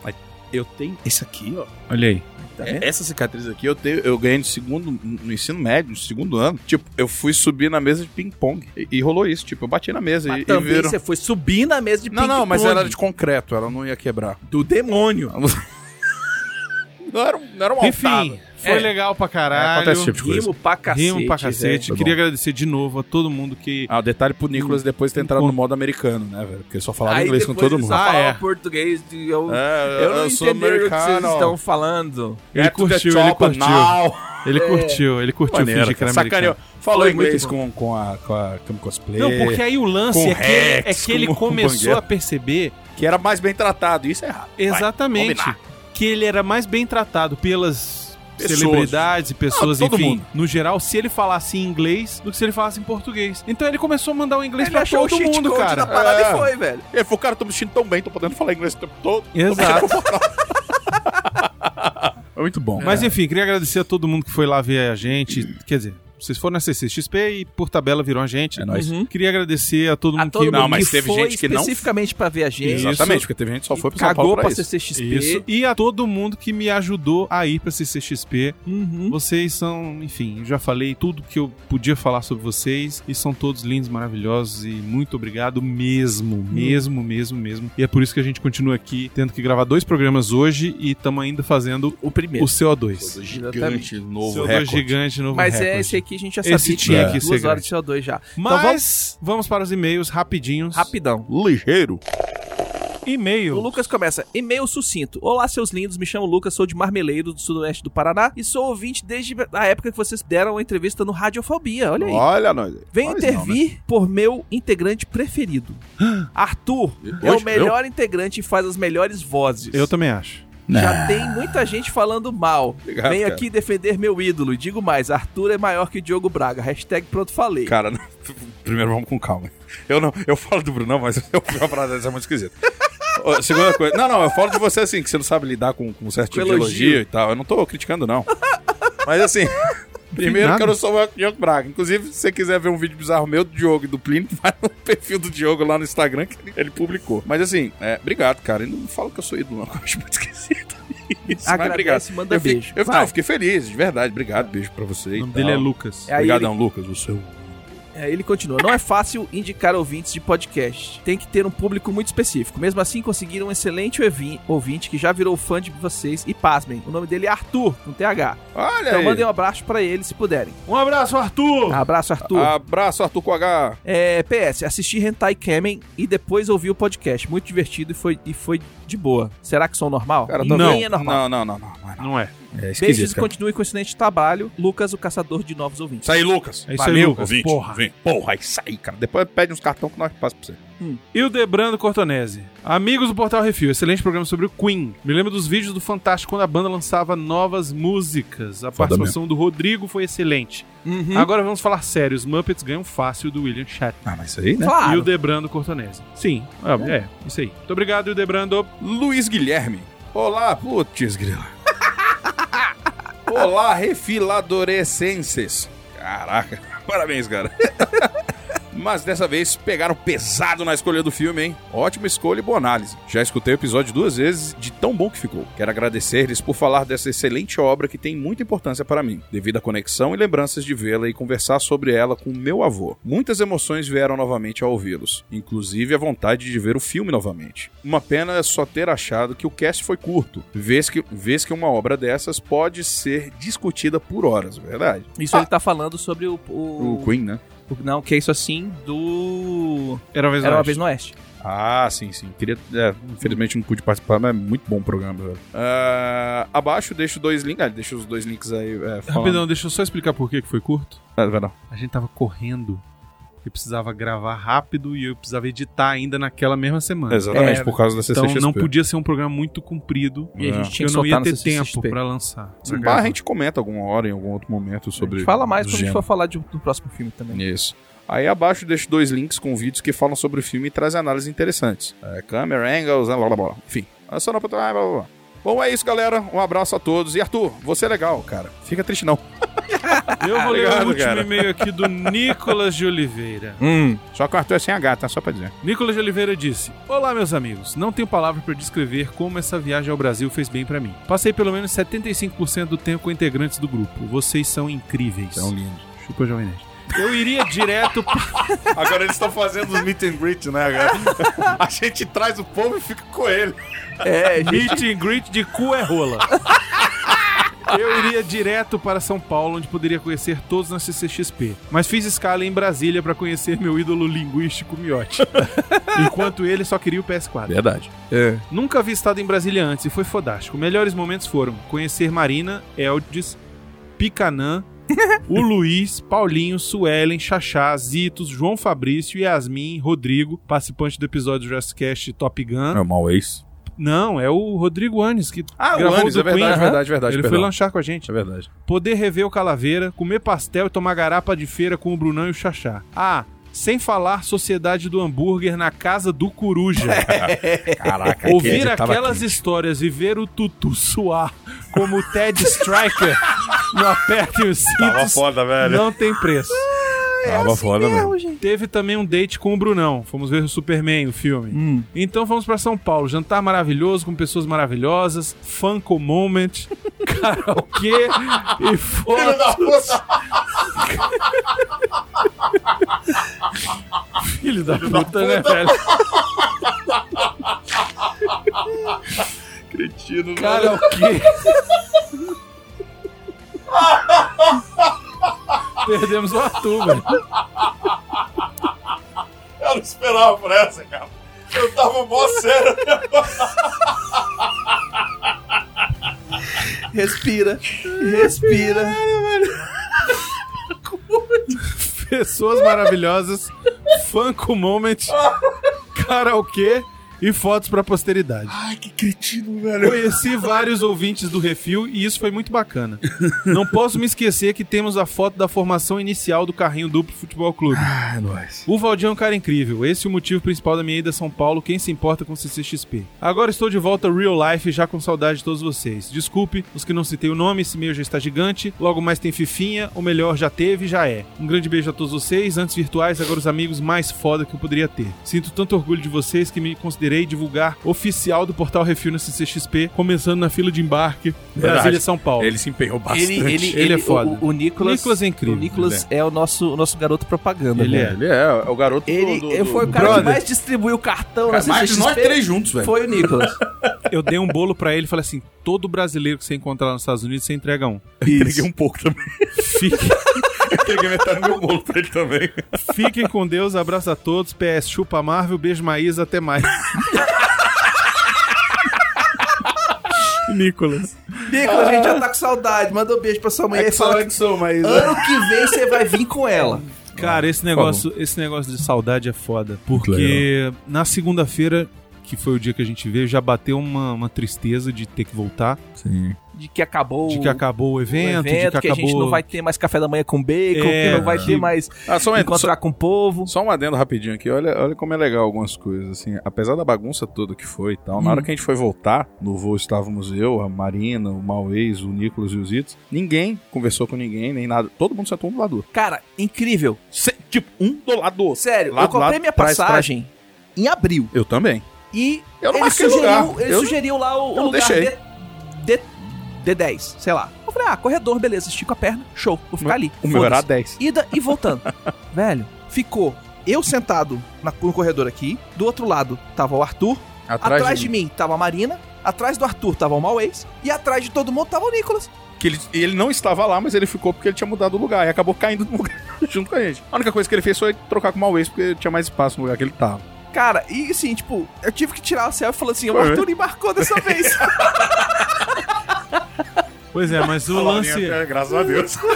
Speaker 3: Eu tenho esse aqui, ó.
Speaker 1: Olha aí.
Speaker 2: Tá
Speaker 3: É? Essa cicatriz aqui eu, tenho, eu ganhei no segundo, no ensino médio, no segundo ano. Tipo, eu fui subir na mesa de ping-pong e, e rolou isso. Tipo, eu bati na mesa
Speaker 2: Mas
Speaker 3: e, e
Speaker 2: também
Speaker 3: viram.
Speaker 2: você foi subir na mesa de
Speaker 3: Não, não, mas
Speaker 2: ping-pong
Speaker 3: era de concreto, ela não ia quebrar.
Speaker 2: do demônio.
Speaker 3: Não era, um- não era uma
Speaker 1: Enfim,
Speaker 3: altada.
Speaker 1: Foi
Speaker 3: É.
Speaker 1: legal pra
Speaker 3: É,
Speaker 1: caralho.
Speaker 3: acontece esse tipo de coisa.
Speaker 2: Rimo pra cacete.
Speaker 1: Rimo pra cacete. Queria
Speaker 3: bom.
Speaker 1: agradecer de novo a todo mundo que.
Speaker 3: Ah, o detalhe pro Nicolas depois ter entrado no modo americano, né, velho? Porque ele só falava
Speaker 2: Aí
Speaker 3: inglês com todo mundo.
Speaker 2: Só
Speaker 1: Ah,
Speaker 2: fala
Speaker 1: é.
Speaker 2: português. Eu,
Speaker 3: É,
Speaker 2: eu não
Speaker 3: sou
Speaker 2: entendi o que vocês estão falando.
Speaker 1: Ele
Speaker 3: the
Speaker 1: curtiu, ele curtiu. Ele curtiu, ele curtiu
Speaker 3: Maneiro,
Speaker 1: fingir que era americano.
Speaker 3: Falou
Speaker 2: Foi
Speaker 3: inglês
Speaker 2: muito
Speaker 3: com, com a, com a Cam Cosplay.
Speaker 1: Não, porque aí o lance é que, é
Speaker 3: Rex,
Speaker 1: que ele
Speaker 3: com- com
Speaker 1: começou a perceber
Speaker 3: Que era mais bem tratado. Isso é errado. Vai,
Speaker 1: exatamente
Speaker 3: combinar.
Speaker 1: que ele era mais bem tratado pelas
Speaker 3: Pessoas.
Speaker 1: celebridades e pessoas,
Speaker 3: Ah, todo
Speaker 1: enfim,
Speaker 3: mundo.
Speaker 1: no geral, se ele falasse em inglês do que se ele falasse em português. Então ele começou a mandar o inglês
Speaker 2: Ele
Speaker 1: pra todo mundo, cara.
Speaker 2: da parada
Speaker 3: É.
Speaker 2: e foi, velho.
Speaker 3: E ele falou, cara, tô me sentindo tão bem, tô podendo falar inglês o tempo todo.
Speaker 1: Exato.
Speaker 3: É muito bom.
Speaker 1: Mas enfim, queria agradecer a todo mundo que foi lá ver a gente. Quer dizer, vocês foram na CCXP e por tabela viram a gente.
Speaker 3: É nóis.
Speaker 2: Uhum.
Speaker 1: Queria agradecer a todo mundo
Speaker 2: A todo
Speaker 1: que.
Speaker 2: mundo
Speaker 3: Não, mas
Speaker 2: que
Speaker 3: teve
Speaker 2: foi
Speaker 3: gente que não-
Speaker 2: especificamente pra ver a gente.
Speaker 3: Exatamente, porque teve gente que só foi pro São
Speaker 2: Cagou
Speaker 3: Paulo pra
Speaker 2: pra
Speaker 3: isso.
Speaker 2: CCXP.
Speaker 1: Isso. E a todo mundo que me ajudou a ir pra CCXP.
Speaker 2: Uhum.
Speaker 1: Vocês são, enfim, eu já falei tudo que eu podia falar sobre vocês e são todos lindos, maravilhosos e muito obrigado mesmo, mesmo, mesmo, mesmo. E é por isso que a gente continua aqui tendo que gravar dois programas hoje e estamos ainda fazendo
Speaker 2: O primeiro.
Speaker 1: o CO2.
Speaker 3: Gigante, novo
Speaker 1: CO2
Speaker 3: recorde.
Speaker 1: gigante, novo
Speaker 2: Mas
Speaker 1: recorde.
Speaker 2: é, esse aqui a gente já sabia
Speaker 1: Esse
Speaker 2: que
Speaker 1: tinha que ser
Speaker 2: duas
Speaker 1: grande.
Speaker 2: horas de CO2 já. Então
Speaker 1: Mas
Speaker 2: vamos
Speaker 1: vamos para os e-mails rapidinhos.
Speaker 2: rapidão.
Speaker 3: Ligeiro.
Speaker 1: E-mail.
Speaker 2: O Lucas começa, e-mail sucinto. Olá, seus lindos, me chamo Lucas, sou de Marmeleiro, do sudoeste do Paraná, e sou ouvinte desde a época que vocês deram a entrevista no Radiofobia, olha aí.
Speaker 3: Olha nós.
Speaker 2: Venho
Speaker 3: Nós
Speaker 2: intervir
Speaker 3: não, né?
Speaker 2: por meu integrante preferido. Arthur é
Speaker 3: Hoje,
Speaker 2: o melhor integrante e faz as melhores vozes.
Speaker 1: Eu também acho.
Speaker 2: Já
Speaker 3: Não.
Speaker 2: tem muita gente falando mal.
Speaker 3: Obrigado,
Speaker 2: Venho
Speaker 3: cara.
Speaker 2: aqui defender meu ídolo. E digo mais, Arthur é maior que Diogo Braga. Hashtag pronto falei.
Speaker 3: Cara, não- primeiro vamos com calma. Eu não, eu falo do Brunão, mas eu uma parada dessa muito esquisita. Ó, Segunda coisa. Não, não, eu falo de você assim, que você não sabe lidar com, com um certo
Speaker 2: Com
Speaker 3: tipo de
Speaker 2: elogio.
Speaker 3: elogio e tal. Eu não tô criticando, não. Mas assim. Primeiro
Speaker 1: nada.
Speaker 3: que eu não sou o Diogo Braga. Inclusive, se você quiser ver um vídeo bizarro meu do Diogo e do Plínio, vai no perfil do Diogo lá no Instagram que ele, ele publicou. Mas assim, é, obrigado, cara. E não fala que eu sou ídolo, não, eu acho muito esquisito. Isso,
Speaker 2: Agradece, manda
Speaker 3: eu fiquei-
Speaker 2: beijo.
Speaker 3: Eu, não, eu fiquei feliz, de verdade. Obrigado, beijo pra você.
Speaker 1: O nome dele é Lucas.
Speaker 2: É
Speaker 3: Obrigadão, Lucas. O seu.
Speaker 2: É, ele continua. Não é fácil indicar ouvintes de podcast. Tem que ter um público muito específico. Mesmo assim, conseguiram um excelente ouvi- ouvinte que já virou fã de vocês. E pasmem, o nome dele é Arthur, com TH.
Speaker 3: Olha
Speaker 2: Então
Speaker 3: aí.
Speaker 2: mandem um abraço pra ele se puderem.
Speaker 1: Um abraço, Arthur!
Speaker 2: Abraço, Arthur.
Speaker 3: Abraço, Arthur com H.
Speaker 2: É, PS, assisti Hentai Kamen e depois ouvi o podcast. Muito divertido e foi, e foi de boa. Será que sou normal?
Speaker 3: Cara,
Speaker 2: Ninguém
Speaker 3: tô
Speaker 2: é normal.
Speaker 3: Não, não, não, não. não é não.
Speaker 1: Não é.
Speaker 3: É
Speaker 2: Beijos
Speaker 3: esquisito,
Speaker 2: e
Speaker 3: cara.
Speaker 2: continue com excelente trabalho. Lucas, o caçador de novos ouvintes.
Speaker 3: Isso aí, Lucas.
Speaker 1: É isso aí,
Speaker 3: Valeu,
Speaker 1: Lucas.
Speaker 3: ouvinte.
Speaker 1: Porra.
Speaker 3: Vem. Porra, é isso aí, cara. Depois pede uns cartão que nós passamos pra você.
Speaker 1: E o Debrando Cortonese. Amigos do Portal Refil, excelente programa sobre o Queen. Me lembro dos vídeos do Fantástico quando a banda lançava novas músicas. A
Speaker 3: Foda
Speaker 1: participação do Rodrigo foi excelente.
Speaker 2: Uhum.
Speaker 1: Agora vamos falar sério. Os Muppets ganham fácil do William Shatner.
Speaker 3: Ah, mas isso aí, né?
Speaker 1: E o
Speaker 2: Claro.
Speaker 1: Debrando Cortonese. Sim, é, é, isso aí. Muito obrigado, e o Debrando.
Speaker 3: Luiz Guilherme. Olá, putz, grila. Olá, refiladorescenses. Caraca, parabéns, cara. Mas dessa vez pegaram pesado na escolha do filme, hein? Ótima escolha e boa análise. Já escutei o episódio duas vezes, de tão bom que ficou. Quero agradecer-lhes por falar dessa excelente obra que tem muita importância para mim, devido à conexão e lembranças de vê-la e conversar sobre ela com meu avô. Muitas emoções vieram novamente ao ouvi-los, inclusive a vontade de ver o filme novamente. Uma pena é só ter achado que o cast foi curto, vez que, vez que uma obra dessas pode ser discutida por horas, verdade?
Speaker 2: Isso ele tá falando sobre o. o-
Speaker 3: O Queen, né?
Speaker 2: O- não, que é isso assim do.
Speaker 1: Era uma vez
Speaker 2: Era
Speaker 1: no
Speaker 2: uma
Speaker 1: Oeste.
Speaker 2: vez no Oeste.
Speaker 3: Ah, sim, sim. Queria, é, infelizmente não pude participar, mas é muito bom o programa. velho. Ah, abaixo deixo dois links. Ah, deixa os dois links aí. É, falando.
Speaker 1: Rapidão, deixa eu só explicar por que que foi curto.
Speaker 3: Ah, vai não.
Speaker 1: A gente tava correndo. Eu precisava gravar rápido e eu precisava editar ainda naquela mesma semana.
Speaker 3: Exatamente,
Speaker 2: É,
Speaker 3: por causa da
Speaker 1: Então
Speaker 3: CCXP.
Speaker 1: não podia ser um programa muito comprido.
Speaker 2: E a gente tinha
Speaker 1: eu
Speaker 2: que
Speaker 1: não ia
Speaker 2: soltar
Speaker 1: ter tempo pra lançar.
Speaker 3: A gente comenta alguma hora, em algum outro momento,
Speaker 2: A
Speaker 3: sobre.
Speaker 2: gente fala mais quando a gente
Speaker 3: gênero.
Speaker 2: for falar de, do próximo filme também.
Speaker 3: Isso. Aí abaixo deixo dois links com vídeos que falam sobre o filme e trazem análises interessantes. É, camera angles, blá blá blá. Enfim, só não pra blá blá blá. Bom, é isso, galera. Um abraço a todos. E Arthur, você é legal, cara. Fica triste não.
Speaker 1: Eu vou ler
Speaker 3: Obrigado,
Speaker 1: o último
Speaker 3: cara.
Speaker 1: e-mail aqui do Nicolas de Oliveira.
Speaker 3: Hum. Só que o Arthur é sem H, tá? Só pra dizer.
Speaker 1: Nicolas de Oliveira disse: Olá, meus amigos. Não tenho palavra para descrever como essa viagem ao Brasil fez bem pra mim. Passei pelo menos 75% do tempo com integrantes do grupo. Vocês são incríveis.
Speaker 3: São lindos.
Speaker 1: Chupa, Jovem Nerd. Eu iria direto.
Speaker 3: Agora eles estão fazendo os meet and greet, né? Agora? A gente traz o povo e fica com ele.
Speaker 2: É, gente.
Speaker 1: Meet and greet de cu é rola. Eu iria direto para São Paulo, onde poderia conhecer todos na CCXP. Mas fiz escala em Brasília para conhecer meu ídolo linguístico Miotti. Enquanto ele só queria o PS4.
Speaker 3: Verdade.
Speaker 1: Nunca havia estado em Brasília antes e foi fodástico. Melhores momentos foram conhecer Marina, Eldes, Picanã, o Luiz, Paulinho, Suelen, Xaxá, Zitos, João Fabrício, Yasmin, Rodrigo, participante do episódio Jurassic Cast Top Gun,
Speaker 3: É o mal ex.
Speaker 1: Não, é o Rodrigo Anes que
Speaker 3: Ah, o
Speaker 1: gravou
Speaker 3: Anis,
Speaker 1: do
Speaker 3: é verdade,
Speaker 1: Queen.
Speaker 3: verdade, verdade.
Speaker 1: Ele
Speaker 3: perdão.
Speaker 1: foi lanchar com a gente.
Speaker 3: É verdade.
Speaker 1: Poder rever o Calaveira, comer pastel e tomar garapa de feira com o Brunão e o Xaxá. Ah, sem falar Sociedade do Hambúrguer na casa do Coruja.
Speaker 3: Caraca,
Speaker 1: Ouvir aquelas
Speaker 3: quente.
Speaker 1: histórias e ver o Tutu suar como o Ted Striker no Apertem os
Speaker 3: Tava
Speaker 1: Cintos
Speaker 3: foda, velho.
Speaker 1: não tem preço.
Speaker 3: Tava foda mesmo.
Speaker 1: Teve também um date com o Brunão. Fomos ver o Superman, o filme.
Speaker 2: Hum.
Speaker 1: Então fomos pra São Paulo. Jantar maravilhoso com pessoas maravilhosas. Funko Moment. Karaokê e fotos. Filho da puta, né, velho?
Speaker 3: Cretino,
Speaker 1: Karaokê. Perdemos o Arthur, velho.
Speaker 3: Eu não esperava por essa, cara. Eu tava mó sério.
Speaker 2: Respira. Respira.
Speaker 1: Pessoas maravilhosas. Funko Moment. Karaokê. E fotos pra posteridade.
Speaker 3: Ai, que cretino, velho.
Speaker 1: Conheci vários ouvintes do Refil e isso foi muito bacana. Não posso me esquecer que temos a foto da formação inicial do carrinho duplo Futebol Clube.
Speaker 3: Ah, nóis.
Speaker 1: O Valdir é um cara incrível. Esse é o motivo principal da minha ida a São Paulo. Quem se importa com CCXP? Agora estou de volta real life já com saudade de todos vocês. Desculpe os que não citei o nome, esse meio já está gigante. Logo mais tem Fifinha, ou melhor, já teve, já é. Um grande beijo a todos vocês, antes virtuais, agora os amigos mais foda que eu poderia ter. Sinto tanto orgulho de vocês que me considerei divulgar oficial do portal Refil na CCXP, começando na fila de embarque Brasília São Paulo.
Speaker 3: Ele se empenhou bastante.
Speaker 2: Ele, ele,
Speaker 1: Ele é foda.
Speaker 2: O, o Nicolas,
Speaker 1: Nicolas é incrível,
Speaker 2: O Nicolas é o nosso, o nosso garoto propaganda.
Speaker 1: Ele
Speaker 2: velho.
Speaker 1: é.
Speaker 3: Ele é, é o garoto
Speaker 2: Ele,
Speaker 3: do, do,
Speaker 2: ele foi
Speaker 3: do
Speaker 2: o cara
Speaker 3: brother.
Speaker 2: que mais distribuiu cartão
Speaker 3: Cara,
Speaker 2: na
Speaker 3: mais de
Speaker 2: CCXP.
Speaker 3: nós três juntos, velho.
Speaker 2: Foi o Nicolas.
Speaker 1: Eu dei um bolo pra ele e falei assim: todo brasileiro que você encontrar lá nos Estados Unidos, você entrega um.
Speaker 3: Entreguei um pouco também.
Speaker 1: Fique-
Speaker 3: Entreguei metade do meu bolo pra ele também.
Speaker 1: Fiquem com Deus, abraço a todos. PS, chupa Marvel, beijo Maísa, até mais. Nicolas.
Speaker 2: Nicolas, a gente já tá com saudade. Manda um beijo pra sua mãe
Speaker 3: É
Speaker 2: e fala que
Speaker 3: sou, mas...
Speaker 2: ano que vem você vai vir com ela.
Speaker 1: Cara, esse negócio, esse negócio de saudade é foda. Porque na segunda-feira, que foi o dia que a gente veio, já bateu uma, uma tristeza de ter que voltar.
Speaker 3: Sim.
Speaker 2: De que acabou
Speaker 1: De que acabou o
Speaker 2: o
Speaker 1: evento,
Speaker 2: evento,
Speaker 1: de que,
Speaker 2: que, a
Speaker 1: acabou.
Speaker 2: gente não vai ter mais café da manhã com bacon,
Speaker 1: É,
Speaker 2: que não vai
Speaker 1: que-
Speaker 2: ter mais
Speaker 3: Ah, só um,
Speaker 2: encontrar
Speaker 3: só,
Speaker 2: com o povo.
Speaker 3: só um adendo rapidinho aqui. Olha, olha como é legal algumas coisas, assim. Apesar da bagunça toda que foi e tal, na hora que a gente foi voltar, no voo estávamos eu, a Marina, o Mauês, o Nicolas e os Itos. Ninguém conversou com ninguém, nem nada. Todo mundo sentou um do lado do outro.
Speaker 2: Cara, incrível.
Speaker 3: Se- tipo, um do lado do outro.
Speaker 2: Sério,
Speaker 3: Lado,
Speaker 2: eu comprei
Speaker 3: lado,
Speaker 2: minha
Speaker 3: trás,
Speaker 2: passagem em abril.
Speaker 3: Eu também.
Speaker 2: E
Speaker 3: Eu não
Speaker 2: ele, sugeriu,
Speaker 3: lugar.
Speaker 2: ele
Speaker 3: Eu-
Speaker 2: sugeriu lá o, o lugar
Speaker 3: deixei.
Speaker 2: D, D, D10, sei lá. Eu falei, ah, corredor, beleza, estico a perna, show, vou ficar ali.
Speaker 3: O meu era
Speaker 2: Foda-se.
Speaker 3: 10.
Speaker 2: Ida e voltando. Velho, ficou eu sentado na- no corredor aqui, do outro lado tava o Arthur, atrás, de, mim tava a Marina, atrás do Arthur tava o Mauês, e atrás de todo mundo tava o Nicolas.
Speaker 3: Que ele, ele não estava lá, mas ele ficou porque ele tinha mudado o lugar. E acabou caindo no lugar junto com a gente. A única coisa que ele fez foi trocar com o Mauês, porque tinha mais espaço no lugar que ele tava.
Speaker 2: Cara, e assim, tipo, eu tive que tirar o céu e falar assim, o Arthur embarcou dessa vez.
Speaker 1: Pois é, mas o lance.
Speaker 3: Graças a Deus.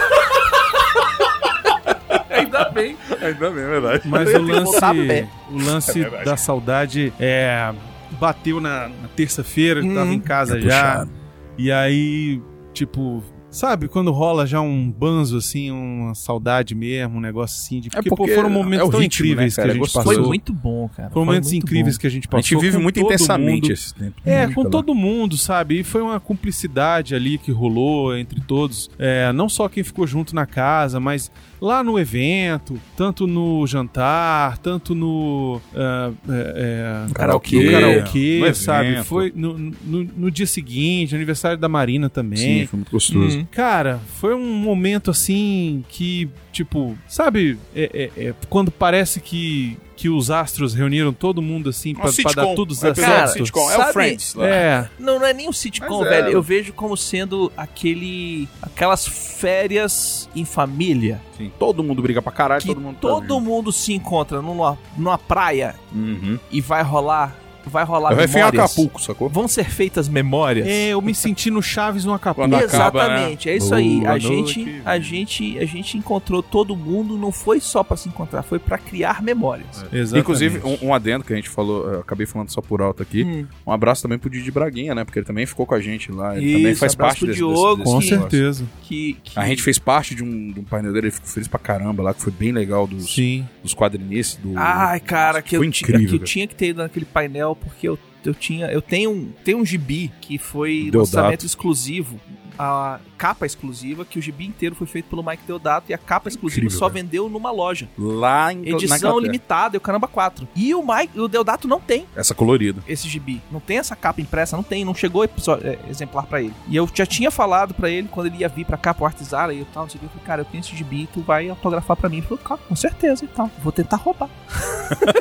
Speaker 2: Ainda bem.
Speaker 3: Ainda bem, é verdade.
Speaker 1: Mas o
Speaker 2: a
Speaker 1: lance,
Speaker 2: pé.
Speaker 1: o lance
Speaker 3: É
Speaker 1: da saudade é bateu na, na terça-feira, eu
Speaker 2: Hum.
Speaker 1: tava em casa
Speaker 3: É
Speaker 1: já.
Speaker 3: puxado.
Speaker 1: E aí, tipo, sabe quando rola já um banzo assim, uma saudade mesmo, um negócio assim de porque, pô,
Speaker 3: porque
Speaker 1: foram momentos
Speaker 3: é o
Speaker 1: tão
Speaker 3: ritmo,
Speaker 1: incríveis
Speaker 3: né,
Speaker 1: que a
Speaker 3: É
Speaker 1: gente passou.
Speaker 2: Foi muito bom, cara.
Speaker 1: Foram momentos incríveis
Speaker 2: bom.
Speaker 1: que a gente
Speaker 3: A
Speaker 1: passou.
Speaker 3: gente vive muito intensamente
Speaker 1: mundo.
Speaker 3: esses tempos.
Speaker 1: É, com
Speaker 3: lá.
Speaker 1: todo mundo, sabe? E foi uma cumplicidade ali que rolou entre todos. É, não só quem ficou junto na casa, mas lá no evento, tanto no jantar, tanto no. ah, é, é,
Speaker 2: Karaokê.
Speaker 1: no karaokê,
Speaker 3: no
Speaker 1: sabe?
Speaker 3: evento.
Speaker 1: Foi no, no, no dia seguinte, aniversário da Marina também.
Speaker 3: Sim, foi muito gostoso.
Speaker 2: Hum.
Speaker 1: Cara, foi um momento assim que, tipo, sabe, é, é- é quando parece que, que os astros reuniram todo mundo assim pra,
Speaker 3: Um
Speaker 1: pra dar tudo
Speaker 3: episódio
Speaker 1: certo.
Speaker 3: de sitcom. É
Speaker 2: sabe-
Speaker 3: o Friends. lá.
Speaker 1: É,
Speaker 2: Não, não é nem um sitcom,
Speaker 3: Mas é.
Speaker 2: velho. Eu vejo como sendo aquele. aquelas férias em família.
Speaker 3: Sim, todo mundo briga pra caralho,
Speaker 2: que
Speaker 3: todo mundo tá
Speaker 2: todo
Speaker 3: junto.
Speaker 2: mundo se encontra numa, numa praia
Speaker 3: Uhum.
Speaker 2: e vai rolar vai rolar
Speaker 3: refém
Speaker 2: memórias.
Speaker 3: Acapulco, sacou?
Speaker 2: Vão ser feitas memórias.
Speaker 1: É, eu me senti no Chaves no Acapulco.
Speaker 3: Acaba,
Speaker 2: Exatamente,
Speaker 3: né?
Speaker 2: é isso aí.
Speaker 3: Boa
Speaker 2: A gente,
Speaker 3: noite.
Speaker 2: a gente, a gente encontrou todo mundo, não foi só pra se encontrar, foi pra criar memórias.
Speaker 1: Exatamente.
Speaker 3: Inclusive, um, um adendo que a gente falou, eu acabei falando só por alto aqui.
Speaker 2: Hum.
Speaker 3: Um abraço também pro Didi Braguinha, né? Porque ele também ficou com a gente lá. Ele
Speaker 2: Isso,
Speaker 3: também faz parte
Speaker 2: pro
Speaker 3: desse,
Speaker 2: Diogo,
Speaker 3: desse,
Speaker 1: Com
Speaker 3: desse negócio.
Speaker 1: certeza.
Speaker 2: Que, que-
Speaker 3: A gente fez parte de um, de um painel dele, ele ficou feliz pra caramba lá, que foi bem legal dos,
Speaker 1: Sim.
Speaker 3: dos quadrinistas. Do...
Speaker 2: Ai, cara, que,
Speaker 3: Foi
Speaker 2: eu,
Speaker 3: incrível,
Speaker 2: que eu tinha que ter ido naquele painel porque eu, eu tinha. Eu tenho um, tenho um gibi que foi
Speaker 3: Deodato.
Speaker 2: lançamento exclusivo. A capa exclusiva, que o gibi inteiro foi feito pelo Mike Deodato e a capa exclusiva
Speaker 3: Incrível,
Speaker 2: só
Speaker 3: cara.
Speaker 2: vendeu numa loja.
Speaker 3: Lá em
Speaker 2: Edição limitada, e o caramba 4. E o Mike, o Deodato não tem
Speaker 3: Essa colorida.
Speaker 2: esse gibi. Não tem essa capa impressa, não tem, não chegou é, exemplar pra ele. E eu já tinha falado pra ele quando ele ia vir pra cá pro Artesara e eu tal, não sei o que. Eu falei, cara, eu tenho esse gibi, tu vai autografar pra mim. Ele falou, cara, com certeza e tal. Vou tentar roubar.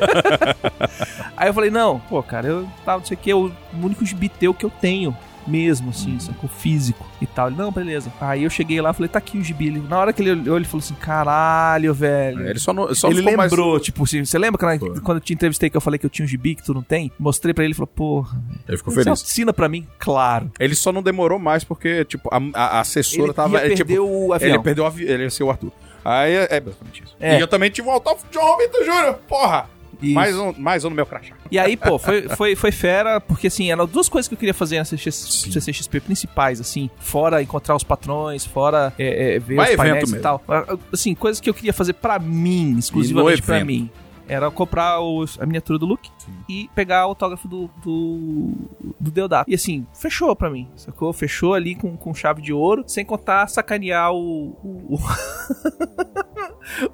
Speaker 2: Aí eu falei, não, pô, cara, eu tal, não sei o que, o único gibi teu que eu tenho. Mesmo, assim, sacou? Físico e tal. Ele, não, beleza. Aí eu cheguei lá e falei, tá aqui o gibi. Ele, na hora que ele olhou, ele falou assim: caralho, velho.
Speaker 3: Ele só não, só
Speaker 2: ele
Speaker 3: ficou mais-
Speaker 2: lembrou, tipo assim, você lembra quando,
Speaker 3: Foi.
Speaker 2: quando eu te entrevistei que eu falei que eu tinha um gibi que tu não tem? Mostrei pra ele e falou, porra,
Speaker 3: Ele ficou
Speaker 2: você
Speaker 3: feliz.
Speaker 2: assina pra mim? Claro.
Speaker 3: Ele só não demorou mais porque, tipo, a, a- assessora
Speaker 2: Ele
Speaker 3: tava.
Speaker 2: ia
Speaker 3: é,
Speaker 2: perder
Speaker 3: tipo,
Speaker 2: o avião.
Speaker 3: Ele perdeu o avião. Ele ia ser o Arthur. Aí é, é basicamente isso.
Speaker 2: É.
Speaker 3: E eu também tive um autógrafo de João Vitor Júnior. Porra!
Speaker 2: Isso.
Speaker 3: Mais um, mais um no meu crachá.
Speaker 2: E aí, pô, foi, foi, foi fera, porque assim, eram duas coisas que eu queria fazer na CCXP. CCXP principais, assim, fora encontrar os patrões, fora é, é, ver
Speaker 3: Vai
Speaker 2: os painéis
Speaker 3: evento
Speaker 2: e
Speaker 3: mesmo.
Speaker 2: tal. Assim, coisas que eu queria fazer pra mim, exclusivamente pra
Speaker 3: evento.
Speaker 2: mim. Era comprar os- a miniatura do Luke
Speaker 3: Sim.
Speaker 2: e pegar o autógrafo do, do, do Deodato. E assim, fechou pra mim, sacou? Fechou ali com, com chave de ouro, sem contar sacanear o. o, o,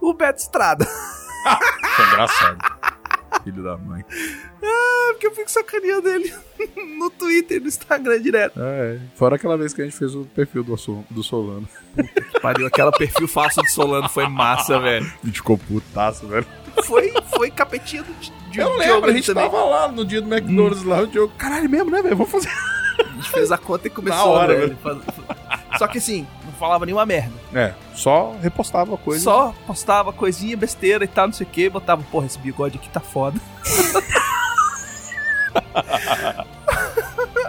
Speaker 2: o Beto Estrada.
Speaker 3: Foi engraçado. Filho da mãe.
Speaker 2: Porque eu fico sacaneando ele no Twitter e no Instagram direto.
Speaker 3: É, fora aquela vez que a gente fez o perfil do, Sol- do Solano.
Speaker 2: Pariu, aquela perfil falso de Solano foi massa, velho.
Speaker 3: A gente ficou putaço, velho.
Speaker 2: Foi, foi capetinha do, de
Speaker 3: Eu lembro, a gente
Speaker 2: também.
Speaker 3: tava lá no dia do McDonald's lá, o Diogo. Caralho mesmo, né, velho? Vamos fazer.
Speaker 2: A gente fez a conta e começou.
Speaker 3: Na hora,
Speaker 2: velho. Só que assim, falava nenhuma merda.
Speaker 3: É, só repostava coisa.
Speaker 2: Só postava coisinha, besteira e tal, não sei o que. Botava, porra, esse bigode aqui tá foda.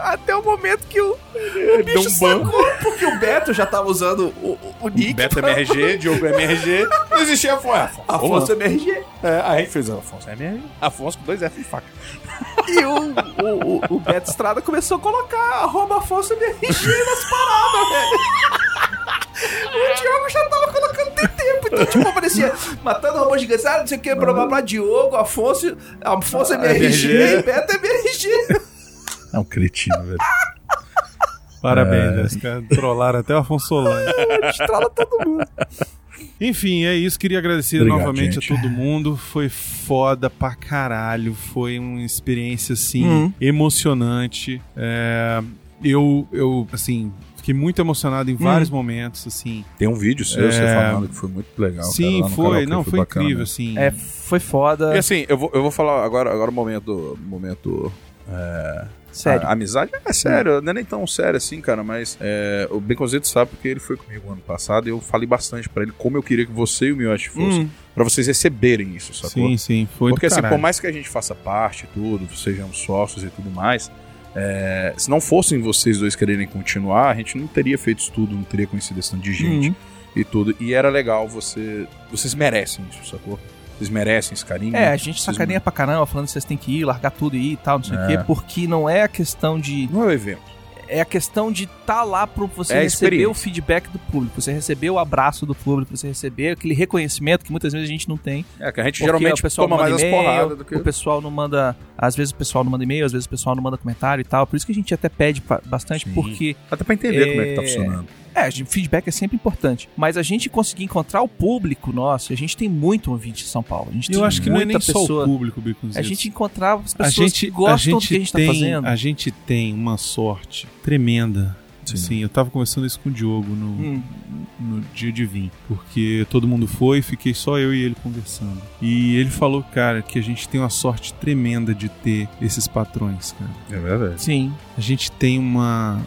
Speaker 2: Até o momento que o, o bicho
Speaker 3: um banco.
Speaker 2: sacou, porque o Beto já tava usando o, o, o nick.
Speaker 3: Beto MRG, Diogo MRG. Não existia Afonso.
Speaker 2: Afonso MRG.
Speaker 3: É, aí a gente fez Afonso MRG. Afonso com dois F e faca.
Speaker 2: E o, o, o, o Beto Estrada começou a colocar arroba Afonso MRG nas paradas, velho. O Diogo já tava colocando tem tempo, então tipo, aparecia matando robôs gigantes, ah, não sei o que, blá blá blá, Diogo, Afonso, Afonso MRG
Speaker 3: MRG.
Speaker 2: e Beto MRG.
Speaker 3: É um cretino, velho.
Speaker 1: Parabéns,
Speaker 3: É.
Speaker 1: Os caras trollaram até o Afonso Solano.
Speaker 2: Estrala todo mundo.
Speaker 1: Enfim, é isso. Queria agradecer
Speaker 3: Obrigado,
Speaker 1: novamente
Speaker 3: gente.
Speaker 1: a todo mundo. Foi foda pra caralho. Foi uma experiência, assim,
Speaker 2: Uhum.
Speaker 1: emocionante. É, eu, eu, assim, fiquei muito emocionado em vários momentos, assim.
Speaker 3: Tem um vídeo seu,
Speaker 1: É.
Speaker 3: você falando que foi muito legal.
Speaker 1: Sim,
Speaker 3: cara,
Speaker 1: foi.
Speaker 3: karaokê,
Speaker 1: Não, foi,
Speaker 3: bacana
Speaker 1: incrível,
Speaker 3: mesmo.
Speaker 1: assim.
Speaker 2: É, foi foda.
Speaker 3: E assim, eu vou, eu vou falar agora, agora o momento. momento
Speaker 2: Sério.
Speaker 3: A, amizade é sério, não é nem tão sério assim, cara, mas é, o Baconzito sabe porque ele foi comigo ano passado e eu falei bastante pra ele como eu queria que você e o Miyoshi fossem,
Speaker 2: Hum.
Speaker 3: pra vocês receberem isso, sacou?
Speaker 1: Sim, sim. Foi
Speaker 3: Porque
Speaker 1: do
Speaker 3: assim,
Speaker 1: caralho.
Speaker 3: por mais que a gente faça parte e tudo, sejamos sócios e tudo mais, é, se não fossem vocês dois quererem continuar, a gente não teria feito isso tudo, não teria conhecido esse tanto de gente
Speaker 2: Uhum.
Speaker 3: e tudo. E era legal, você, vocês merecem isso, sacou? Vocês merecem esse carinho.
Speaker 2: É, a gente sacaneia pra caramba, falando que vocês têm que ir, largar tudo e ir e tal, não sei o
Speaker 3: É.
Speaker 2: quê, porque não é a questão de.
Speaker 3: Não é o evento.
Speaker 2: É a questão de estar tá lá pra você
Speaker 3: É
Speaker 2: receber o feedback do público, você receber o abraço do público, você receber aquele reconhecimento que muitas vezes a gente não tem.
Speaker 3: É, que a gente geralmente
Speaker 2: o pessoal
Speaker 3: toma mais
Speaker 2: manda
Speaker 3: as porradas do que.
Speaker 2: O pessoal não manda. Às vezes o pessoal não manda e-mail, às vezes o pessoal não manda comentário e tal. Por isso que a gente até pede bastante,
Speaker 3: Sim.
Speaker 2: porque.
Speaker 3: Até pra entender
Speaker 2: É,
Speaker 3: como é que tá funcionando.
Speaker 2: É, feedback é sempre importante. Mas a gente conseguir encontrar o público nosso, a gente tem muito ouvinte em São Paulo. A gente
Speaker 1: Eu
Speaker 2: tem
Speaker 1: acho que não é
Speaker 2: muita
Speaker 1: nem só
Speaker 2: pessoa.
Speaker 1: o público, Baconzitos.
Speaker 2: A gente encontrar as
Speaker 1: a
Speaker 2: pessoas
Speaker 1: gente,
Speaker 2: que gostam
Speaker 1: a gente
Speaker 2: do que a gente
Speaker 1: tem,
Speaker 2: tá fazendo.
Speaker 1: A gente tem uma sorte tremenda.
Speaker 3: Sim.
Speaker 1: Assim, eu tava conversando isso com o Diogo no,
Speaker 2: Hum.
Speaker 1: no dia de vir, porque todo mundo foi, fiquei só eu e ele conversando. E ele falou, cara, que a gente tem uma sorte tremenda de ter esses patrões, cara.
Speaker 3: É verdade.
Speaker 2: Sim.
Speaker 1: A gente tem uma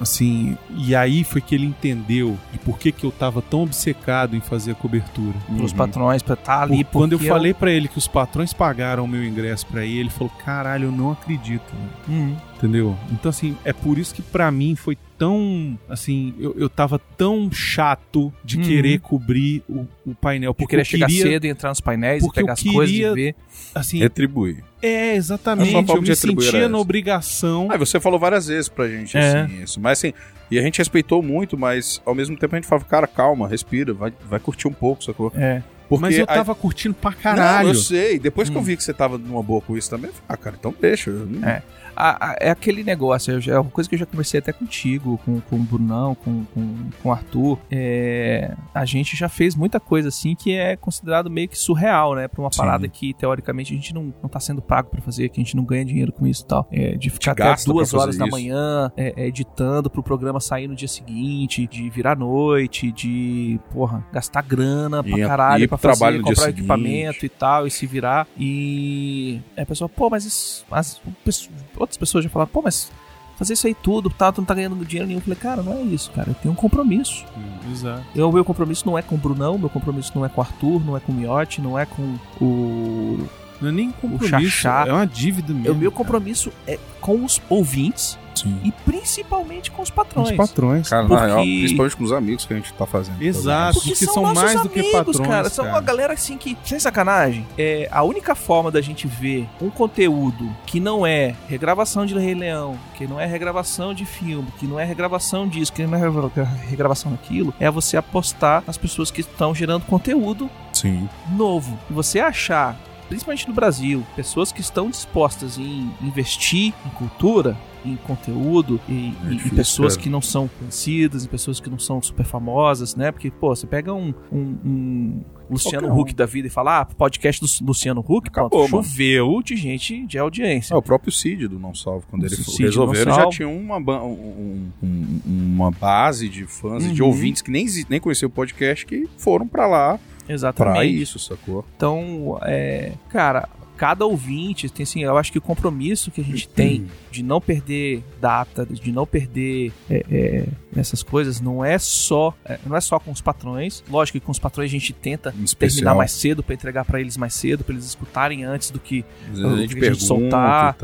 Speaker 1: assim, e aí foi que ele entendeu de por que, que eu tava tão obcecado em fazer a cobertura.
Speaker 2: Pros
Speaker 3: Uhum.
Speaker 2: patrões, pra estar ali.
Speaker 1: Por- quando eu
Speaker 2: porque
Speaker 1: falei pra ele que os patrões pagaram o meu ingresso pra ir, ele falou: "Caralho, eu não acredito". velho."
Speaker 2: Uhum.
Speaker 1: Entendeu? Então, assim, é por isso que pra mim foi tão. Assim, eu, eu tava tão chato de
Speaker 2: Uhum.
Speaker 1: querer cobrir o, o painel.
Speaker 2: Porque
Speaker 1: Porque
Speaker 2: queria
Speaker 1: eu
Speaker 2: chegar
Speaker 1: queria.
Speaker 2: cedo e entrar nos painéis e pegar
Speaker 1: eu
Speaker 2: as coisas
Speaker 1: queria-
Speaker 2: e ver.
Speaker 1: Assim,
Speaker 3: Retribuir.
Speaker 1: é,
Speaker 3: A
Speaker 1: exatamente.
Speaker 3: forma
Speaker 1: Eu me sentia na obrigação.
Speaker 3: Ah, você falou várias vezes pra gente,
Speaker 2: É.
Speaker 3: assim, isso. Mas assim, e a gente respeitou muito, mas ao mesmo tempo a gente falava, cara, calma, respira, vai, vai curtir um pouco, sacou?
Speaker 2: É.
Speaker 3: Porque
Speaker 1: mas eu
Speaker 3: a-
Speaker 1: tava curtindo pra caralho.
Speaker 3: Não, eu sei. Depois que eu
Speaker 2: Hum.
Speaker 3: vi que você tava numa boa com isso também, eu falei, ah, cara, então deixa. eu
Speaker 2: É. A- a- é aquele negócio, é uma coisa que eu já conversei até contigo, com, com o Brunão, com, com, com o Arthur. É, a gente já fez muita coisa assim que é considerado meio que surreal, né? Pra uma
Speaker 3: Sim.
Speaker 2: parada que, teoricamente, a gente não, não tá sendo pago pra fazer, que a gente não ganha dinheiro com isso e tal. É, de ficar até duas horas da
Speaker 3: isso.
Speaker 2: manhã é, é, editando pro programa sair no dia seguinte, de virar noite, de, porra, gastar grana pra
Speaker 3: E-
Speaker 2: caralho
Speaker 3: e
Speaker 2: pra fazer, comprar
Speaker 3: seguinte.
Speaker 2: equipamento e tal, e se virar. E aí a pessoa, pô, mas isso, as, pesso- outras pessoas já falaram, pô, mas fazer isso aí tudo, tá, tu não tá ganhando dinheiro nenhum. Eu falei, cara, não é isso, cara, eu tenho um compromisso.
Speaker 1: Exato.
Speaker 2: Eu, meu compromisso não é com o Brunão, meu compromisso não é com o Arthur, não é com o Miotti, não é com o.
Speaker 1: Não é nem compromisso,
Speaker 2: Chachá.
Speaker 1: é uma dívida mesmo.
Speaker 2: o meu
Speaker 1: cara.
Speaker 2: compromisso é com os ouvintes
Speaker 3: Sim.
Speaker 2: e principalmente com os
Speaker 1: Com
Speaker 2: patrões.
Speaker 1: os patrões.
Speaker 3: Cara,
Speaker 2: Porque-
Speaker 3: na real, principalmente com os amigos que a gente tá fazendo.
Speaker 1: Exato.
Speaker 2: Porque,
Speaker 1: porque
Speaker 2: são,
Speaker 1: são
Speaker 2: nossos
Speaker 1: mais do que
Speaker 2: amigos,
Speaker 1: patrões,
Speaker 2: cara. São
Speaker 1: cara.
Speaker 2: uma galera assim que, sem sacanagem, é a única forma da gente ver um conteúdo que não é regravação de Rei Leão, que não é regravação de filme, que não é regravação disso, que não é regra- regravação daquilo, é você apostar nas pessoas que estão gerando conteúdo
Speaker 3: Sim.
Speaker 2: novo. E você achar, principalmente no Brasil, pessoas que estão dispostas em investir em cultura, em conteúdo, e, e
Speaker 3: difícil,
Speaker 2: pessoas
Speaker 3: cara.
Speaker 2: que não são conhecidas, e pessoas que não são super famosas, né? Porque, pô, você pega um, um- um Luciano
Speaker 3: Qualquer um.
Speaker 2: Huck da vida e fala, ah, podcast do Luciano Huck,
Speaker 3: Acabou,
Speaker 2: pronto, choveu de gente de audiência.
Speaker 3: É, o próprio Cid do Não Salvo, quando ele
Speaker 2: Cid
Speaker 3: ele já tinha uma, um- um- uma base de fãs e de
Speaker 2: Uhum.
Speaker 3: ouvintes que nem, nem conheciam o podcast que foram pra lá pra
Speaker 2: Exatamente.
Speaker 3: isso, sacou?
Speaker 2: Então, é, cara, cada ouvinte tem assim, eu acho que o compromisso que a gente tem de não perder data, de não perder é, é, essas coisas, não é só é, não é só com os patrões. Lógico que com os patrões a gente tenta
Speaker 3: especial.
Speaker 2: terminar mais cedo pra entregar pra eles mais cedo, pra eles escutarem antes do que
Speaker 3: a gente
Speaker 2: a gente soltar.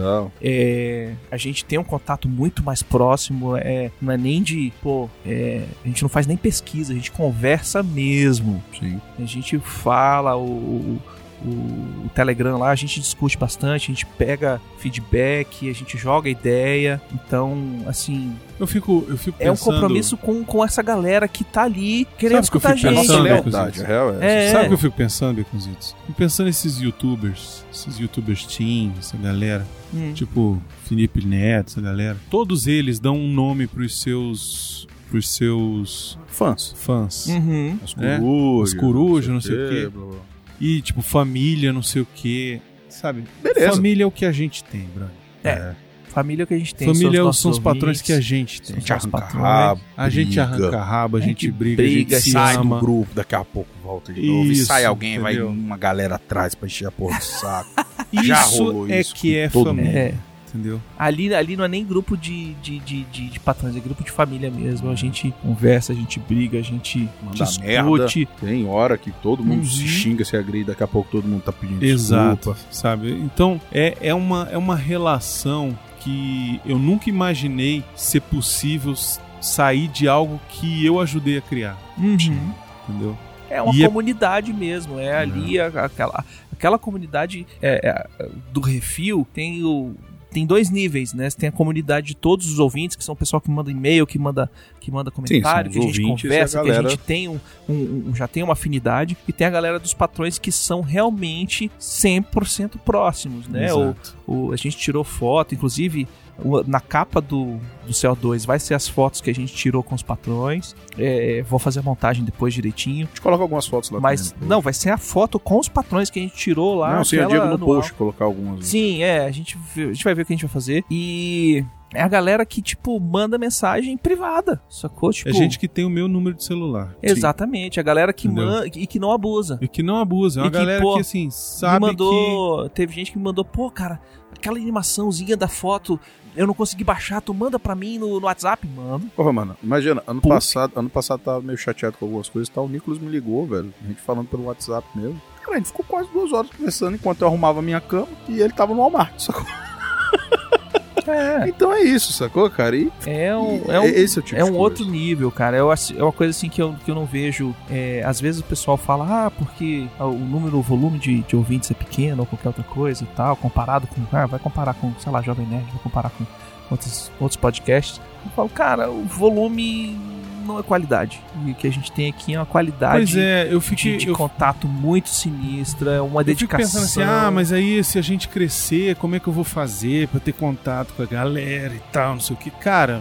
Speaker 2: é, a gente tem um contato muito mais próximo. É, não é nem de pô, é, a gente não faz nem pesquisa, a gente conversa mesmo.
Speaker 3: Sim.
Speaker 2: A gente fala, o, o, o- o Telegram lá, a gente discute bastante, a gente pega feedback, a gente joga ideia. Então, assim,
Speaker 1: Eu fico, eu fico
Speaker 2: é um
Speaker 1: pensando...
Speaker 2: compromisso com, com essa galera que tá ali querendo
Speaker 1: Sabe o que eu fico
Speaker 3: É a
Speaker 2: gente.
Speaker 3: nossa
Speaker 1: pensando,
Speaker 2: né?
Speaker 3: lealdade, a real é,
Speaker 2: É.
Speaker 1: Sabe o que eu fico pensando, Baconzitos? Fico pensando nesses youtubers, esses youtubers teen, essa galera,
Speaker 2: Hum.
Speaker 1: tipo Felipe Neto, essa galera. Todos eles dão um nome pros seus pros seus
Speaker 3: Fãs.
Speaker 1: fãs.
Speaker 2: Uhum.
Speaker 3: As
Speaker 1: É,
Speaker 3: corujas.
Speaker 1: as corujas, não sei o quê.
Speaker 3: blá, blá.
Speaker 1: E tipo família, não sei o quê. Sabe?
Speaker 3: Beleza.
Speaker 1: Família é o que a gente tem, brother.
Speaker 2: É. Família que a gente tem.
Speaker 1: família
Speaker 2: são os
Speaker 1: são os patrões
Speaker 2: ouvintes.
Speaker 1: que a gente tem.
Speaker 3: A gente arranca rabo,
Speaker 1: A gente
Speaker 3: briga,
Speaker 1: arranca rabo, a
Speaker 2: A
Speaker 1: gente
Speaker 2: gente
Speaker 1: briga, a
Speaker 2: briga,
Speaker 1: gente se
Speaker 3: sai
Speaker 1: ama.
Speaker 3: do grupo, daqui a pouco volta de novo. E sai alguém,
Speaker 1: entendeu?
Speaker 3: vai uma galera atrás pra encher a porra do saco. Já
Speaker 1: Isso
Speaker 3: rolou
Speaker 1: é
Speaker 3: isso
Speaker 1: que
Speaker 3: com
Speaker 1: é família,
Speaker 2: É.
Speaker 1: entendeu?
Speaker 2: Ali, ali não é nem grupo de, de, de, de, de patrões, é grupo de família mesmo. A gente conversa, a gente briga, a gente
Speaker 3: Manda
Speaker 2: discute.
Speaker 3: merda. Tem hora que todo mundo
Speaker 2: Uhum.
Speaker 3: se xinga, se agride, daqui a pouco todo mundo tá pedindo
Speaker 1: Exato,
Speaker 3: desculpa.
Speaker 1: sabe? Então, é, é, uma, é uma relação que eu nunca imaginei ser possível sair de algo que eu ajudei a criar,
Speaker 2: Uhum.
Speaker 1: entendeu?
Speaker 2: É uma
Speaker 1: E é-
Speaker 2: comunidade mesmo, é ali a- aquela, aquela comunidade é, é, do refil tem o tem dois níveis, né? Você tem a comunidade de todos os ouvintes, que são o pessoal que manda e-mail, que manda, que manda comentário,
Speaker 3: são
Speaker 2: que a gente
Speaker 3: e a
Speaker 2: conversa, que a
Speaker 3: galera-
Speaker 2: gente tem um, um- um- já tem uma afinidade, e tem a galera dos patrões que são realmente 100% próximos, né? O,
Speaker 1: Exato.
Speaker 2: o- a gente tirou foto, inclusive o- na capa do, do CO2 vai ser as fotos que a gente tirou com os patrões. É, vou fazer a montagem depois direitinho.
Speaker 3: A gente coloca algumas fotos lá
Speaker 2: Mas
Speaker 3: também,
Speaker 2: não, vai ser a foto com os patrões que a gente tirou lá.
Speaker 3: Não, sim, eu digo no
Speaker 2: anual.
Speaker 3: post colocar algumas.
Speaker 2: Sim, é, a gente, a gente vai ver o que a gente vai fazer. E É a galera que, tipo, manda mensagem privada, sacou? Tipo,
Speaker 1: É gente que tem o meu número de celular.
Speaker 2: Exatamente, a galera que manda e que não abusa.
Speaker 1: E que não abusa. É uma
Speaker 2: E que,
Speaker 1: galera
Speaker 2: pô,
Speaker 1: que, assim, sabe
Speaker 2: mandou, teve gente que me mandou, pô, cara, aquela animaçãozinha da foto, eu não consegui baixar, tu manda pra mim no, no WhatsApp, mano.
Speaker 3: Porra, mano, imagina, ano
Speaker 2: Puta.
Speaker 3: passado, ano passado tava meio chateado com algumas coisas e tal. O Nicolas me ligou, velho. A gente falando pelo WhatsApp mesmo. Cara, a gente ficou quase duas horas conversando enquanto eu arrumava a minha cama e ele tava no Walmart, sacou?
Speaker 2: É,
Speaker 3: Então é isso, sacou, cara? E,
Speaker 2: é um, é um,
Speaker 3: esse é o tipo
Speaker 2: é um outro nível, cara. É uma- é uma coisa assim que eu, que eu não vejo. é, às vezes o pessoal fala, ah, porque o número, o volume de, de ouvintes é pequeno ou qualquer outra coisa e tal, comparado com. Ah, vai comparar com, sei lá, Jovem Nerd, vai comparar com outros, outros podcasts. Eu falo, cara, o volume não é qualidade. E o que a gente tem aqui é uma qualidade
Speaker 1: Pois é, fiquei.
Speaker 2: de
Speaker 1: eu,
Speaker 2: contato muito sinistra, uma
Speaker 1: eu fico
Speaker 2: dedicação.
Speaker 1: pensando assim, ah, mas aí se a gente crescer, como é que eu vou fazer pra ter contato com a galera e tal, não sei o que. Cara,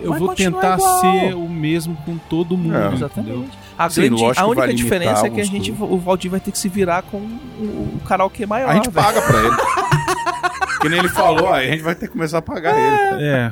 Speaker 1: eu
Speaker 2: Vai
Speaker 1: vou tentar
Speaker 2: igual.
Speaker 1: ser o mesmo com todo mundo,
Speaker 3: É,
Speaker 1: entendeu?
Speaker 2: Exatamente. A,
Speaker 3: Sim,
Speaker 2: grande, a única diferença é que a gente,
Speaker 3: coisas.
Speaker 2: o Valdir vai ter que se virar com o, o karaokê maior.
Speaker 3: A gente
Speaker 2: velho.
Speaker 3: paga pra ele. que nem ele falou, aí a gente vai ter que começar a pagar ele.
Speaker 1: É,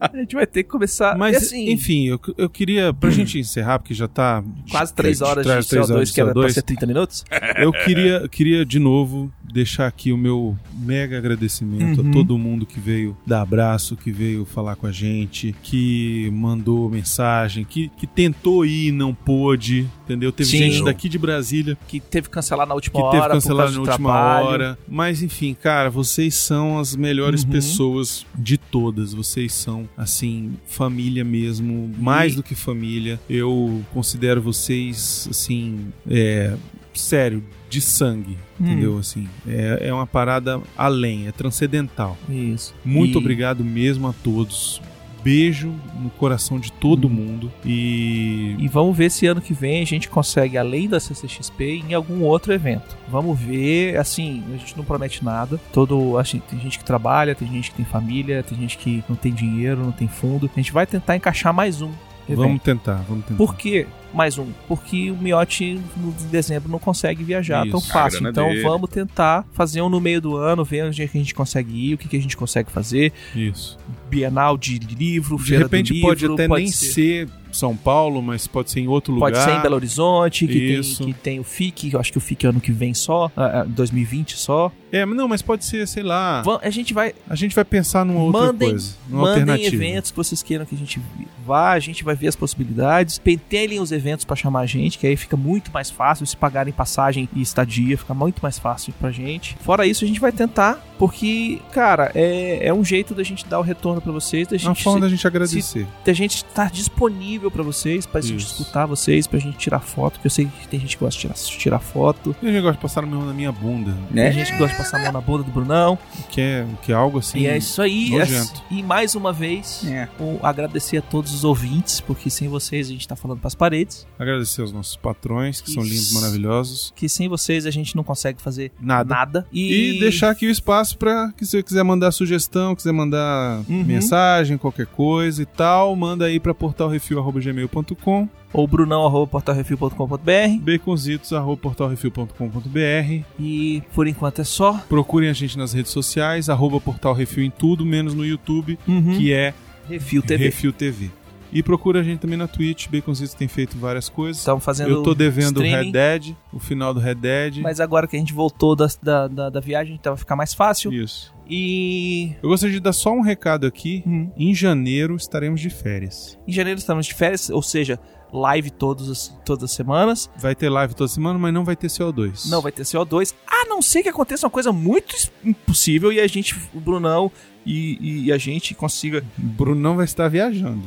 Speaker 2: A gente vai ter que começar.
Speaker 1: mas
Speaker 2: assim,
Speaker 1: enfim, eu, eu queria, pra gente encerrar, porque já tá
Speaker 2: quase 3 horas de
Speaker 1: três
Speaker 2: CO2,
Speaker 1: horas de
Speaker 2: que era pra
Speaker 1: CO2.
Speaker 2: ser 30 minutos.
Speaker 1: Eu queria, queria de novo deixar aqui o meu mega agradecimento
Speaker 2: Uhum.
Speaker 1: a todo mundo que veio dar abraço, que veio falar com a gente, que mandou mensagem, que, que tentou ir e não pôde, entendeu? Teve
Speaker 2: Sim.
Speaker 1: gente daqui de Brasília
Speaker 2: Que teve que cancelar na última
Speaker 1: que
Speaker 2: hora.
Speaker 1: teve que cancelar na última
Speaker 2: trabalho.
Speaker 1: hora. Mas enfim, cara, vocês são as melhores
Speaker 2: Uhum.
Speaker 1: pessoas de todas. Vocês são, assim, família mesmo, mais do que família. Eu considero vocês, assim, é, sério, de sangue,
Speaker 2: Hum.
Speaker 1: entendeu? Assim, é, é uma parada além, é transcendental.
Speaker 2: Isso.
Speaker 1: Muito
Speaker 2: E-
Speaker 1: obrigado mesmo a todos. Beijo no coração de todo
Speaker 2: Hum.
Speaker 1: mundo e
Speaker 2: E vamos ver se ano que vem a gente consegue, além da CCXP, em algum outro evento. Vamos ver, assim, a gente não promete nada. Todo, assim, tem gente que trabalha, tem gente que tem família, tem gente que não tem dinheiro, não tem fundo. A gente vai tentar encaixar mais um. evento.
Speaker 1: vamos tentar, vamos tentar.
Speaker 2: Por que mais um? Porque o Miotti no de dezembro não consegue viajar tão
Speaker 1: Isso,
Speaker 3: a
Speaker 2: fácil. Então
Speaker 3: dele.
Speaker 2: vamos tentar fazer um no meio do ano, ver onde é que a gente consegue ir, o que, que a gente consegue fazer.
Speaker 1: Isso.
Speaker 2: Bienal de livro,
Speaker 1: De
Speaker 2: feira
Speaker 1: repente
Speaker 2: do livro,
Speaker 1: pode até nem ser São Paulo, mas pode ser em outro lugar.
Speaker 2: Pode ser em Belo Horizonte, que
Speaker 1: Isso.
Speaker 2: tem, que tem o FIC, eu acho que o FIC é ano que vem só, ah, ah, 2020 só.
Speaker 1: É, mas não, mas pode ser, sei lá.
Speaker 2: A gente vai.
Speaker 1: A gente vai pensar numa outra
Speaker 2: mandem
Speaker 1: coisa, numa
Speaker 2: mandem
Speaker 1: alternativa.
Speaker 2: eventos que vocês queiram que a gente vá, a gente vai ver as possibilidades. Pentelem os eventos pra chamar a gente, que aí fica muito mais fácil. Se pagarem passagem e estadia, fica muito mais fácil pra gente. Fora isso, a gente vai tentar, porque, cara, é, é um jeito da gente dar o retorno pra vocês, da
Speaker 1: É uma
Speaker 2: gente,
Speaker 1: forma
Speaker 2: se-
Speaker 1: da gente agradecer.
Speaker 2: da gente estar disponível pra vocês, pra gente escutar vocês, pra gente tirar foto, que eu sei que tem gente que gosta de tirar, tirar foto.
Speaker 1: Tem gente que gosta de passar a mão na minha bunda,
Speaker 3: Né?
Speaker 2: Tem gente que gosta de passar a mão na bunda do Brunão.
Speaker 1: que é, que é algo assim.
Speaker 2: e é isso aí.
Speaker 1: nojento.
Speaker 2: E mais uma vez,
Speaker 3: É.
Speaker 2: o- agradecer a todos os ouvintes, porque sem vocês a gente tá falando pras paredes.
Speaker 1: Agradecer aos nossos patrões, que são
Speaker 2: Isso.
Speaker 1: lindos, maravilhosos.
Speaker 2: Que sem vocês a gente não consegue fazer
Speaker 1: Nada.
Speaker 2: nada.
Speaker 1: E, deixar aqui o espaço para que se você quiser mandar sugestão, quiser mandar
Speaker 2: Uhum.
Speaker 1: mensagem, qualquer coisa e tal, manda aí para portalrefil.gmail.com,
Speaker 2: ou brunão.portalrefil.com.br.
Speaker 1: baconzitos.portalrefil.com.br.
Speaker 2: E por enquanto é só.
Speaker 1: Procurem a gente nas redes sociais, arroba portalrefil em tudo, menos no YouTube,
Speaker 2: Uhum.
Speaker 1: que é
Speaker 2: Refil TV.
Speaker 1: Refil TV. E procura a gente também na Twitch, Baconzitos tem feito várias coisas.
Speaker 2: Estamos fazendo.
Speaker 1: Eu tô devendo o Red Dead, o final do Red Dead.
Speaker 2: Mas agora que a gente voltou da, da, da, da viagem, então vai ficar mais fácil.
Speaker 1: Isso.
Speaker 2: E.
Speaker 1: Eu gostaria de dar só um recado aqui.
Speaker 2: Hum.
Speaker 1: Em janeiro estaremos de férias.
Speaker 2: Em janeiro estamos de férias, ou seja, live todos as, todas as semanas.
Speaker 1: Vai ter live toda semana, mas não vai ter CO2.
Speaker 2: Não vai ter CO2. A não ser que aconteça uma coisa muito impossível e a gente, o Brunão e, e a gente consiga.
Speaker 1: Bruno não vai estar viajando.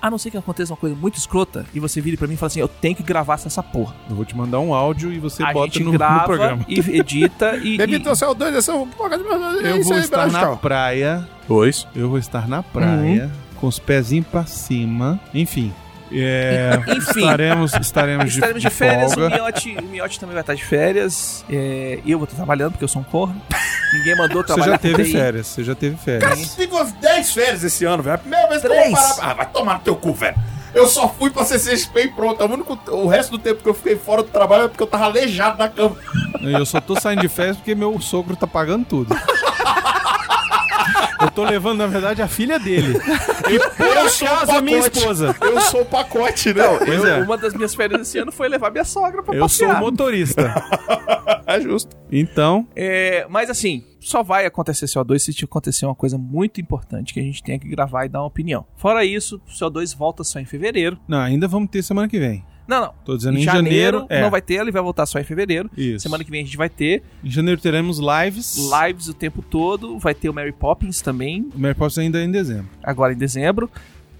Speaker 2: A não ser que aconteça uma coisa muito escrota e você vire pra mim e fale assim: eu tenho que gravar essa porra.
Speaker 1: Eu vou te mandar um áudio e você
Speaker 2: a
Speaker 1: bota
Speaker 2: gente
Speaker 1: no, no
Speaker 2: grava
Speaker 1: programa.
Speaker 2: e edita e.
Speaker 3: Bem-vindo
Speaker 2: e...
Speaker 3: ao CO2, esse é o
Speaker 1: Eu vou estar na praia.
Speaker 3: Dois.
Speaker 1: Eu vou estar na praia, com os pezinhos pra cima. Enfim. É,
Speaker 2: Enfim.
Speaker 1: estaremos, estaremos,
Speaker 2: Estaremos
Speaker 1: de,
Speaker 2: de férias, o
Speaker 1: folga.
Speaker 2: Miotti, o Miotti também vai estar de férias. É, eu vou estar trabalhando porque eu sou um corno. Ninguém mandou
Speaker 1: Você
Speaker 2: trabalhar
Speaker 1: já
Speaker 2: com
Speaker 1: teve férias, você já teve férias.
Speaker 3: Tive umas 10 férias esse ano, velho. A primeira vez que eu vou parar. Ah, vai tomar no teu cu, velho. Eu só fui pra CCXP e pronto. O, único, o resto do tempo que eu fiquei fora do trabalho é porque eu tava aleijado na cama.
Speaker 1: Eu só tô saindo de férias porque meu sogro tá pagando tudo. Eu Eu tô levando, na verdade, a filha dele. E por
Speaker 3: Eu sou
Speaker 1: a minha esposa.
Speaker 3: Eu sou o pacote, né?
Speaker 1: Pois
Speaker 2: Eu-
Speaker 1: é.
Speaker 2: Uma das minhas férias esse ano foi levar minha sogra pra
Speaker 1: Eu sou
Speaker 2: passear.
Speaker 1: o motorista.
Speaker 3: É justo.
Speaker 1: Então,
Speaker 2: É, mas assim, só vai acontecer CO2 se acontecer uma coisa muito importante que a gente tenha que gravar e dar uma opinião. Fora isso, o CO2 volta só em fevereiro.
Speaker 1: não, ainda vamos ter semana que vem.
Speaker 2: Não, não.
Speaker 1: Tô dizendo
Speaker 2: Em
Speaker 1: em
Speaker 2: janeiro,
Speaker 1: janeiro. é.
Speaker 2: não vai ter, ele vai voltar só em fevereiro.
Speaker 1: Isso.
Speaker 2: Semana que vem a gente vai ter
Speaker 1: Em janeiro teremos lives.
Speaker 2: lives o tempo todo, vai ter o Mary Poppins também,
Speaker 1: O Mary Poppins ainda é em dezembro.
Speaker 2: agora em dezembro.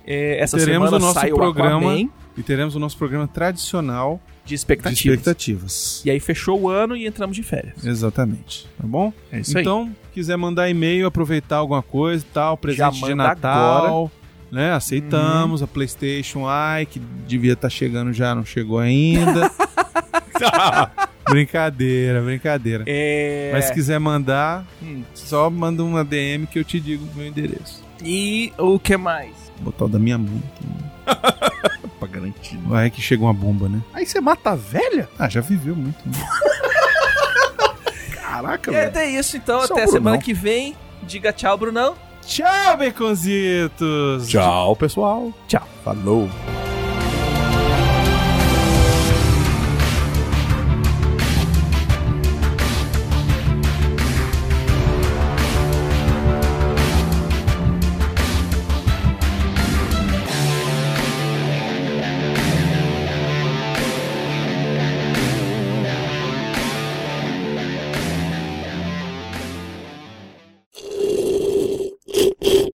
Speaker 2: É, essa
Speaker 1: teremos
Speaker 2: semana
Speaker 1: o nosso
Speaker 2: sai
Speaker 1: programa
Speaker 2: o Aquaman
Speaker 1: e teremos o nosso programa tradicional
Speaker 2: de
Speaker 1: de
Speaker 2: expectativas.
Speaker 1: expectativas.
Speaker 2: E aí fechou o ano e entramos de férias.
Speaker 1: Exatamente. Tá bom?
Speaker 2: É isso aí.
Speaker 1: então, quiser mandar e-mail, aproveitar alguma coisa e tal, presente de Natal. Né? Aceitamos a PlayStation Ai, que devia estar chegando já, não chegou ainda. brincadeira, brincadeira.
Speaker 2: É...
Speaker 1: Mas se quiser mandar,
Speaker 2: Hum.
Speaker 1: só manda uma DM que eu te digo o meu endereço.
Speaker 2: E o que mais?
Speaker 1: Vou botar o da minha mãe.
Speaker 3: Pra garantir.
Speaker 1: Vai que chega uma bomba, né?
Speaker 3: Aí você mata a velha?
Speaker 1: Ah, já viveu muito. Né?
Speaker 3: Caraca,
Speaker 2: É,
Speaker 3: velho.
Speaker 2: é isso então,
Speaker 3: Só
Speaker 2: até semana que vem. Diga tchau, Brunão.
Speaker 1: Tchau, baconzitos!
Speaker 3: Tchau, pessoal.
Speaker 2: Tchau.
Speaker 3: Falou.